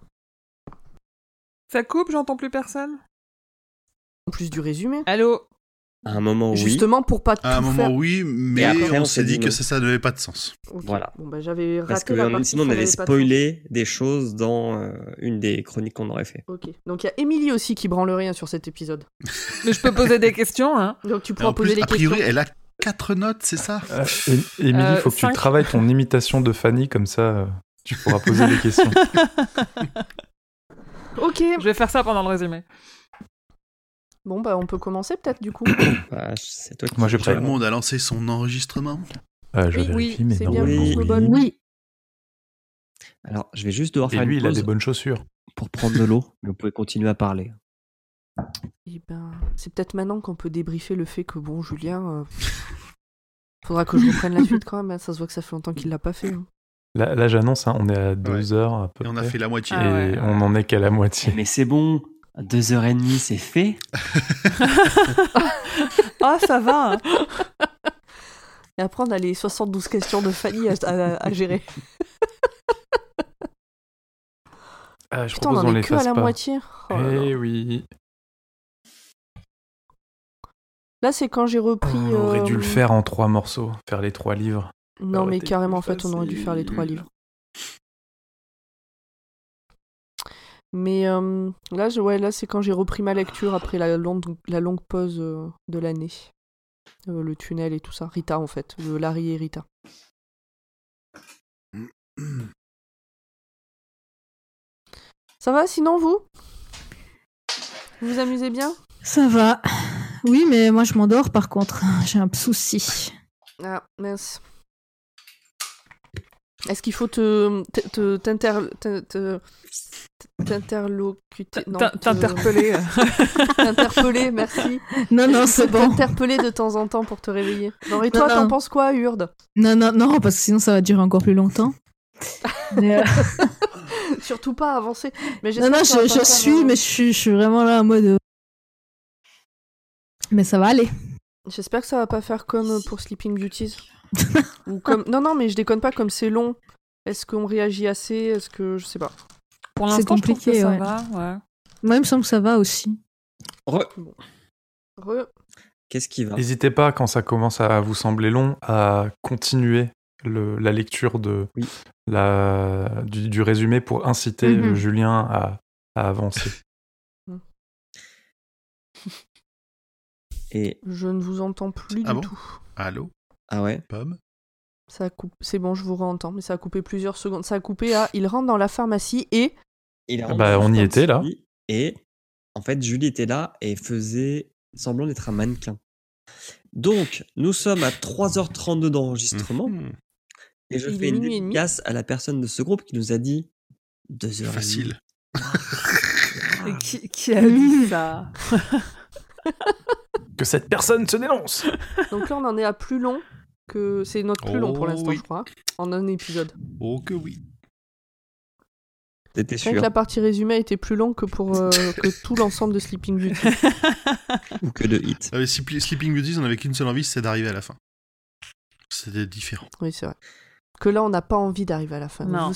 Ça coupe, j'entends plus personne? En plus du résumé. Allô? À un moment, oui. Justement pour pas tout À un moment, faire. oui, mais après, on on s'est dit dit que non. ça, ça n'avait pas de sens. Voilà. Bon, bah j'avais raté Parce que la partie sinon, on avait de spoilé des choses dans euh, une des chroniques qu'on aurait fait. Ok. Donc il y a Émilie aussi qui branle rien sur cet épisode. Mais je peux poser des questions, hein Donc tu pourras en poser plus, les a priori, questions. elle a quatre notes, c'est ça? Euh, Émilie, Euh, faut que cinq. tu travailles ton imitation de Fanny, comme ça euh, tu pourras poser des questions. Ok. Je vais faire ça pendant le résumé. Bon bah on peut commencer peut-être du coup. Bah, c'est toi qui Moi, j'ai Tout le monde a lancé son enregistrement. Euh, je Oui, vérifie, oui, mais c'est non. bien Oui. Alors, je vais juste devoir Et faire lui, une il a des bonnes chaussures. pour prendre de l'eau, mais vous pouvez continuer à parler. Eh ben, c'est peut-être maintenant qu'on peut débriefer le fait que bon, Julien, euh, faudra que je reprenne la suite quand même. hein. Ça se voit que ça fait longtemps qu'il l'a pas fait. hein. Là, là, j'annonce, hein, on est à deux heures à peu Et on a près. fait la moitié. Et Ah ouais. on en est qu'à la moitié. Mais c'est bon, deux heures et demie, c'est fait. Ah, ça va. Et après, on a les 72 questions de Fanny à, à- à gérer. Ah, je Putain, on propose en qu'on est les que à fasse la pas. moitié. Oh là là. Eh oui. Là, c'est quand j'ai repris. On aurait dû euh, le faire en trois morceaux, faire les trois livres. Non, mais carrément, en fait, on aurait dû faire les trois livres. Mais euh, là, je, ouais, là c'est quand j'ai repris ma lecture après la longue, la longue pause euh, de l'année. Euh, le tunnel et tout ça. Rita, en fait. Le Larry et Rita. Ça va sinon, vous? Vous vous amusez bien? Ça va. Oui, mais moi je m'endors par contre. J'ai un souci. Ah, mince. Est-ce qu'il faut te te- te- t'inter- te- te- t'interlocuter? T'interpeller. t'interpeller, merci. Non, non, c'est bon. T'interpeller de temps en temps pour te réveiller. Non, et Non, toi, non. t'en penses quoi, Urde? Non, non, non, parce que sinon ça va durer encore plus longtemps. Mais, euh, Surtout pas avancer. Mais non, non, je, suis, mais je suis, je suis vraiment là en mode. Euh, Mais ça va aller. J'espère que ça va pas faire comme pour Sleeping Beauties. Ou comme... Non, non, mais je déconne pas, comme c'est long. Est-ce qu'on réagit assez? Est-ce que. Je sais pas. Pour C'est l'instant, je trouve que compliqué, ça ouais. va. Ouais. Moi, il me semble que ça va aussi. Re- Re- Qu'est-ce qui va? N'hésitez pas, quand ça commence à vous sembler long, à continuer le- la lecture de, Oui. la, du, du résumé pour inciter Mhm. euh, Julien à, à avancer. Et Je ne vous entends plus Ah du bon tout. Allô? Ah ouais? Pomme? Ça a coupé. C'est bon, je vous réentends, mais ça a coupé plusieurs secondes. Ça a coupé à. Il rentre dans la pharmacie et. Il est Ah bah, on y était, là. Et en fait, Julie était là et faisait semblant d'être un mannequin. Donc, nous sommes à 3h32 d'enregistrement Mhm. et je Il fais une dédicace à la personne de ce groupe qui nous a dit 2 heures. Facile. Qui, qui a dit ça? Que cette personne se dénonce Donc là, on en est à plus long que. C'est notre plus long pour Oh l'instant, oui. je crois. En un épisode. Oh que oui. T'étais C'est vrai que sûr la partie résumée était plus longue que pour euh, que tout l'ensemble de Sleeping Beauty. ou que de hit Avec Sleep- Sleeping Beauties, on avait qu'une seule envie, c'est d'arriver à la fin. C'était différent. Oui, c'est vrai. Que là, on n'a pas envie d'arriver à la fin. Non. Vous